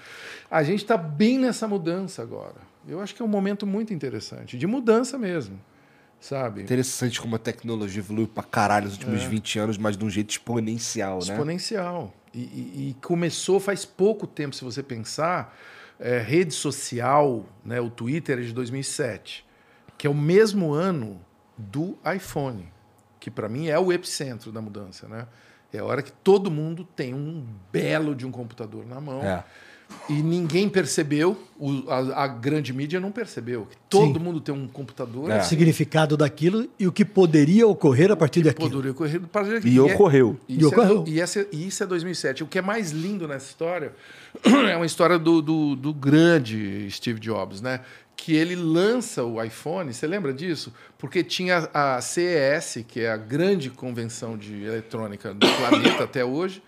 A gente está bem nessa mudança agora. Eu acho que é um momento muito interessante, de mudança mesmo, sabe? Interessante como a tecnologia evoluiu pra caralho nos últimos 20 anos, mas de um jeito exponencial, né? Exponencial. E, e- e começou faz pouco tempo, se você pensar, é, rede social, né, o Twitter é de 2007, que é o mesmo ano do iPhone, que para mim é o epicentro da mudança, né? É a hora que todo mundo tem um belo de um computador na mão. É. E ninguém percebeu, o- a, a grande mídia não percebeu, que todo mundo tem um computador. É. O significado daquilo e o que poderia ocorrer a partir daquilo. Poderia ocorrer do prazer E ocorreu. E E isso, ocorreu. É, e, essa- e isso é 2007. O que é mais lindo nessa história é uma história do, do, do grande Steve Jobs, né? Que ele lança o iPhone, você lembra disso? Porque tinha a CES, que é a grande convenção de eletrônica do planeta até hoje,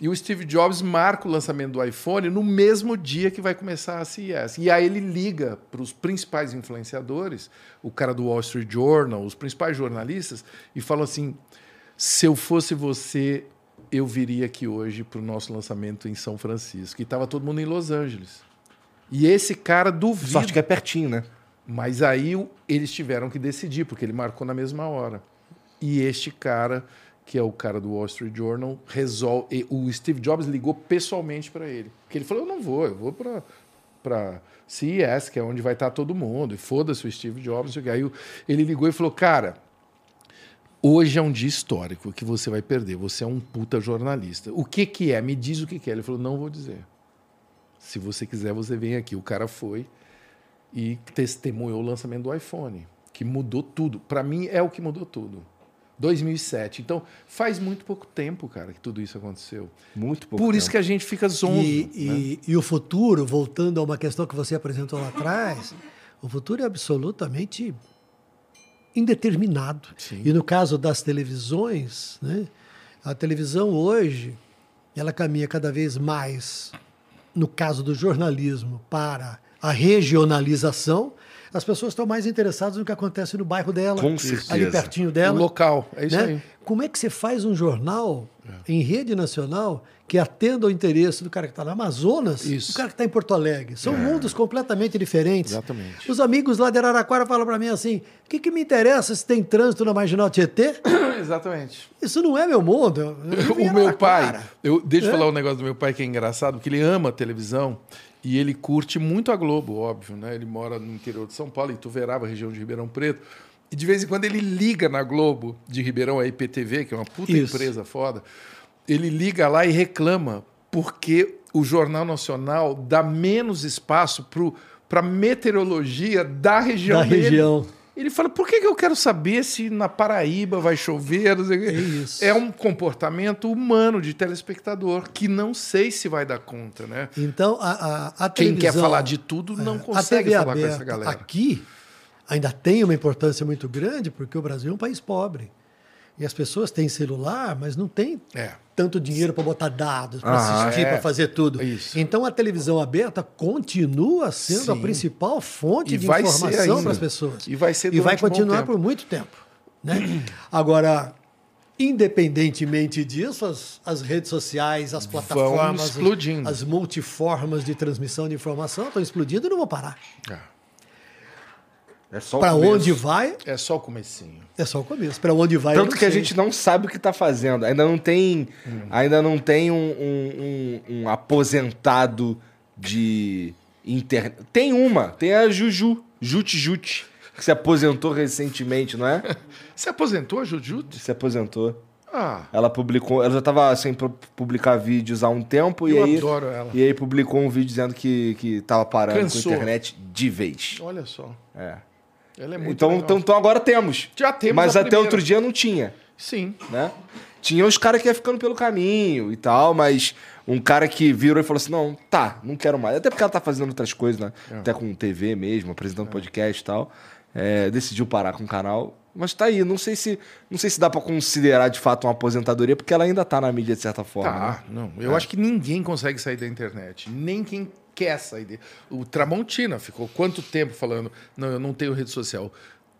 e o Steve Jobs marca o lançamento do iPhone no mesmo dia que vai começar a CES. E aí ele liga para os principais influenciadores, o cara do Wall Street Journal, os principais jornalistas, e fala assim: se eu fosse você, eu viria aqui hoje para o nosso lançamento em São Francisco. E estava todo mundo em Los Angeles. E esse cara duvida. Sorte que é pertinho, né? Mas aí eles tiveram que decidir, porque ele marcou na mesma hora. E este cara, que é o cara do Wall Street Journal, resolve. e O Steve Jobs ligou pessoalmente para ele. Porque ele falou: Eu não vou, eu vou para para CES, que é onde vai estar todo mundo. E foda-se o Steve Jobs. quê. Aí ele ligou e falou: Cara, hoje é um dia histórico que você vai perder. Você é um puta jornalista. O que, que é? Me diz o que, que é. Ele falou: Não vou dizer. Se você quiser, você vem aqui. O cara foi e testemunhou o lançamento do iPhone, que mudou tudo. Para mim é o que mudou tudo. 2007. Então, faz muito pouco tempo, cara, que tudo isso aconteceu. Muito pouco Por isso tempo. que a gente fica zonzo. E, né? e, e o futuro, voltando a uma questão que você apresentou lá atrás, o futuro é absolutamente indeterminado. Sim. E no caso das televisões, né, a televisão hoje, ela caminha cada vez mais, no caso do jornalismo, para a regionalização. As pessoas estão mais interessadas no que acontece no bairro dela, Com ali certeza. pertinho O dela. local, é isso né? aí. Como é que você faz um jornal em rede nacional que atenda ao interesse do cara que está no Amazonas Isso. do cara que está em Porto Alegre. São mundos completamente diferentes. Exatamente. Os amigos lá de Araraquara falam para mim assim: o que, que me interessa se tem trânsito na Marginal Tietê? Exatamente. Isso não é meu mundo. O meu pai, eu, deixa eu É? falar um negócio do meu pai que é engraçado, porque ele ama televisão e ele curte muito a Globo, óbvio, né? Ele mora no interior de São Paulo, em Tuverava, região de Ribeirão Preto. E de vez em quando ele liga na Globo de Ribeirão, a IPTV, que é uma puta Isso. empresa foda. Ele liga lá e reclama porque o Jornal Nacional dá menos espaço para meteorologia da região Da dele. região. Ele fala, por que, que eu quero saber se na Paraíba vai chover? Não sei o quê?" É. É um comportamento humano de telespectador que não sei se vai dar conta, né? Então, a, a, a Quem quer falar de tudo não a consegue falar com essa aberta galera. Aqui ainda tem uma importância muito grande, porque o Brasil é um país pobre. E as pessoas têm celular, mas não tem É. tanto dinheiro para botar dados, para Ah, assistir, é. para fazer tudo. Isso. Então a televisão aberta continua sendo a Sim. principal fonte E de informação para as pessoas. E vai ser E vai continuar por muito tempo. Né? Agora, independentemente disso, as, as redes sociais, as plataformas, explodindo. as multiformas de transmissão de informação estão explodindo e não vão parar. É só o Para onde vai, É só o comecinho. é só o começo. Para onde vai, eu Tanto não que a sei. gente não sabe o que tá fazendo. Ainda não tem, ainda não tem um, um- um- um aposentado de internet. Tem uma, tem a Juju, Jute Jute, que se aposentou recentemente, não é? Você aposentou, Jujut? Se aposentou. Ah, Ela publicou, ela já tava sem pu- publicar vídeos há um tempo e Eu aí adoro ela. e aí publicou um vídeo dizendo que que tava parando Cansou. com a internet de vez. olha só. É. Ela é muito Então, legal. então, então agora temos. Já temos Mas até primeira. outro dia não tinha. Sim. né? Tinha os caras que ia ficando pelo caminho e tal, mas um cara que virou e falou assim: não, tá, não quero mais. Até porque ela tá fazendo outras coisas, né? É. Até com TV mesmo, apresentando podcast e tal. É, decidiu parar com o canal. Mas tá aí, não sei se não sei se dá pra considerar de fato uma aposentadoria, porque ela ainda tá na mídia de certa forma. né? Tá, não. Eu acho que ninguém consegue sair da internet. Nem quem quer sair. De... O Tramontina ficou quanto tempo falando, não, eu não tenho rede social.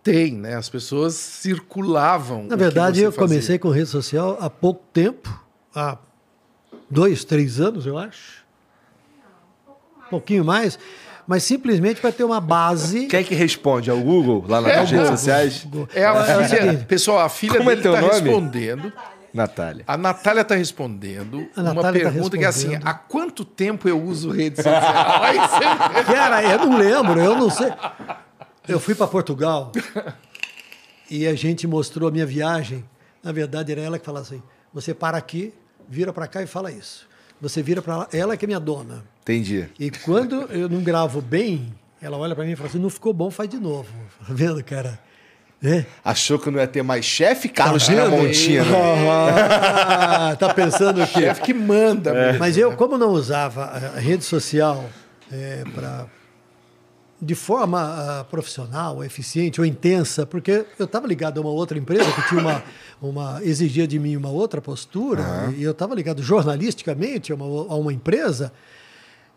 Tem, né? As pessoas circulavam. Na verdade, eu fazia. comecei com rede social há pouco tempo, há dois, três anos, eu acho. Um pouquinho mais, mas simplesmente para ter uma base. Quem é que responde? É o Google lá nas É redes Google. sociais? É a É seguinte. pessoal, a filha Como é dele teu está nome? respondendo. Natália. A Natália está respondendo A uma Natália tá pergunta que é assim: respondendo. há quanto tempo eu uso rede social? Aí você- Cara, eu não lembro, eu não sei. Eu fui para Portugal e a gente mostrou a minha viagem. Na verdade, era ela que falava assim: você para aqui, vira para cá e fala isso. Você vira para lá, ela que é minha dona. Entendi. E quando eu não gravo bem, ela olha para mim e fala assim: não ficou bom, faz de novo. Tá vendo, cara? É. Achou que não ia ter mais chefe, Carlos Tá vendo? Tramontina? Ah, tá pensando que. chefe que manda mesmo. Mas eu, como não usava a rede social é, pra, de forma ah, profissional, eficiente ou intensa, porque eu estava ligado a uma outra empresa que tinha uma, uma exigia de mim uma outra postura, e eu estava ligado jornalisticamente a uma, a uma empresa,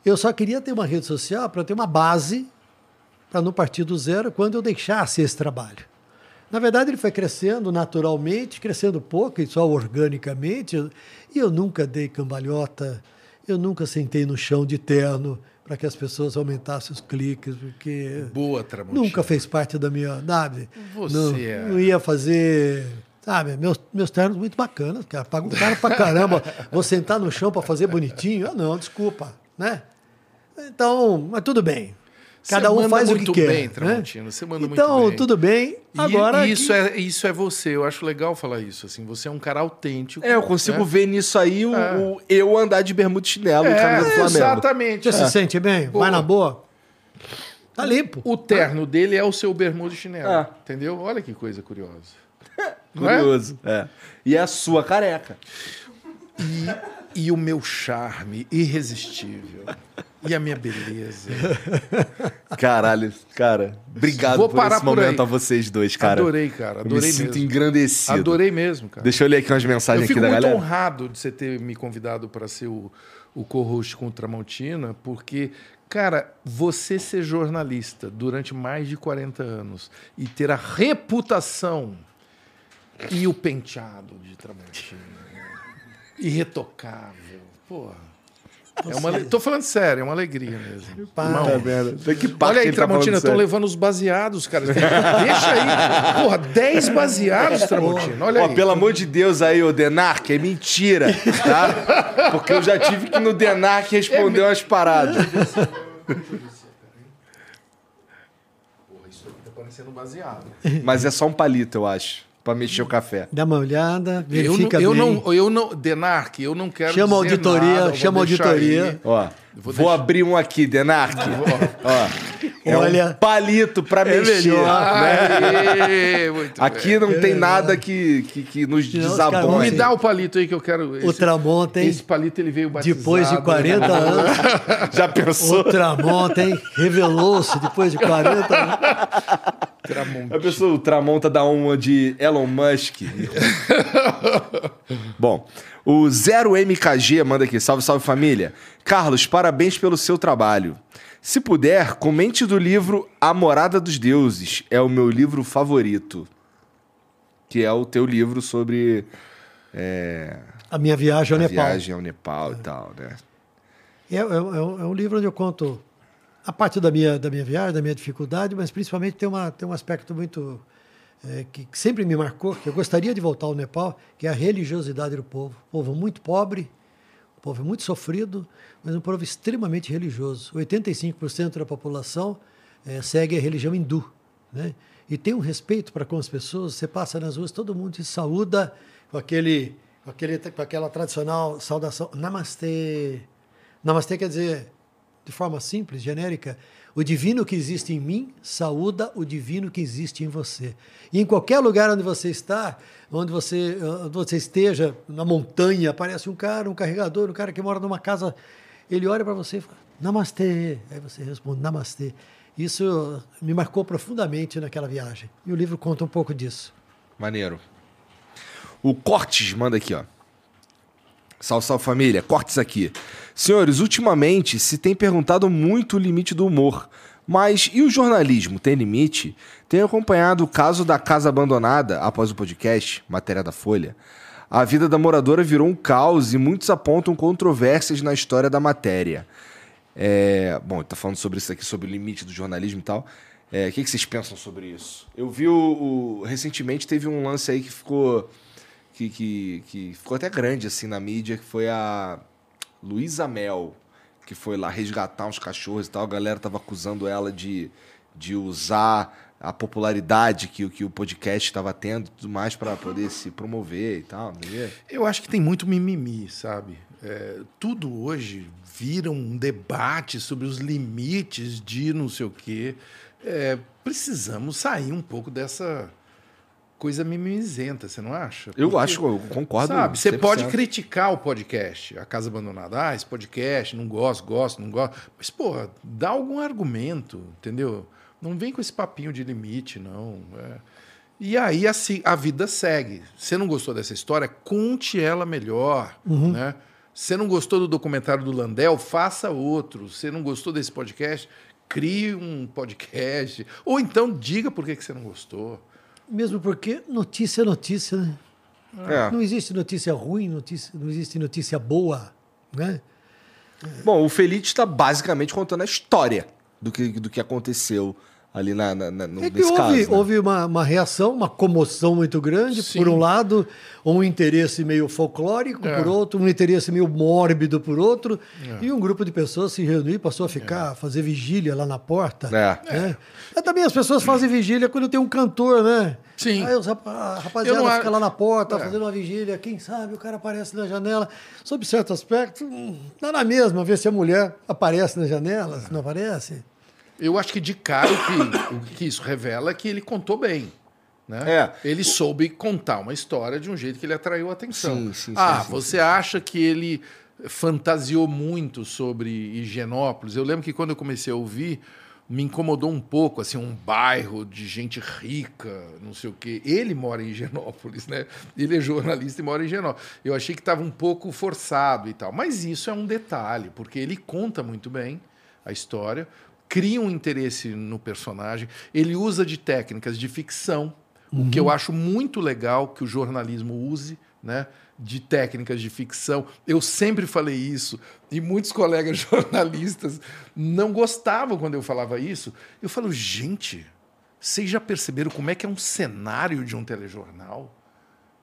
eu só queria ter uma rede social para ter uma base para não partir do zero quando eu deixasse esse trabalho. Na verdade, ele foi crescendo naturalmente, crescendo pouco e só organicamente. E eu nunca dei cambalhota, eu nunca sentei no chão de terno para que as pessoas aumentassem os cliques, porque Boa, Tramontina. nunca fez parte da minha. Sabe? Você não, é- não ia fazer. Sabe, meus, meus ternos muito bacanas, cara. Pago cara pra caramba. Vou sentar no chão para fazer bonitinho? Ah, não, desculpa. Né? Então, mas tudo bem. Você Cada um faz o muito que quer. bem, né? Tramontina, você manda muito então, bem. tudo bem. E- Agora. e isso, que- é, isso é você. Eu acho legal falar isso. Assim, você é um cara autêntico. É, eu consigo né? ver nisso aí o, É. o eu andar de bermuda e chinelo no camisa do É, Flamengo. exatamente. Você se sente bem? Boa. Vai na boa? Tá limpo. O terno dele é o seu bermuda e chinelo. É. Entendeu? Olha que coisa curiosa. É? Curioso. É? E é a sua careca. E o meu charme irresistível. E a minha beleza. Caralho, cara. Obrigado Vou por parar esse por momento aí. a vocês dois, cara. Adorei, cara. Eu me Adorei sinto mesmo. engrandecido. Adorei mesmo, cara. Deixa eu ler aqui umas Eu mensagens fico aqui da muito galera. honrado de você ter me convidado para ser o, o co-host com o Tramontina, porque, cara, você ser jornalista durante mais de 40 anos e ter a reputação e o penteado de Tramontina. Irretocável. Porra. É uma, tô falando sério, é uma alegria mesmo. Que parte Olha aí, tá Tramontina, estão levando os baseados, cara. Deixa aí. Porra, 10 baseados, Tramontina. Olha Ó, aí. pelo amor de Deus aí, ô Denark, é mentira, tá? Porque eu já tive que ir no Denark responder umas paradas. Porra, isso aqui tá parecendo baseado. Mas é só um palito, eu acho, pra mexer o café. Dá uma olhada, Eu não, verifica eu, bem. não, eu não. Denark, eu não quero. Chama a dizer auditoria, nada, chama a auditoria. Ó, vou vou, deixar- abrir um aqui, Denark. Ó, é Olha, um palito pra mexer. melhor. Aê, muito Aqui bem. não tem nada que, que, que nos Não, os Me desabone. dá o palito aí que eu quero. o Esse, Tramontem, esse palito ele veio batizado. depois de 40 anos, Já o pensou? Tramontem revelou-se depois de 40 anos. Tramontina. A pessoa, o Tramonta dá uma de Elon Musk. Bom, o 0MKG manda aqui. Salve, salve família. Carlos, parabéns pelo seu trabalho. Se puder, comente do livro A Morada dos Deuses. É o meu livro favorito. Que é o teu livro sobre é, A minha viagem ao a Nepal. viagem ao Nepal e tal, né? É, é- é um, é um livro onde eu conto a parte da minha, da minha viagem, da minha dificuldade, mas principalmente tem, uma, tem um aspecto muito. É, que, que sempre me marcou, que eu gostaria de voltar ao Nepal, que é a religiosidade do povo. Povo muito pobre, um povo muito sofrido, mas um povo extremamente religioso. 85% da população é, segue a religião hindu. Né? E tem um respeito para com as pessoas. Você passa nas ruas, todo mundo te saúda com, aquele, com, aquele, com aquela tradicional saudação. Namastê. Namastê quer dizer, de forma simples, genérica, o divino que existe em mim saúda o divino que existe em você. E em qualquer lugar onde você está, onde você, onde você esteja, na montanha, aparece um cara, um carregador, um cara que mora numa casa, ele olha para você e fala, Namastê. Aí você responde, Namastê. Isso me marcou profundamente naquela viagem. E o livro conta um pouco disso. Maneiro. O Cortes manda aqui, ó. Salve, salve família. Cortes aqui. Senhores, ultimamente se tem perguntado muito o limite do humor. Mas e o jornalismo? Tem limite? Tenho acompanhado o caso da casa abandonada após o podcast, matéria da Folha. A vida da moradora virou um caos e muitos apontam controvérsias na história da matéria. É, bom, tá falando sobre isso aqui, sobre o limite do jornalismo e tal. É, o que, que vocês pensam sobre isso? Eu vi o, o- Recentemente teve um lance aí que ficou. Que, que, que ficou até grande assim na mídia, que foi a Luísa Mel, que foi lá resgatar uns cachorros e tal. A galera tava acusando ela de, de usar a popularidade que, o- que o podcast estava tendo e tudo mais para poder se promover e tal. é? Eu acho que tem muito mimimi, sabe? É, tudo hoje vira um debate sobre os limites de não sei o quê. É, precisamos sair um pouco dessa coisa mimizenta, você não acha? Eu Porque, acho, eu concordo. Sabe, você 100%. pode criticar o podcast, A Casa Abandonada. Ah, esse podcast, não gosto, gosto, não gosto. Mas, porra, dá algum argumento, entendeu? Não vem com esse papinho de limite, não. É. E aí a, se- a vida segue. Você não gostou dessa história? Conte ela melhor, né? Você não gostou do documentário do Landel? Faça outro. Você não gostou desse podcast? Crie um podcast. Ou então diga por que que você não gostou. Mesmo porque notícia é notícia, né? É. Não existe notícia ruim, notícia, não existe notícia boa, né? Bom, o Felite está basicamente contando a história do que, do que aconteceu ali na, na- na- no, É que houve, caso. né? houve uma, uma reação, uma comoção muito grande, Sim. por um lado, um interesse meio folclórico, É. por outro, um interesse meio mórbido, por outro, É. e um grupo de pessoas se reuniu e passou a ficar, fazer vigília lá na porta. É. né? Mas também as pessoas fazem vigília quando tem um cantor, né? Sim. Aí os rapaziada não fica lá na porta É. fazendo uma vigília, quem sabe o cara aparece na janela. Sob certo aspecto, hum, dá na mesma ver se a mulher aparece na janela, se não aparece. Eu acho que de cara o que, o que isso revela é que ele contou bem. Né? É. Ele soube contar uma história de um jeito que ele atraiu a atenção. Sim, sim, ah, sim, você acha que ele fantasiou muito sobre Higienópolis? Eu lembro que quando eu comecei a ouvir, me incomodou um pouco, assim, um bairro de gente rica, não sei o quê. Ele mora em Higienópolis, né? Ele é jornalista e mora em Higienópolis. Eu achei que estava um pouco forçado e tal. Mas isso é um detalhe, porque ele conta muito bem a história, cria um interesse no personagem, ele usa de técnicas de ficção, o que eu acho muito legal que o jornalismo use né? De técnicas de ficção. Eu sempre falei isso, e muitos colegas jornalistas não gostavam quando eu falava isso. Eu falo, gente, vocês já perceberam como é que é um cenário de um telejornal?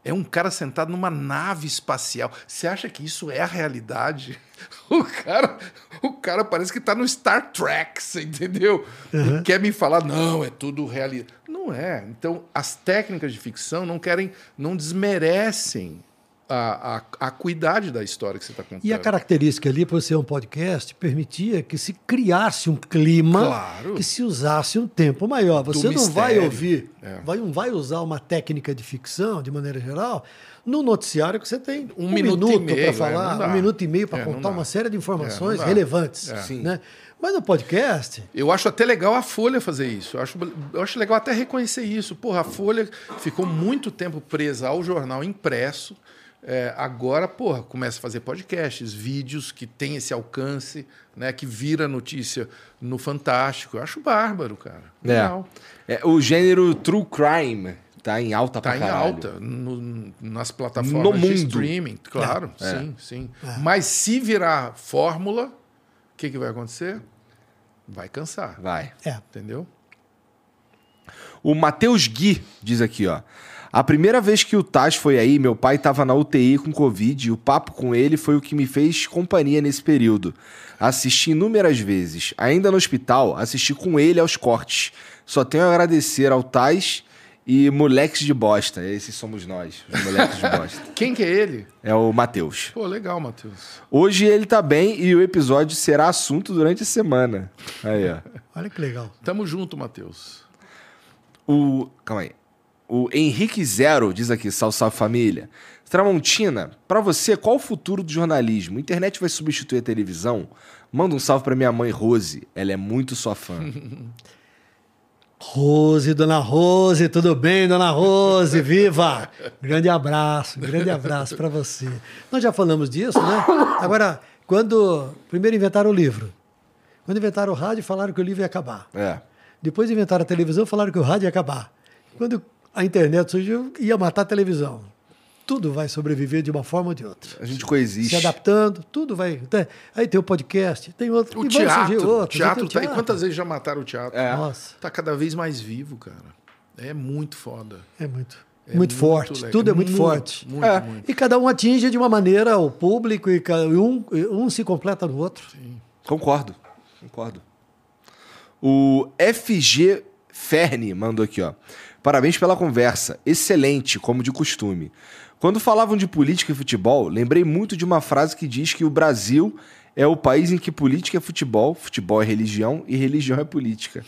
É um cara sentado numa nave espacial. Você acha que isso é a realidade? O cara, o cara parece que está no Star Trek, você entendeu? Uhum. Quer me falar, não, é tudo realidade. Não é. Então, as técnicas de ficção não querem, não desmerecem a, a, a acuidade da história que você está contando. E a característica ali, por ser um podcast, permitia que se criasse um clima, claro. que se usasse um tempo maior. Você Do não mistério. vai ouvir, é. vai, não vai usar uma técnica de ficção, de maneira geral, no noticiário que você tem um, um minuto, minuto para é, falar, é, um minuto e meio para é, contar uma série de informações é, relevantes. Né? Mas no podcast. Eu acho até legal a Folha fazer isso. Eu acho, eu acho legal até reconhecer isso. Porra, a Folha ficou muito tempo presa ao jornal impresso. É, agora, porra, começa a fazer podcasts, vídeos que tem esse alcance, né? Que vira notícia no Fantástico. Eu acho bárbaro, cara. É. É, o gênero True Crime tá em alta tá pra em alta no, nas plataformas no de streaming, claro, é. sim, sim. É. Mas se virar fórmula, o que, que vai acontecer? Vai cansar. Vai. É. Entendeu? O Matheus Gui diz aqui, ó. A primeira vez que o Taz foi aí, meu pai estava na UTI com Covid e o papo com ele foi o que me fez companhia nesse período. Assisti inúmeras vezes. Ainda no hospital, assisti com ele aos cortes. Só tenho a agradecer ao Taz e moleques de bosta. Esses somos nós, os moleques de bosta. Quem que é ele? É o Matheus. Pô, legal, Matheus. Hoje ele tá bem e o episódio será assunto durante a semana. Aí, ó. Olha que legal. Tamo junto, Matheus. O. Calma aí. O Henrique Zero diz aqui, salve, salve família. Tramontina, para você, qual o futuro do jornalismo? A internet vai substituir a televisão? Manda um salve para minha mãe Rose, ela é muito sua fã. Rose, dona Rose, tudo bem, dona Rose? Viva! Grande abraço, grande abraço para você. Nós já falamos disso, né? Agora, quando primeiro inventaram o livro, quando inventaram o rádio, falaram que o livro ia acabar. É. Depois inventaram a televisão, falaram que o rádio ia acabar. Quando a internet surgiu, ia matar a televisão. Tudo vai sobreviver de uma forma ou de outra. A gente coexiste. Se adaptando, tudo vai. Aí tem o podcast, tem outro. O e teatro. Outros, teatro, tá, teatro. E quantas vezes já mataram o teatro? É. Nossa. Tá cada vez mais vivo, cara. É muito foda. É muito. É muito, muito forte, legal. tudo é muito, muito forte. Muito, é. muito. E cada um atinge de uma maneira o público e um, um se completa no outro. Sim. Concordo, concordo. O FG Ferne mandou aqui, ó. Parabéns pela conversa. Excelente, como de costume. Quando falavam de política e futebol, lembrei muito de uma frase que diz que o Brasil é o país em que política é futebol, futebol é religião e religião é política.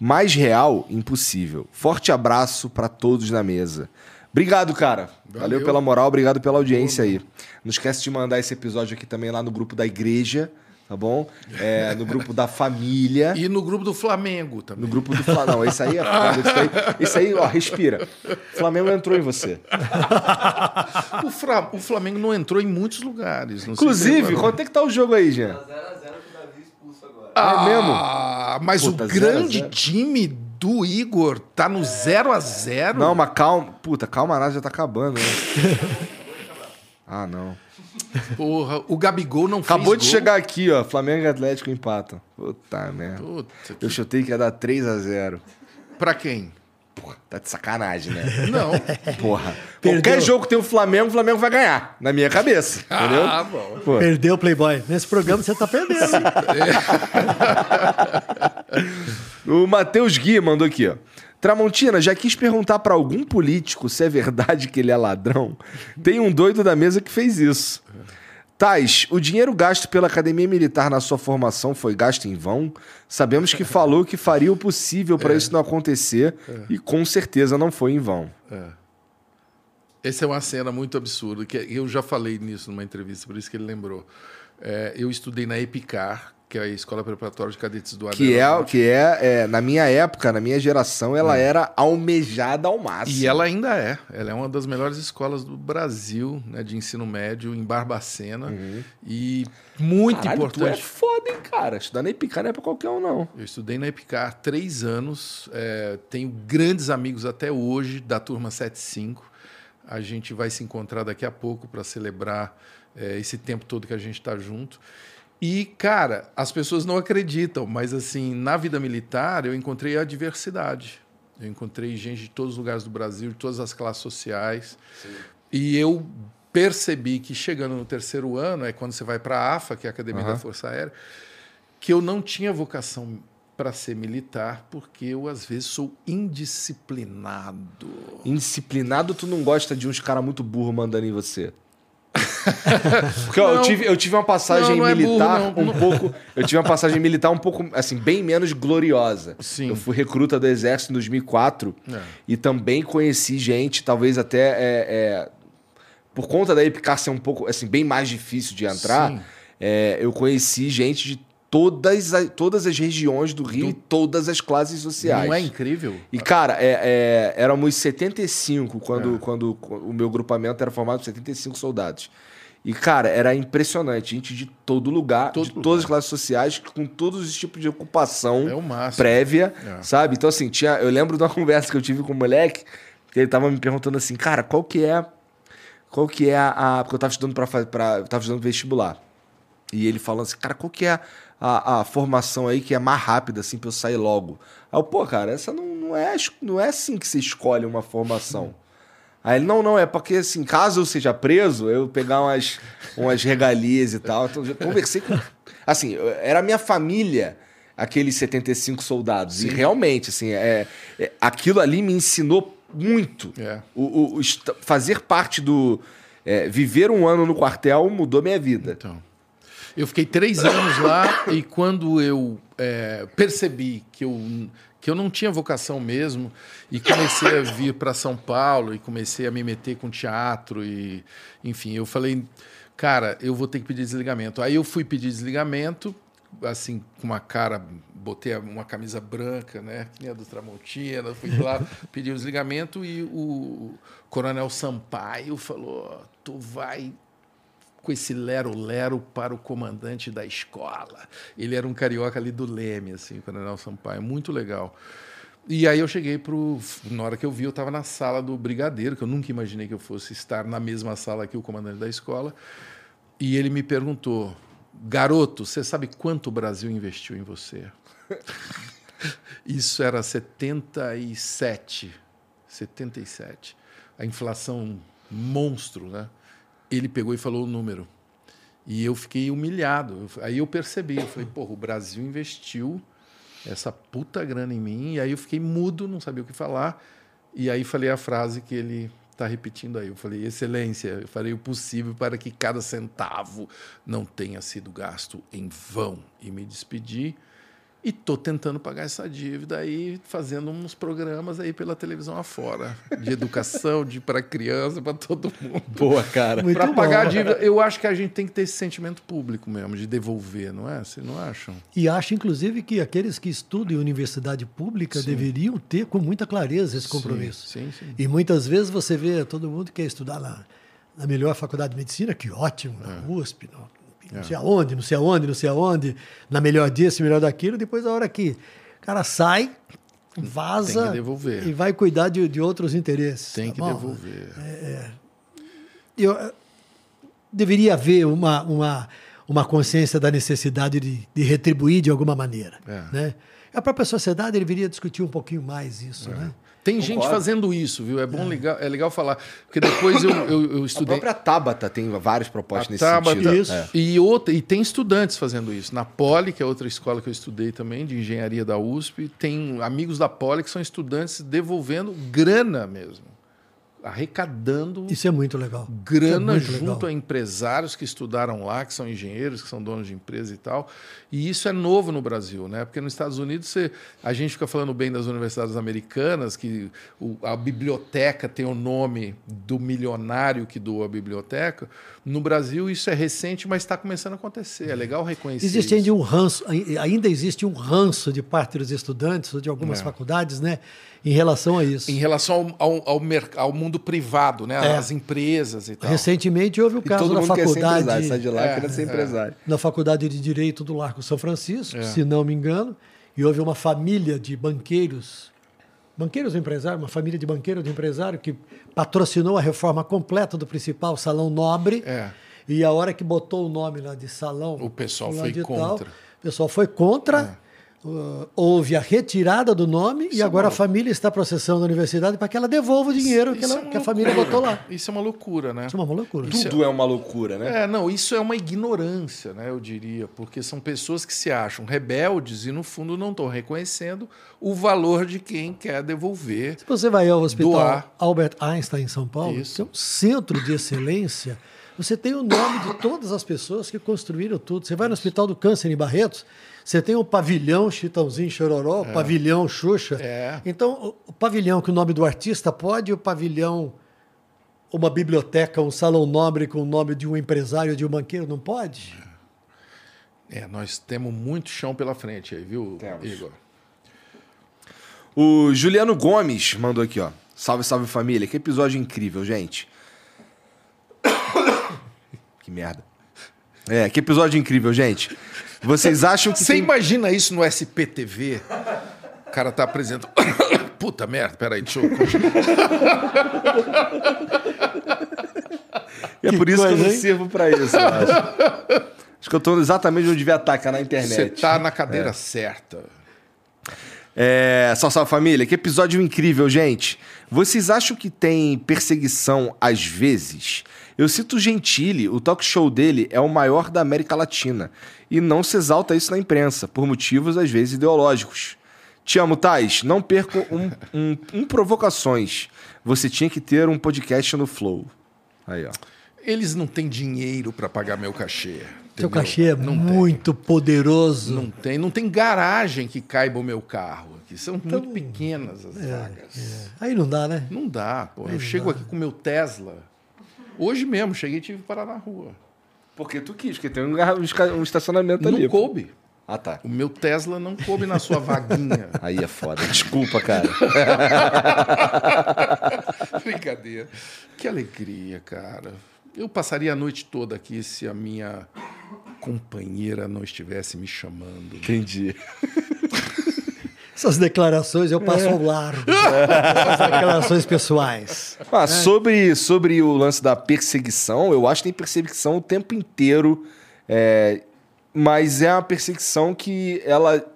Mais real, impossível. Forte abraço para todos na mesa. Obrigado, cara. Valeu. Valeu. pela moral, obrigado pela audiência aí. Não esquece de mandar esse episódio aqui também lá no grupo da igreja tá bom? É, no grupo da família. E no grupo do Flamengo também. No grupo do Flamengo. Não, esse aí é foda. Isso aí, isso aí, ó, respira. O Flamengo entrou em você. o, Fra... o Flamengo não entrou em muitos lugares. Inclusive, quanto é que tá o jogo aí, Jean? 0x0 com o Davi expulso agora. Ah, é mesmo? Mas Puta, o grande time do Igor tá no 0x0. Não, mas calma. Puta, calma, nada já tá acabando, né? ah, não. Porra, o Gabigol não Acabou de gol. chegar aqui, ó. Flamengo e Atlético empatam. Puta merda. Puta que... Eu chutei que ia dar 3x0. Pra quem? Porra, tá de sacanagem, né? Não. Porra. Perdeu. Qualquer jogo que tem o Flamengo, o Flamengo vai ganhar. Na minha cabeça. Ah, entendeu? Ah, bom. Pô. Perdeu, Playboy. Nesse programa você tá perdendo. o Matheus Gui mandou aqui, ó. Tramontina, já quis perguntar para algum político se é verdade que ele é ladrão. Tem um doido da mesa que fez isso. Tais, o dinheiro gasto pela Academia Militar na sua formação foi gasto em vão? Sabemos que falou que faria o possível para é. isso não acontecer é. e com certeza não foi em vão. É. Essa é uma cena muito absurda, que eu já falei nisso numa entrevista, por isso que ele lembrou. É, eu estudei na Epicar, que é a Escola Preparatória de Cadetes do Que é, que é, é, na minha época, na minha geração, ela é. era almejada ao máximo. E ela ainda é. Ela é uma das melhores escolas do Brasil, né, de ensino médio, em Barbacena. Uhum. E muito Caralho, importante. Tu é foda, hein, cara? Estudar na Epicar não é pra qualquer um, não. Eu estudei na Epicar três anos. É, tenho grandes amigos até hoje da turma 75. A gente vai se encontrar daqui a pouco para celebrar é, esse tempo todo que a gente está junto. E, cara, as pessoas não acreditam, mas assim, na vida militar eu encontrei a diversidade. Eu encontrei gente de todos os lugares do Brasil, de todas as classes sociais. Sim. E eu percebi que chegando no terceiro ano, é quando você vai para a AFA, que é a Academia uhum. da Força Aérea, que eu não tinha vocação para ser militar, porque eu às vezes sou indisciplinado. Indisciplinado, tu não gosta de uns caras muito burro mandando em você? Porque ó, eu, tive, eu tive uma passagem não, não militar é burro, um pouco. Eu tive uma passagem militar um pouco, assim, bem menos gloriosa. Sim. Eu fui recruta do Exército em 2004 é. e também conheci gente, talvez até é, é, por conta da ser um pouco, assim, bem mais difícil de entrar. É, eu conheci gente de todas, as, todas as regiões do Rio do... e todas as classes sociais. Não é incrível? E, cara, é, é, éramos 75 quando, é. quando o meu grupamento era formado por 75 soldados. E, cara, era impressionante. Gente de todo lugar, todo de lugar. todas as classes sociais, com todos os tipos de ocupação é prévia, é. sabe? Então, assim, tinha, eu lembro de uma conversa que eu tive com o moleque, que ele tava me perguntando assim, cara, qual que é. Qual que é a. a porque eu tava estudando para Eu tava estudando vestibular. E ele falando assim, cara, qual que é a, a formação aí que é mais rápida, assim, pra eu sair logo. Aí eu, pô, cara, essa não, não, é, não é assim que você escolhe uma formação. Aí ele, não, não, é porque assim, caso eu seja preso, eu pegar umas, umas regalias e tal. Então, eu conversei com. Assim, era a minha família, aqueles 75 soldados. Sim. E realmente, assim, é, é, aquilo ali me ensinou muito. É. O, o, o, fazer parte do. É, viver um ano no quartel mudou minha vida. Então. Eu fiquei três anos lá e quando eu é, percebi que eu, que eu não tinha vocação mesmo e comecei a vir para São Paulo e comecei a me meter com teatro e enfim, eu falei, cara, eu vou ter que pedir desligamento. Aí eu fui pedir desligamento, assim, com uma cara, botei uma camisa branca, né, que nem a do Tramontina, fui lá, pedi o desligamento e o Coronel Sampaio falou, tu vai com esse lero-lero para o comandante da escola. Ele era um carioca ali do Leme, assim, Coronel Sampaio, muito legal. E aí eu cheguei pro. Na hora que eu vi, eu estava na sala do brigadeiro, que eu nunca imaginei que eu fosse estar na mesma sala que o comandante da escola. E ele me perguntou: Garoto, você sabe quanto o Brasil investiu em você? Isso era 77. 77. A inflação monstro, né? Ele pegou e falou o número. E eu fiquei humilhado. Aí eu percebi, eu falei, porra, o Brasil investiu essa puta grana em mim. E aí eu fiquei mudo, não sabia o que falar. E aí falei a frase que ele está repetindo aí. Eu falei, excelência, eu farei o possível para que cada centavo não tenha sido gasto em vão. E me despedi. E tô tentando pagar essa dívida aí, fazendo uns programas aí pela televisão afora, de educação, de para criança, para todo mundo. Boa, cara. Para pagar a dívida, eu acho que a gente tem que ter esse sentimento público mesmo, de devolver, não é? Vocês não acham? E acho, inclusive, que aqueles que estudam em universidade pública sim. deveriam ter com muita clareza esse compromisso. Sim, sim, sim. E muitas vezes você vê todo mundo que quer estudar na, na melhor faculdade de medicina, que ótimo, na é. USP, não, não sei aonde, não sei aonde, não sei aonde, na melhor disso, melhor daquilo, depois a hora que o cara sai, vaza e vai cuidar de, de outros interesses. Tem tá que bom? devolver. É, é. eu, deveria haver uma, uma, uma consciência da necessidade de, de retribuir de alguma maneira. É. Né? A própria sociedade deveria discutir um pouquinho mais isso. É. Né? Tem Concordo. gente fazendo isso, viu? É bom é. legal, é legal falar. Porque depois eu, eu, eu estudei. A própria Tabata tem várias propostas a nesse Tabata, sentido. Isso. É. E, outra, e tem estudantes fazendo isso. Na Poli, que é outra escola que eu estudei também, de engenharia da USP, tem amigos da Poli que são estudantes devolvendo grana mesmo arrecadando. Isso é muito legal. Grana é junto legal. a empresários que estudaram lá, que são engenheiros, que são donos de empresa e tal. E isso é novo no Brasil, né? Porque nos Estados Unidos você, a gente fica falando bem das universidades americanas, que o, a biblioteca tem o nome do milionário que doa a biblioteca. No Brasil isso é recente, mas está começando a acontecer. É legal reconhecer. Existe ainda um ranço, ainda existe um ranço de parte dos estudantes ou de algumas é. faculdades, né? Em relação a isso. Em relação ao, ao, ao, ao mundo privado, né? É. As empresas e tal. Recentemente houve o caso na faculdade. sai de lá é, querendo ser é. empresário. Na faculdade de Direito do Largo São Francisco, é. se não me engano, e houve uma família de banqueiros banqueiros do empresário, uma família de banqueiros do empresário que patrocinou a reforma completa do principal salão nobre. É. E a hora que botou o nome lá de salão. O pessoal foi de contra. o pessoal foi contra. Uh, houve a retirada do nome e é agora uma- a família está processando a universidade para que ela devolva o dinheiro que, Isso ela- é que a família botou lá. Isso é uma loucura, né? Isso é uma loucura. Tudo é uma loucura, né? É, não, isso é uma ignorância, né, eu diria, porque são pessoas que se acham rebeldes e, no fundo, não estão reconhecendo o valor de quem quer devolver. Se você vai ao hospital Doar. Albert Einstein em São Paulo, Isso. que é um centro de excelência, você tem o nome de todas as pessoas que construíram tudo. Você vai no Hospital do Câncer em Barretos, você tem o pavilhão Chitãozinho Chororó, o pavilhão Xuxa. É. Então, o, pavilhão que o nome do artista pode, o pavilhão, uma biblioteca, um salão nobre com o nome de um empresário, de um banqueiro, não pode? É, nós temos muito chão pela frente aí, viu, Temos. Igor? O Juliano Gomes mandou aqui, ó. Salve, salve família. Que episódio incrível, gente. que merda. É, que episódio incrível, gente. Vocês acham que Você tem... imagina isso no SPTV? O cara tá apresentando. Puta merda, peraí, deixa eu. É por isso que eu coisa, não hein? sirvo pra isso, eu acho. Acho que eu tô exatamente onde devia estar, que é na internet. Você tá na cadeira certa. É, salve, salve família, que episódio incrível, gente. Vocês acham que tem perseguição às vezes? Eu cito o Gentili, o talk show dele é o maior da América Latina. E não se exalta isso na imprensa, por motivos às vezes ideológicos. Te amo, Tais. Não perco um, um, um provocações. Você tinha que ter um podcast no Flow. Aí, ó. Eles não têm dinheiro para pagar meu cachê. Seu cachê é não muito poderoso. Tem, não tem, não tem garagem que caiba o meu carro. Aqui são Então, muito pequenas as é, vagas. Aí não dá, né? Não dá, pô. Eu chego aqui com o meu Tesla. Hoje mesmo, cheguei e tive que parar na rua. Porque tu quis, porque tem um, um estacionamento Não ali. pô. coube. Ah, tá. O meu Tesla não coube na sua vaguinha. Aí é foda. Desculpa, cara. Brincadeira. Que alegria, cara. Eu passaria a noite toda aqui se a minha companheira não estivesse me chamando. Entendi. Essas declarações eu passo ao largo. Essas declarações pessoais. Ah, sobre, sobre o lance da perseguição, eu acho que tem perseguição o tempo inteiro, é, mas é uma perseguição que ela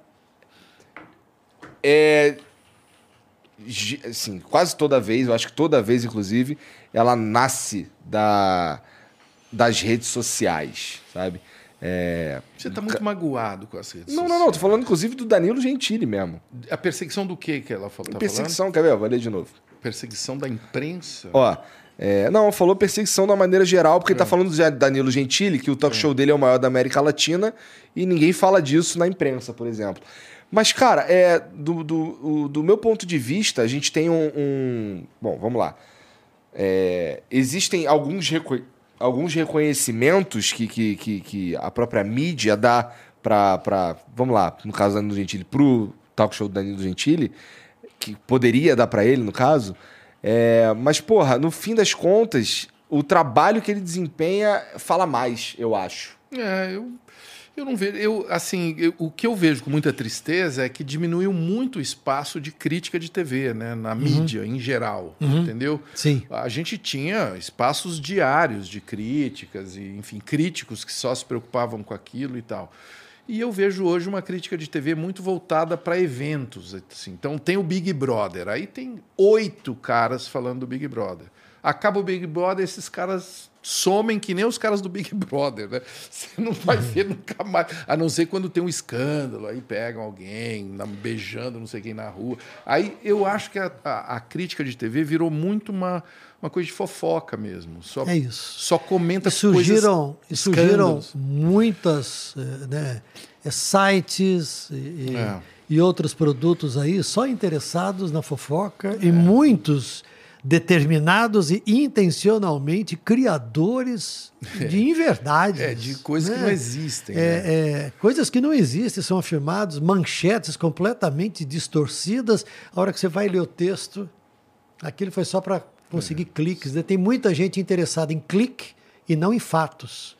é assim, quase toda vez, eu acho que toda vez, inclusive, ela nasce da, das redes sociais, sabe? É, Você está muito magoado com as redes Não, não, não, tô falando inclusive do Danilo Gentili mesmo. A perseguição do que que ela falou? Tá perseguição, quer ver? Vou ler de novo. Perseguição da imprensa? Ó, é, não, falou perseguição de uma maneira geral, porque ele tá falando do Danilo Gentili, que o talk show dele é o maior da América Latina, e ninguém fala disso na imprensa, por exemplo. Mas, cara, é, do, do, do meu ponto de vista, a gente tem um. um- bom, vamos lá. É, existem alguns, alguns reconhecimentos que, que, que, que a própria mídia dá pra. Vamos lá, no caso do Danilo Gentili, pro talk show do Danilo Gentili, que poderia dar pra ele, no caso. É, mas, porra, no fim das contas, o trabalho que ele desempenha fala mais, eu acho. É, eu, eu não vejo. Eu, assim, eu- o que eu vejo com muita tristeza é que diminuiu muito o espaço de crítica de TV, né? Na mídia, em geral. Entendeu? Sim. A gente tinha espaços diários de críticas, e, enfim, críticos que só se preocupavam com aquilo e tal. E eu vejo hoje uma crítica de TV muito voltada para eventos. Assim. Então tem o Big Brother, aí tem oito caras falando do Big Brother. Acaba o Big Brother, esses caras somem que nem os caras do Big Brother, né? Você não vai ver nunca mais, a não ser quando tem um escândalo, aí pegam alguém beijando não sei quem na rua. Aí eu acho que a, a- a crítica de TV virou muito uma, uma coisa de fofoca mesmo. Só, É isso. Só comenta E surgiram, coisas, e surgiram escândalos. muitas eh, né, eh, sites e, É. e outros produtos aí só interessados na fofoca e muitos determinados e intencionalmente criadores de inverdades. É, de coisas que né? não existem. É, né? é, coisas que não existem são afirmadas, manchetes completamente distorcidas. A hora que você vai ler o texto, aquilo foi só para conseguir cliques. né? Tem muita gente interessada em clique e não em fatos.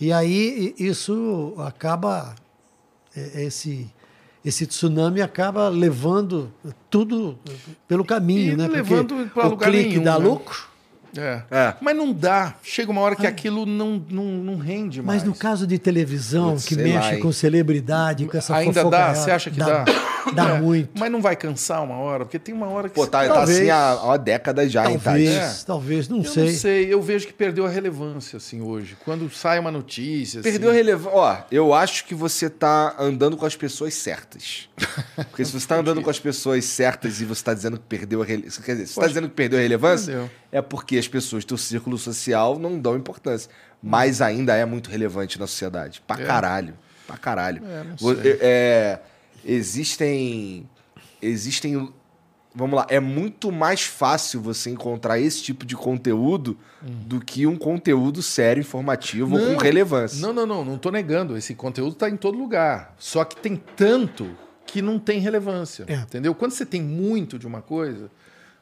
E aí isso acaba é, esse esse tsunami acaba levando tudo pelo caminho, E né? Levando pra o lugar clique nenhum, dá né? lucro, É. É. Mas não dá. Chega uma hora que aquilo não, não, não rende mais. mas no caso de televisão, Putz, que lá, mexe hein? com celebridade, com essa Ainda dá? Você acha que dá? Dá É. muito. Mas não vai cansar uma hora? Porque tem uma hora que... Pô, você- tá, tá assim há, há uma década já, hein, Talvez, Tati? É. talvez, não Eu sei. não sei. Eu vejo que perdeu a relevância, assim, hoje. Quando sai uma notícia... Perdeu a assim, relevância. Ó, eu acho que você tá andando com as pessoas certas. Porque se você tá andando com as pessoas certas e você tá dizendo que perdeu a relevância. Quer dizer, se você tá Pode- dizendo que perdeu a relevância, Perdeu. é porque as pessoas do teu círculo social não dão importância. Mas ainda é muito relevante na sociedade. Pra É. caralho. Pra caralho. É, não sei. é, existem. Existem. Vamos lá, é muito mais fácil você encontrar esse tipo de conteúdo do que um conteúdo sério, informativo Não, com relevância. Não, não, não. Não tô negando. Esse conteúdo tá em todo lugar. Só que tem tanto que não tem relevância. É. Entendeu? Quando você tem muito de uma coisa,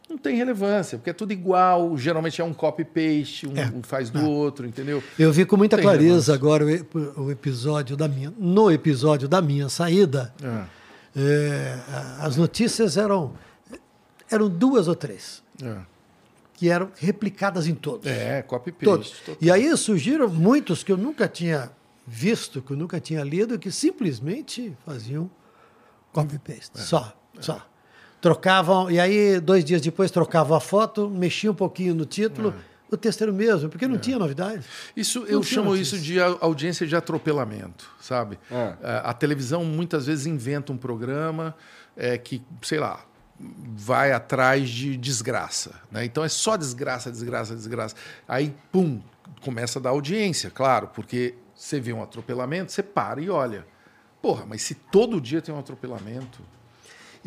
não tem relevância. Porque é tudo igual. Geralmente é um copy-paste, um, É. um faz do outro, entendeu? Eu vi com muita clareza relevância. agora o, ep- o episódio da minha, no episódio da minha saída, É. é, as notícias eram eram duas ou três É, que eram replicadas em todos. é copy-paste. E aí surgiram muitos que eu nunca tinha visto, que eu nunca tinha lido, que simplesmente faziam copy-paste. É. Só, só. Trocavam, e aí dois dias depois trocavam a foto, mexiam um pouquinho no título, É. o texto era o mesmo, porque não tinha novidade. Isso Não eu chamo notícia. isso de au- audiência de atropelamento, sabe? É. É, A televisão muitas vezes inventa um programa é, que, sei lá, vai atrás de desgraça, né? Então é só desgraça, desgraça, desgraça. Aí, pum, começa a dar audiência, claro, porque você vê um atropelamento, você para e olha. Porra, mas se todo dia tem um atropelamento,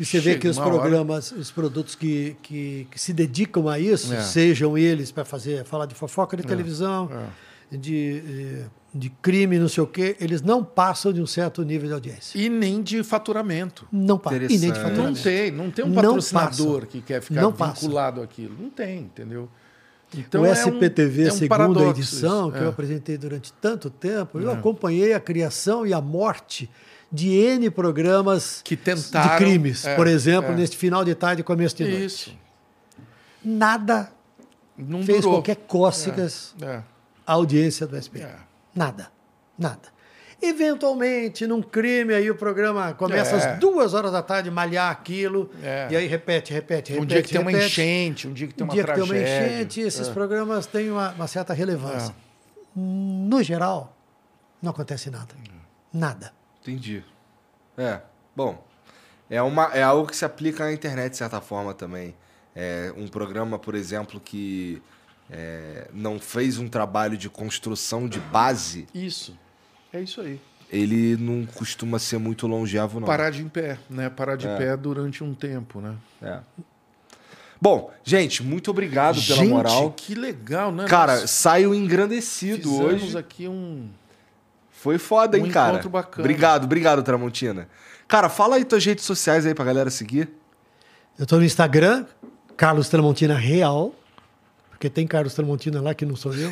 E você vê que os uma hora- programas, os produtos que, que, que se dedicam a isso, É. sejam eles para fazer, falar de fofoca de televisão, de, eh, de crime, não sei o quê, eles não passam de um certo nível de audiência. e nem de faturamento. Não passam. E nem de Interessante. Não faturamento. tem, não tem um patrocinador que quer ficar Não vinculado àquilo. Não tem, entendeu? o Então é um- SPTV, é um segunda paradoxo edição, isso. que eu É. apresentei durante tanto tempo, eu acompanhei a criação e a morte de N programas Que tentaram, de crimes. é, Por exemplo, é. neste final de tarde com a Mestre Noite. Isso. Nada Não fez durou. qualquer cócegas É. a audiência do SBT. É. Nada. Nada. Eventualmente, num crime, aí o programa começa É. às duas horas da tarde, malhar aquilo, É. e aí repete, repete, repete. Um dia que tem uma repete. enchente, um dia que tem Um uma dia que tem uma tragédia. enchente, esses É. programas têm uma, uma certa relevância. No geral, não acontece nada. Nada. Entendi. É, bom. É, uma, é algo que se aplica na internet de certa forma também. É um programa, por exemplo, que é, não fez um trabalho de construção de base, Isso. É isso aí. ele não costuma ser muito longevo, não. Parar de em pé, né? Parar de É. pé durante um tempo, né? É. Bom, gente, muito obrigado pela Gente, moral. que legal, né? Cara, Nós saio engrandecido hoje. aqui um... Foi foda, Um hein, cara? encontro bacana. Obrigado, obrigado, Tramontina. Cara, fala aí tuas redes sociais aí pra galera seguir. Eu estou no Instagram, Carlos Tramontina Real, porque tem Carlos Tramontina lá que não sou eu.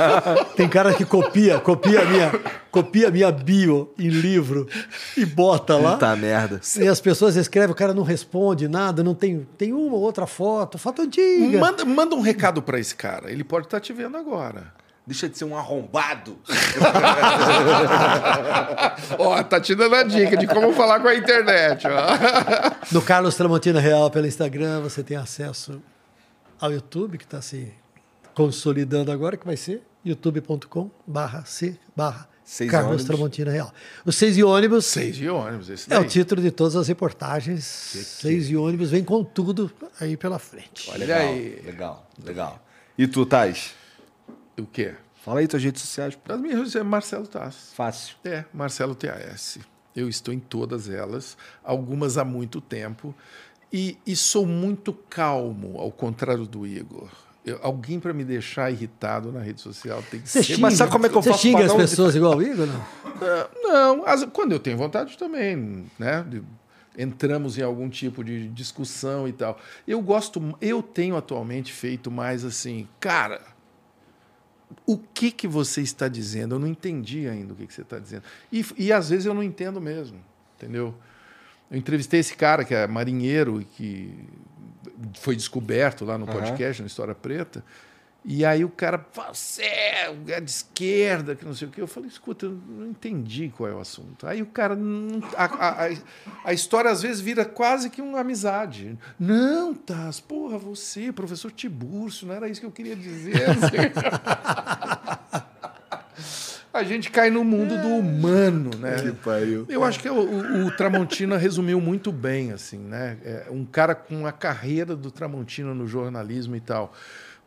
tem cara que copia, copia a minha, copia minha bio em livro e bota lá. Puta merda. E as pessoas escrevem, o cara não responde nada, não tem, tem uma ou outra foto, foto antiga. Manda, manda um recado pra esse cara. Ele pode estar te vendo agora. Deixa de ser um arrombado. Ó, tá te dando a dica de como falar com a internet, ó. No Carlos Tramontina Real pelo Instagram, você tem acesso ao YouTube, que está se consolidando agora, que vai ser youtube.com barra C barra Seis Carlos ônibus. Tramontina Real. O Seis e ônibus Seis de ônibus, esse é o daí. título de todas as reportagens. Seis e ônibus vem com tudo aí pela frente. Olha legal, aí. legal, legal. E tu, Tais? O quê? Fala aí tuas redes sociais. pô. As minhas é Marcelo Tassi. Fácil. É, Marcelo TAS. Eu estou em todas elas, algumas há muito tempo, e, e sou muito calmo, ao contrário do Igor. Eu- alguém para me deixar irritado na rede social tem que Você ser. xinga, mas sabe como é que eu você faço xinga as pessoas igual o Igor? Não? Ah, Não, as- quando eu tenho vontade também, né? de- entramos em algum tipo de discussão e tal. Eu gosto, eu tenho atualmente feito mais assim, cara, o que que você está dizendo? Eu não entendi ainda o que, que você está dizendo. E, e às vezes eu não entendo mesmo, entendeu? Eu entrevistei esse cara que é marinheiro e que foi descoberto lá no podcast, na História Preta. E aí o cara, você é de esquerda, que não sei o quê. Eu falei, escuta, eu não entendi qual é o assunto. Aí o cara, a, a, a, história às vezes vira quase que uma amizade. Não, Taz, porra, você, professor Tibúrcio, não era isso que eu queria dizer. a gente cai no mundo do humano, né? Que pariu. Eu acho que o, o- o Tramontina resumiu muito bem, assim, né? É um cara com a carreira do Tramontina no jornalismo e tal,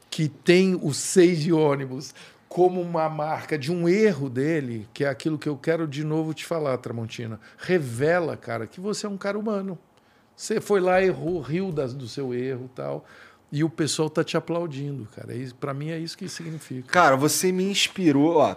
que tem o seis de ônibus como uma marca de um erro dele, que é aquilo que eu quero de novo te falar, Tramontina. Revela, cara, que você é um cara humano. Você foi lá, errou, riu das- do seu erro e tal. E o pessoal tá te aplaudindo, cara. É Para mim é isso que significa. Cara, você me inspirou, ó.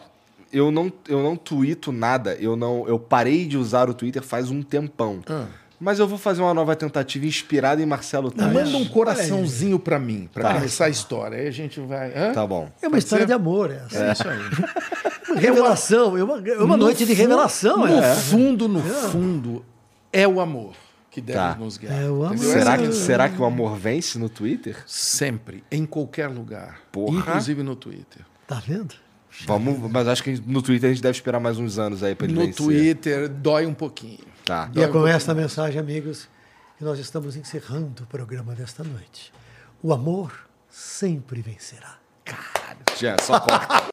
Eu não, eu não tuito nada, eu não, eu parei de usar o Twitter faz um tempão. Ah. Mas eu vou fazer uma nova tentativa inspirada em Marcelo Tais. Manda um coraçãozinho para mim, para Tá. começar a história. Aí a gente vai. Hã? Tá bom. É uma Pode história ser? de amor, essa. É isso aí. Revelação, é uma, é uma No noite de revelação. No é. fundo, no fundo, é o amor que deve Tá. nos guiar. É o amor. entendeu? Será que, será que o amor vence no Twitter? Sempre, em qualquer lugar. Porra. Inclusive no Twitter. Tá vendo? Vamos, mas acho que no Twitter a gente deve esperar mais uns anos aí pra ele No vencer. Twitter dói um pouquinho. Tá. E é com esta mensagem, amigos, que nós estamos encerrando o programa desta noite. O amor sempre vencerá. Já, só corta.